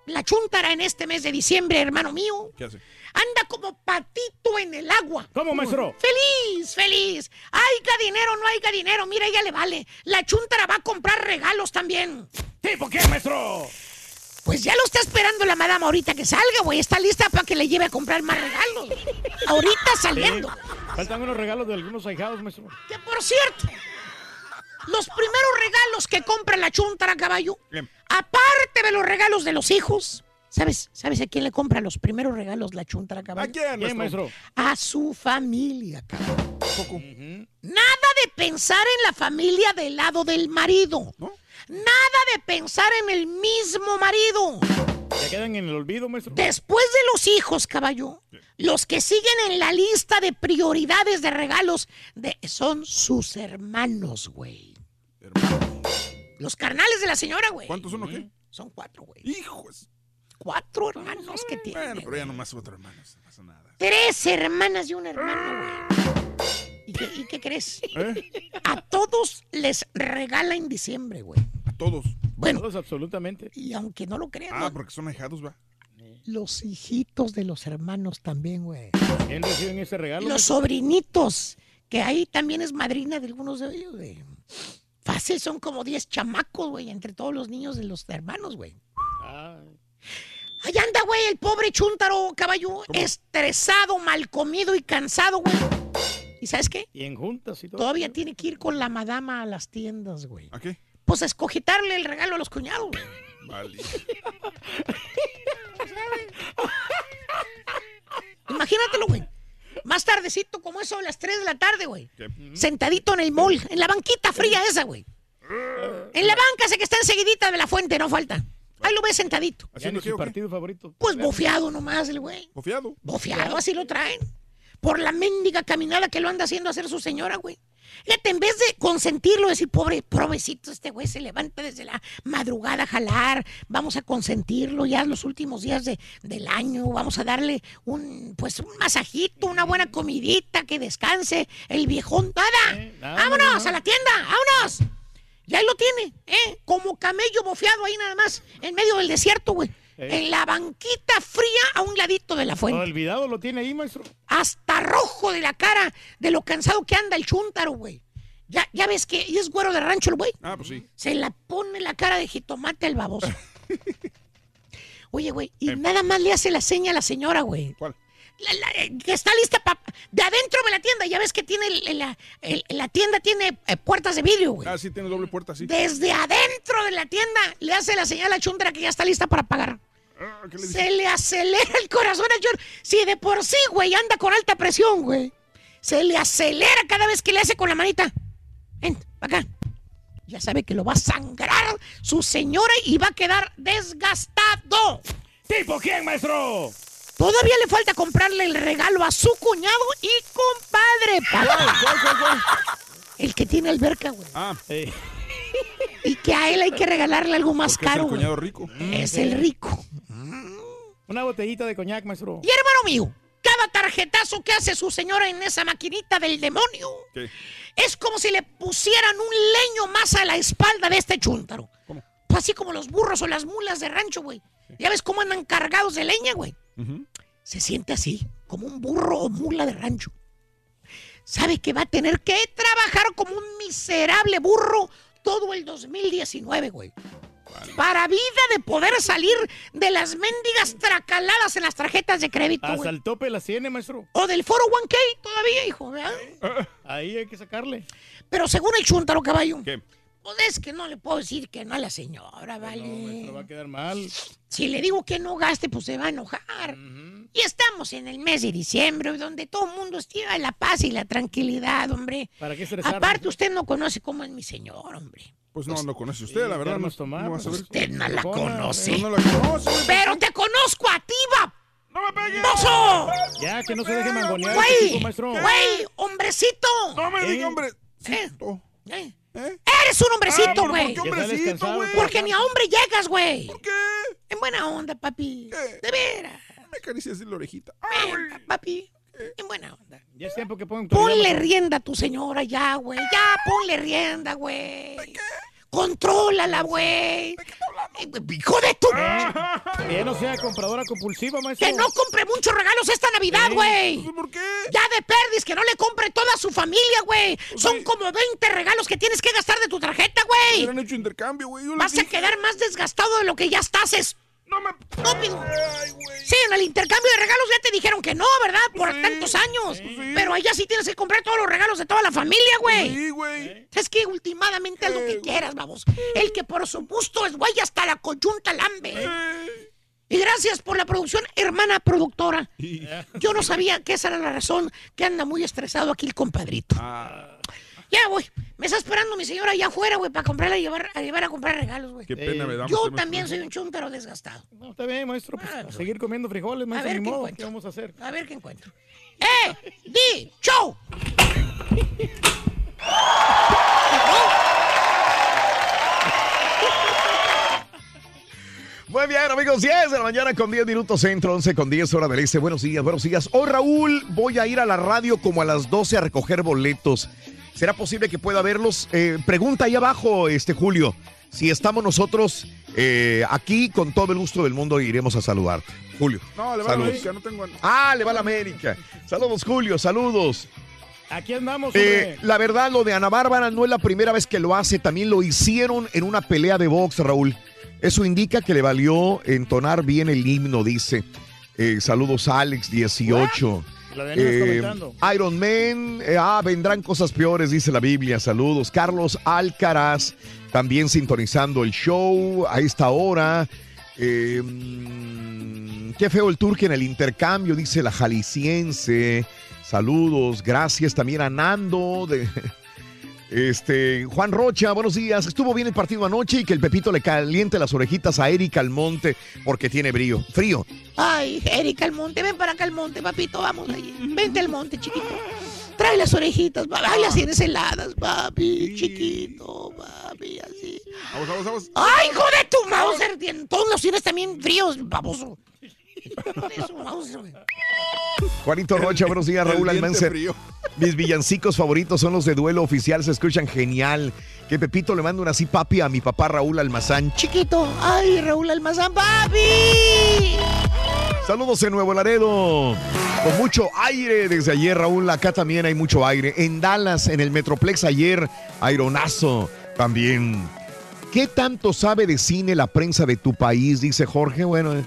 Speaker 23: La chuntara en este mes de diciembre, hermano mío,
Speaker 1: ¿Qué hace?
Speaker 23: Anda como patito en el agua.
Speaker 2: ¿Cómo, maestro?
Speaker 23: Feliz, feliz. Haiga dinero, no haiga dinero. Mira, ella le vale. La chuntara va a comprar regalos también.
Speaker 2: ¿Tipo qué, maestro?
Speaker 23: Pues ya lo está esperando la madama ahorita que salga, güey. Está lista para que le lleve a comprar más regalos. Ahorita saliendo.
Speaker 2: Sí. Faltan unos regalos de algunos ahijados, maestro.
Speaker 23: Que por cierto, los primeros regalos que compra la chuntara caballo, aparte de los regalos de los hijos, ¿sabes? ¿Sabes a quién le compra los primeros regalos la chuntara caballo?
Speaker 1: ¿A quién,
Speaker 2: Bien, maestro.
Speaker 23: A su familia, caballo. Nada de pensar en la familia del lado del marido. Nada de pensar en el mismo marido.
Speaker 2: Ya quedan en el olvido, maestro.
Speaker 23: Después de los hijos, caballo, los que siguen en la lista de prioridades de regalos de, son sus hermanos, güey. Los carnales de la señora, güey.
Speaker 1: ¿Cuántos son o qué?
Speaker 23: Son cuatro, güey.
Speaker 1: Hijos.
Speaker 23: Cuatro hermanos que tiene.
Speaker 1: Bueno, pero ya nomás otro hermano, no pasa nada.
Speaker 23: Tres hermanas y un hermano, güey. ¿Y qué, y qué crees?
Speaker 1: ¿Eh?
Speaker 23: A todos les regala en diciembre, güey.
Speaker 1: A todos.
Speaker 23: Bueno,
Speaker 2: Todos, absolutamente.
Speaker 23: y aunque no lo crean,
Speaker 1: Ah,
Speaker 23: ¿no?
Speaker 1: porque son ahijados, va.
Speaker 23: los hijitos de los hermanos también, güey.
Speaker 2: ¿Quién reciben ese regalo?
Speaker 23: Los sobrinitos, que ahí también es madrina de algunos de ellos, güey. Fácil, son como 10 chamacos, güey, entre todos los niños de los hermanos, güey.
Speaker 2: Ay.
Speaker 23: Ahí anda, güey, el pobre chúntaro caballo, estresado, mal comido y cansado, güey. ¿Y sabes qué?
Speaker 2: Y en juntas y todo.
Speaker 23: Todavía tiene que ir con la madama a las tiendas, güey.
Speaker 1: ¿A qué?
Speaker 23: Pues a escogitarle el regalo a los cuñados, güey.
Speaker 1: Vale.
Speaker 23: Imagínatelo, güey. Más tardecito, como eso, a las 3 de la tarde, güey. Sentadito en el mall, en la banquita fría esa, güey. En la banca esa que está enseguidita de la fuente, no falta. Ahí lo ves sentadito.
Speaker 2: Ya
Speaker 1: ¿Haciendo
Speaker 2: ni
Speaker 1: qué
Speaker 2: su partido favorito.
Speaker 23: Pues bofeado nomás el güey.
Speaker 1: ¿Confiado?
Speaker 23: Bofeado, así lo traen. Por la mendiga caminada que lo anda haciendo hacer su señora, güey. Fíjate, en vez de consentirlo, decir, pobre, pobrecito, este güey se levanta desde la madrugada a jalar, vamos a consentirlo ya los últimos días de- del año, vamos a darle un, pues, un masajito, una buena comidita, que descanse el viejón. ¡Nada!
Speaker 2: Eh, nada,
Speaker 23: ¡Vámonos
Speaker 2: no, no.
Speaker 23: a la tienda! ¡Vámonos! Y ahí lo tiene, ¿eh? Como camello bofeado ahí nada más, en medio del desierto, güey.
Speaker 2: Eh.
Speaker 23: En la banquita fría a un ladito de la fuente
Speaker 2: Olvidado lo tiene ahí, maestro.
Speaker 23: hasta rojo de la cara de lo cansado que anda el chúntaro, güey. Ya, ya ves que es güero de rancho el güey.
Speaker 1: Ah, pues sí.
Speaker 23: Se la pone la cara de jitomate al baboso. Oye, güey, y
Speaker 1: Eh.
Speaker 23: nada más le hace la seña a la señora, güey.
Speaker 1: ¿Cuál?
Speaker 23: La- la- eh, que está lista para... De adentro de la tienda, ya ves que tiene... el- el- la, el- la tienda tiene eh, puertas de vidrio, güey.
Speaker 1: Ah, sí, tiene doble puerta, sí.
Speaker 23: Desde adentro de la tienda le hace la señal a la chuntara que ya está lista para pagar.
Speaker 1: Ah, ¿qué le dice?
Speaker 23: Se le acelera el corazón a John. Si de por sí, güey, anda con alta presión, güey. Se le acelera cada vez que le hace con la manita. Ven, pa' acá. Ya sabe que lo va a sangrar su señora y va a quedar desgastado.
Speaker 2: ¿Tipo quién, maestro?
Speaker 23: Todavía le falta comprarle el regalo a su cuñado y compadre. papá.
Speaker 1: ¿Cuál, cuál, cuál?
Speaker 23: El que tiene alberca, güey.
Speaker 1: Ah,
Speaker 2: Eh,
Speaker 23: Y que a él hay que regalarle algo más
Speaker 1: porque es
Speaker 23: caro,
Speaker 1: el
Speaker 23: güey.
Speaker 1: cuñado rico.
Speaker 23: Es el rico.
Speaker 2: una botellita de coñac, maestro.
Speaker 23: Y hermano mío, ¿qué cada tarjetazo que hace su señora en esa maquinita del demonio es como si le pusieran un leño más a la espalda de este chúntaro. Pues así como los burros o las mulas de rancho, güey. ¿Ya ves cómo andan cargados de leña, güey? Se siente así, como un burro o mula de rancho. Sabe que va a tener que trabajar como un miserable burro todo el 2019, güey. Para vida de poder salir de las mendigas tracaladas en las tarjetas de crédito,
Speaker 2: Hasta
Speaker 23: güey.
Speaker 2: el tope tiene, maestro.
Speaker 23: O del foro 1K todavía, hijo, ¿verdad?
Speaker 2: Ahí hay que sacarle.
Speaker 23: Pero según el chuntaro caballo,
Speaker 2: ¿Qué?
Speaker 23: Pues es que no le puedo decir que no a la señora, ¿vale?
Speaker 2: Maestro, va a quedar mal.
Speaker 23: Si le digo que no gaste, pues se va a enojar. Y estamos en el mes de diciembre, donde todo el mundo estima la paz y la tranquilidad, hombre.
Speaker 2: ¿Para qué estresarnos?
Speaker 23: Aparte, usted no conoce cómo es mi señor, hombre.
Speaker 22: Pues no, no conoce usted, la verdad. No,
Speaker 2: Tomás,
Speaker 22: no a.
Speaker 23: Usted no la conoce.
Speaker 22: No, no la conoce.
Speaker 23: Pero te conozco a ti, va.
Speaker 22: ¡No me pegues!
Speaker 23: ¡Mozo!
Speaker 2: Ya, que no se deje mangonear.
Speaker 23: Güey,
Speaker 2: este tipo, maestro.
Speaker 23: güey, hombrecito.
Speaker 22: No me
Speaker 2: ¿Eh?
Speaker 22: diga, hombre.
Speaker 23: ¿Eh?
Speaker 22: ¿Eh?
Speaker 23: Eres un hombrecito,
Speaker 22: Ah, ¿pero
Speaker 23: güey.
Speaker 22: ¿Por qué hombrecito, güey?
Speaker 23: Porque ni a hombre llegas, güey.
Speaker 22: ¿Por qué?
Speaker 23: En buena onda, papi. De veras.
Speaker 22: Me acaricias la orejita.
Speaker 23: Venga, papi. En buena onda.
Speaker 2: Ya es tiempo que pongan
Speaker 23: Ponle rienda a tu señora ya, güey. Ya, ponle rienda, güey. Contrólala, güey. Hijo de tu...
Speaker 2: Que no sea compradora compulsiva, maestro.
Speaker 23: Que no compre muchos regalos esta Navidad, güey.
Speaker 22: ¿Por qué?
Speaker 23: Ya de perdis, que no le compre toda su familia, güey. Son como 20 regalos que tienes que gastar de tu tarjeta, güey.
Speaker 22: Hubieran hecho intercambio, güey.
Speaker 23: Vas a quedar más desgastado de lo que ya estás. Es...
Speaker 22: No me.
Speaker 23: Estúpido. Sí, en el intercambio de regalos ya te dijeron que no, ¿verdad? Por tantos años. Pero allá sí tienes que comprar todos los regalos de toda la familia, güey.
Speaker 22: Sí, güey.
Speaker 23: Es que últimamente haz lo que quieras, vamos. El que por su gusto es güey hasta la coyunta lambe. Y gracias por la producción, hermana productora. Yo no sabía que esa era la razón que anda muy estresado aquí el compadrito. Ya, voy. Me está esperando mi señora allá afuera, güey, para comprarla y llevar, a llevar a comprar regalos, güey.
Speaker 22: Qué pena me da.
Speaker 23: Yo también soy un chúntaro desgastado.
Speaker 2: No, está bien, maestro. Pues,
Speaker 23: Ah,
Speaker 2: a seguir comiendo frijoles, maestro.
Speaker 23: ver
Speaker 2: ni
Speaker 23: qué
Speaker 2: modo.
Speaker 23: encuentro.
Speaker 2: ¿Qué vamos a hacer?
Speaker 23: A ver qué encuentro. ¡Eh! ¡Di! ¡Show!
Speaker 1: Muy bien, amigos, 10 de la mañana con 10 minutos centro, 11 con 10 hora del este. Buenos días, buenos días. Hoy, Raúl, voy a ir a la radio como a las 12 a recoger boletos. ¿Será posible que pueda verlos? Eh, pregunta ahí abajo, este Julio. Si estamos nosotros eh, aquí, con todo el gusto del mundo, iremos a saludar. Julio.
Speaker 22: No, le va a la
Speaker 1: saludos.
Speaker 22: América, no tengo.
Speaker 1: Ah, le va a la América. Saludos, Julio, saludos.
Speaker 2: Aquí andamos,
Speaker 1: Eh, la verdad, lo de Ana Bárbara no es la primera vez que lo hace. También lo hicieron en una pelea de box, Raúl. Eso indica que le valió entonar bien el himno, dice. Eh, saludos, Alex, 18.
Speaker 2: La
Speaker 1: Eh,
Speaker 2: comentando.
Speaker 1: Iron Man, eh, ah, vendrán cosas peores, dice la Biblia. Saludos. Carlos Alcaraz, también sintonizando el show a esta hora. Eh, mm, qué feo el turque en el intercambio, dice la jalisciense. Saludos, gracias también a Nando de. Este, Juan Rocha, buenos días. Estuvo bien el partido anoche y que el Pepito le caliente las orejitas a Erika Almonte porque tiene brío. Frío.
Speaker 23: Ay, Erika Almonte, ven para acá al monte, papito, vamos allí. Vente al monte, chiquito. Trae las orejitas, papi. Ay, las tienes heladas, papi. Chiquito, papi, así.
Speaker 22: Vamos, vamos, vamos.
Speaker 23: ¡Ay, hijo de tu Mauser! Tien- Todos los tienes también fríos, baboso.
Speaker 1: Juanito Rocha, buenos días, Raúl Almancer.
Speaker 22: frío.
Speaker 1: Mis villancicos favoritos son los de duelo oficial, se escuchan genial. Que Pepito le manda un así papi a mi papá Raúl Almazán.
Speaker 23: Chiquito, ay, Raúl Almazán, papi.
Speaker 1: Saludos en Nuevo Laredo. Con mucho aire desde ayer, Raúl. Acá también hay mucho aire. En Dallas, en el Metroplex ayer, aironazo también. ¿Qué tanto sabe de cine la prensa de tu país? Dice Jorge. Bueno, eh,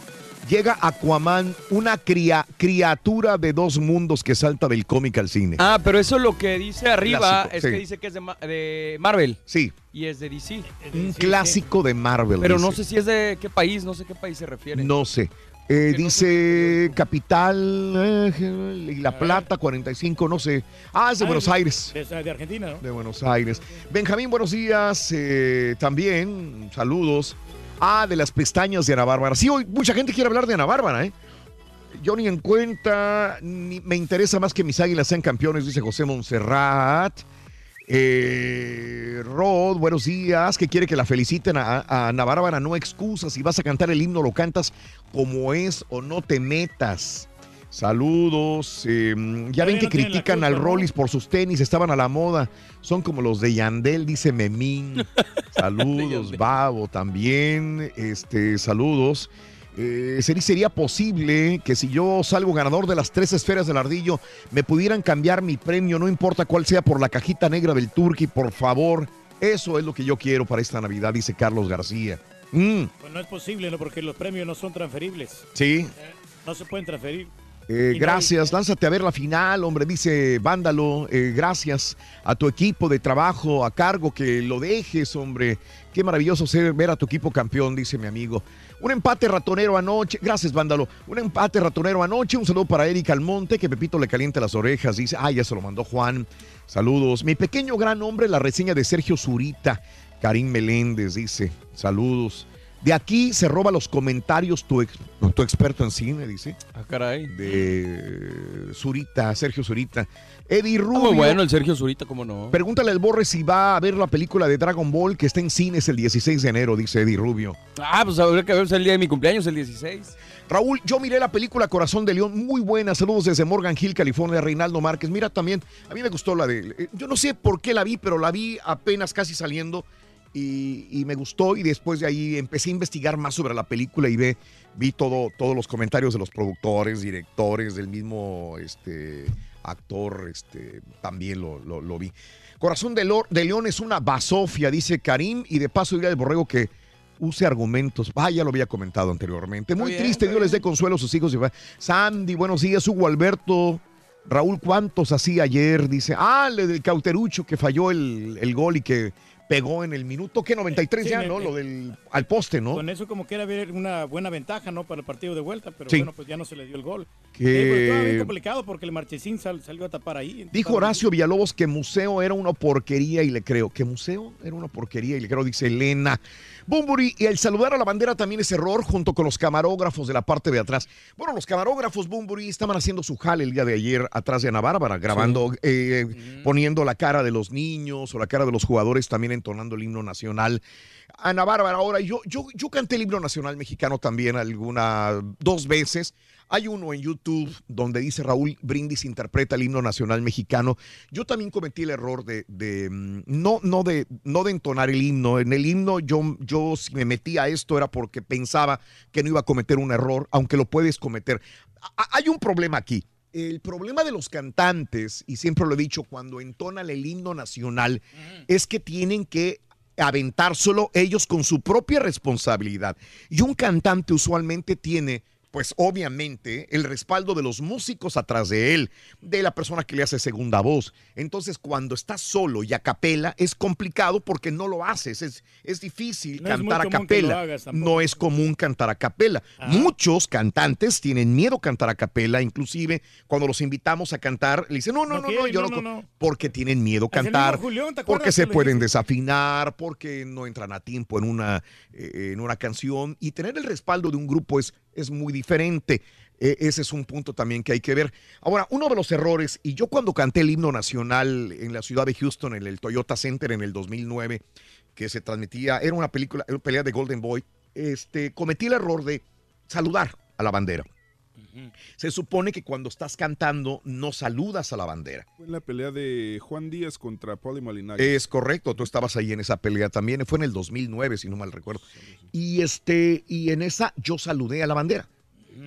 Speaker 1: llega Aquaman, una cria- criatura de dos mundos que salta del cómic al cine.
Speaker 21: Ah, pero eso es lo que dice arriba,
Speaker 1: Clásico,
Speaker 21: es
Speaker 1: sí.
Speaker 21: que dice que es de, Ma- de Marvel.
Speaker 1: Sí,
Speaker 21: Y es de DC.
Speaker 1: un clásico de Marvel.
Speaker 21: Pero no sé si es de qué país, no sé qué país se refiere.
Speaker 1: No sé. Eh, dice Capital eh, y La Plata, 45, no sé. Ah, es de
Speaker 2: Ah,
Speaker 1: Buenos
Speaker 2: de-
Speaker 1: Aires.
Speaker 2: De, de Argentina, ¿no?
Speaker 1: De Buenos Aires. Benjamín, buenos días. eh, también, saludos. Ah, de las pestañas de Ana Bárbara. Sí, hoy mucha gente quiere hablar de Ana Bárbara, ¿eh? Yo ni en cuenta, ni me interesa más que mis águilas sean campeones, dice José Montserrat. Eh, Rod, buenos días. Que quiere que la feliciten a, a Ana Bárbara. No excusas. Si vas a cantar el himno, lo cantas como es o no te metas. Saludos. eh, ya ven que
Speaker 2: no
Speaker 1: critican
Speaker 2: culpa,
Speaker 1: al. Rollis por sus tenis, estaban a la moda. Son como los de Yandel, dice Memín. Saludos, Babo también. Este, saludos. Eh, ¿sería, posible que si yo salgo ganador de las tres esferas del ardillo, me pudieran cambiar mi premio, no importa cuál sea, por la cajita negra del Turqui, por favor. Eso es lo que yo quiero para esta Navidad, dice Carlos García. Mm,
Speaker 2: Pues no es posible, ¿no? Porque los premios no son transferibles.
Speaker 1: sí.
Speaker 2: No se pueden transferir.
Speaker 1: Eh, gracias, lánzate a ver la final, hombre, dice Vándalo. Eh, gracias a tu equipo de trabajo a cargo, que lo dejes, hombre. Qué maravilloso ser, ver a tu equipo campeón, dice mi amigo. Un empate ratonero anoche, gracias, Vándalo. Un empate ratonero anoche, un saludo para Erika Almonte, que Pepito le calienta las orejas, dice, ah, ya se lo mandó Juan. Saludos. Mi pequeño gran hombre, la reseña de Sergio Zurita, Karim Meléndez, dice, saludos. De aquí se roba los comentarios tu, ex- tu experto en cine, dice.
Speaker 21: Ah, caray.
Speaker 1: De Zurita, Sergio Zurita. Eddie
Speaker 21: Ah,
Speaker 1: Rubio.
Speaker 21: muy bueno el Sergio Zurita, cómo no.
Speaker 1: Pregúntale al Borre si va a ver la película de Dragon Ball que está en cines el 16 de enero, dice Eddie Rubio.
Speaker 21: Ah, pues habrá que ver el día de mi cumpleaños, el 16.
Speaker 1: Raúl, yo miré la película Corazón de León, muy buena. Saludos desde Morgan Hill, California, Reinaldo Márquez. Mira también, a mí me gustó la de. eh, Yo no sé por qué la vi, pero la vi apenas casi saliendo y, y me gustó. Y después de ahí empecé a investigar más sobre la película y ve, vi todo, todos los comentarios de los productores, directores, del mismo este, actor, este, también lo, lo- lo vi. Corazón de, Lo- de León es una basofia, dice Karim, y de paso diría el borrego que use argumentos. Ah, ya lo había comentado anteriormente. Muy
Speaker 21: bien,
Speaker 1: triste, Dios les dé consuelo a sus hijos. Sandy, buenos días. Hugo Alberto. Raúl, ¿cuántos hacía ayer? Dice, ah, el del cauterucho que falló el, el gol y que pegó en el minuto, que 93
Speaker 2: Sí,
Speaker 1: ya, ¿no? Lo del al poste, ¿no?
Speaker 2: Con eso como que era una buena ventaja, ¿no? Para el partido de vuelta, pero
Speaker 1: Sí.
Speaker 2: bueno, pues ya no se le dio el gol.
Speaker 1: Que-
Speaker 2: Eh, pues, estaba bien complicado porque el Marchesín sal- salió a tapar ahí.
Speaker 1: Dijo Horacio Villalobos que museo era una porquería y le creo. ¿Que museo era una porquería y le creo? Dice Elena. Bumburi, y el saludar a la bandera también es error junto con los camarógrafos de la parte de atrás. Bueno, los camarógrafos Bumburi estaban haciendo su jale el día de ayer atrás de Ana Bárbara, grabando, eh, poniendo la cara de los niños o la cara de los jugadores, también entonando el himno nacional. Ana Bárbara, ahora yo, yo, yo canté el himno nacional mexicano también alguna, dos veces. Hay uno en YouTube donde dice Raúl Brindis interpreta el himno nacional mexicano. Yo también cometí el error de, de, mm, no, no, de, no de entonar el himno. En el himno yo, yo si me metí a esto era porque pensaba que no iba a cometer un error, aunque lo puedes cometer. A- hay un problema aquí. El problema de los cantantes, y siempre lo he dicho, cuando entonan el himno nacional, es que tienen que aventárselo ellos con su propia responsabilidad. Y un cantante usualmente tiene, pues obviamente, el respaldo de los músicos atrás de él, de la persona que le hace segunda voz. Entonces, cuando estás solo y a capela, es complicado porque no lo haces. Es, es difícil
Speaker 2: No es
Speaker 1: cantar a
Speaker 2: que lo
Speaker 1: capela. No es común cantar a capela. Muchos cantantes tienen miedo a cantar a capela, inclusive cuando los invitamos a cantar, le dicen, no, no,
Speaker 2: No
Speaker 1: no, yo
Speaker 2: no,
Speaker 1: no,
Speaker 2: no,
Speaker 1: co-",
Speaker 2: no.
Speaker 1: porque tienen miedo a cantar,
Speaker 2: Julián, ¿te acuerdas
Speaker 1: porque se pueden
Speaker 2: dice?
Speaker 1: desafinar, porque no entran a tiempo en una, eh, en una canción y tener el respaldo de un grupo es, es muy diferente. Eh, ese es un punto también que hay que ver. Ahora, uno de los errores, y yo cuando canté el himno nacional en la ciudad de Houston, en el Toyota Center en el 2009, que se transmitía, era una película, era una pelea de Golden Boy, este, cometí el error de saludar a la bandera. Se supone que cuando estás cantando no saludas a la bandera.
Speaker 22: Fue en la pelea de Juan Díaz contra Paulie Malinares.
Speaker 1: Es correcto, tú estabas ahí en esa pelea también, fue en el 2009 si no mal recuerdo. Y este y en esa yo saludé a la bandera.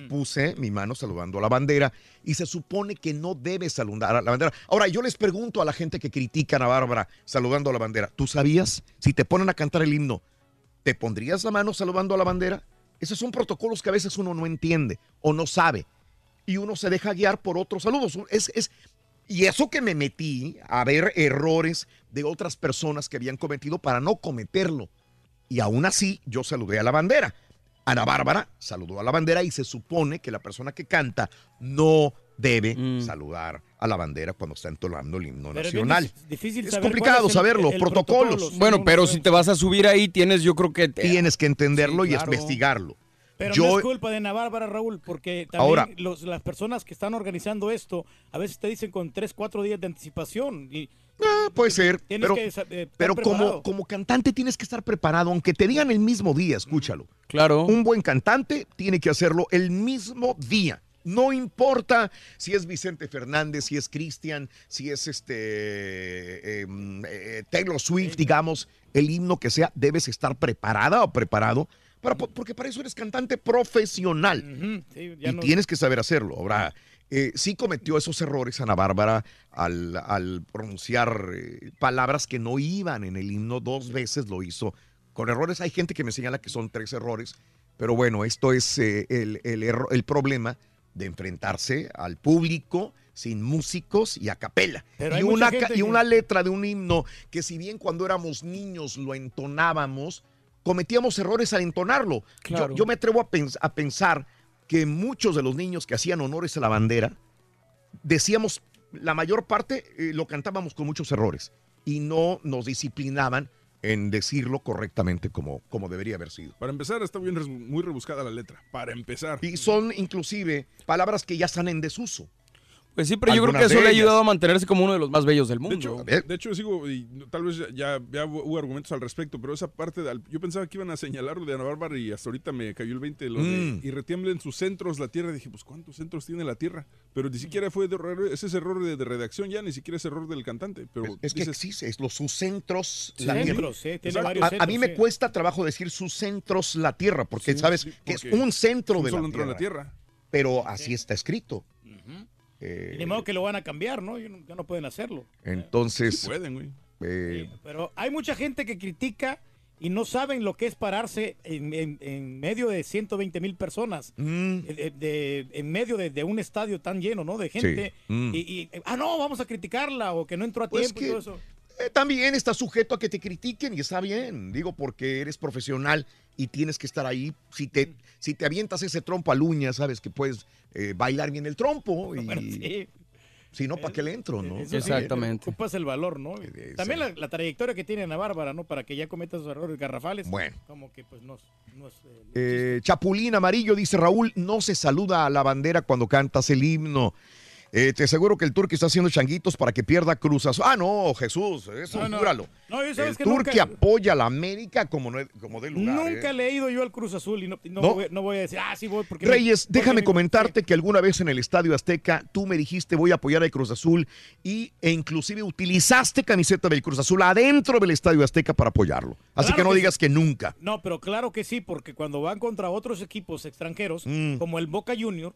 Speaker 1: Puse mi mano saludando a la bandera y se supone que no debes saludar a la bandera. Ahora, yo les pregunto a la gente que critican a Bárbara saludando a la bandera, ¿tú sabías? Si te ponen a cantar el himno, ¿te pondrías la mano saludando a la bandera? Esos son protocolos que a veces uno no entiende o no sabe y uno se deja guiar por otros saludos. Es, es, y eso que me metí a ver errores de otras personas que habían cometido para no cometerlo. Y aún así yo saludé a la bandera. Ana Bárbara saludó a la bandera y se supone que la persona que canta no debe saludar a la bandera cuando está entonando el himno
Speaker 2: Pero es
Speaker 1: nacional.
Speaker 2: dif- difícil
Speaker 1: es
Speaker 2: saber
Speaker 1: complicado
Speaker 2: es el-
Speaker 1: saberlo,
Speaker 2: el
Speaker 1: protocolos.
Speaker 2: protocolo,
Speaker 21: Bueno,
Speaker 2: no,
Speaker 21: pero
Speaker 2: no
Speaker 21: si te vas a subir ahí, tienes yo creo que...
Speaker 1: Tienes que entenderlo
Speaker 21: Sí,
Speaker 1: y investigarlo.
Speaker 2: Pero
Speaker 1: Yo-
Speaker 2: no es culpa de Ana Bárbara, Raúl, porque también
Speaker 1: Ahora-
Speaker 2: los- las personas que están organizando esto a veces te dicen con 3, 4 días de anticipación. Y
Speaker 1: Ah, puede ser,
Speaker 2: tienes
Speaker 1: pero,
Speaker 2: que eh,
Speaker 1: pero como, como cantante tienes que estar preparado, aunque te digan el mismo día, escúchalo.
Speaker 21: Claro.
Speaker 1: Un buen cantante tiene que hacerlo el mismo día. No importa si es Vicente Fernández, si es Cristian, si es este em, eh, Taylor Swift, digamos, el himno que sea, debes estar preparada o preparado, para, porque para eso eres cantante profesional
Speaker 2: Sí, ya
Speaker 1: y
Speaker 2: no-
Speaker 1: tienes que saber hacerlo. Ahora, eh, sí cometió esos errores Ana Bárbara al, al pronunciar eh, palabras que no iban en el himno, dos veces lo hizo. Con errores, hay gente que me señala que son tres errores, pero bueno, esto es eh, el, el el problema de enfrentarse al público sin músicos y a capela. Y una, y
Speaker 2: que-
Speaker 1: una letra de un himno que si bien cuando éramos niños lo entonábamos, cometíamos errores al entonarlo. Yo-. Yo, me atrevo a, pens- a pensar que muchos de los niños que hacían honores a la bandera, decíamos, la mayor parte eh, lo cantábamos con muchos errores y no nos disciplinaban en decirlo correctamente como, como debería haber sido.
Speaker 22: Para empezar, está bien muy rebuscada la letra. Para empezar.
Speaker 1: Y son inclusive palabras que ya están en desuso.
Speaker 21: Pues sí, pero yo creo que eso le ha ayudado a mantenerse como uno de los más bellos del
Speaker 22: De
Speaker 21: mundo.
Speaker 22: de hecho, sigo, y tal vez ya, ya, ya hubo argumentos al respecto, pero esa parte, de, yo pensaba que iban a señalar lo de Ana Bárbara y hasta ahorita me cayó el 20, lo de,
Speaker 1: Mm.
Speaker 22: y retiemblen sus centros la tierra. Dije, pues, ¿cuántos centros tiene la tierra? Pero ni siquiera fue de error, ese es error de, de redacción ya, ni siquiera es error del cantante. Pero
Speaker 1: Es que
Speaker 22: dices-
Speaker 1: existe, es los sus centros,
Speaker 22: Sí,
Speaker 1: la tierra.
Speaker 22: tiene varios
Speaker 1: a, mí me
Speaker 22: sí.
Speaker 1: cuesta trabajo decir sus centros la tierra, porque
Speaker 22: Sí,
Speaker 1: sabes
Speaker 22: sí,
Speaker 1: que es un centro
Speaker 22: un
Speaker 1: de
Speaker 22: solo
Speaker 1: la
Speaker 22: centro de
Speaker 1: tierra.
Speaker 22: la tierra.
Speaker 1: Pero así está escrito. Eh,
Speaker 2: Y de modo que lo van a cambiar, ¿no? Ya no, ya no pueden hacerlo.
Speaker 1: entonces.
Speaker 22: Sí pueden, güey.
Speaker 1: eh,
Speaker 2: Pero hay mucha gente que critica y no saben lo que es pararse en, en- en medio de 120 mil personas,
Speaker 1: Mm.
Speaker 2: de- de- en medio de, de un estadio tan lleno, ¿no? De gente.
Speaker 1: Mm.
Speaker 2: Y, y, ah, no, vamos a criticarla o que no entró a
Speaker 1: Pues
Speaker 2: tiempo
Speaker 1: que-
Speaker 2: y todo eso.
Speaker 1: eh, también está sujeto a que te critiquen y está bien, digo, porque eres profesional y tienes que estar ahí. Si te, si te avientas ese trompo al uña, sabes que puedes eh, bailar bien el trompo y
Speaker 2: Bueno, sí.
Speaker 1: si no, ¿para qué le entro, no?
Speaker 2: Eso sí, ocupas el valor, ¿no? También la, la trayectoria que tiene Ana Bárbara, ¿no? Para que ya cometa esos errores garrafales.
Speaker 1: Bueno.
Speaker 2: Como que pues no, es- no es... eh,
Speaker 1: Eh, Chapulín Amarillo dice Raúl, no se saluda a la bandera cuando cantas el himno. Eh, te aseguro que el Turqui está haciendo changuitos para que pierda Cruz Azul. Ah, no, Jesús, eso
Speaker 2: No, no.
Speaker 1: júralo.
Speaker 2: No,
Speaker 1: el
Speaker 2: que
Speaker 1: Turqui
Speaker 2: nunca-
Speaker 1: apoya a la América como, no, como de lugar.
Speaker 2: Nunca
Speaker 1: ¿eh?
Speaker 2: he leído yo al Cruz Azul y no. Voy, voy a decir, ah, sí voy porque...
Speaker 1: Reyes, déjame comentarte que alguna vez en el Estadio Azteca tú me dijiste voy a apoyar al Cruz Azul y, e inclusive utilizaste camiseta del Cruz Azul adentro del Estadio Azteca para apoyarlo. Así
Speaker 2: Claro
Speaker 1: que no
Speaker 2: que
Speaker 1: digas que nunca.
Speaker 2: No, pero claro que sí, porque cuando van contra otros equipos extranjeros,
Speaker 1: Mm.
Speaker 2: como el Boca Junior,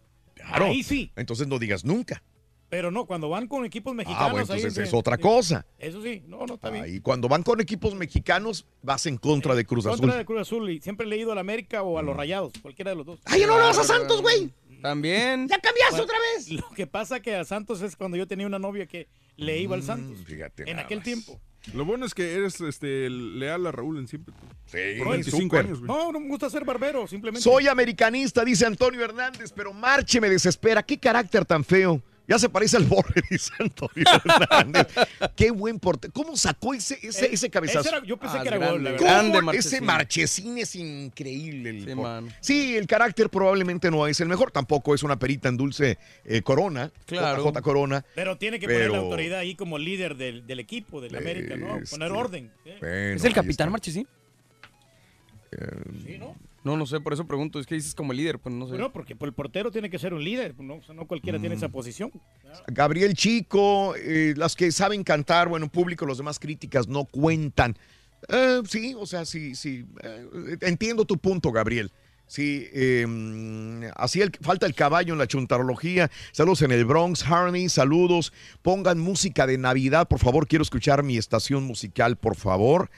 Speaker 1: Claro.
Speaker 2: ahí sí.
Speaker 1: Entonces no digas nunca.
Speaker 2: Pero no, cuando van con equipos mexicanos...
Speaker 1: Ah, bueno, entonces es otra
Speaker 2: Sí.
Speaker 1: cosa.
Speaker 2: Eso sí, no, no, está bien.
Speaker 1: Y cuando van con equipos mexicanos, vas en contra de Cruz
Speaker 2: Contra
Speaker 1: Azul.
Speaker 2: de Cruz Azul y siempre he leído a la América o a los Rayados, cualquiera de los dos.
Speaker 23: ¡Ay, no le vas a Santos, güey!
Speaker 21: También.
Speaker 23: ¡Ya cambiaste
Speaker 2: Bueno,
Speaker 23: otra vez!
Speaker 2: Lo que pasa que a Santos es cuando yo tenía una novia que le iba
Speaker 1: Mm,
Speaker 2: al Santos.
Speaker 1: Fíjate.
Speaker 2: En aquel tiempo.
Speaker 22: Lo bueno es que eres este, leal a Raúl en siempre.
Speaker 1: Sí,
Speaker 22: Por 25
Speaker 1: súper.
Speaker 22: años, güey.
Speaker 2: No, no me gusta ser barbero, simplemente.
Speaker 1: Soy americanista, dice Antonio Hernández, pero Marche me desespera. Qué carácter tan feo. Ya se parece al borre, dice Antonio Hernández. Qué buen porte. ¿Cómo sacó ese, ese,
Speaker 2: Eh,
Speaker 1: ese cabezazo?
Speaker 2: ese era- yo pensé
Speaker 21: Ah,
Speaker 2: que era
Speaker 21: grande,
Speaker 2: gol, la verdad.
Speaker 21: Grande
Speaker 1: ese
Speaker 21: Marchesín.
Speaker 1: Marchesín es increíble. El
Speaker 21: Sí,
Speaker 1: el carácter probablemente no es el mejor. Tampoco es una perita en dulce eh, Corona.
Speaker 21: Claro.
Speaker 1: JJ Corona.
Speaker 2: Pero tiene que poner la autoridad ahí como líder del, del equipo, del América, ¿no? Poner orden. ¿eh?
Speaker 1: Bueno,
Speaker 21: ¿Es el capitán. Marchesín?
Speaker 2: Sí, ¿no?
Speaker 21: No, no sé, por eso pregunto. Es que dices como líder, pues no sé.
Speaker 2: Bueno, porque el portero tiene que ser un líder, ¿no? O sea, no cualquiera tiene
Speaker 1: Mm.
Speaker 2: esa posición.
Speaker 1: Gabriel Chico, eh, las que saben cantar, bueno, en público, los demás críticas no cuentan. Eh, sí, o sea, sí, sí. eh, entiendo tu punto, Gabriel. Sí, eh, mm, así el- falta el caballo en la chuntarología. Saludos en el Bronx, Harney, saludos. Pongan música de Navidad, por favor. Quiero escuchar mi estación musical, por favor.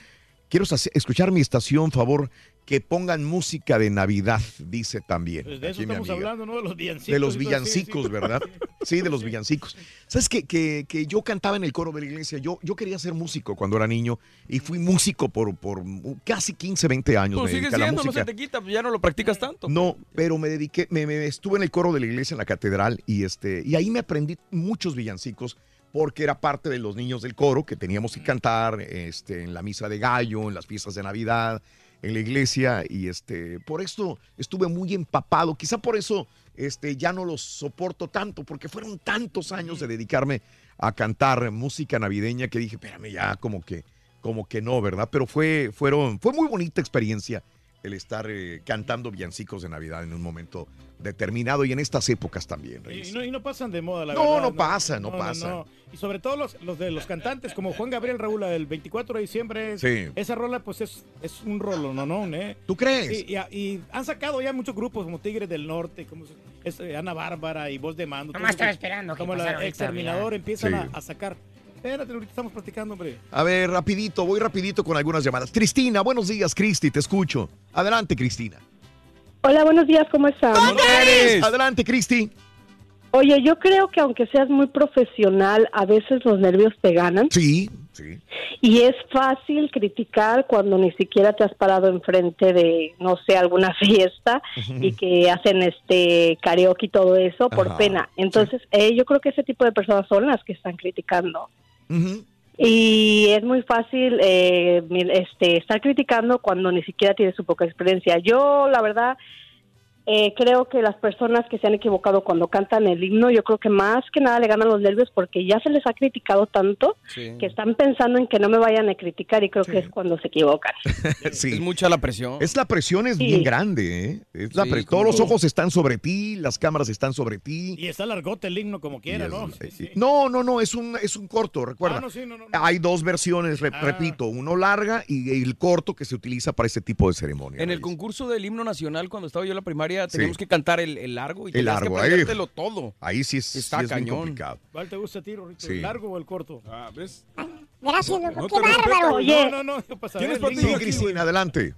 Speaker 1: Quiero escuchar mi estación, favor. Que pongan música de Navidad, dice también.
Speaker 2: Pues de eso estamos hablando, ¿no? De los villancicos.
Speaker 1: De los villancicos, ¿verdad? Sí, de los villancicos. ¿Sabes que, que, que yo cantaba en el coro de la iglesia? Yo, yo quería ser músico cuando era niño y fui músico por, por casi 15, 20 años.
Speaker 21: Tú
Speaker 1: me
Speaker 21: sigues
Speaker 1: dediqué a la
Speaker 21: siendo, no
Speaker 1: música.
Speaker 21: se te quita, pues ya no lo practicas tanto.
Speaker 1: No, pero me dediqué, me, me- estuve en el coro de la iglesia en la catedral y este, y ahí me aprendí muchos villancicos porque era parte de los niños del coro que teníamos que cantar este, en la misa de gallo, en las fiestas de Navidad, en la iglesia y este, por esto estuve muy empapado. Quizá por eso este, ya no los soporto tanto porque fueron tantos años de dedicarme a cantar música navideña que dije, espérame ya, como que, como que no, ¿verdad? Pero fue, fueron, fue muy bonita experiencia el estar eh, cantando villancicos de Navidad en un momento determinado y en estas épocas también.
Speaker 2: Y
Speaker 1: Reyes.
Speaker 2: no, y no pasan de moda, la
Speaker 1: No,
Speaker 2: verdad.
Speaker 1: no pasa, no pasa.
Speaker 2: Y sobre todo los, los de los cantantes, como Juan Gabriel Raúl, del 24 de diciembre. es-
Speaker 1: Sí.
Speaker 2: Esa rola, pues es, es un rolo, ¿no? no ¿eh?
Speaker 1: ¿Tú crees?
Speaker 2: Y, y han sacado ya muchos grupos como Tigres del Norte, como es, Ana Bárbara y Voz de Mando.
Speaker 23: Nomás estaba esperando que
Speaker 2: Como
Speaker 23: ahorita,
Speaker 2: Exterminador empiezan
Speaker 1: Sí.
Speaker 2: a, a sacar. Espérate, ahorita estamos platicando, hombre.
Speaker 1: A ver, rapidito, voy rapidito con algunas llamadas. Cristina, buenos días, Cristi, te escucho. Adelante, Cristina.
Speaker 68: Hola, buenos días, ¿cómo están?
Speaker 1: Adelante, Cristi.
Speaker 68: Oye, yo creo que aunque seas muy profesional, a veces los nervios te ganan.
Speaker 1: Sí, sí.
Speaker 68: Y es fácil criticar cuando ni siquiera te has parado enfrente de, no sé, alguna fiesta y que hacen este karaoke y todo eso por
Speaker 69: Ajá,
Speaker 68: pena. Entonces, eh, yo creo que ese tipo de personas son las que están criticando. Y es muy fácil eh, este, estar criticando cuando ni siquiera tienes su poca experiencia. Yo, la verdad, eh, creo que las personas que se han equivocado cuando cantan el himno, yo creo que más que nada le ganan los nervios porque ya se les ha criticado tanto que están pensando en que no me vayan a criticar y creo que es cuando se equivocan.
Speaker 1: Sí.
Speaker 21: Es mucha la presión.
Speaker 1: Es la presión es
Speaker 68: Sí.
Speaker 1: bien grande, ¿eh? Es la
Speaker 21: Sí,
Speaker 1: pre-
Speaker 21: cómo
Speaker 1: Todos los ojos están sobre ti, las cámaras están sobre ti.
Speaker 2: Y está largote el himno como quiera, ¿no?
Speaker 1: eh, No, no, no, es un, es un corto, recuerda.
Speaker 2: Ah, no, sí, no, no,
Speaker 1: Hay dos versiones, re-
Speaker 2: Ah.
Speaker 1: repito, uno larga y el corto que se utiliza para este tipo de ceremonia.
Speaker 21: En el concurso del himno nacional, cuando estaba yo en la primaria, teníamos
Speaker 1: Sí.
Speaker 21: que cantar el, el largo y
Speaker 1: El
Speaker 21: tenías
Speaker 1: largo,
Speaker 21: que
Speaker 1: ahí.
Speaker 21: todo.
Speaker 1: Ahí sí es,
Speaker 21: Está
Speaker 1: sí es
Speaker 21: cañón.
Speaker 1: complicado.
Speaker 2: ¿Cuál te gusta a ti. ¿El largo o el corto?
Speaker 22: Ah, ¿ves?
Speaker 3: Gracias, loco.
Speaker 22: No
Speaker 3: qué
Speaker 22: te respeto,
Speaker 3: bárbaro.
Speaker 68: Oye.
Speaker 2: No, no, no. Pasa
Speaker 22: ¿Tienes
Speaker 2: el
Speaker 22: partido
Speaker 2: himno.
Speaker 1: Sí, Cristina, adelante.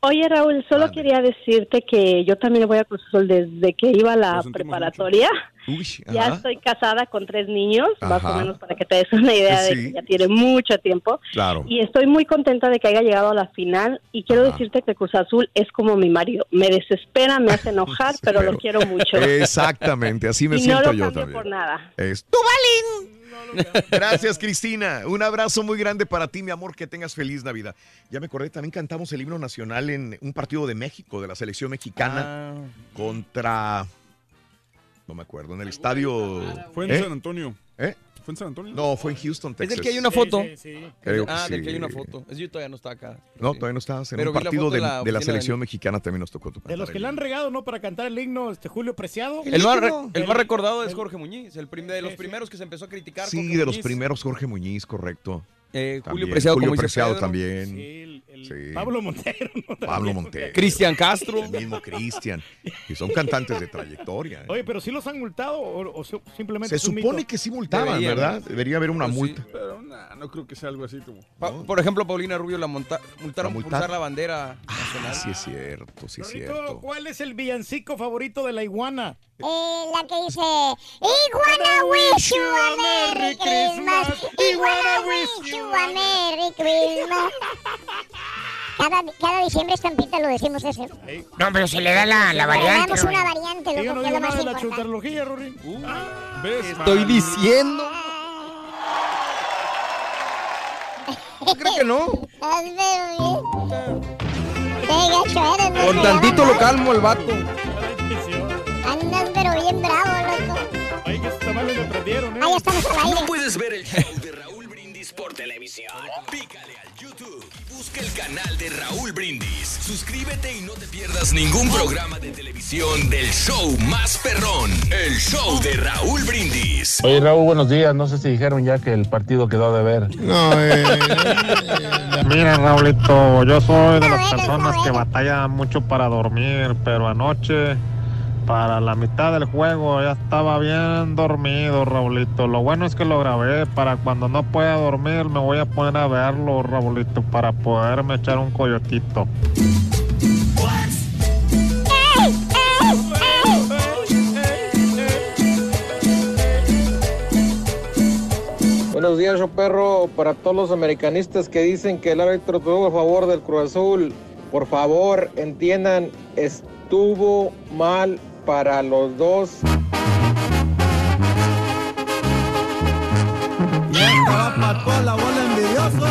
Speaker 68: Oye, Raúl, solo quería decirte que yo también voy a Cruz Azul desde que iba a la preparatoria.
Speaker 1: Uy,
Speaker 68: Ya estoy casada con tres niños, más o menos para que te des una idea de que ya tiene mucho tiempo.
Speaker 1: Claro.
Speaker 68: Y estoy muy contenta de que haya llegado a la final y quiero decirte que Cruz Azul es como mi marido. Me desespera, me hace enojar, pero lo quiero mucho.
Speaker 1: Exactamente, así me
Speaker 68: y no
Speaker 1: siento
Speaker 68: lo
Speaker 1: yo también.
Speaker 68: por nada.
Speaker 1: Es tu balín. Gracias, Cristina. Un abrazo muy grande para ti, mi amor. Que tengas feliz Navidad. Ya me acordé, también cantamos el himno nacional en un partido de México, de la selección mexicana,
Speaker 21: Ah.
Speaker 1: contra. No me acuerdo, en el estadio.
Speaker 22: Fue en
Speaker 1: ¿Eh?
Speaker 22: San Antonio.
Speaker 1: ¿Eh?
Speaker 22: ¿Fue en San Antonio?
Speaker 1: No, fue en Houston,
Speaker 21: Es
Speaker 1: Texas.
Speaker 21: del que hay una foto.
Speaker 2: Sí, sí, sí.
Speaker 1: Creo que
Speaker 21: ah, del que hay una foto. Es yo todavía no estaba acá.
Speaker 1: No, todavía no estabas. En
Speaker 21: Pero
Speaker 1: un partido de,
Speaker 21: de la
Speaker 1: de la
Speaker 21: oficina
Speaker 1: selección
Speaker 21: de-
Speaker 1: mexicana también nos tocó tu
Speaker 2: De los que le han regado, ¿no? Para cantar el himno, este Julio Preciado.
Speaker 21: El más, re-
Speaker 2: himno.
Speaker 21: el más recordado es Jorge Muñiz, el prim- de los primeros que se empezó a criticar.
Speaker 1: Sí,
Speaker 21: Jorge
Speaker 1: de los primeros, Jorge Muñiz, correcto.
Speaker 21: Eh, Julio. Preciado,
Speaker 1: Julio
Speaker 21: como dice
Speaker 1: Preciado
Speaker 21: Pedro.
Speaker 1: también.
Speaker 2: Sí, el- el
Speaker 1: Sí.
Speaker 2: Pablo Montero. ¿no?
Speaker 1: Pablo. Montero.
Speaker 21: Cristian Castro.
Speaker 1: El mismo Cristian. Que son cantantes de trayectoria. ¿eh?
Speaker 2: Oye, pero sí los han multado o, simplemente
Speaker 1: Se
Speaker 2: es un
Speaker 1: supone
Speaker 2: mito?
Speaker 1: que sí multaban,
Speaker 21: Debería,
Speaker 1: ¿verdad?
Speaker 21: ¿no?
Speaker 1: Debería haber una
Speaker 21: Pues sí.
Speaker 1: multa.
Speaker 22: Pero nah, no creo que sea algo así como.
Speaker 21: Pa- Por ejemplo, Paulina Rubio la monta- multaron
Speaker 1: ¿La
Speaker 21: por usar la bandera nacional.
Speaker 1: Sí, es cierto, sí, es cierto.
Speaker 2: ¿cuál es el villancico favorito de la iguana?
Speaker 3: Eh, la que dice Iguana wish you a Merry Christmas Iguana wish you a Merry Christmas cada, cada diciembre estampita lo decimos ese
Speaker 23: No, pero se le da la, la
Speaker 3: Le
Speaker 23: variante.
Speaker 3: damos una variante,
Speaker 2: Yo
Speaker 3: loco,
Speaker 2: no
Speaker 3: que es
Speaker 2: digo
Speaker 3: lo más
Speaker 2: nada de la
Speaker 3: importante
Speaker 2: chutarología, Rory.
Speaker 22: ¿Ves?
Speaker 21: Estoy diciendo. ¿Tú crees que no?
Speaker 3: Estás pero bien. Qué gacho eres, ¿no?
Speaker 21: Con tantito lo calmo el vato.
Speaker 3: Andas pero bien bravo, loco
Speaker 2: Ay, que tamales me prendieron, ¿eh?
Speaker 3: Ah, ya estamos al aire
Speaker 55: No puedes ver el show de por televisión. Pícale al YouTube y busca el canal de Raúl Brindis. Suscríbete y no te pierdas ningún programa de televisión del show más perrón. El show de Raúl Brindis.
Speaker 47: Oye Raúl, buenos días. No sé si dijeron ya que el partido quedó de ver.
Speaker 22: No, eh,
Speaker 70: Mira, Raulito, yo soy de las personas que batallan mucho para dormir, pero anoche, para la mitad del juego, ya estaba bien dormido, Raulito. Lo bueno es que lo grabé. Para cuando no pueda dormir, me voy a poner a verlo, Raulito, para poderme echar un coyotito.
Speaker 47: Buenos días, yo perro. Para todos los americanistas que dicen que el árbitro tuvo a favor del Cruz Azul, por favor entiendan, estuvo mal para los dos.
Speaker 62: la bola envidioso.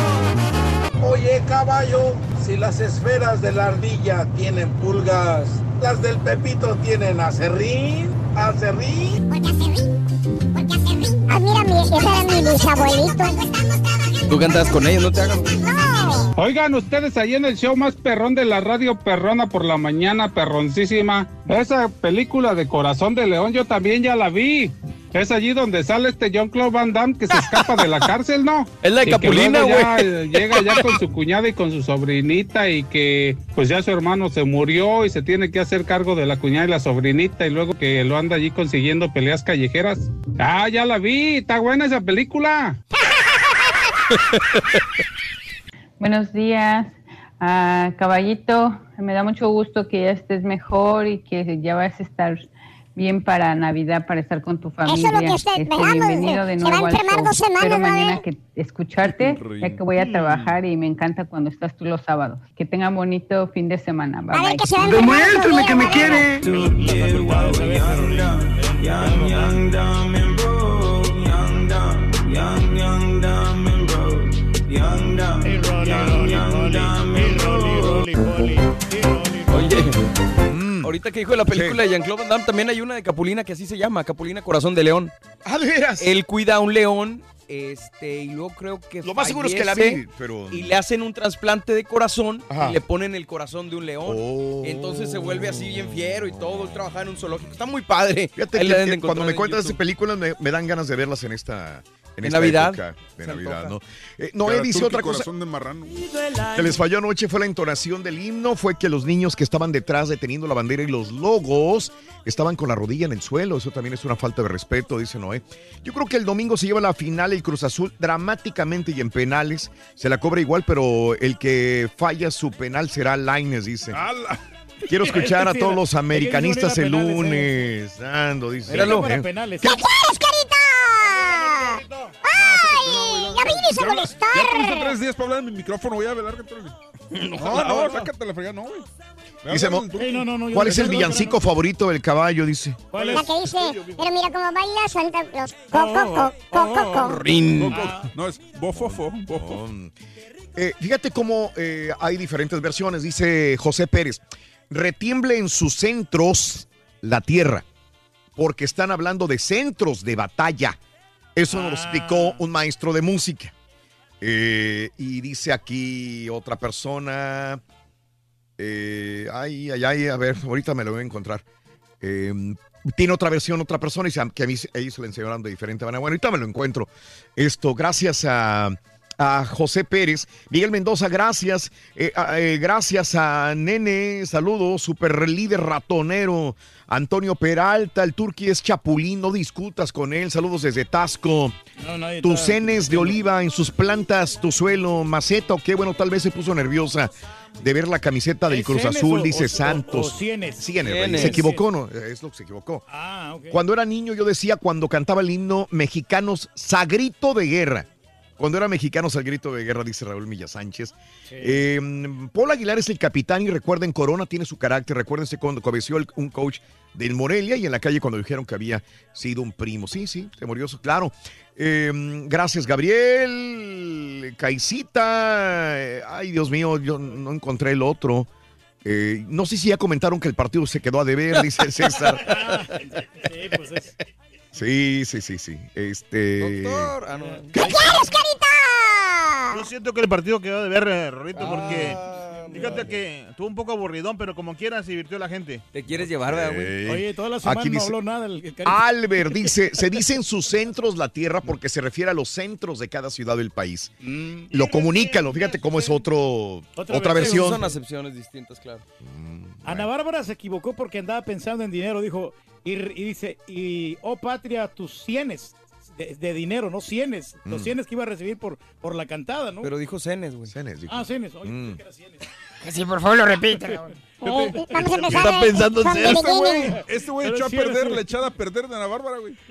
Speaker 58: Oye, caballo, si las esferas de la ardilla tienen pulgas, las del Pepito tienen acerrín, acerrín.
Speaker 3: Ah, mira, mi, ese era mi bisabuelito
Speaker 21: Tú cantas con ellos, no te hagan.
Speaker 3: No,
Speaker 71: Oigan, ustedes ahí en el show más perrón de la radio perrona por la mañana, perroncísima. Esa película de Corazón de León yo también ya la vi. Es allí donde sale este John Claude Van Damme que se escapa de la cárcel, ¿no?
Speaker 21: Es la de Capulina, güey.
Speaker 71: eh, Llega ya con su cuñada y con su sobrinita y que pues ya su hermano se murió y se tiene que hacer cargo de la cuñada y la sobrinita y luego que lo anda allí consiguiendo peleas callejeras. Ah, ya la vi, está buena esa película.
Speaker 72: Buenos días. Ah, caballito, me da mucho gusto que ya estés mejor y que ya vas a estar bien para Navidad, para estar con tu familia.
Speaker 3: es lo que está-
Speaker 72: Este, bienvenido de
Speaker 3: se va a
Speaker 72: nuevo al
Speaker 3: enfermar dos semanas,
Speaker 72: Espero
Speaker 3: ¿no,
Speaker 72: mañana que escucharte, ya que voy a trabajar y me encanta cuando estás tú los sábados. Que tengan bonito fin de semana. Bye, bye.
Speaker 3: que se va a enfermar otro día,
Speaker 72: que me
Speaker 3: a ver.
Speaker 72: quiere.
Speaker 21: Oye, ahorita que dijo de la película de Jean-Claude Van Damme, también hay una de Capulina que así se llama, Capulina Corazón de León.
Speaker 1: Ah, de veras.
Speaker 21: Él cuida a un león, este, y luego creo que
Speaker 1: Lo más seguro es que la vi, pero-
Speaker 21: Y le hacen un trasplante de corazón
Speaker 1: Ajá.
Speaker 21: y le ponen el corazón de un león.
Speaker 1: Oh.
Speaker 21: Entonces se vuelve así bien fiero y todo, él trabaja en un zoológico. Está muy padre.
Speaker 1: Fíjate que, cuando me
Speaker 21: en
Speaker 1: cuentas de películas me, me dan ganas de verlas en esta, en
Speaker 21: En
Speaker 1: esta
Speaker 21: Navidad.
Speaker 1: época de
Speaker 21: Se
Speaker 1: Navidad,
Speaker 21: antoja.
Speaker 1: ¿no? Eh, Noé dice otra cosa
Speaker 22: corazón de marrano.
Speaker 1: que les falló anoche fue la entonación del himno, fue que los niños que estaban detrás deteniendo la bandera y los logos estaban con la rodilla en el suelo, eso también es una falta de respeto, dice Noé. Yo creo que el domingo se lleva la final el Cruz Azul dramáticamente y en penales, se la cobra igual, pero el que falla su penal será Laines, dice. Quiero escuchar a todos los americanistas el lunes. Ando, dice.
Speaker 2: Míralo.
Speaker 1: ¿Eh?
Speaker 3: ¿Qué quieres, carita? ¡Ay! ¡Ya vienes a
Speaker 22: Ya
Speaker 3: molestar!
Speaker 22: tuviste tres días para hablar en mi micrófono, voy a velar que No, no, sácate la fregada, no, güey.
Speaker 1: Dice, Mo- ¿Cuál es el villancico favorito del caballo? Dice.
Speaker 3: La que dice, pero mira cómo baila Santa Claus. Co, co, co, co, co, co.
Speaker 1: Rin.
Speaker 22: No, es bofofo. bofo.
Speaker 1: Eh, fíjate cómo eh, hay diferentes versiones. Dice José Pérez, retiemble en sus centros la tierra, porque están hablando de centros de batalla. Eso nos lo explicó un maestro de música. Eh, y dice aquí otra persona, eh, ay, ay, ay, a ver, ahorita me lo voy a encontrar. Eh, tiene otra versión, otra persona, y dice que a mí ellos se le enseñaron de diferente manera. Bueno, ahorita me lo encuentro. Esto, gracias a, José Pérez. Miguel Mendoza, gracias. Eh, gracias a Nene, saludos, super líder ratonero. Antonio Peralta, el turqui es chapulín, no discutas con él. Saludos desde Tasco.
Speaker 2: No,
Speaker 1: Tus cenes de oliva en sus plantas, tu suelo, maceta, o qué bueno, tal vez se puso nerviosa de ver la camiseta del
Speaker 2: ¿Es
Speaker 1: Cruz Azul,
Speaker 2: o-
Speaker 1: dice
Speaker 2: o-
Speaker 1: Santos.
Speaker 2: o cienes?
Speaker 1: Cienes, Reyes.
Speaker 2: Cienes.
Speaker 1: Se equivocó, ¿no? Es lo que se equivocó.
Speaker 2: Ah, ok.
Speaker 1: Cuando era niño yo decía cuando cantaba el himno mexicanos Sagrito de Guerra. Cuando era mexicanos al grito de guerra, dice Raúl Milla Sánchez. Eh, Paul Aguilar es el capitán y recuerden, Corona tiene su carácter. Recuérdense cuando cabeció el- un coach del Morelia y en la calle cuando dijeron que había sido un primo. Sí, sí, se murió, claro. Eh, gracias, Gabriel. Caicita. Ay, Dios mío, yo no encontré el otro. Eh, no sé si ya comentaron que el partido se quedó a deber, dice César.
Speaker 2: Sí, pues es.
Speaker 1: Sí, sí, sí, sí. Este.
Speaker 21: Ah,
Speaker 3: ¿Qué quieres, carita?
Speaker 69: Yo siento que el partido quedó de ver, eh, Rorrito, porque
Speaker 21: Ah,
Speaker 69: fíjate que estuvo un poco aburridón, pero como quiera se divirtió la gente.
Speaker 21: Te quieres llevar, ¿verdad,
Speaker 1: güey?
Speaker 2: Oye, toda la semana
Speaker 1: Aquí
Speaker 2: no
Speaker 1: dice-
Speaker 2: habló nada. El, el Carita.
Speaker 1: Albert dice, se dice en sus centros la tierra porque se refiere a los centros de cada ciudad del país. Lo comunícalo, fíjate cómo es otro, otra,
Speaker 2: Otra
Speaker 1: versión.
Speaker 21: Son acepciones distintas, claro.
Speaker 2: Ana Bárbara se equivocó porque andaba pensando en dinero, dijo, y, y dice, y oh patria, tus cienes de, de dinero, no cienes, los
Speaker 21: Mm.
Speaker 2: cienes que iba a recibir por, por la cantada, ¿no?
Speaker 21: Pero dijo cenes, güey.
Speaker 1: Cenes, dijo.
Speaker 2: Ah, cienes, oye,
Speaker 1: Mm.
Speaker 2: que era.
Speaker 23: Sí, por favor, lo repita.
Speaker 3: Eh, vamos a empezar
Speaker 21: Está pensando en
Speaker 22: Este güey, este echó a perder la echada a perder de Ana Bárbara, güey.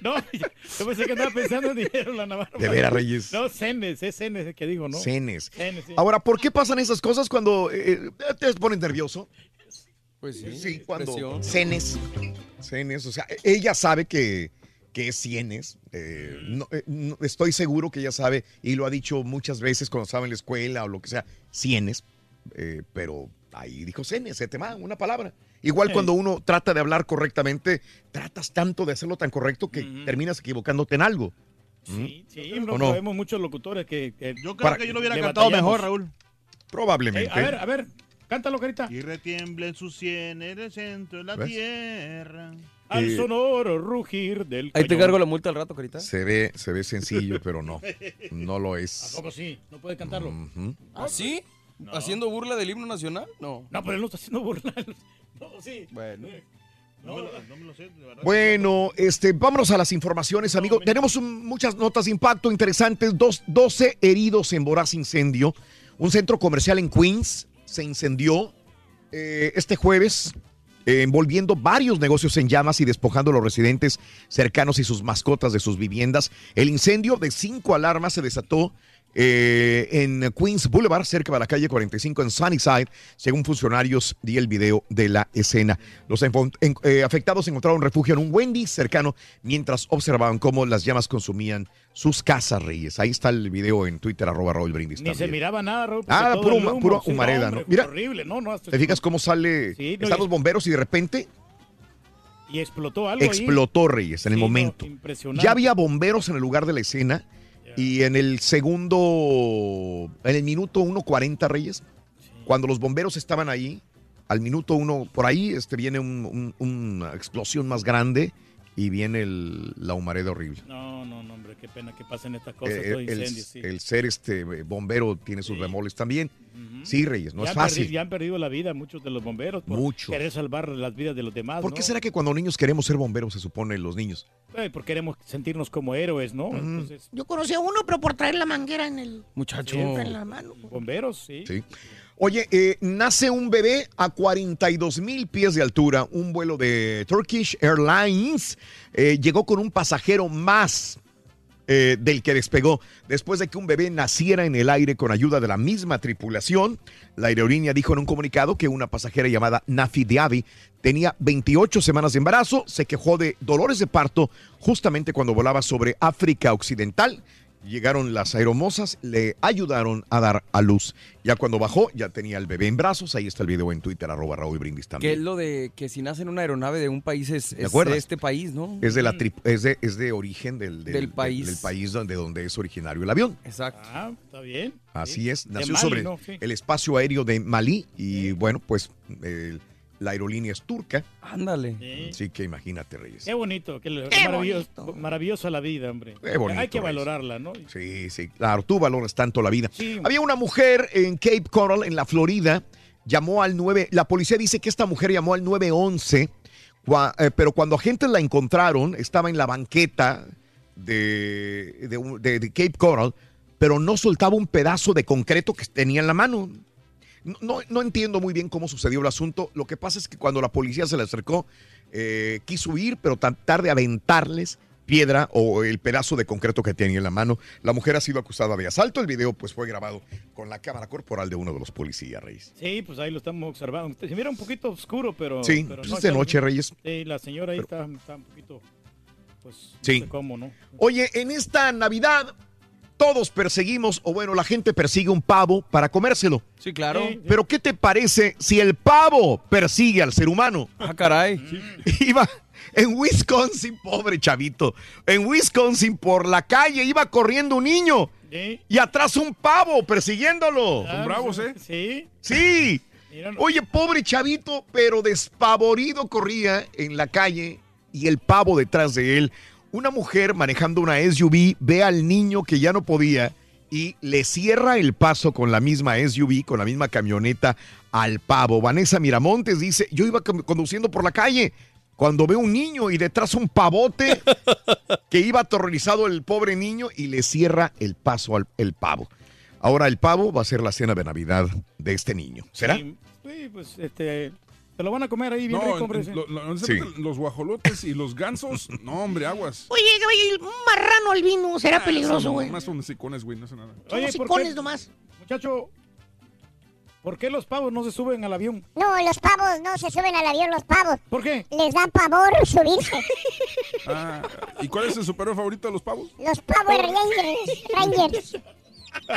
Speaker 2: No, yo pensé que andaba pensando en dinero la Ana Bárbara.
Speaker 1: De veras, Reyes.
Speaker 2: No, cenes, es cenes el que digo, ¿no?
Speaker 1: Cenes.
Speaker 2: Cenes, sí.
Speaker 1: Ahora, ¿por qué pasan esas cosas cuando eh, te pones nervioso?
Speaker 21: Pues sí.
Speaker 1: Sí, cuando cenes. Cenes, o sea, ella sabe que, que es cienes. eh, no, eh, no- estoy seguro que ella sabe, y lo ha dicho muchas veces cuando estaba en la escuela o lo que sea, cienes. eh, pero ahí dijo cenes, se te va una palabra. Igual
Speaker 2: Sí.
Speaker 1: cuando uno trata de hablar correctamente, tratas tanto de hacerlo tan correcto que terminas equivocándote en algo.
Speaker 2: Sí, sí,
Speaker 1: ¿O
Speaker 2: no, muchos locutores que...
Speaker 69: Yo
Speaker 1: creo
Speaker 69: que yo lo hubiera cantado mejor, Raúl.
Speaker 1: Probablemente.
Speaker 2: a ver, a ver, cántalo, carita.
Speaker 69: Y retiembla en su sien en el centro de la
Speaker 1: ¿Ves?
Speaker 69: tierra.
Speaker 2: Al
Speaker 1: Eh,
Speaker 2: sonoro rugir del
Speaker 21: Ahí te cargo la multa al rato, carita.
Speaker 1: Se ve, se ve sencillo, pero no. No lo
Speaker 2: ¿A
Speaker 1: es.
Speaker 2: poco sí? ¿No puede cantarlo?
Speaker 1: Ujú.
Speaker 21: ¿Ah, sí? ¿Haciendo burla del himno nacional? No.
Speaker 2: No, pero él no está haciendo burla. No, sí.
Speaker 21: Bueno.
Speaker 69: No, me lo- no me lo sé, de verdad.
Speaker 1: Bueno, este, vámonos a las informaciones, amigo. Tenemos un- muchas notas de impacto interesantes. Dos, 12 heridos en voraz incendio. Un centro comercial en Queens se incendió eh, este jueves, eh, envolviendo varios negocios en llamas y despojando a los residentes cercanos y sus mascotas de sus viviendas. El incendio de cinco alarmas se desató eh, en Queens Boulevard, cerca de la calle 45 en Sunnyside, según funcionarios di el video de la escena. Los en- eh, afectados encontraron refugio en un Wendy's cercano mientras observaban cómo las llamas consumían sus casas, Reyes. Ahí está el video en Twitter, arroba Raúl Brindis.
Speaker 2: Ni se miraba nada, Raúl.
Speaker 1: Ah,
Speaker 2: todo
Speaker 1: puro
Speaker 2: el
Speaker 1: huma-
Speaker 2: humo.
Speaker 1: puro
Speaker 2: Sí,
Speaker 1: humareda,
Speaker 2: hombre,
Speaker 1: ¿no? Mira,
Speaker 2: horrible, no, no. hasta-
Speaker 1: ¿Te fijas cómo sale?
Speaker 2: Sí, no,
Speaker 1: Están los bomberos y de repente
Speaker 2: Y explotó algo ahí.
Speaker 1: explotó Reyes en el
Speaker 2: no,
Speaker 1: momento.
Speaker 2: impresionante.
Speaker 1: Ya había bomberos en el lugar de la escena y en el segundo, en el minuto 1.40 Reyes, cuando los bomberos estaban ahí, al minuto uno, por ahí este, viene un- un- una explosión más grande y viene el- la humareda horrible.
Speaker 2: No, no, no, hombre, qué pena que pasen estas cosas,
Speaker 1: Eh, el,
Speaker 2: incendios, sí.
Speaker 1: el ser este bombero tiene sus bemoles también. Sí, Reyes, no
Speaker 2: Ya
Speaker 1: es fácil.
Speaker 2: ya han perdido la vida muchos de los bomberos por
Speaker 1: Mucho.
Speaker 2: querer salvar las vidas de los demás,
Speaker 1: ¿Por
Speaker 2: ¿no?
Speaker 1: qué será que cuando niños queremos ser bomberos, se supone los niños?
Speaker 2: Porque queremos sentirnos como héroes, ¿no? Entonces,
Speaker 23: Yo conocí a uno, pero por traer la manguera en el...
Speaker 21: Muchacho.
Speaker 23: En la mano.
Speaker 2: bomberos, sí.
Speaker 1: Sí. Oye, eh, nace un bebé a 42 mil pies de altura. Un vuelo de Turkish Airlines eh, llegó con un pasajero más eh, del que despegó. Después de que un bebé naciera en el aire con ayuda de la misma tripulación, la aerolínea dijo en un comunicado que una pasajera llamada Nafi Diaby tenía 28 semanas de embarazo, se quejó de dolores de parto justamente cuando volaba sobre África Occidental. Llegaron las aeromosas, le ayudaron a dar a luz. Ya cuando bajó, ya tenía el bebé en brazos. Ahí está el video en Twitter, arroba Raúl Brindis
Speaker 21: Que es
Speaker 1: también.
Speaker 21: lo de que si nace en una aeronave de un país es, de este país, ¿no?
Speaker 1: Es de, la tri- es de, es de origen del, del,
Speaker 21: Del país.
Speaker 1: del país donde, donde es originario el avión.
Speaker 21: Exacto.
Speaker 2: Ah, está bien.
Speaker 1: Así es, nació
Speaker 2: Mali,
Speaker 1: sobre
Speaker 2: ¿no? Sí.
Speaker 1: el espacio aéreo de Malí y bueno, pues el- la aerolínea es turca.
Speaker 21: Ándale.
Speaker 2: Sí.
Speaker 1: Así que imagínate, Reyes.
Speaker 2: Qué bonito, qué,
Speaker 23: Qué
Speaker 2: maravilloso, maravillosa la vida, hombre.
Speaker 1: Qué bonito,
Speaker 2: Hay que
Speaker 1: Reyes.
Speaker 2: valorarla, ¿no?
Speaker 1: Sí, sí, claro, tú valoras tanto la vida.
Speaker 2: Sí.
Speaker 1: Había una mujer en Cape Coral, en la Florida, llamó al 9, la policía dice que esta mujer llamó al 911, cua- eh, pero cuando agentes la encontraron, estaba en la banqueta de, de- de Cape Coral, pero no soltaba un pedazo de concreto que tenía en la mano. No, no- no entiendo muy bien cómo sucedió el asunto. Lo que pasa es que cuando la policía se le acercó, eh, quiso huir, pero tratar de aventarles piedra o el pedazo de concreto que tenía en la mano. La mujer ha sido acusada de asalto. El video pues fue grabado con la cámara corporal de uno de los policías, Reyes.
Speaker 2: Sí, pues ahí lo estamos observando. Se mira un poquito oscuro, pero.
Speaker 1: Sí,
Speaker 2: pero
Speaker 1: pues es de noche, Reyes.
Speaker 2: Sí, la señora ahí está, está un poquito. Pues.
Speaker 1: Sí.
Speaker 2: No sé cómo, ¿no?
Speaker 1: Oye, en esta Navidad todos perseguimos, o bueno, la gente persigue un pavo para comérselo.
Speaker 21: Sí, claro.
Speaker 1: Pero ¿qué te parece si el pavo persigue al ser humano?
Speaker 21: Ah, caray.
Speaker 1: Iba en Wisconsin, pobre chavito. En Wisconsin, por la calle, iba corriendo un niño.
Speaker 2: Sí.
Speaker 1: Y atrás un pavo persiguiéndolo.
Speaker 2: Ah,
Speaker 69: bravos, ¿eh?
Speaker 2: Sí.
Speaker 1: Sí. Oye, pobre chavito, pero despavorido corría en la calle y el pavo detrás de él. Una mujer manejando una SUV ve al niño que ya no podía y le cierra el paso con la misma SUV, con la misma camioneta al pavo. Vanessa Miramontes dice, yo iba con- conduciendo por la calle cuando veo un niño y detrás un pavote que iba aterrorizado el pobre niño y le cierra el paso al el pavo. Ahora el pavo va a ser la cena de Navidad de este niño. ¿Será?
Speaker 2: Sí, pues este. Se lo van a comer ahí bien
Speaker 22: No,
Speaker 2: rico, hombre.
Speaker 22: lo- lo- los guajolotes y los gansos, no, hombre, aguas.
Speaker 23: Oye, caballo, un marrano albino será peligroso,
Speaker 22: Son
Speaker 23: güey.
Speaker 22: Más son sicones, güey, no sé nada.
Speaker 23: Son
Speaker 2: Oye, ¿por
Speaker 23: hocicones
Speaker 2: qué?
Speaker 23: nomás.
Speaker 2: Muchacho, ¿por qué los pavos no se suben al avión?
Speaker 3: No, los pavos no se suben al avión, los pavos.
Speaker 2: ¿Por qué?
Speaker 3: Les da pavor subirse.
Speaker 22: Ah, ¿Y cuál es el superhéroe favorito de los pavos?
Speaker 3: Los pavos Rangers. Rangers.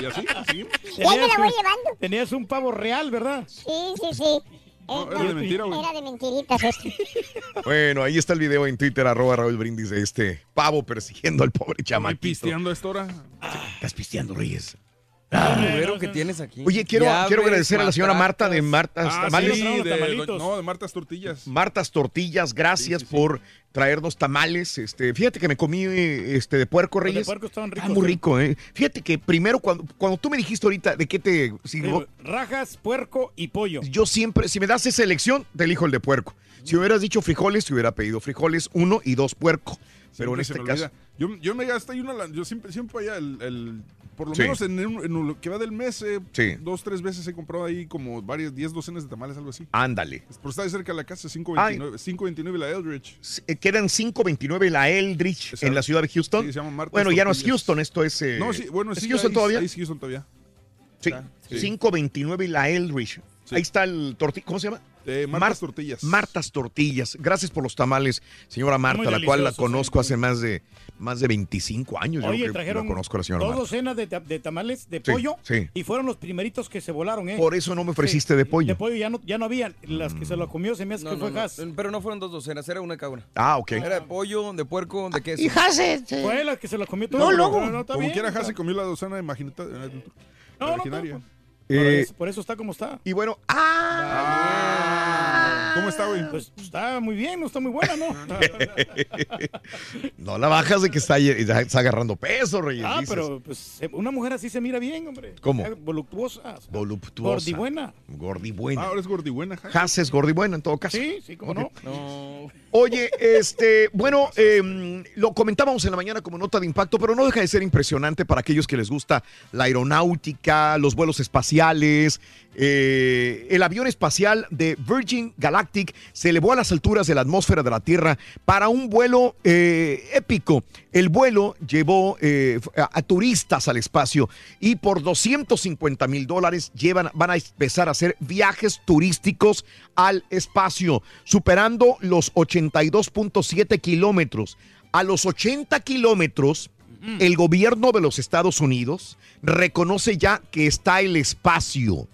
Speaker 22: ¿Y así? ¿Sí?
Speaker 3: Y ahí me la voy llevando.
Speaker 2: Tenías un pavo real, ¿verdad?
Speaker 3: Sí, sí, sí.
Speaker 47: No, era de mentira, güey.
Speaker 3: Era de mentiritas este.
Speaker 1: Bueno, ahí está el video en Twitter, arroba Raúl Brindis, de este pavo persiguiendo al pobre
Speaker 22: ¿Estoy
Speaker 1: chamaquito.
Speaker 22: pisteando a esta hora?
Speaker 1: Estás pisteando, Reyes.
Speaker 21: Ah, mugrero que tienes aquí.
Speaker 1: Oye, quiero, quiero agradecer a la señora Marta de Martas
Speaker 22: Ah,
Speaker 1: Tamales.
Speaker 22: sí, de, no, de Martas Tortillas.
Speaker 1: Martas Tortillas, gracias por traernos tamales. Este, fíjate que me comí eh, este de puerco,
Speaker 69: Los de
Speaker 1: Reyes.
Speaker 69: puerco estaban
Speaker 1: Ah,
Speaker 69: ricos.
Speaker 1: muy
Speaker 69: ¿eh?
Speaker 1: rico, eh. Fíjate que primero cuando, cuando tú me dijiste ahorita de qué te si
Speaker 69: Sí, Rajas, puerco y pollo.
Speaker 1: yo siempre, si me das esa elección, te elijo el de puerco. Si hubieras dicho frijoles, te hubiera pedido frijoles uno y dos puerco. Pero en
Speaker 22: Siempre
Speaker 1: este caso.
Speaker 22: Yo, yo me gasté ahí una, yo siempre, siempre allá, el, el- por lo
Speaker 1: Sí.
Speaker 22: menos en, un- en lo que va del mes, eh,
Speaker 1: Sí.
Speaker 22: dos, tres veces he comprado ahí como varias, diez docenas de tamales, algo así.
Speaker 1: ándale.
Speaker 22: Pero está de cerca de la casa, 529, 529 la Eldridge.
Speaker 1: Quedan 529 la Eldridge
Speaker 22: Exacto.
Speaker 1: en la ciudad de Houston.
Speaker 22: Sí, se llama Martas
Speaker 1: bueno, ya no es. Houston, esto es. eh,
Speaker 22: no, sí, bueno,
Speaker 1: ¿es Houston
Speaker 22: ahí-
Speaker 1: todavía?
Speaker 22: ahí es Houston todavía.
Speaker 1: sí.
Speaker 22: Sí.
Speaker 1: 529 la Eldridge. Ahí está el tortilla. ¿Cómo se llama?
Speaker 22: Eh,
Speaker 1: Mar-
Speaker 22: Martas Tortillas.
Speaker 1: Martas Tortillas. Gracias por los tamales, señora Marta, la cual la
Speaker 69: deliciosos,
Speaker 1: conozco
Speaker 69: sí.
Speaker 1: hace más de, más de 25 años. yo
Speaker 69: Oye,
Speaker 1: que
Speaker 69: trajeron
Speaker 1: la conozco a la señora
Speaker 69: dos docenas de, ta- de tamales de
Speaker 1: Sí,
Speaker 69: pollo
Speaker 1: sí.
Speaker 69: y fueron los primeritos que se volaron, ¿eh?
Speaker 1: Por eso no me ofreciste
Speaker 69: Sí,
Speaker 1: de pollo.
Speaker 69: De pollo ya no, ya no habían. Las que se lo comió se me hace
Speaker 21: No,
Speaker 69: que
Speaker 21: no,
Speaker 69: fue
Speaker 21: no,
Speaker 69: Haas.
Speaker 21: pero no fueron dos docenas, era una cada una.
Speaker 1: Ah, ok.
Speaker 21: Era de pollo, de puerco, de queso.
Speaker 23: Y Hasse, sí.
Speaker 69: Fue la que se lo comió todo.
Speaker 23: No, luego.
Speaker 69: No, no, está
Speaker 22: Como quiera, Hase comió la docena de magineta
Speaker 69: No, no,
Speaker 22: originaria.
Speaker 69: no, Por
Speaker 1: Eh,
Speaker 69: eso- por eso está como está.
Speaker 1: y bueno, ¡ah!
Speaker 22: ¿Cómo está, güey?
Speaker 69: Pues está muy bien, no está muy buena, ¿no?
Speaker 1: No la bajas de que está, está agarrando peso, Reyes.
Speaker 69: ah,
Speaker 1: dices.
Speaker 69: pero pues una mujer así se mira bien, hombre.
Speaker 1: ¿Cómo?
Speaker 69: Voluptuosa. o sea,
Speaker 1: Voluptuosa.
Speaker 69: Gordibuena.
Speaker 1: Gordibuena.
Speaker 22: Ah, ahora es gordibuena, Hase.
Speaker 1: Haas es gordibuena en todo caso.
Speaker 69: Sí, sí, cómo no.
Speaker 21: No.
Speaker 1: Oye, este, bueno, em, lo comentábamos en la mañana como nota de impacto, pero no deja de ser impresionante para aquellos que les gusta la aeronáutica, los vuelos espaciales. eh, el avión espacial de Virgin Galactic se elevó a las alturas de la atmósfera de la Tierra para un vuelo eh, épico. El vuelo llevó eh, a, a turistas al espacio y por 250 mil dólares llevan, van a empezar a hacer viajes turísticos al espacio, superando los 82.7 kilómetros. A los 80 kilómetros, el gobierno de los Estados Unidos reconoce ya que está el espacio.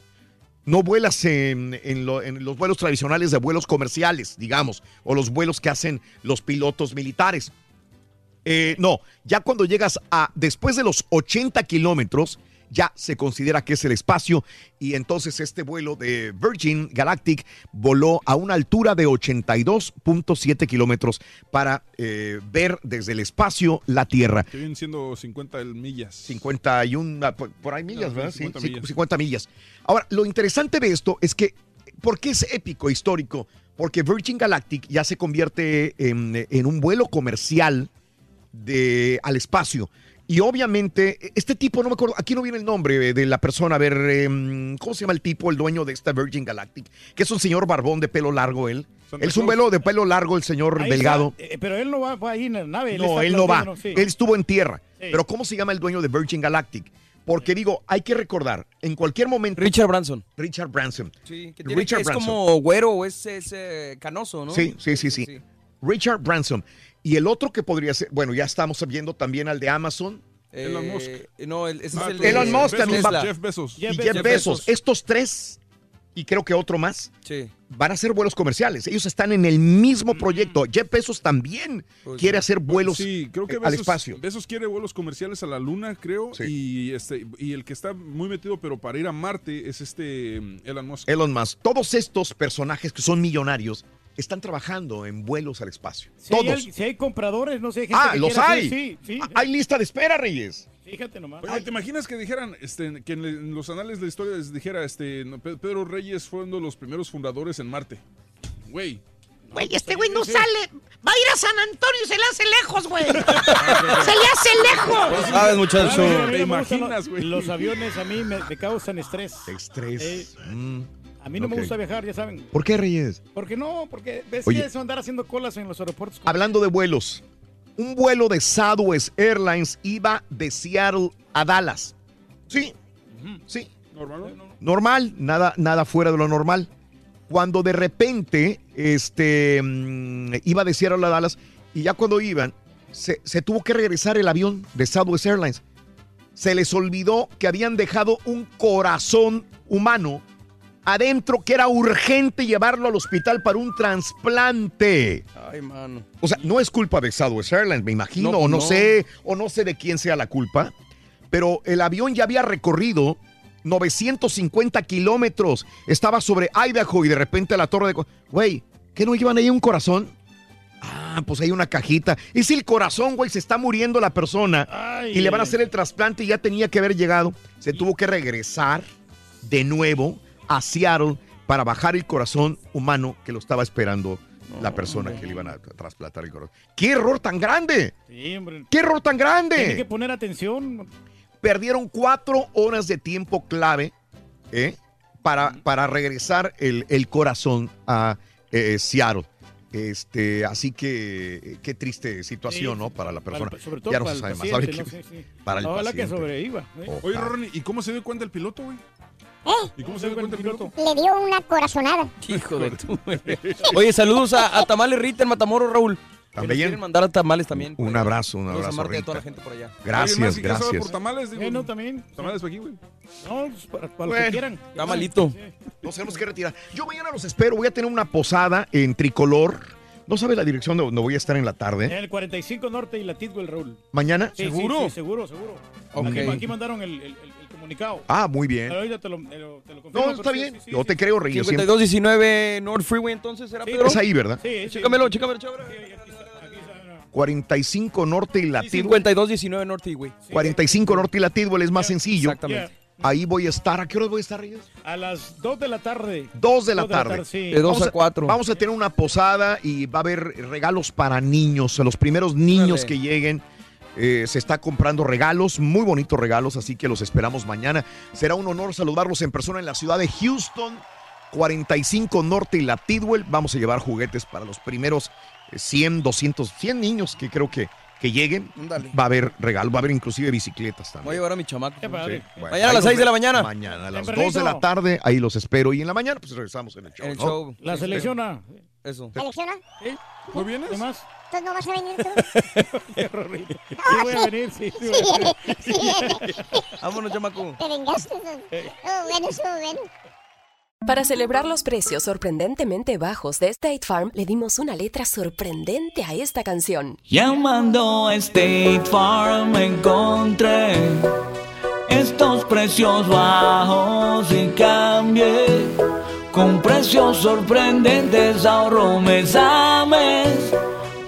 Speaker 1: No vuelas en, en lo- en los vuelos tradicionales de vuelos comerciales, digamos, o los vuelos que hacen los pilotos militares. Eh, no, ya cuando llegas a después de los 80 kilómetros, ya se considera que es el espacio y entonces este vuelo de Virgin Galactic voló a una altura de 82.7 kilómetros para eh, ver desde el espacio la Tierra.
Speaker 22: Que vienen siendo 50 millas.
Speaker 1: 51, ah, por, por ahí millas,
Speaker 22: No,
Speaker 1: ¿verdad?
Speaker 22: sí,
Speaker 1: Sí,
Speaker 22: 50
Speaker 1: sí,
Speaker 22: millas.
Speaker 1: 50 millas. Ahora, lo interesante de esto es que, ¿por qué es épico, histórico? Porque Virgin Galactic ya se convierte en, en un vuelo comercial de, al espacio. Y obviamente, este tipo, no me acuerdo, aquí no viene el nombre de la persona, a ver, em, ¿cómo se llama el tipo, el dueño de esta Virgin Galactic? Que es un señor barbón de pelo largo, él. Él es un vuelo de pelo largo, el señor
Speaker 69: Ahí
Speaker 1: delgado.
Speaker 69: está, eh, pero él no va, va ahí en la nave.
Speaker 1: No,
Speaker 69: está
Speaker 1: él no va.
Speaker 69: sí.
Speaker 1: Él estuvo en tierra.
Speaker 69: Sí.
Speaker 1: Pero ¿cómo se llama el dueño de Virgin Galactic? Porque digo, hay que recordar, en cualquier momento...
Speaker 21: Richard Branson.
Speaker 1: Richard Branson.
Speaker 21: Sí, que, tiene,
Speaker 1: Richard
Speaker 21: es
Speaker 1: Branson.
Speaker 21: como güero o es, es, eh, canoso, ¿no?
Speaker 1: Sí, sí, sí, sí. Richard Branson. Y el otro que podría ser, bueno, ya estamos viendo también al de Amazon.
Speaker 21: Elon Musk. No, el, ese
Speaker 22: Ah,
Speaker 21: es el de
Speaker 1: Elon Musk también va-.
Speaker 22: Jeff Bezos.
Speaker 69: Jeff
Speaker 1: y
Speaker 69: Bezos.
Speaker 1: Jeff Bezos. Estos tres, y creo que otro más,
Speaker 21: Sí.
Speaker 1: van a hacer vuelos comerciales. Ellos están en el mismo proyecto. Jeff Bezos también
Speaker 21: Pues
Speaker 1: quiere hacer vuelos
Speaker 22: Sí, creo que
Speaker 1: eh, al espacio.
Speaker 22: Bezos quiere vuelos comerciales a la luna, creo.
Speaker 1: Sí.
Speaker 22: Y este y el que está muy metido, pero para ir a Marte, es este mm, Elon Musk.
Speaker 1: Elon Musk. Todos estos personajes que son millonarios están trabajando en vuelos al espacio.
Speaker 69: Si hay,
Speaker 1: Todos.
Speaker 69: al- si hay compradores, no sé, gente
Speaker 1: Ah,
Speaker 69: que
Speaker 1: los
Speaker 69: hacer-
Speaker 1: hay.
Speaker 69: Sí, sí.
Speaker 1: Ah, Hay lista de espera, Reyes.
Speaker 69: Fíjate nomás.
Speaker 22: Oye, ¿te imaginas que dijeran, este, que en, los anales de la historia les dijera, este, Pedro Reyes fue uno de los primeros fundadores en Marte? Güey.
Speaker 23: Güey, este güey no sale. Va a ir a San Antonio y se le hace lejos, güey. se le hace lejos.
Speaker 21: ¿Sabes, muchacho?
Speaker 22: ¿Te imaginas,
Speaker 69: los-
Speaker 22: güey?
Speaker 69: Los aviones a mí me, me causan estrés.
Speaker 1: Estrés.
Speaker 69: Eh,
Speaker 1: Mm.
Speaker 69: A mí no me gusta viajar, ya saben.
Speaker 1: ¿Por qué, Reyes?
Speaker 69: ¿Por qué no? Porque ves
Speaker 1: Oye.
Speaker 69: que eso andar haciendo colas en los aeropuertos.
Speaker 1: Hablando de vuelos, un vuelo de Southwest Airlines iba de Seattle a Dallas. Sí, sí,
Speaker 22: Normal.
Speaker 1: normal, nada, nada fuera de lo normal. Cuando de repente este, mm, iba de Seattle a Dallas y ya cuando iban, se, se tuvo que regresar el avión de Southwest Airlines. Se les olvidó que habían dejado un corazón humano adentro que era urgente llevarlo al hospital para un trasplante.
Speaker 21: Ay, mano.
Speaker 1: O sea, no es culpa de Southwest Airlines, me imagino,
Speaker 21: No,
Speaker 1: o no,
Speaker 21: no.
Speaker 1: sé, o no sé de quién sea la culpa, pero el avión ya había recorrido 950 kilómetros, estaba sobre Idaho y de repente la torre de... Güey, ¿qué no llevan ahí un corazón? Ah, pues hay una cajita. Y si el corazón, güey, se está muriendo la persona y le van a hacer el trasplante y ya tenía que haber llegado, se tuvo que regresar de nuevo a Seattle para bajar el corazón humano que lo estaba esperando la persona que le iban a trasplantar el corazón. ¡Qué error tan grande!
Speaker 2: Sí, hombre.
Speaker 1: ¡Qué error tan grande!
Speaker 2: Tiene que poner atención.
Speaker 1: Perdieron cuatro horas de tiempo clave ¿eh? para, para regresar el, el corazón a eh, Seattle. Este, así que eh, qué triste situación,
Speaker 2: Sí,
Speaker 1: ¿no? Para la persona.
Speaker 2: para- sobre todo
Speaker 1: ya no
Speaker 2: para
Speaker 1: se
Speaker 2: el
Speaker 1: sabe más.
Speaker 2: paciente,
Speaker 1: Ahora
Speaker 2: ¿no?
Speaker 1: que-
Speaker 2: Sí, sí.
Speaker 1: Para el
Speaker 2: Ojalá que sobreviva. ¿eh?
Speaker 22: Oye, Ronnie, ¿y cómo se dio cuenta el piloto, güey?
Speaker 3: ¿Eh?
Speaker 22: ¿Y cómo se dio cuenta el piloto?
Speaker 3: Le dio una corazonada.
Speaker 21: Hijo de tu. Oye, saludos a, a Tamales Rita en Matamoros, Raúl.
Speaker 1: También.
Speaker 21: quieren mandar a tamales también.
Speaker 1: Un abrazo, un abrazo.
Speaker 21: Marta y a
Speaker 1: Rita.
Speaker 21: toda la gente por allá.
Speaker 1: Gracias,
Speaker 22: Oye, más, ¿y qué sabe
Speaker 1: gracias.
Speaker 22: por tamales? Digo,
Speaker 2: Eh, no, también.
Speaker 22: Tamales aquí, güey.
Speaker 2: No, pues, para, para lo que quieran.
Speaker 21: Está malito.
Speaker 1: Nos tenemos que retirar. Yo mañana los espero. Voy a tener una posada en tricolor. No sabe la dirección de donde voy a estar en la
Speaker 2: En
Speaker 1: tarde.
Speaker 2: el 45 Norte y la Tidwell, Raúl.
Speaker 1: ¿Mañana?
Speaker 2: Sí, sí, sí, seguro, seguro.
Speaker 1: Ok.
Speaker 2: Aquí, aquí mandaron el, el- el- el comunicado.
Speaker 1: Ah, muy bien.
Speaker 2: Pero ahorita te lo, te lo- te lo confirmo,
Speaker 1: No, está bien.
Speaker 2: sí, sí,
Speaker 1: Yo
Speaker 2: sí.
Speaker 1: te creo, Reyes. siempre-
Speaker 21: 5219 North Freeway, entonces, ¿será
Speaker 2: Sí,
Speaker 21: Pedro?
Speaker 1: Es ahí, ¿verdad?
Speaker 2: Sí, sí.
Speaker 21: Chécamelo, chécamelo, chécamelo.
Speaker 1: 45 Norte y la Tidwell.
Speaker 21: 5219 North Freeway.
Speaker 1: 45 Norte y la es más sencillo.
Speaker 21: Exactamente.
Speaker 1: Ahí voy a estar. ¿A qué hora voy a estar, Reyes?
Speaker 2: A las 2 de la tarde.
Speaker 1: Dos de la tarde.
Speaker 2: sí.
Speaker 21: De dos
Speaker 1: Vamos
Speaker 21: a cuatro.
Speaker 1: Vamos a tener una posada y va a haber regalos para niños. A los primeros niños
Speaker 21: Órale.
Speaker 1: que lleguen. Eh, se está comprando regalos, muy bonitos regalos, así que los esperamos mañana. Será un honor saludarlos en persona en la ciudad de Houston, 45 Norte y la Tidwell. Vamos a llevar juguetes para los primeros eh, 100, 200, 100 niños que creo que, que lleguen. Va a haber regalo, va a haber inclusive bicicletas
Speaker 21: Voy a
Speaker 1: también.
Speaker 21: llevar a mi chamaco.
Speaker 1: Sí, bueno,
Speaker 21: Mañana a las
Speaker 1: nos
Speaker 21: 6 de la mañana.
Speaker 1: Mañana a las
Speaker 2: Tempranito.
Speaker 1: 2 de la tarde, ahí los espero. Y en la mañana, pues regresamos en el show.
Speaker 21: En el
Speaker 1: ¿no?
Speaker 21: show.
Speaker 2: La selecciona.
Speaker 21: Eso.
Speaker 3: ¿Selecciona?
Speaker 22: ¿No vienes?
Speaker 2: ¿Qué más?
Speaker 3: ¿Tú no vas a venir tú?
Speaker 2: Qué. Sí voy a venir, sí. sí
Speaker 3: Sí
Speaker 2: voy a
Speaker 3: viene,
Speaker 2: venir.
Speaker 3: sí viene.
Speaker 21: Vámonos, chamaco.
Speaker 3: Te vengaste. Oh, bueno, estuvo bueno.
Speaker 73: Para celebrar los precios sorprendentemente bajos de State Farm, le dimos una letra sorprendente a esta canción.
Speaker 74: Llamando a State Farm encontré estos precios bajos y cambié con precios sorprendentes ahorro mes a mes